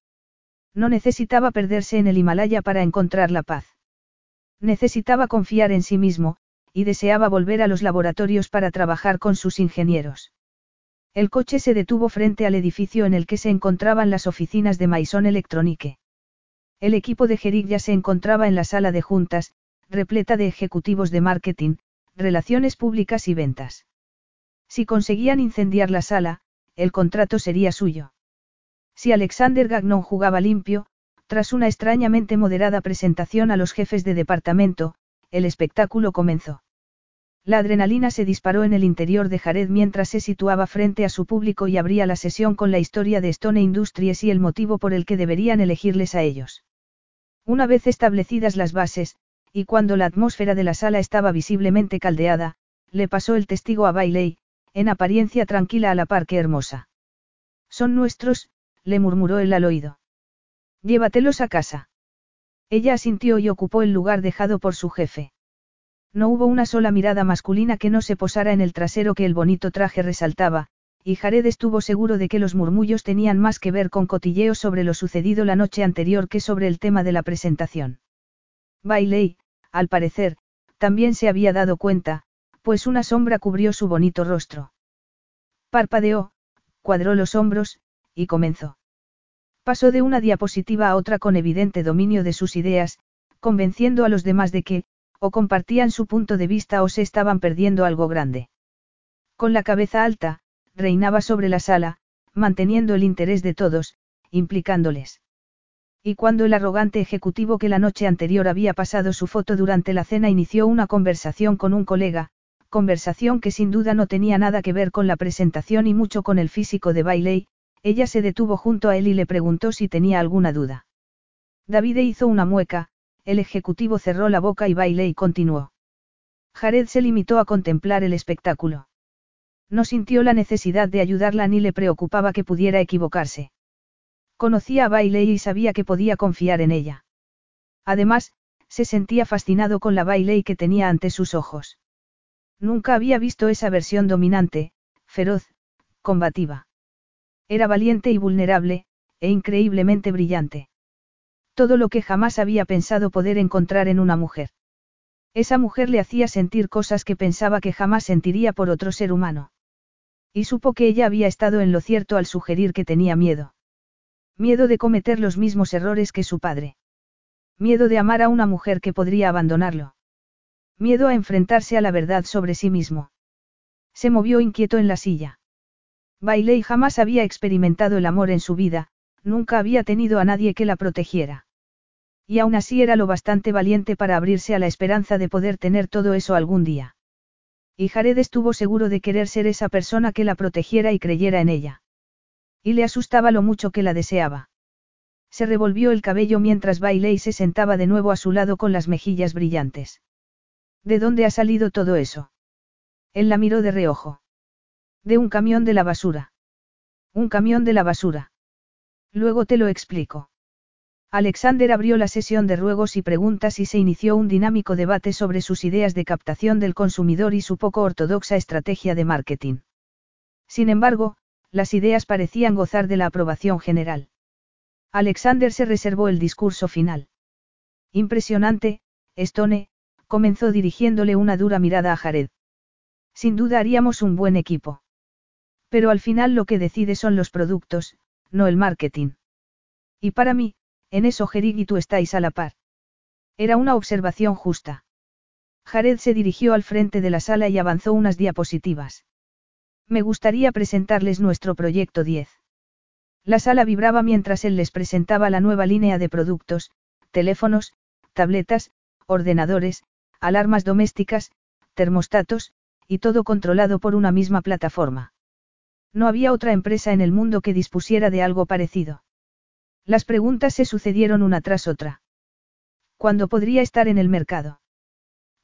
No necesitaba perderse en el Himalaya para encontrar la paz. Necesitaba confiar en sí mismo, y deseaba volver a los laboratorios para trabajar con sus ingenieros. El coche se detuvo frente al edificio en el que se encontraban las oficinas de Maison Electronique. El equipo de Gerig ya se encontraba en la sala de juntas, repleta de ejecutivos de marketing, relaciones públicas y ventas. Si conseguían incendiar la sala, el contrato sería suyo. Si Alexander Gagnon jugaba limpio, tras una extrañamente moderada presentación a los jefes de departamento, el espectáculo comenzó. La adrenalina se disparó en el interior de Jared mientras se situaba frente a su público y abría la sesión con la historia de Stone Industries y el motivo por el que deberían elegirles a ellos. Una vez establecidas las bases, y cuando la atmósfera de la sala estaba visiblemente caldeada, le pasó el testigo a Bailey, en apariencia tranquila a la par que hermosa. Son nuestros, le murmuró él al oído. Llévatelos a casa. Ella asintió y ocupó el lugar dejado por su jefe. No hubo una sola mirada masculina que no se posara en el trasero que el bonito traje resaltaba, y Jared estuvo seguro de que los murmullos tenían más que ver con cotilleos sobre lo sucedido la noche anterior que sobre el tema de la presentación. Bailey, al parecer, también se había dado cuenta, pues una sombra cubrió su bonito rostro. Parpadeó, cuadró los hombros, y comenzó. Pasó de una diapositiva a otra con evidente dominio de sus ideas, convenciendo a los demás de que, o compartían su punto de vista o se estaban perdiendo algo grande. Con la cabeza alta, reinaba sobre la sala, manteniendo el interés de todos, implicándoles. Y cuando el arrogante ejecutivo que la noche anterior había pasado su foto durante la cena inició una conversación con un colega, conversación que sin duda no tenía nada que ver con la presentación y mucho con el físico de Bailey, ella se detuvo junto a él y le preguntó si tenía alguna duda. David hizo una mueca, el ejecutivo cerró la boca y Bailey continuó. Jared se limitó a contemplar el espectáculo. No sintió la necesidad de ayudarla ni le preocupaba que pudiera equivocarse. Conocía a Bailey y sabía que podía confiar en ella. Además, se sentía fascinado con la Bailey que tenía ante sus ojos. Nunca había visto esa versión dominante, feroz, combativa. Era valiente y vulnerable, e increíblemente brillante. Todo lo que jamás había pensado poder encontrar en una mujer. Esa mujer le hacía sentir cosas que pensaba que jamás sentiría por otro ser humano. Y supo que ella había estado en lo cierto al sugerir que tenía miedo. Miedo de cometer los mismos errores que su padre. Miedo de amar a una mujer que podría abandonarlo. Miedo a enfrentarse a la verdad sobre sí mismo. Se movió inquieto en la silla. Bailey jamás había experimentado el amor en su vida, nunca había tenido a nadie que la protegiera. Y aún así era lo bastante valiente para abrirse a la esperanza de poder tener todo eso algún día. Y Jared estuvo seguro de querer ser esa persona que la protegiera y creyera en ella. Y le asustaba lo mucho que la deseaba. Se revolvió el cabello mientras Bailey se sentaba de nuevo a su lado con las mejillas brillantes. ¿De dónde ha salido todo eso? Él la miró de reojo. De un camión de la basura. Un camión de la basura. Luego te lo explico. Alexander abrió la sesión de ruegos y preguntas y se inició un dinámico debate sobre sus ideas de captación del consumidor y su poco ortodoxa estrategia de marketing. Sin embargo, las ideas parecían gozar de la aprobación general. Alexander se reservó el discurso final. Impresionante, Stone, comenzó dirigiéndole una dura mirada a Jared. Sin duda haríamos un buen equipo. Pero al final lo que decide son los productos, no el marketing. Y para mí, en eso Gerig y tú estáis a la par. Era una observación justa. Jared se dirigió al frente de la sala y avanzó unas diapositivas. Me gustaría presentarles nuestro proyecto 10. La sala vibraba mientras él les presentaba la nueva línea de productos, teléfonos, tabletas, ordenadores, alarmas domésticas, termostatos, y todo controlado por una misma plataforma. No había otra empresa en el mundo que dispusiera de algo parecido. Las preguntas se sucedieron una tras otra. ¿Cuándo podría estar en el mercado?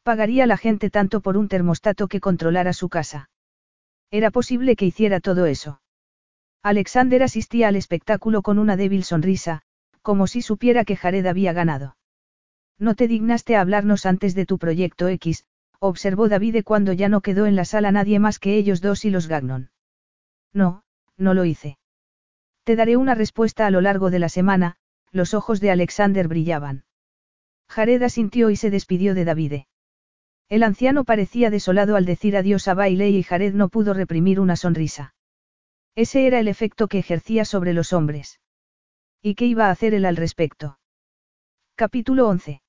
¿Pagaría la gente tanto por un termostato que controlara su casa? Era posible que hiciera todo eso. Alexander asistía al espectáculo con una débil sonrisa, como si supiera que Jared había ganado. No te dignaste a hablarnos antes de tu proyecto X, observó Davide cuando ya no quedó en la sala nadie más que ellos dos y los Gagnon. No, no lo hice. Te daré una respuesta a lo largo de la semana, los ojos de Alexander brillaban. Jared asintió y se despidió de Davide. El anciano parecía desolado al decir adiós a Bailey y Jared no pudo reprimir una sonrisa. Ese era el efecto que ejercía sobre los hombres. ¿Y qué iba a hacer él al respecto? Capítulo 11.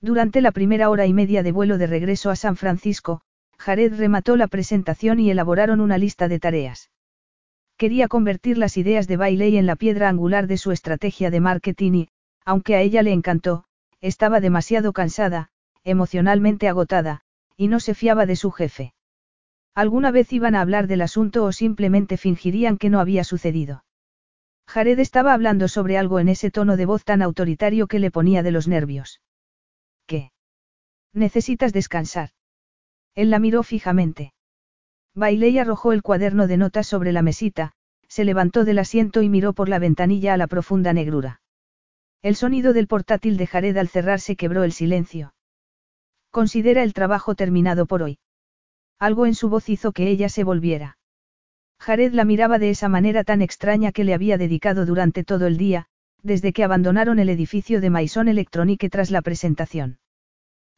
Durante la primera hora y media de vuelo de regreso a San Francisco, Jared remató la presentación y elaboraron una lista de tareas. Quería convertir las ideas de Bailey en la piedra angular de su estrategia de marketing y, aunque a ella le encantó, estaba demasiado cansada, emocionalmente agotada, y no se fiaba de su jefe. Alguna vez iban a hablar del asunto o simplemente fingirían que no había sucedido. Jared estaba hablando sobre algo en ese tono de voz tan autoritario que le ponía de los nervios. ¿Qué? Necesitas descansar. Él la miró fijamente. Bailey arrojó el cuaderno de notas sobre la mesita, se levantó del asiento y miró por la ventanilla a la profunda negrura. El sonido del portátil de Jared al cerrarse quebró el silencio. Considera el trabajo terminado por hoy. Algo en su voz hizo que ella se volviera. Jared la miraba de esa manera tan extraña que le había dedicado durante todo el día, desde que abandonaron el edificio de Maison Electronique tras la presentación.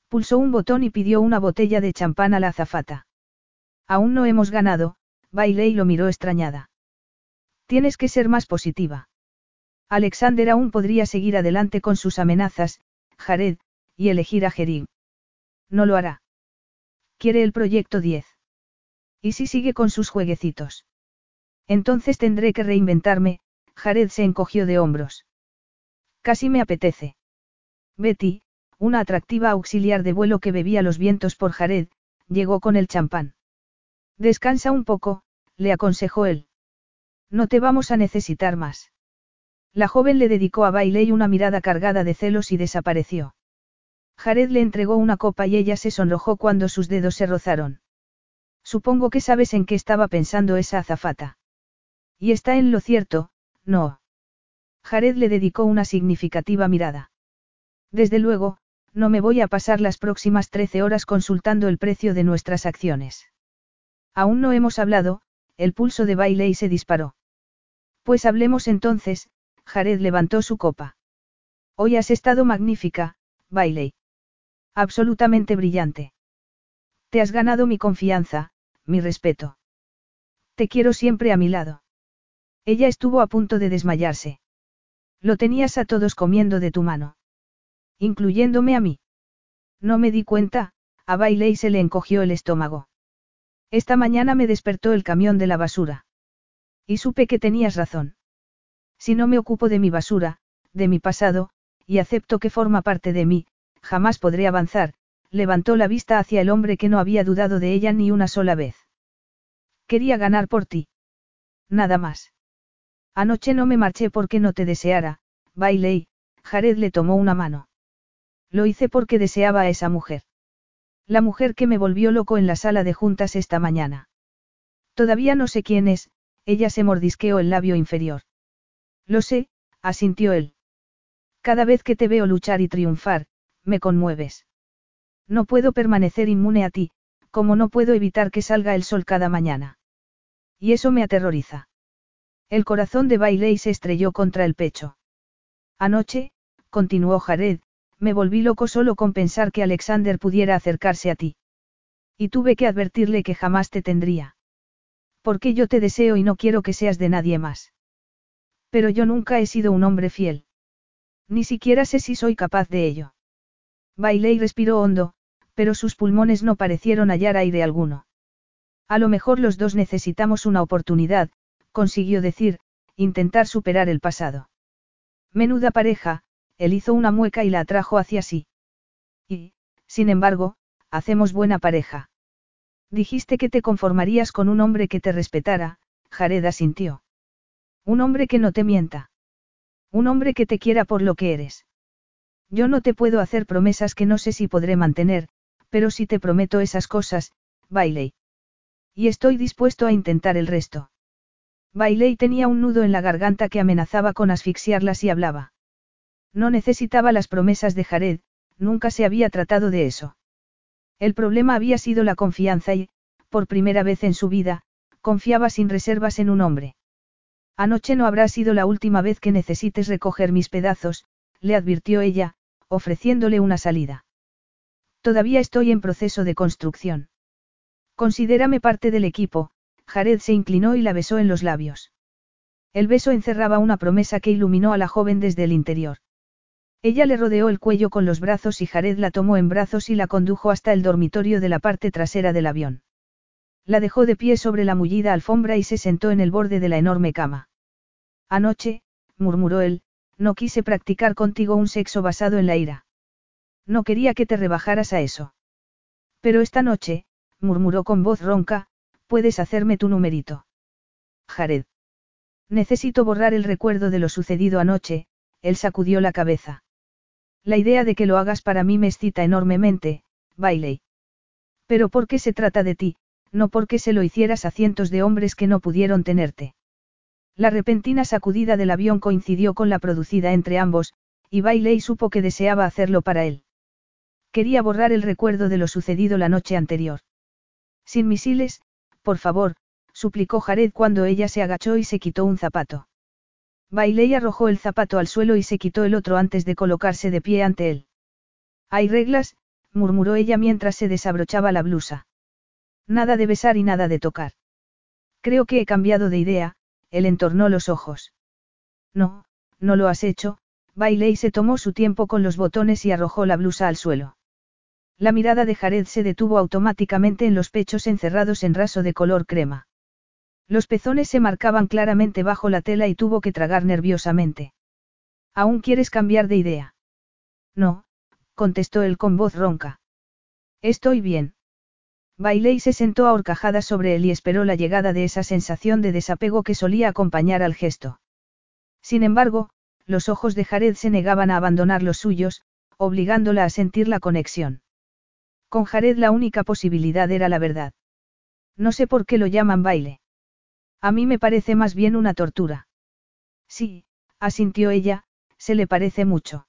Pulsó un botón y pidió una botella de champán a la azafata. Aún no hemos ganado, Bailey lo miró extrañada. Tienes que ser más positiva. Alexander aún podría seguir adelante con sus amenazas, Jared, y elegir a Jerim. No lo hará. Quiere el proyecto 10. ¿Y si sigue con sus jueguecitos? Entonces tendré que reinventarme, Jared se encogió de hombros. Casi me apetece. Betty, una atractiva auxiliar de vuelo que bebía los vientos por Jared, llegó con el champán. Descansa un poco, le aconsejó él. No te vamos a necesitar más. La joven le dedicó a Bailey una mirada cargada de celos y desapareció. Jared le entregó una copa y ella se sonrojó cuando sus dedos se rozaron. Supongo que sabes en qué estaba pensando esa azafata. Y está en lo cierto, no. Jared le dedicó una significativa mirada. Desde luego, no me voy a pasar las próximas trece horas consultando el precio de nuestras acciones. Aún no hemos hablado, el pulso de Bailey se disparó. Pues hablemos entonces, Jared levantó su copa. Hoy has estado magnífica, Bailey. Absolutamente brillante. Te has ganado mi confianza, mi respeto. Te quiero siempre a mi lado. Ella estuvo a punto de desmayarse. Lo tenías a todos comiendo de tu mano. Incluyéndome a mí. No me di cuenta, a Bailey se le encogió el estómago. Esta mañana me despertó el camión de la basura. Y supe que tenías razón. Si no me ocupo de mi basura, de mi pasado, y acepto que forma parte de mí, jamás podré avanzar, levantó la vista hacia el hombre que no había dudado de ella ni una sola vez. Quería ganar por ti. Nada más. Anoche no me marché porque no te deseara, Bailey, Jared le tomó una mano. Lo hice porque deseaba a esa mujer. La mujer que me volvió loco en la sala de juntas esta mañana. Todavía no sé quién es, ella se mordisqueó el labio inferior. Lo sé, asintió él. Cada vez que te veo luchar y triunfar, me conmueves. No puedo permanecer inmune a ti, como no puedo evitar que salga el sol cada mañana. Y eso me aterroriza. El corazón de Bailey se estrelló contra el pecho. Anoche, continuó Jared, me volví loco solo con pensar que Alexander pudiera acercarse a ti. Y tuve que advertirle que jamás te tendría. Porque yo te deseo y no quiero que seas de nadie más. Pero yo nunca he sido un hombre fiel. Ni siquiera sé si soy capaz de ello. Bailey respiró hondo, pero sus pulmones no parecieron hallar aire alguno. A lo mejor los dos necesitamos una oportunidad, consiguió decir, intentar superar el pasado. Menuda pareja, él hizo una mueca y la atrajo hacia sí. Y, sin embargo, hacemos buena pareja. Dijiste que te conformarías con un hombre que te respetara, Jared asintió. Un hombre que no te mienta. Un hombre que te quiera por lo que eres. Yo no te puedo hacer promesas que no sé si podré mantener, pero si te prometo esas cosas, Bailey. Y estoy dispuesto a intentar el resto. Bailey tenía un nudo en la garganta que amenazaba con asfixiarla si hablaba. No necesitaba las promesas de Jared, nunca se había tratado de eso. El problema había sido la confianza y, por primera vez en su vida, confiaba sin reservas en un hombre. Anoche no habrá sido la última vez que necesites recoger mis pedazos, le advirtió ella, ofreciéndole una salida. Todavía estoy en proceso de construcción. Considérame parte del equipo, Jared se inclinó y la besó en los labios. El beso encerraba una promesa que iluminó a la joven desde el interior. Ella le rodeó el cuello con los brazos y Jared la tomó en brazos y la condujo hasta el dormitorio de la parte trasera del avión. La dejó de pie sobre la mullida alfombra y se sentó en el borde de la enorme cama. Anoche, murmuró él, no quise practicar contigo un sexo basado en la ira. No quería que te rebajaras a eso. Pero esta noche, murmuró con voz ronca, Puedes hacerme tu numerito. Jared. Necesito borrar el recuerdo de lo sucedido anoche, él sacudió la cabeza. La idea de que lo hagas para mí me excita enormemente, Bailey. Pero ¿por qué se trata de ti? No porque se lo hicieras a cientos de hombres que no pudieron tenerte. La repentina sacudida del avión coincidió con la producida entre ambos, y Bailey supo que deseaba hacerlo para él. Quería borrar el recuerdo de lo sucedido la noche anterior. Sin misiles, por favor, suplicó Jared cuando ella se agachó y se quitó un zapato. Bailey arrojó el zapato al suelo y se quitó el otro antes de colocarse de pie ante él. Hay reglas, murmuró ella mientras se desabrochaba la blusa. Nada de besar y nada de tocar. Creo que he cambiado de idea, él entornó los ojos. No, no lo has hecho, Bailey se tomó su tiempo con los botones y arrojó la blusa al suelo. La mirada de Jared se detuvo automáticamente en los pechos encerrados en raso de color crema. Los pezones se marcaban claramente bajo la tela y tuvo que tragar nerviosamente. ¿Aún quieres cambiar de idea? No, contestó él con voz ronca. Estoy bien. Bailey se sentó a horcajadas sobre él y esperó la llegada de esa sensación de desapego que solía acompañar al gesto. Sin embargo, los ojos de Jared se negaban a abandonar los suyos, obligándola a sentir la conexión. Con Jared la única posibilidad era la verdad. No sé por qué lo llaman baile. A mí me parece más bien una tortura. Sí, asintió ella, se le parece mucho.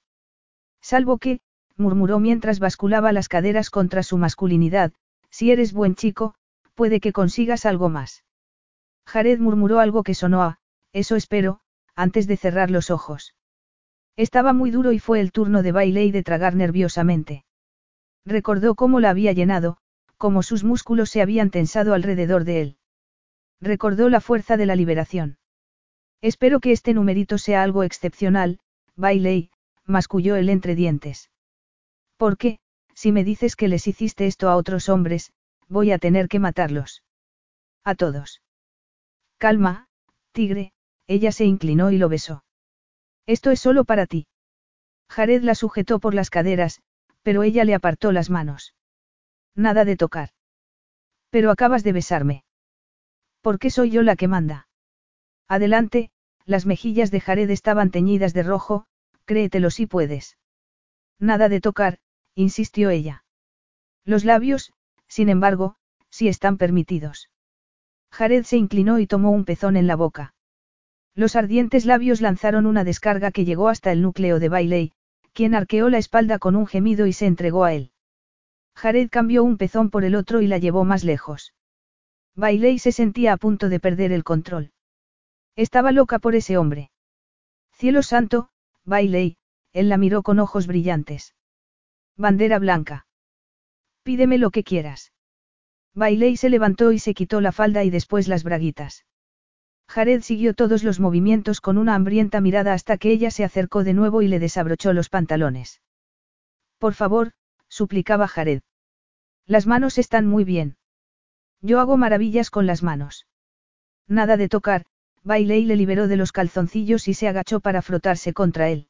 Salvo que, murmuró mientras basculaba las caderas contra su masculinidad, si eres buen chico, puede que consigas algo más. Jared murmuró algo que sonó a, eso espero, antes de cerrar los ojos. Estaba muy duro y fue el turno de Bailey de tragar nerviosamente. Recordó cómo la había llenado, cómo sus músculos se habían tensado alrededor de él. Recordó la fuerza de la liberación. Espero que este numerito sea algo excepcional, Bailey, masculló él entre dientes. ¿Por qué, si me dices que les hiciste esto a otros hombres, voy a tener que matarlos? A todos. Calma, tigre, ella se inclinó y lo besó. Esto es solo para ti. Jared la sujetó por las caderas, pero ella le apartó las manos. Nada de tocar. Pero acabas de besarme. ¿Por qué soy yo la que manda? Adelante, las mejillas de Jared estaban teñidas de rojo, créetelo si puedes. Nada de tocar, insistió ella. Los labios, sin embargo, sí están permitidos. Jared se inclinó y tomó un pezón en la boca. Los ardientes labios lanzaron una descarga que llegó hasta el núcleo de Bailey, quien arqueó la espalda con un gemido y se entregó a él. Jared cambió un pezón por el otro y la llevó más lejos. Bailey se sentía a punto de perder el control. Estaba loca por ese hombre. Cielo santo, Bailey, él la miró con ojos brillantes. Bandera blanca. Pídeme lo que quieras. Bailey se levantó y se quitó la falda y después las braguitas. Jared siguió todos los movimientos con una hambrienta mirada hasta que ella se acercó de nuevo y le desabrochó los pantalones. Por favor, suplicaba Jared. Las manos están muy bien. Yo hago maravillas con las manos. Nada de tocar, Bailey le liberó de los calzoncillos y se agachó para frotarse contra él.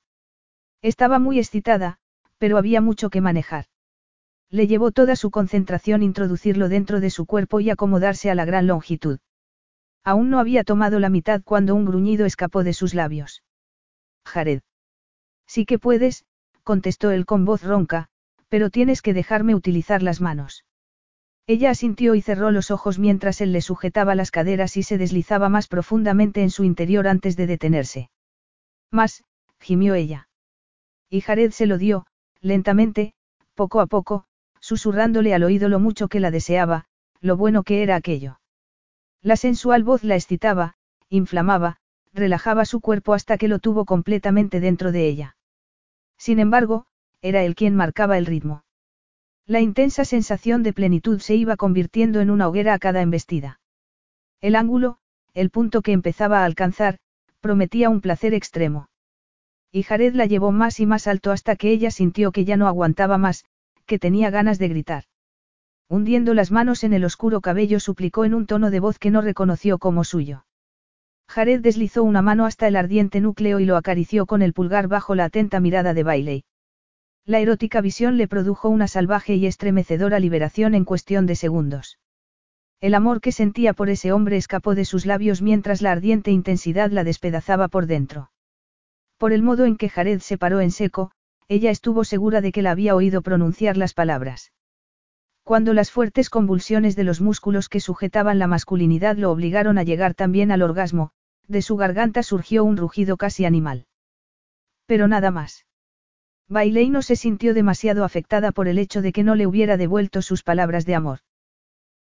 Estaba muy excitada, pero había mucho que manejar. Le llevó toda su concentración introducirlo dentro de su cuerpo y acomodarse a la gran longitud. Aún no había tomado la mitad cuando un gruñido escapó de sus labios. Jared. Sí que puedes, contestó él con voz ronca, pero tienes que dejarme utilizar las manos. Ella asintió y cerró los ojos mientras él le sujetaba las caderas y se deslizaba más profundamente en su interior antes de detenerse. Más, gimió ella. Y Jared se lo dio, lentamente, poco a poco, susurrándole al oído lo mucho que la deseaba, lo bueno que era aquello. La sensual voz la excitaba, inflamaba, relajaba su cuerpo hasta que lo tuvo completamente dentro de ella. Sin embargo, era él quien marcaba el ritmo. La intensa sensación de plenitud se iba convirtiendo en una hoguera a cada embestida. El ángulo, el punto que empezaba a alcanzar, prometía un placer extremo. Y Jared la llevó más y más alto hasta que ella sintió que ya no aguantaba más, que tenía ganas de gritar. Hundiendo las manos en el oscuro cabello suplicó en un tono de voz que no reconoció como suyo. Jared deslizó una mano hasta el ardiente núcleo y lo acarició con el pulgar bajo la atenta mirada de Bailey. La erótica visión le produjo una salvaje y estremecedora liberación en cuestión de segundos. El amor que sentía por ese hombre escapó de sus labios mientras la ardiente intensidad la despedazaba por dentro. Por el modo en que Jared se paró en seco, ella estuvo segura de que la había oído pronunciar las palabras. Cuando las fuertes convulsiones de los músculos que sujetaban la masculinidad lo obligaron a llegar también al orgasmo, de su garganta surgió un rugido casi animal. Pero nada más. Bailey no se sintió demasiado afectada por el hecho de que no le hubiera devuelto sus palabras de amor.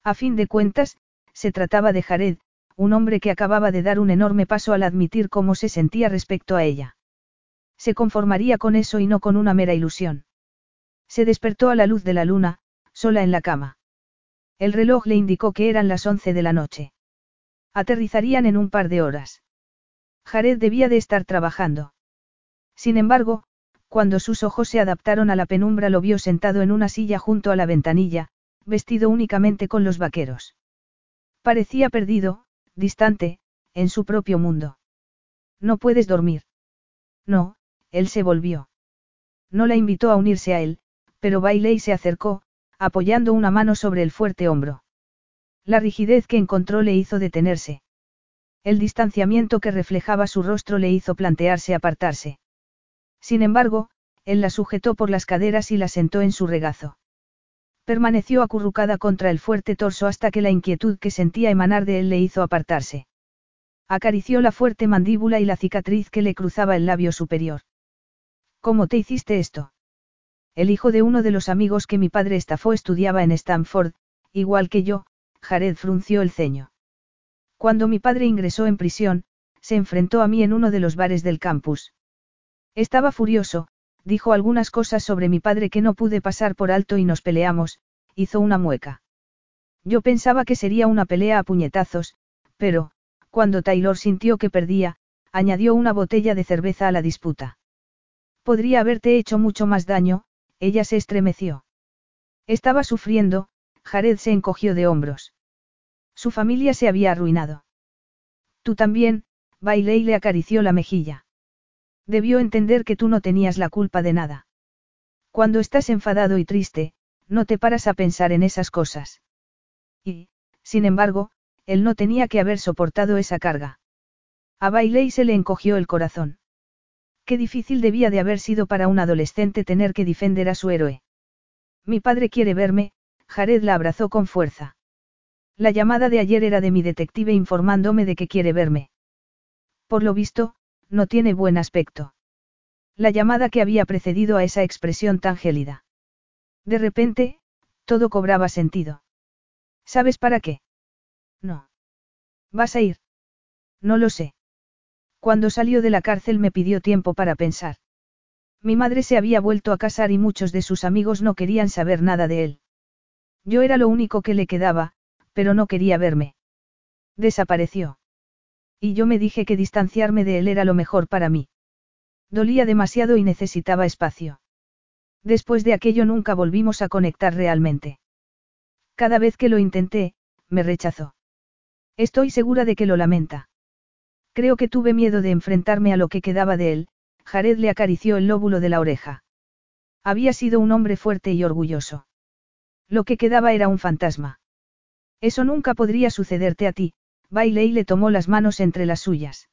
A fin de cuentas, se trataba de Jared, un hombre que acababa de dar un enorme paso al admitir cómo se sentía respecto a ella. Se conformaría con eso y no con una mera ilusión. Se despertó a la luz de la luna, sola en la cama. El reloj le indicó que eran las once de la noche. Aterrizarían en un par de horas. Jared debía de estar trabajando. Sin embargo, cuando sus ojos se adaptaron a la penumbra lo vio sentado en una silla junto a la ventanilla, vestido únicamente con los vaqueros. Parecía perdido, distante, en su propio mundo. No puedes dormir. No, él se volvió. No la invitó a unirse a él, pero Bailey se acercó, apoyando una mano sobre el fuerte hombro. La rigidez que encontró le hizo detenerse. El distanciamiento que reflejaba su rostro le hizo plantearse apartarse. Sin embargo, él la sujetó por las caderas y la sentó en su regazo. Permaneció acurrucada contra el fuerte torso hasta que la inquietud que sentía emanar de él le hizo apartarse. Acarició la fuerte mandíbula y la cicatriz que le cruzaba el labio superior. ¿Cómo te hiciste esto? El hijo de uno de los amigos que mi padre estafó estudiaba en Stanford, igual que yo, Jared frunció el ceño. Cuando mi padre ingresó en prisión, se enfrentó a mí en uno de los bares del campus. Estaba furioso, dijo algunas cosas sobre mi padre que no pude pasar por alto y nos peleamos, hizo una mueca. Yo pensaba que sería una pelea a puñetazos, pero, cuando Taylor sintió que perdía, añadió una botella de cerveza a la disputa. Podría haberte hecho mucho más daño, ella se estremeció. Estaba sufriendo, Jared se encogió de hombros. Su familia se había arruinado. Tú también, bailé y le acarició la mejilla. Debió entender que tú no tenías la culpa de nada. Cuando estás enfadado y triste, no te paras a pensar en esas cosas. Y, sin embargo, él no tenía que haber soportado esa carga. A Bailey se le encogió el corazón. Qué difícil debía de haber sido para un adolescente tener que defender a su héroe. Mi padre quiere verme, Jared la abrazó con fuerza. La llamada de ayer era de mi detective informándome de que quiere verme. Por lo visto, no tiene buen aspecto. La llamada que había precedido a esa expresión tan gélida. De repente, todo cobraba sentido. ¿Sabes para qué? No. ¿Vas a ir? No lo sé. Cuando salió de la cárcel me pidió tiempo para pensar. Mi madre se había vuelto a casar y muchos de sus amigos no querían saber nada de él. Yo era lo único que le quedaba, pero no quería verme. Desapareció. Y yo me dije que distanciarme de él era lo mejor para mí. Dolía demasiado y necesitaba espacio. Después de aquello nunca volvimos a conectar realmente. Cada vez que lo intenté, me rechazó. Estoy segura de que lo lamenta. Creo que tuve miedo de enfrentarme a lo que quedaba de él, Jared le acarició el lóbulo de la oreja. Había sido un hombre fuerte y orgulloso. Lo que quedaba era un fantasma. Eso nunca podría sucederte a ti, Bailey le tomó las manos entre las suyas.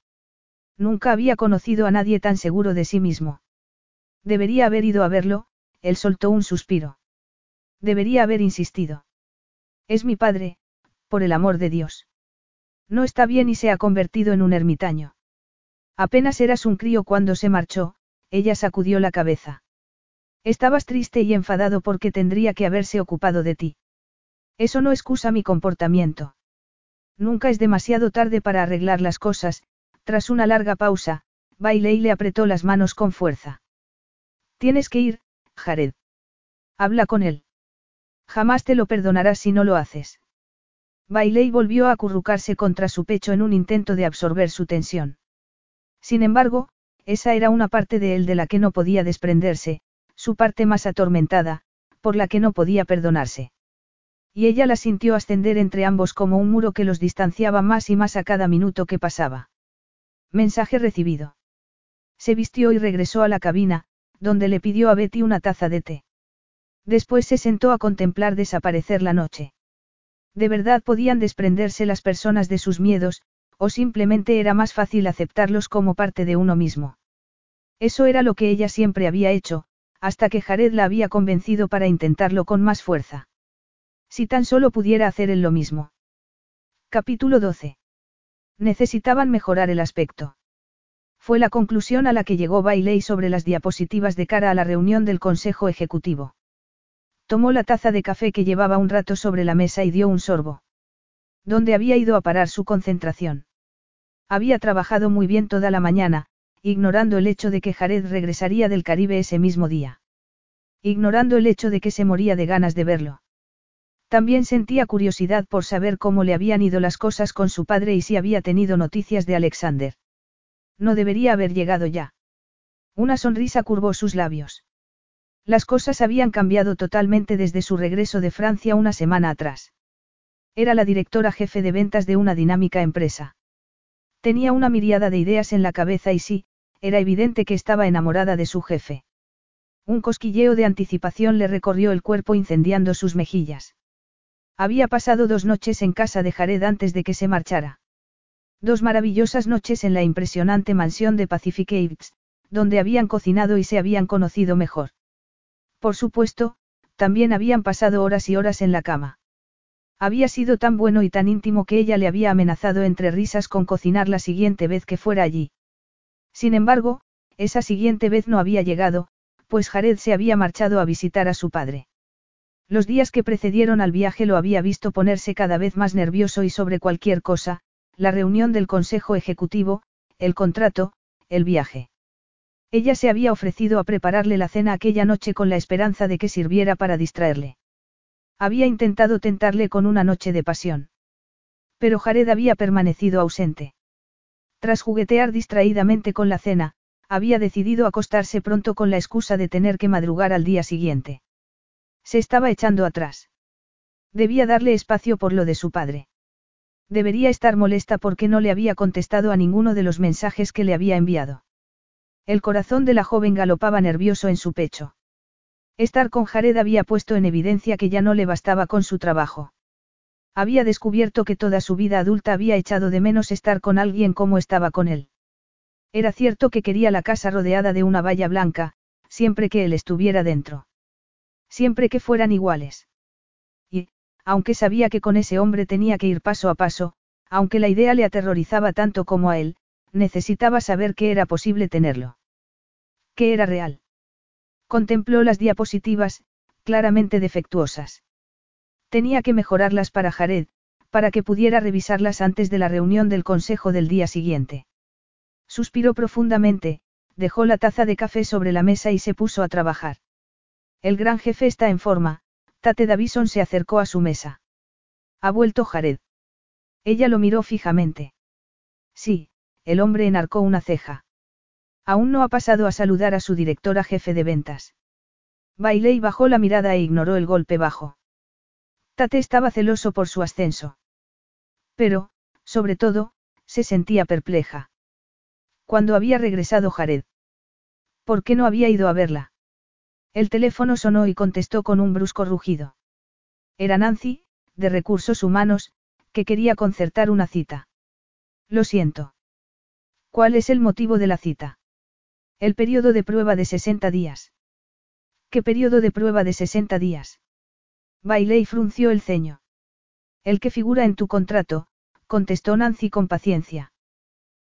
Nunca había conocido a nadie tan seguro de sí mismo. Debería haber ido a verlo, él soltó un suspiro. Debería haber insistido. Es mi padre, por el amor de Dios. No está bien y se ha convertido en un ermitaño. Apenas eras un crío cuando se marchó, ella sacudió la cabeza. Estabas triste y enfadado porque tendría que haberse ocupado de ti. Eso no excusa mi comportamiento. Nunca es demasiado tarde para arreglar las cosas, tras una larga pausa, Bailey le apretó las manos con fuerza. Tienes que ir, Jared. Habla con él. Jamás te lo perdonarás si no lo haces. Bailey volvió a acurrucarse contra su pecho en un intento de absorber su tensión. Sin embargo, esa era una parte de él de la que no podía desprenderse, su parte más atormentada, por la que no podía perdonarse. Y ella la sintió ascender entre ambos como un muro que los distanciaba más y más a cada minuto que pasaba. Mensaje recibido. Se vistió y regresó a la cabina, donde le pidió a Betty una taza de té. Después se sentó a contemplar desaparecer la noche. De verdad podían desprenderse las personas de sus miedos, o simplemente era más fácil aceptarlos como parte de uno mismo. Eso era lo que ella siempre había hecho, hasta que Jared la había convencido para intentarlo con más fuerza. Si tan solo pudiera hacer él lo mismo. Capítulo 12. Necesitaban mejorar el aspecto. Fue la conclusión a la que llegó Bailey sobre las diapositivas de cara a la reunión del Consejo Ejecutivo. Tomó la taza de café que llevaba un rato sobre la mesa y dio un sorbo. ¿Dónde había ido a parar su concentración? Había trabajado muy bien toda la mañana, ignorando el hecho de que Jared regresaría del Caribe ese mismo día. Ignorando el hecho de que se moría de ganas de verlo. También sentía curiosidad por saber cómo le habían ido las cosas con su padre y si había tenido noticias de Alexander. No debería haber llegado ya. Una sonrisa curvó sus labios. Las cosas habían cambiado totalmente desde su regreso de Francia una semana atrás. Era la directora jefe de ventas de una dinámica empresa. Tenía una miriada de ideas en la cabeza y sí, era evidente que estaba enamorada de su jefe. Un cosquilleo de anticipación le recorrió el cuerpo incendiando sus mejillas. Había pasado dos noches en casa de Jared antes de que se marchara. Dos maravillosas noches en la impresionante mansión de Pacific Heights, donde habían cocinado y se habían conocido mejor. Por supuesto, también habían pasado horas y horas en la cama. Había sido tan bueno y tan íntimo que ella le había amenazado entre risas con cocinar la siguiente vez que fuera allí. Sin embargo, esa siguiente vez no había llegado, pues Jared se había marchado a visitar a su padre. Los días que precedieron al viaje lo había visto ponerse cada vez más nervioso y sobre cualquier cosa, la reunión del Consejo Ejecutivo, el contrato, el viaje. Ella se había ofrecido a prepararle la cena aquella noche con la esperanza de que sirviera para distraerle. Había intentado tentarle con una noche de pasión. Pero Jared había permanecido ausente. Tras juguetear distraídamente con la cena, había decidido acostarse pronto con la excusa de tener que madrugar al día siguiente. Se estaba echando atrás. Debía darle espacio por lo de su padre. Debería estar molesta porque no le había contestado a ninguno de los mensajes que le había enviado. El corazón de la joven galopaba nervioso en su pecho. Estar con Jared había puesto en evidencia que ya no le bastaba con su trabajo. Había descubierto que toda su vida adulta había echado de menos estar con alguien como estaba con él. Era cierto que quería la casa rodeada de una valla blanca, siempre que él estuviera dentro. Siempre que fueran iguales. Y, aunque sabía que con ese hombre tenía que ir paso a paso, aunque la idea le aterrorizaba tanto como a él, necesitaba saber que era posible tenerlo. Que era real. Contempló las diapositivas, claramente defectuosas. Tenía que mejorarlas para Jared, para que pudiera revisarlas antes de la reunión del consejo del día siguiente. Suspiró profundamente, dejó la taza de café sobre la mesa y se puso a trabajar. El gran jefe está en forma, Tate Davison se acercó a su mesa. Ha vuelto Jared. Ella lo miró fijamente. Sí, el hombre enarcó una ceja. Aún no ha pasado a saludar a su directora jefe de ventas. Bailey bajó la mirada e ignoró el golpe bajo. Tate estaba celoso por su ascenso. Pero, sobre todo, se sentía perpleja. Cuando había regresado Jared? ¿Por qué no había ido a verla? El teléfono sonó y contestó con un brusco rugido. Era Nancy, de recursos humanos, que quería concertar una cita. Lo siento. ¿Cuál es el motivo de la cita? El periodo de prueba de 60 días. ¿Qué periodo de prueba de 60 días? Bailey frunció el ceño. El que figura en tu contrato, contestó Nancy con paciencia.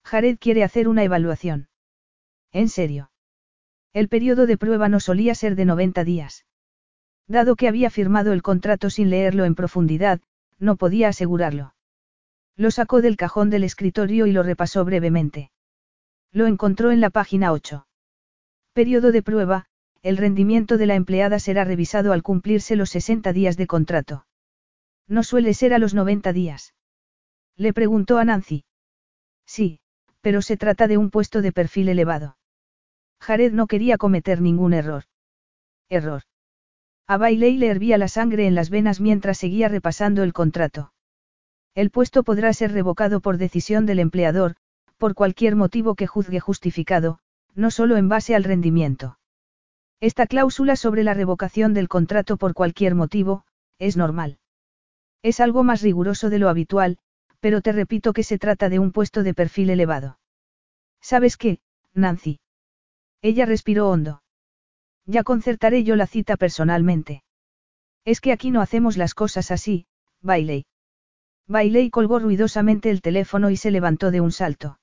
Jared quiere hacer una evaluación. ¿En serio? El periodo de prueba no solía ser de 90 días. Dado que había firmado el contrato sin leerlo en profundidad, no podía asegurarlo. Lo sacó del cajón del escritorio y lo repasó brevemente. Lo encontró en la página 8. Periodo de prueba, el rendimiento de la empleada será revisado al cumplirse los 60 días de contrato. No suele ser a los 90 días. Le preguntó a Nancy. Sí, pero se trata de un puesto de perfil elevado. Jared no quería cometer ningún error. Error. A Bailey le hervía la sangre en las venas mientras seguía repasando el contrato. El puesto podrá ser revocado por decisión del empleador, por cualquier motivo que juzgue justificado, no solo en base al rendimiento. Esta cláusula sobre la revocación del contrato por cualquier motivo, es normal. Es algo más riguroso de lo habitual, pero te repito que se trata de un puesto de perfil elevado. ¿Sabes qué, Nancy? Ella respiró hondo. Ya concertaré yo la cita personalmente. Es que aquí no hacemos las cosas así, Bailey. Bailey colgó ruidosamente el teléfono y se levantó de un salto.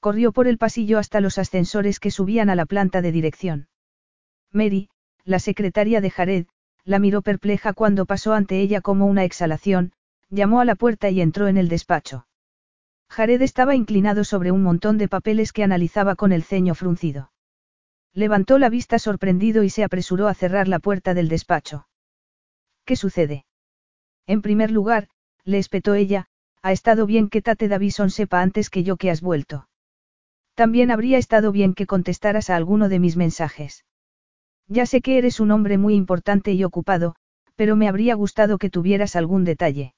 Corrió por el pasillo hasta los ascensores que subían a la planta de dirección. Mary, la secretaria de Jared, la miró perpleja cuando pasó ante ella como una exhalación, llamó a la puerta y entró en el despacho. Jared estaba inclinado sobre un montón de papeles que analizaba con el ceño fruncido. Levantó la vista sorprendido y se apresuró a cerrar la puerta del despacho. ¿Qué sucede? En primer lugar, le espetó ella, ha estado bien que Tate Davison sepa antes que yo que has vuelto. También habría estado bien que contestaras a alguno de mis mensajes. Ya sé que eres un hombre muy importante y ocupado, pero me habría gustado que tuvieras algún detalle.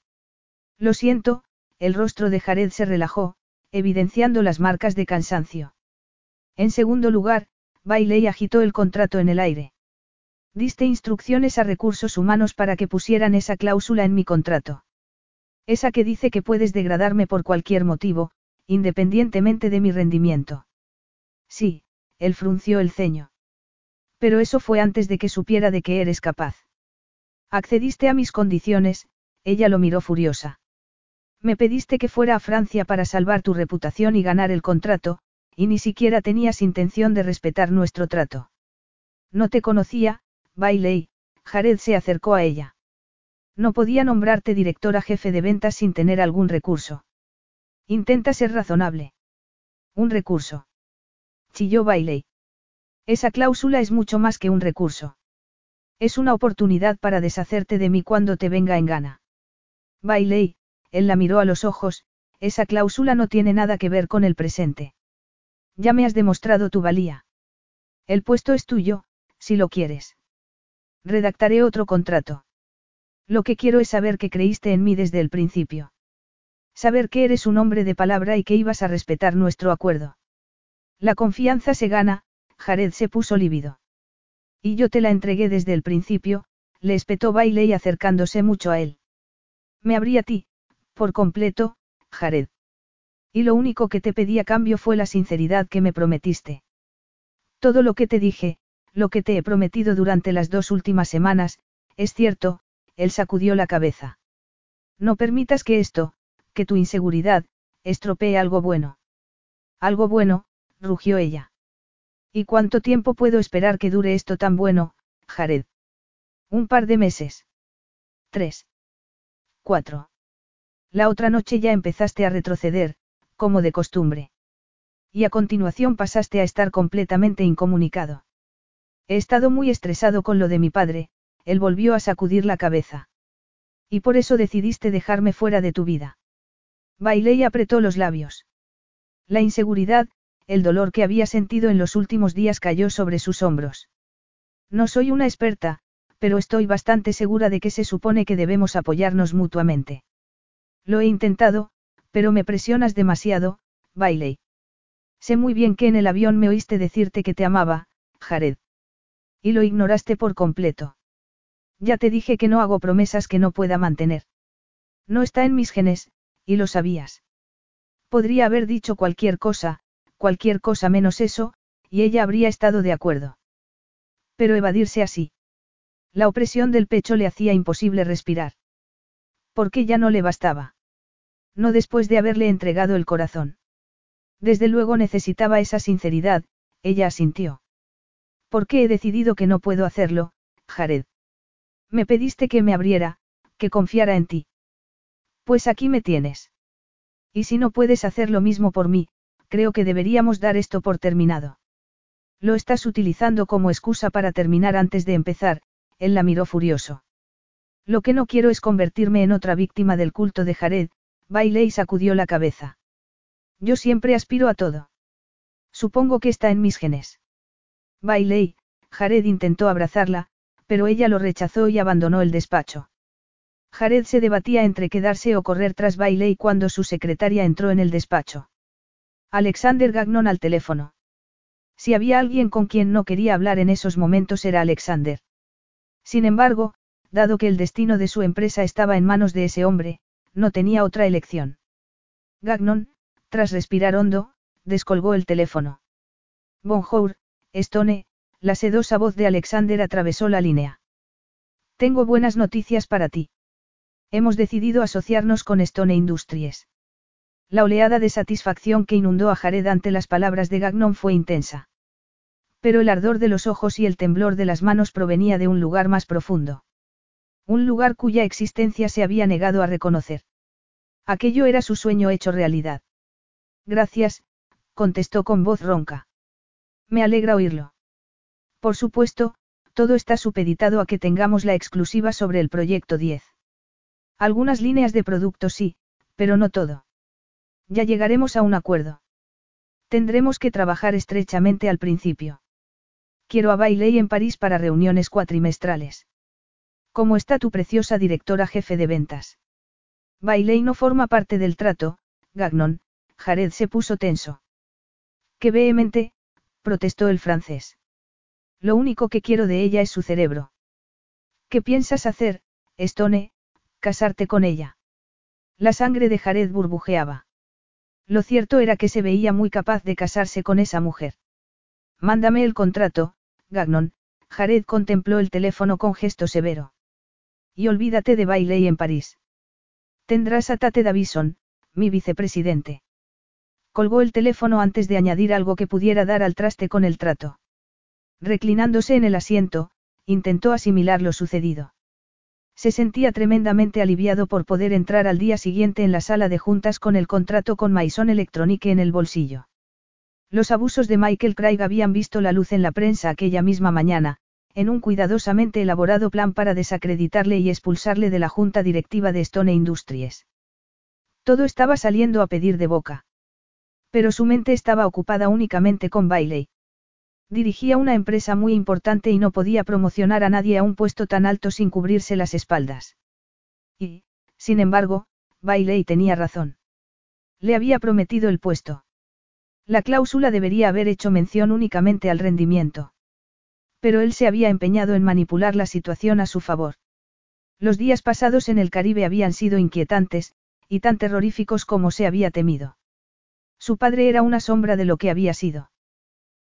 Lo siento, el rostro de Jared se relajó, evidenciando las marcas de cansancio. En segundo lugar, Bailey agitó el contrato en el aire. Diste instrucciones a recursos humanos para que pusieran esa cláusula en mi contrato. Esa que dice que puedes degradarme por cualquier motivo, independientemente de mi rendimiento. Sí, él frunció el ceño. Pero eso fue antes de que supiera de que eres capaz. Accediste a mis condiciones, ella lo miró furiosa. Me pediste que fuera a Francia para salvar tu reputación y ganar el contrato, y ni siquiera tenías intención de respetar nuestro trato. No te conocía, Bailey, Jared se acercó a ella. No podía nombrarte directora jefe de ventas sin tener algún recurso. Intenta ser razonable. Un recurso. Chilló Bailey. Esa cláusula es mucho más que un recurso. Es una oportunidad para deshacerte de mí cuando te venga en gana. Bailey, él la miró a los ojos, esa cláusula no tiene nada que ver con el presente. Ya me has demostrado tu valía. El puesto es tuyo, si lo quieres. Redactaré otro contrato. Lo que quiero es saber que creíste en mí desde el principio. Saber que eres un hombre de palabra y que ibas a respetar nuestro acuerdo. La confianza se gana, Jared se puso lívido. Y yo te la entregué desde el principio, le espetó Bailey acercándose mucho a él. Me abrí a ti, por completo, Jared. Y lo único que te pedí a cambio fue la sinceridad que me prometiste. Todo lo que te dije, lo que te he prometido durante las dos últimas semanas, es cierto, él sacudió la cabeza. No permitas que esto, que tu inseguridad, estropee algo bueno. Algo bueno, rugió ella. ¿Y cuánto tiempo puedo esperar que dure esto tan bueno, Jared? Un par de meses. Tres. Cuatro. La otra noche ya empezaste a retroceder, como de costumbre. Y a continuación pasaste a estar completamente incomunicado. He estado muy estresado con lo de mi padre, él volvió a sacudir la cabeza. Y por eso decidiste dejarme fuera de tu vida. Bailey apretó los labios. La inseguridad, el dolor que había sentido en los últimos días cayó sobre sus hombros. No soy una experta, pero estoy bastante segura de que se supone que debemos apoyarnos mutuamente. Lo he intentado, pero me presionas demasiado, Bailey. Sé muy bien que en el avión me oíste decirte que te amaba, Jared. Y lo ignoraste por completo. Ya te dije que no hago promesas que no pueda mantener. No está en mis genes, y lo sabías. Podría haber dicho cualquier cosa, cualquier cosa menos eso, y ella habría estado de acuerdo. Pero evadirse así. La opresión del pecho le hacía imposible respirar. Porque ya no le bastaba. No después de haberle entregado el corazón. Desde luego necesitaba esa sinceridad, ella asintió. ¿Por qué he decidido que no puedo hacerlo, Jared? Me pediste que me abriera, que confiara en ti. Pues aquí me tienes. Y si no puedes hacer lo mismo por mí, creo que deberíamos dar esto por terminado. Lo estás utilizando como excusa para terminar antes de empezar, él la miró furioso. Lo que no quiero es convertirme en otra víctima del culto de Jared, Bailey sacudió la cabeza. Yo siempre aspiro a todo. Supongo que está en mis genes. Bailey, Jared intentó abrazarla, pero ella lo rechazó y abandonó el despacho. Jared se debatía entre quedarse o correr tras Bailey cuando su secretaria entró en el despacho. Alexander Gagnon al teléfono. Si había alguien con quien no quería hablar en esos momentos era Alexander. Sin embargo, dado que el destino de su empresa estaba en manos de ese hombre, no tenía otra elección. Gagnon, tras respirar hondo, descolgó el teléfono. Bonjour, Stone, la sedosa voz de Alexander atravesó la línea. Tengo buenas noticias para ti. Hemos decidido asociarnos con Stone Industries. La oleada de satisfacción que inundó a Jared ante las palabras de Gagnon fue intensa. Pero el ardor de los ojos y el temblor de las manos provenía de un lugar más profundo. Un lugar cuya existencia se había negado a reconocer. Aquello era su sueño hecho realidad. Gracias, contestó con voz ronca. Me alegra oírlo. Por supuesto, todo está supeditado a que tengamos la exclusiva sobre el proyecto 10. Algunas líneas de producto sí, pero no todo. Ya llegaremos a un acuerdo. Tendremos que trabajar estrechamente al principio. Quiero a Bailey en París para reuniones cuatrimestrales. ¿Cómo está tu preciosa directora jefe de ventas? Bailey no forma parte del trato, Gagnon, Jared se puso tenso. Qué vehemente, protestó el francés. Lo único que quiero de ella es su cerebro. ¿Qué piensas hacer, Stone? Casarte con ella. La sangre de Jared burbujeaba. Lo cierto era que se veía muy capaz de casarse con esa mujer. Mándame el contrato, Gagnon, Jared contempló el teléfono con gesto severo. Y olvídate de Bailey en París. Tendrás a Tate Davison, mi vicepresidente. Colgó el teléfono antes de añadir algo que pudiera dar al traste con el trato. Reclinándose en el asiento, intentó asimilar lo sucedido. Se sentía tremendamente aliviado por poder entrar al día siguiente en la sala de juntas con el contrato con Maison Electronique en el bolsillo. Los abusos de Michael Craig habían visto la luz en la prensa aquella misma mañana, en un cuidadosamente elaborado plan para desacreditarle y expulsarle de la junta directiva de Stone Industries. Todo estaba saliendo a pedir de boca. Pero su mente estaba ocupada únicamente con Bailey. Dirigía una empresa muy importante y no podía promocionar a nadie a un puesto tan alto sin cubrirse las espaldas. Y, sin embargo, Bailey tenía razón. Le había prometido el puesto. La cláusula debería haber hecho mención únicamente al rendimiento. Pero él se había empeñado en manipular la situación a su favor. Los días pasados en el Caribe habían sido inquietantes, y tan terroríficos como se había temido. Su padre era una sombra de lo que había sido.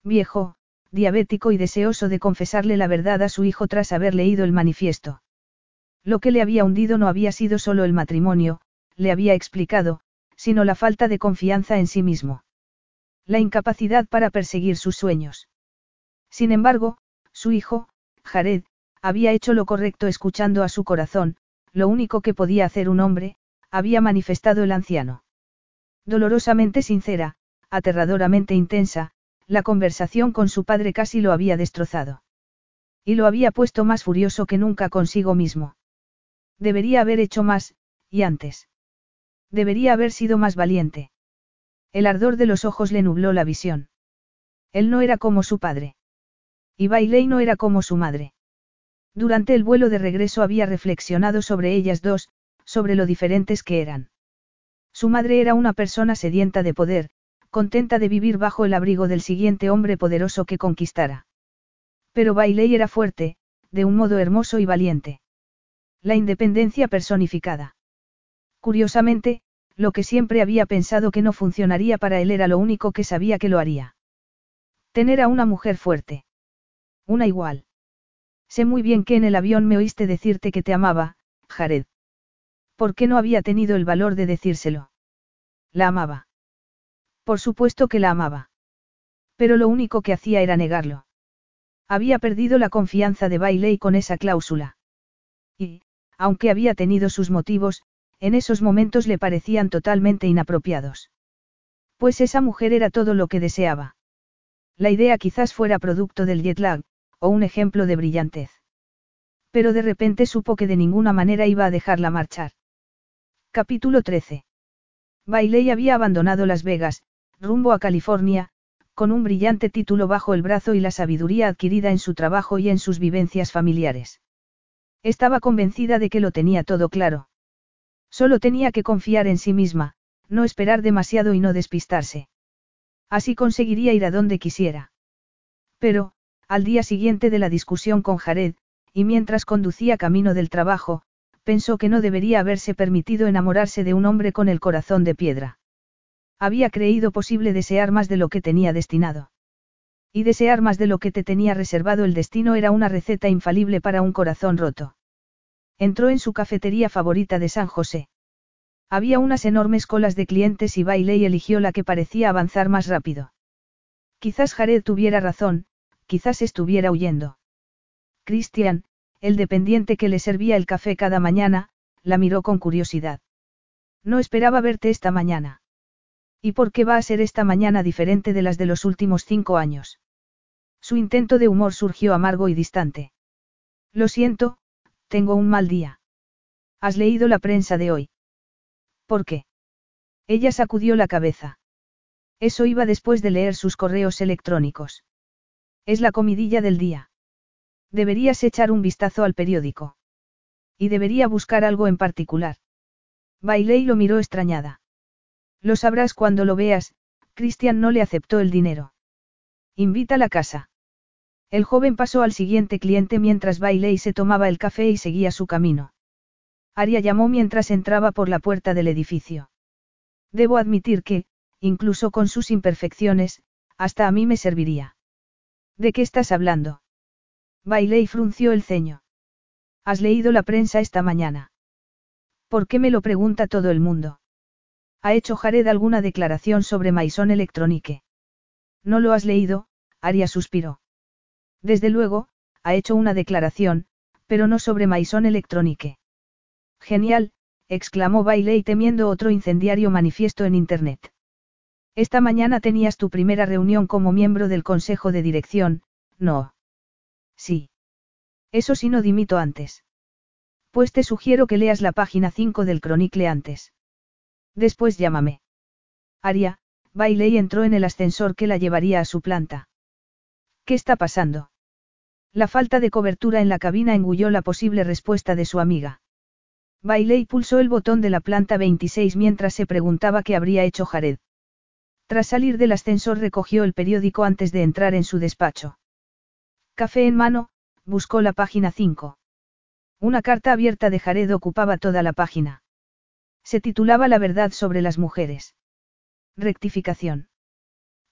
Viejo, diabético y deseoso de confesarle la verdad a su hijo tras haber leído el manifiesto. Lo que le había hundido no había sido solo el matrimonio, le había explicado, sino la falta de confianza en sí mismo. La incapacidad para perseguir sus sueños. Sin embargo, su hijo, Jared, había hecho lo correcto escuchando a su corazón, lo único que podía hacer un hombre, había manifestado el anciano. Dolorosamente sincera, aterradoramente intensa, la conversación con su padre casi lo había destrozado. Y lo había puesto más furioso que nunca consigo mismo. Debería haber hecho más, y antes. Debería haber sido más valiente. El ardor de los ojos le nubló la visión. Él no era como su padre. Y Bailey no era como su madre. Durante el vuelo de regreso había reflexionado sobre ellas dos, sobre lo diferentes que eran. Su madre era una persona sedienta de poder, contenta de vivir bajo el abrigo del siguiente hombre poderoso que conquistara. Pero Bailey era fuerte, de un modo hermoso y valiente. La independencia personificada. Curiosamente, lo que siempre había pensado que no funcionaría para él era lo único que sabía que lo haría. Tener a una mujer fuerte. Una igual. Sé muy bien que en el avión me oíste decirte que te amaba, Jared. ¿Por qué no había tenido el valor de decírselo? La amaba. Por supuesto que la amaba. Pero lo único que hacía era negarlo. Había perdido la confianza de Bailey con esa cláusula. Y, aunque había tenido sus motivos, en esos momentos le parecían totalmente inapropiados. Pues esa mujer era todo lo que deseaba. La idea quizás fuera producto del jet lag, o un ejemplo de brillantez. Pero de repente supo que de ninguna manera iba a dejarla marchar. Capítulo 13. Bailey había abandonado Las Vegas, rumbo a California, con un brillante título bajo el brazo y la sabiduría adquirida en su trabajo y en sus vivencias familiares. Estaba convencida de que lo tenía todo claro. Solo tenía que confiar en sí misma, no esperar demasiado y no despistarse. Así conseguiría ir a donde quisiera. Pero, al día siguiente de la discusión con Jared, y mientras conducía camino del trabajo, pensó que no debería haberse permitido enamorarse de un hombre con el corazón de piedra. Había creído posible desear más de lo que tenía destinado. Y desear más de lo que te tenía reservado el destino era una receta infalible para un corazón roto. Entró en su cafetería favorita de San José. Había unas enormes colas de clientes y Bailey eligió la que parecía avanzar más rápido. Quizás Jared tuviera razón, quizás estuviera huyendo. Christian, el dependiente que le servía el café cada mañana, la miró con curiosidad. No esperaba verte esta mañana. ¿Y por qué va a ser esta mañana diferente de las de los últimos cinco años? Su intento de humor surgió amargo y distante. Lo siento, tengo un mal día. ¿Has leído la prensa de hoy? ¿Por qué? Ella sacudió la cabeza. Eso iba después de leer sus correos electrónicos. Es la comidilla del día. Deberías echar un vistazo al periódico. Y debería buscar algo en particular. Bailey lo miró extrañada. Lo sabrás cuando lo veas, Christian no le aceptó el dinero. Invita a la casa. El joven pasó al siguiente cliente mientras Bailey se tomaba el café y seguía su camino. Aria llamó mientras entraba por la puerta del edificio. Debo admitir que, incluso con sus imperfecciones, hasta a mí me serviría. ¿De qué estás hablando? Bailey frunció el ceño. ¿Has leído la prensa esta mañana? ¿Por qué me lo pregunta todo el mundo? ¿Ha hecho Jared alguna declaración sobre Maison Electronique? No lo has leído, Aria suspiró. Desde luego, ha hecho una declaración, pero no sobre Maison Electronique. Genial, exclamó Bailey temiendo otro incendiario manifiesto en Internet. Esta mañana tenías tu primera reunión como miembro del Consejo de Dirección, ¿no? Sí. Eso sí no dimito antes. Pues te sugiero que leas la página 5 del Chronicle antes. Después llámame. Aria, Bailey entró en el ascensor que la llevaría a su planta. ¿Qué está pasando? La falta de cobertura en la cabina engulló la posible respuesta de su amiga. Bailey pulsó el botón de la planta 26 mientras se preguntaba qué habría hecho Jared. Tras salir del ascensor recogió el periódico antes de entrar en su despacho. Café en mano, buscó la página 5. Una carta abierta de Jared ocupaba toda la página. Se titulaba La verdad sobre las mujeres. Rectificación.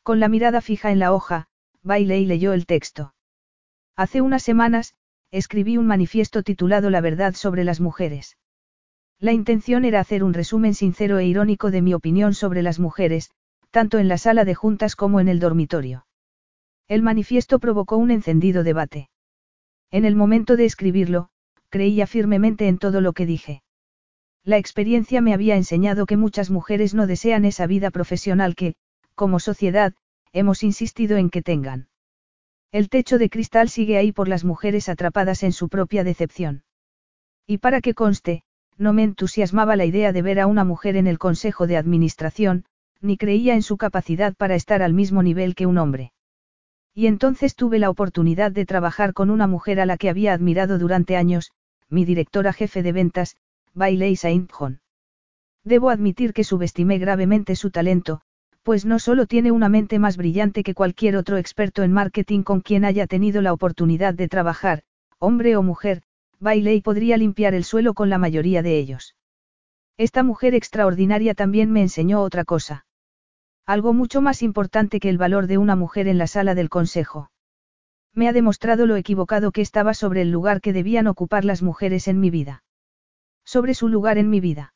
Con la mirada fija en la hoja, Bailey leyó el texto. Hace unas semanas, escribí un manifiesto titulado La verdad sobre las mujeres. La intención era hacer un resumen sincero e irónico de mi opinión sobre las mujeres, tanto en la sala de juntas como en el dormitorio. El manifiesto provocó un encendido debate. En el momento de escribirlo, creía firmemente en todo lo que dije. La experiencia me había enseñado que muchas mujeres no desean esa vida profesional que, como sociedad, hemos insistido en que tengan. El techo de cristal sigue ahí por las mujeres atrapadas en su propia decepción. Y para que conste, no me entusiasmaba la idea de ver a una mujer en el consejo de administración, ni creía en su capacidad para estar al mismo nivel que un hombre. Y entonces tuve la oportunidad de trabajar con una mujer a la que había admirado durante años, mi directora jefe de ventas, Bailey Saint John. Debo admitir que subestimé gravemente su talento, pues no solo tiene una mente más brillante que cualquier otro experto en marketing con quien haya tenido la oportunidad de trabajar, hombre o mujer, Bailey podría limpiar el suelo con la mayoría de ellos. Esta mujer extraordinaria también me enseñó otra cosa. Algo mucho más importante que el valor de una mujer en la sala del consejo. Me ha demostrado lo equivocado que estaba sobre el lugar que debían ocupar las mujeres en mi vida. Sobre su lugar en mi vida.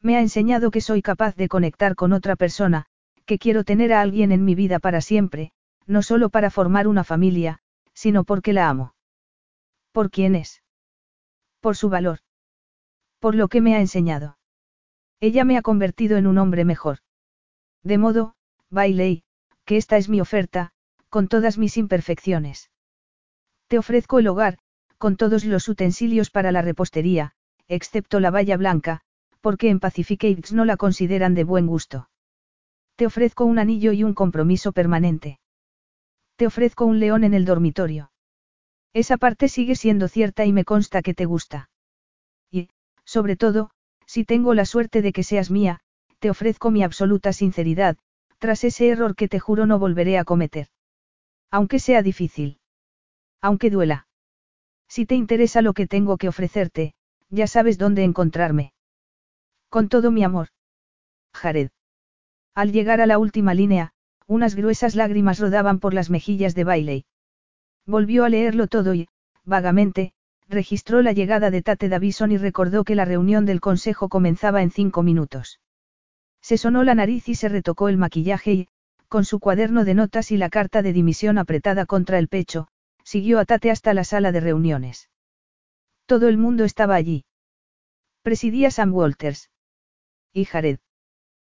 Me ha enseñado que soy capaz de conectar con otra persona, que quiero tener a alguien en mi vida para siempre, no solo para formar una familia, sino porque la amo. ¿Por quién es? Por su valor. Por lo que me ha enseñado. Ella me ha convertido en un hombre mejor. De modo, Bailey, que esta es mi oferta, con todas mis imperfecciones. Te ofrezco el hogar, con todos los utensilios para la repostería, excepto la valla blanca, porque en Pacificates no la consideran de buen gusto. Te ofrezco un anillo y un compromiso permanente. Te ofrezco un león en el dormitorio. Esa parte sigue siendo cierta y me consta que te gusta. Y, sobre todo, si tengo la suerte de que seas mía, te ofrezco mi absoluta sinceridad, tras ese error que te juro no volveré a cometer. Aunque sea difícil. Aunque duela. Si te interesa lo que tengo que ofrecerte, ya sabes dónde encontrarme. Con todo mi amor. Jared. Al llegar a la última línea, unas gruesas lágrimas rodaban por las mejillas de Bailey. Volvió a leerlo todo y, vagamente, registró la llegada de Tate Davison y recordó que la reunión del consejo comenzaba en cinco minutos. Se sonó la nariz y se retocó el maquillaje y, con su cuaderno de notas y la carta de dimisión apretada contra el pecho, siguió a Tate hasta la sala de reuniones. Todo el mundo estaba allí. Presidía Sam Walters. Y Jared.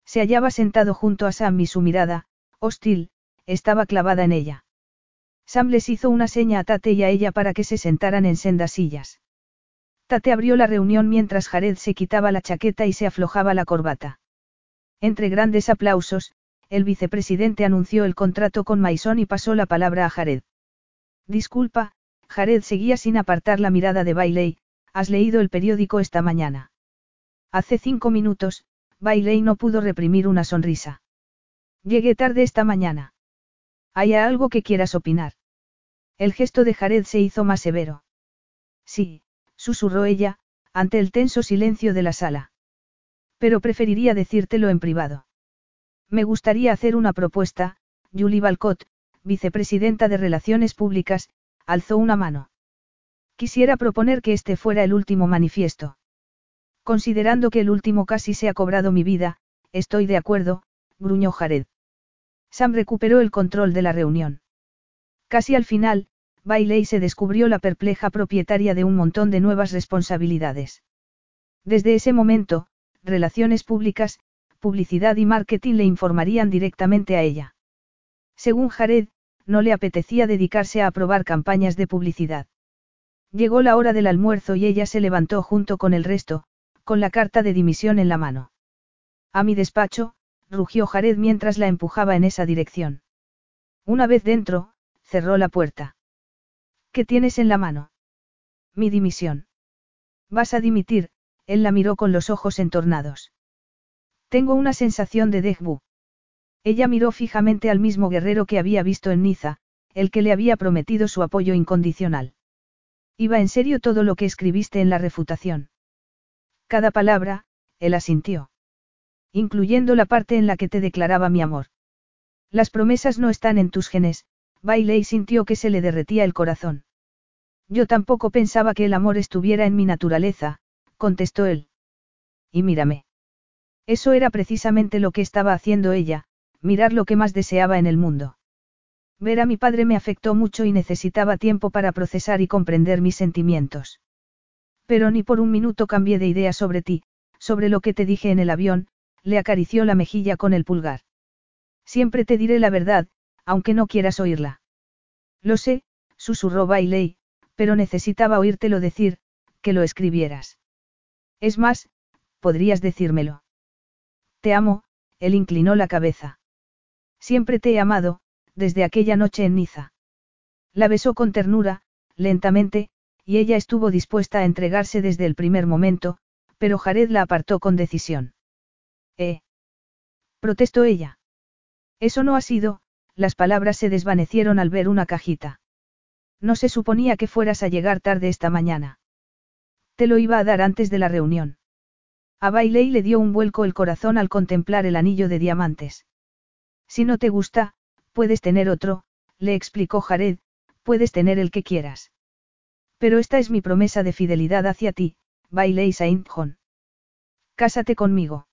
Se hallaba sentado junto a Sam y su mirada, hostil, estaba clavada en ella. Sam les hizo una seña a Tate y a ella para que se sentaran en sendas sillas. Tate abrió la reunión mientras Jared se quitaba la chaqueta y se aflojaba la corbata. Entre grandes aplausos, el vicepresidente anunció el contrato con Maison y pasó la palabra a Jared. Disculpa, Jared seguía sin apartar la mirada de Bailey, ¿has leído el periódico esta mañana? Hace cinco minutos, Bailey no pudo reprimir una sonrisa. Llegué tarde esta mañana. ¿Hay algo que quieras opinar? El gesto de Jared se hizo más severo. Sí, susurró ella, ante el tenso silencio de la sala. Pero preferiría decírtelo en privado. Me gustaría hacer una propuesta, Julie Balcott, vicepresidenta de Relaciones Públicas, alzó una mano. Quisiera proponer que este fuera el último manifiesto. Considerando que el último casi se ha cobrado mi vida, estoy de acuerdo, gruñó Jared. Sam recuperó el control de la reunión. Casi al final, Bailey se descubrió la perpleja propietaria de un montón de nuevas responsabilidades. Desde ese momento, relaciones públicas, publicidad y marketing le informarían directamente a ella. Según Jared, no le apetecía dedicarse a aprobar campañas de publicidad. Llegó la hora del almuerzo y ella se levantó junto con el resto, con la carta de dimisión en la mano. A mi despacho, rugió Jared mientras la empujaba en esa dirección. Una vez dentro, cerró la puerta. ¿Qué tienes en la mano? Mi dimisión. Vas a dimitir, él la miró con los ojos entornados. Tengo una sensación de. Ella miró fijamente al mismo guerrero que había visto en Niza, el que le había prometido su apoyo incondicional. Iba en serio todo lo que escribiste en la refutación. Cada palabra, él asintió incluyendo la parte en la que te declaraba mi amor. Las promesas no están en tus genes, Bailey sintió que se le derretía el corazón. Yo tampoco pensaba que el amor estuviera en mi naturaleza, contestó él. Y mírame. Eso era precisamente lo que estaba haciendo ella, mirar lo que más deseaba en el mundo. Ver a mi padre me afectó mucho y necesitaba tiempo para procesar y comprender mis sentimientos. Pero ni por un minuto cambié de idea sobre ti, sobre lo que te dije en el avión, le acarició la mejilla con el pulgar. Siempre te diré la verdad, aunque no quieras oírla. Lo sé, susurró Bailey, pero necesitaba oírtelo decir, que lo escribieras. Es más, podrías decírmelo. Te amo, él inclinó la cabeza. Siempre te he amado, desde aquella noche en Niza. La besó con ternura, lentamente, y ella estuvo dispuesta a entregarse desde el primer momento, pero Jared la apartó con decisión. ¿Eh? Protestó ella. Eso no ha sido, las palabras se desvanecieron al ver una cajita. No se suponía que fueras a llegar tarde esta mañana. Te lo iba a dar antes de la reunión. A Bailey le dio un vuelco el corazón al contemplar el anillo de diamantes. Si no te gusta, puedes tener otro, le explicó Jared, puedes tener el que quieras. Pero esta es mi promesa de fidelidad hacia ti, Bailey Saint. Cásate conmigo.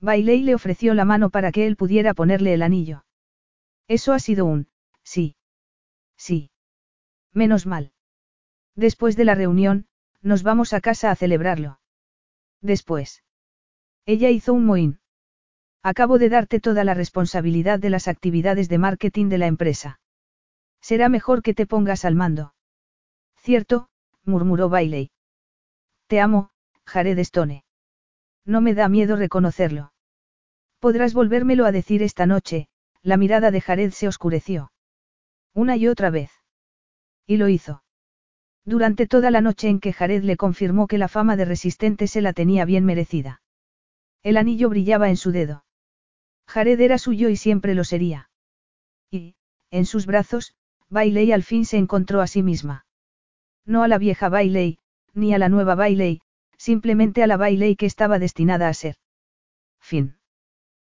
Bailey le ofreció la mano para que él pudiera ponerle el anillo. Eso ha sido un, sí. Sí. Menos mal. Después de la reunión, nos vamos a casa a celebrarlo. Después. Ella hizo un mohín. Acabo de darte toda la responsabilidad de las actividades de marketing de la empresa. Será mejor que te pongas al mando. Cierto, murmuró Bailey. Te amo, Jared Stone. No me da miedo reconocerlo. Podrás volvérmelo a decir esta noche, la mirada de Jared se oscureció. Una y otra vez. Y lo hizo. Durante toda la noche en que Jared le confirmó que la fama de resistente se la tenía bien merecida. El anillo brillaba en su dedo. Jared era suyo y siempre lo sería. Y, en sus brazos, Bailey al fin se encontró a sí misma. No a la vieja Bailey, ni a la nueva Bailey, simplemente a la Bailey que estaba destinada a ser. Fin.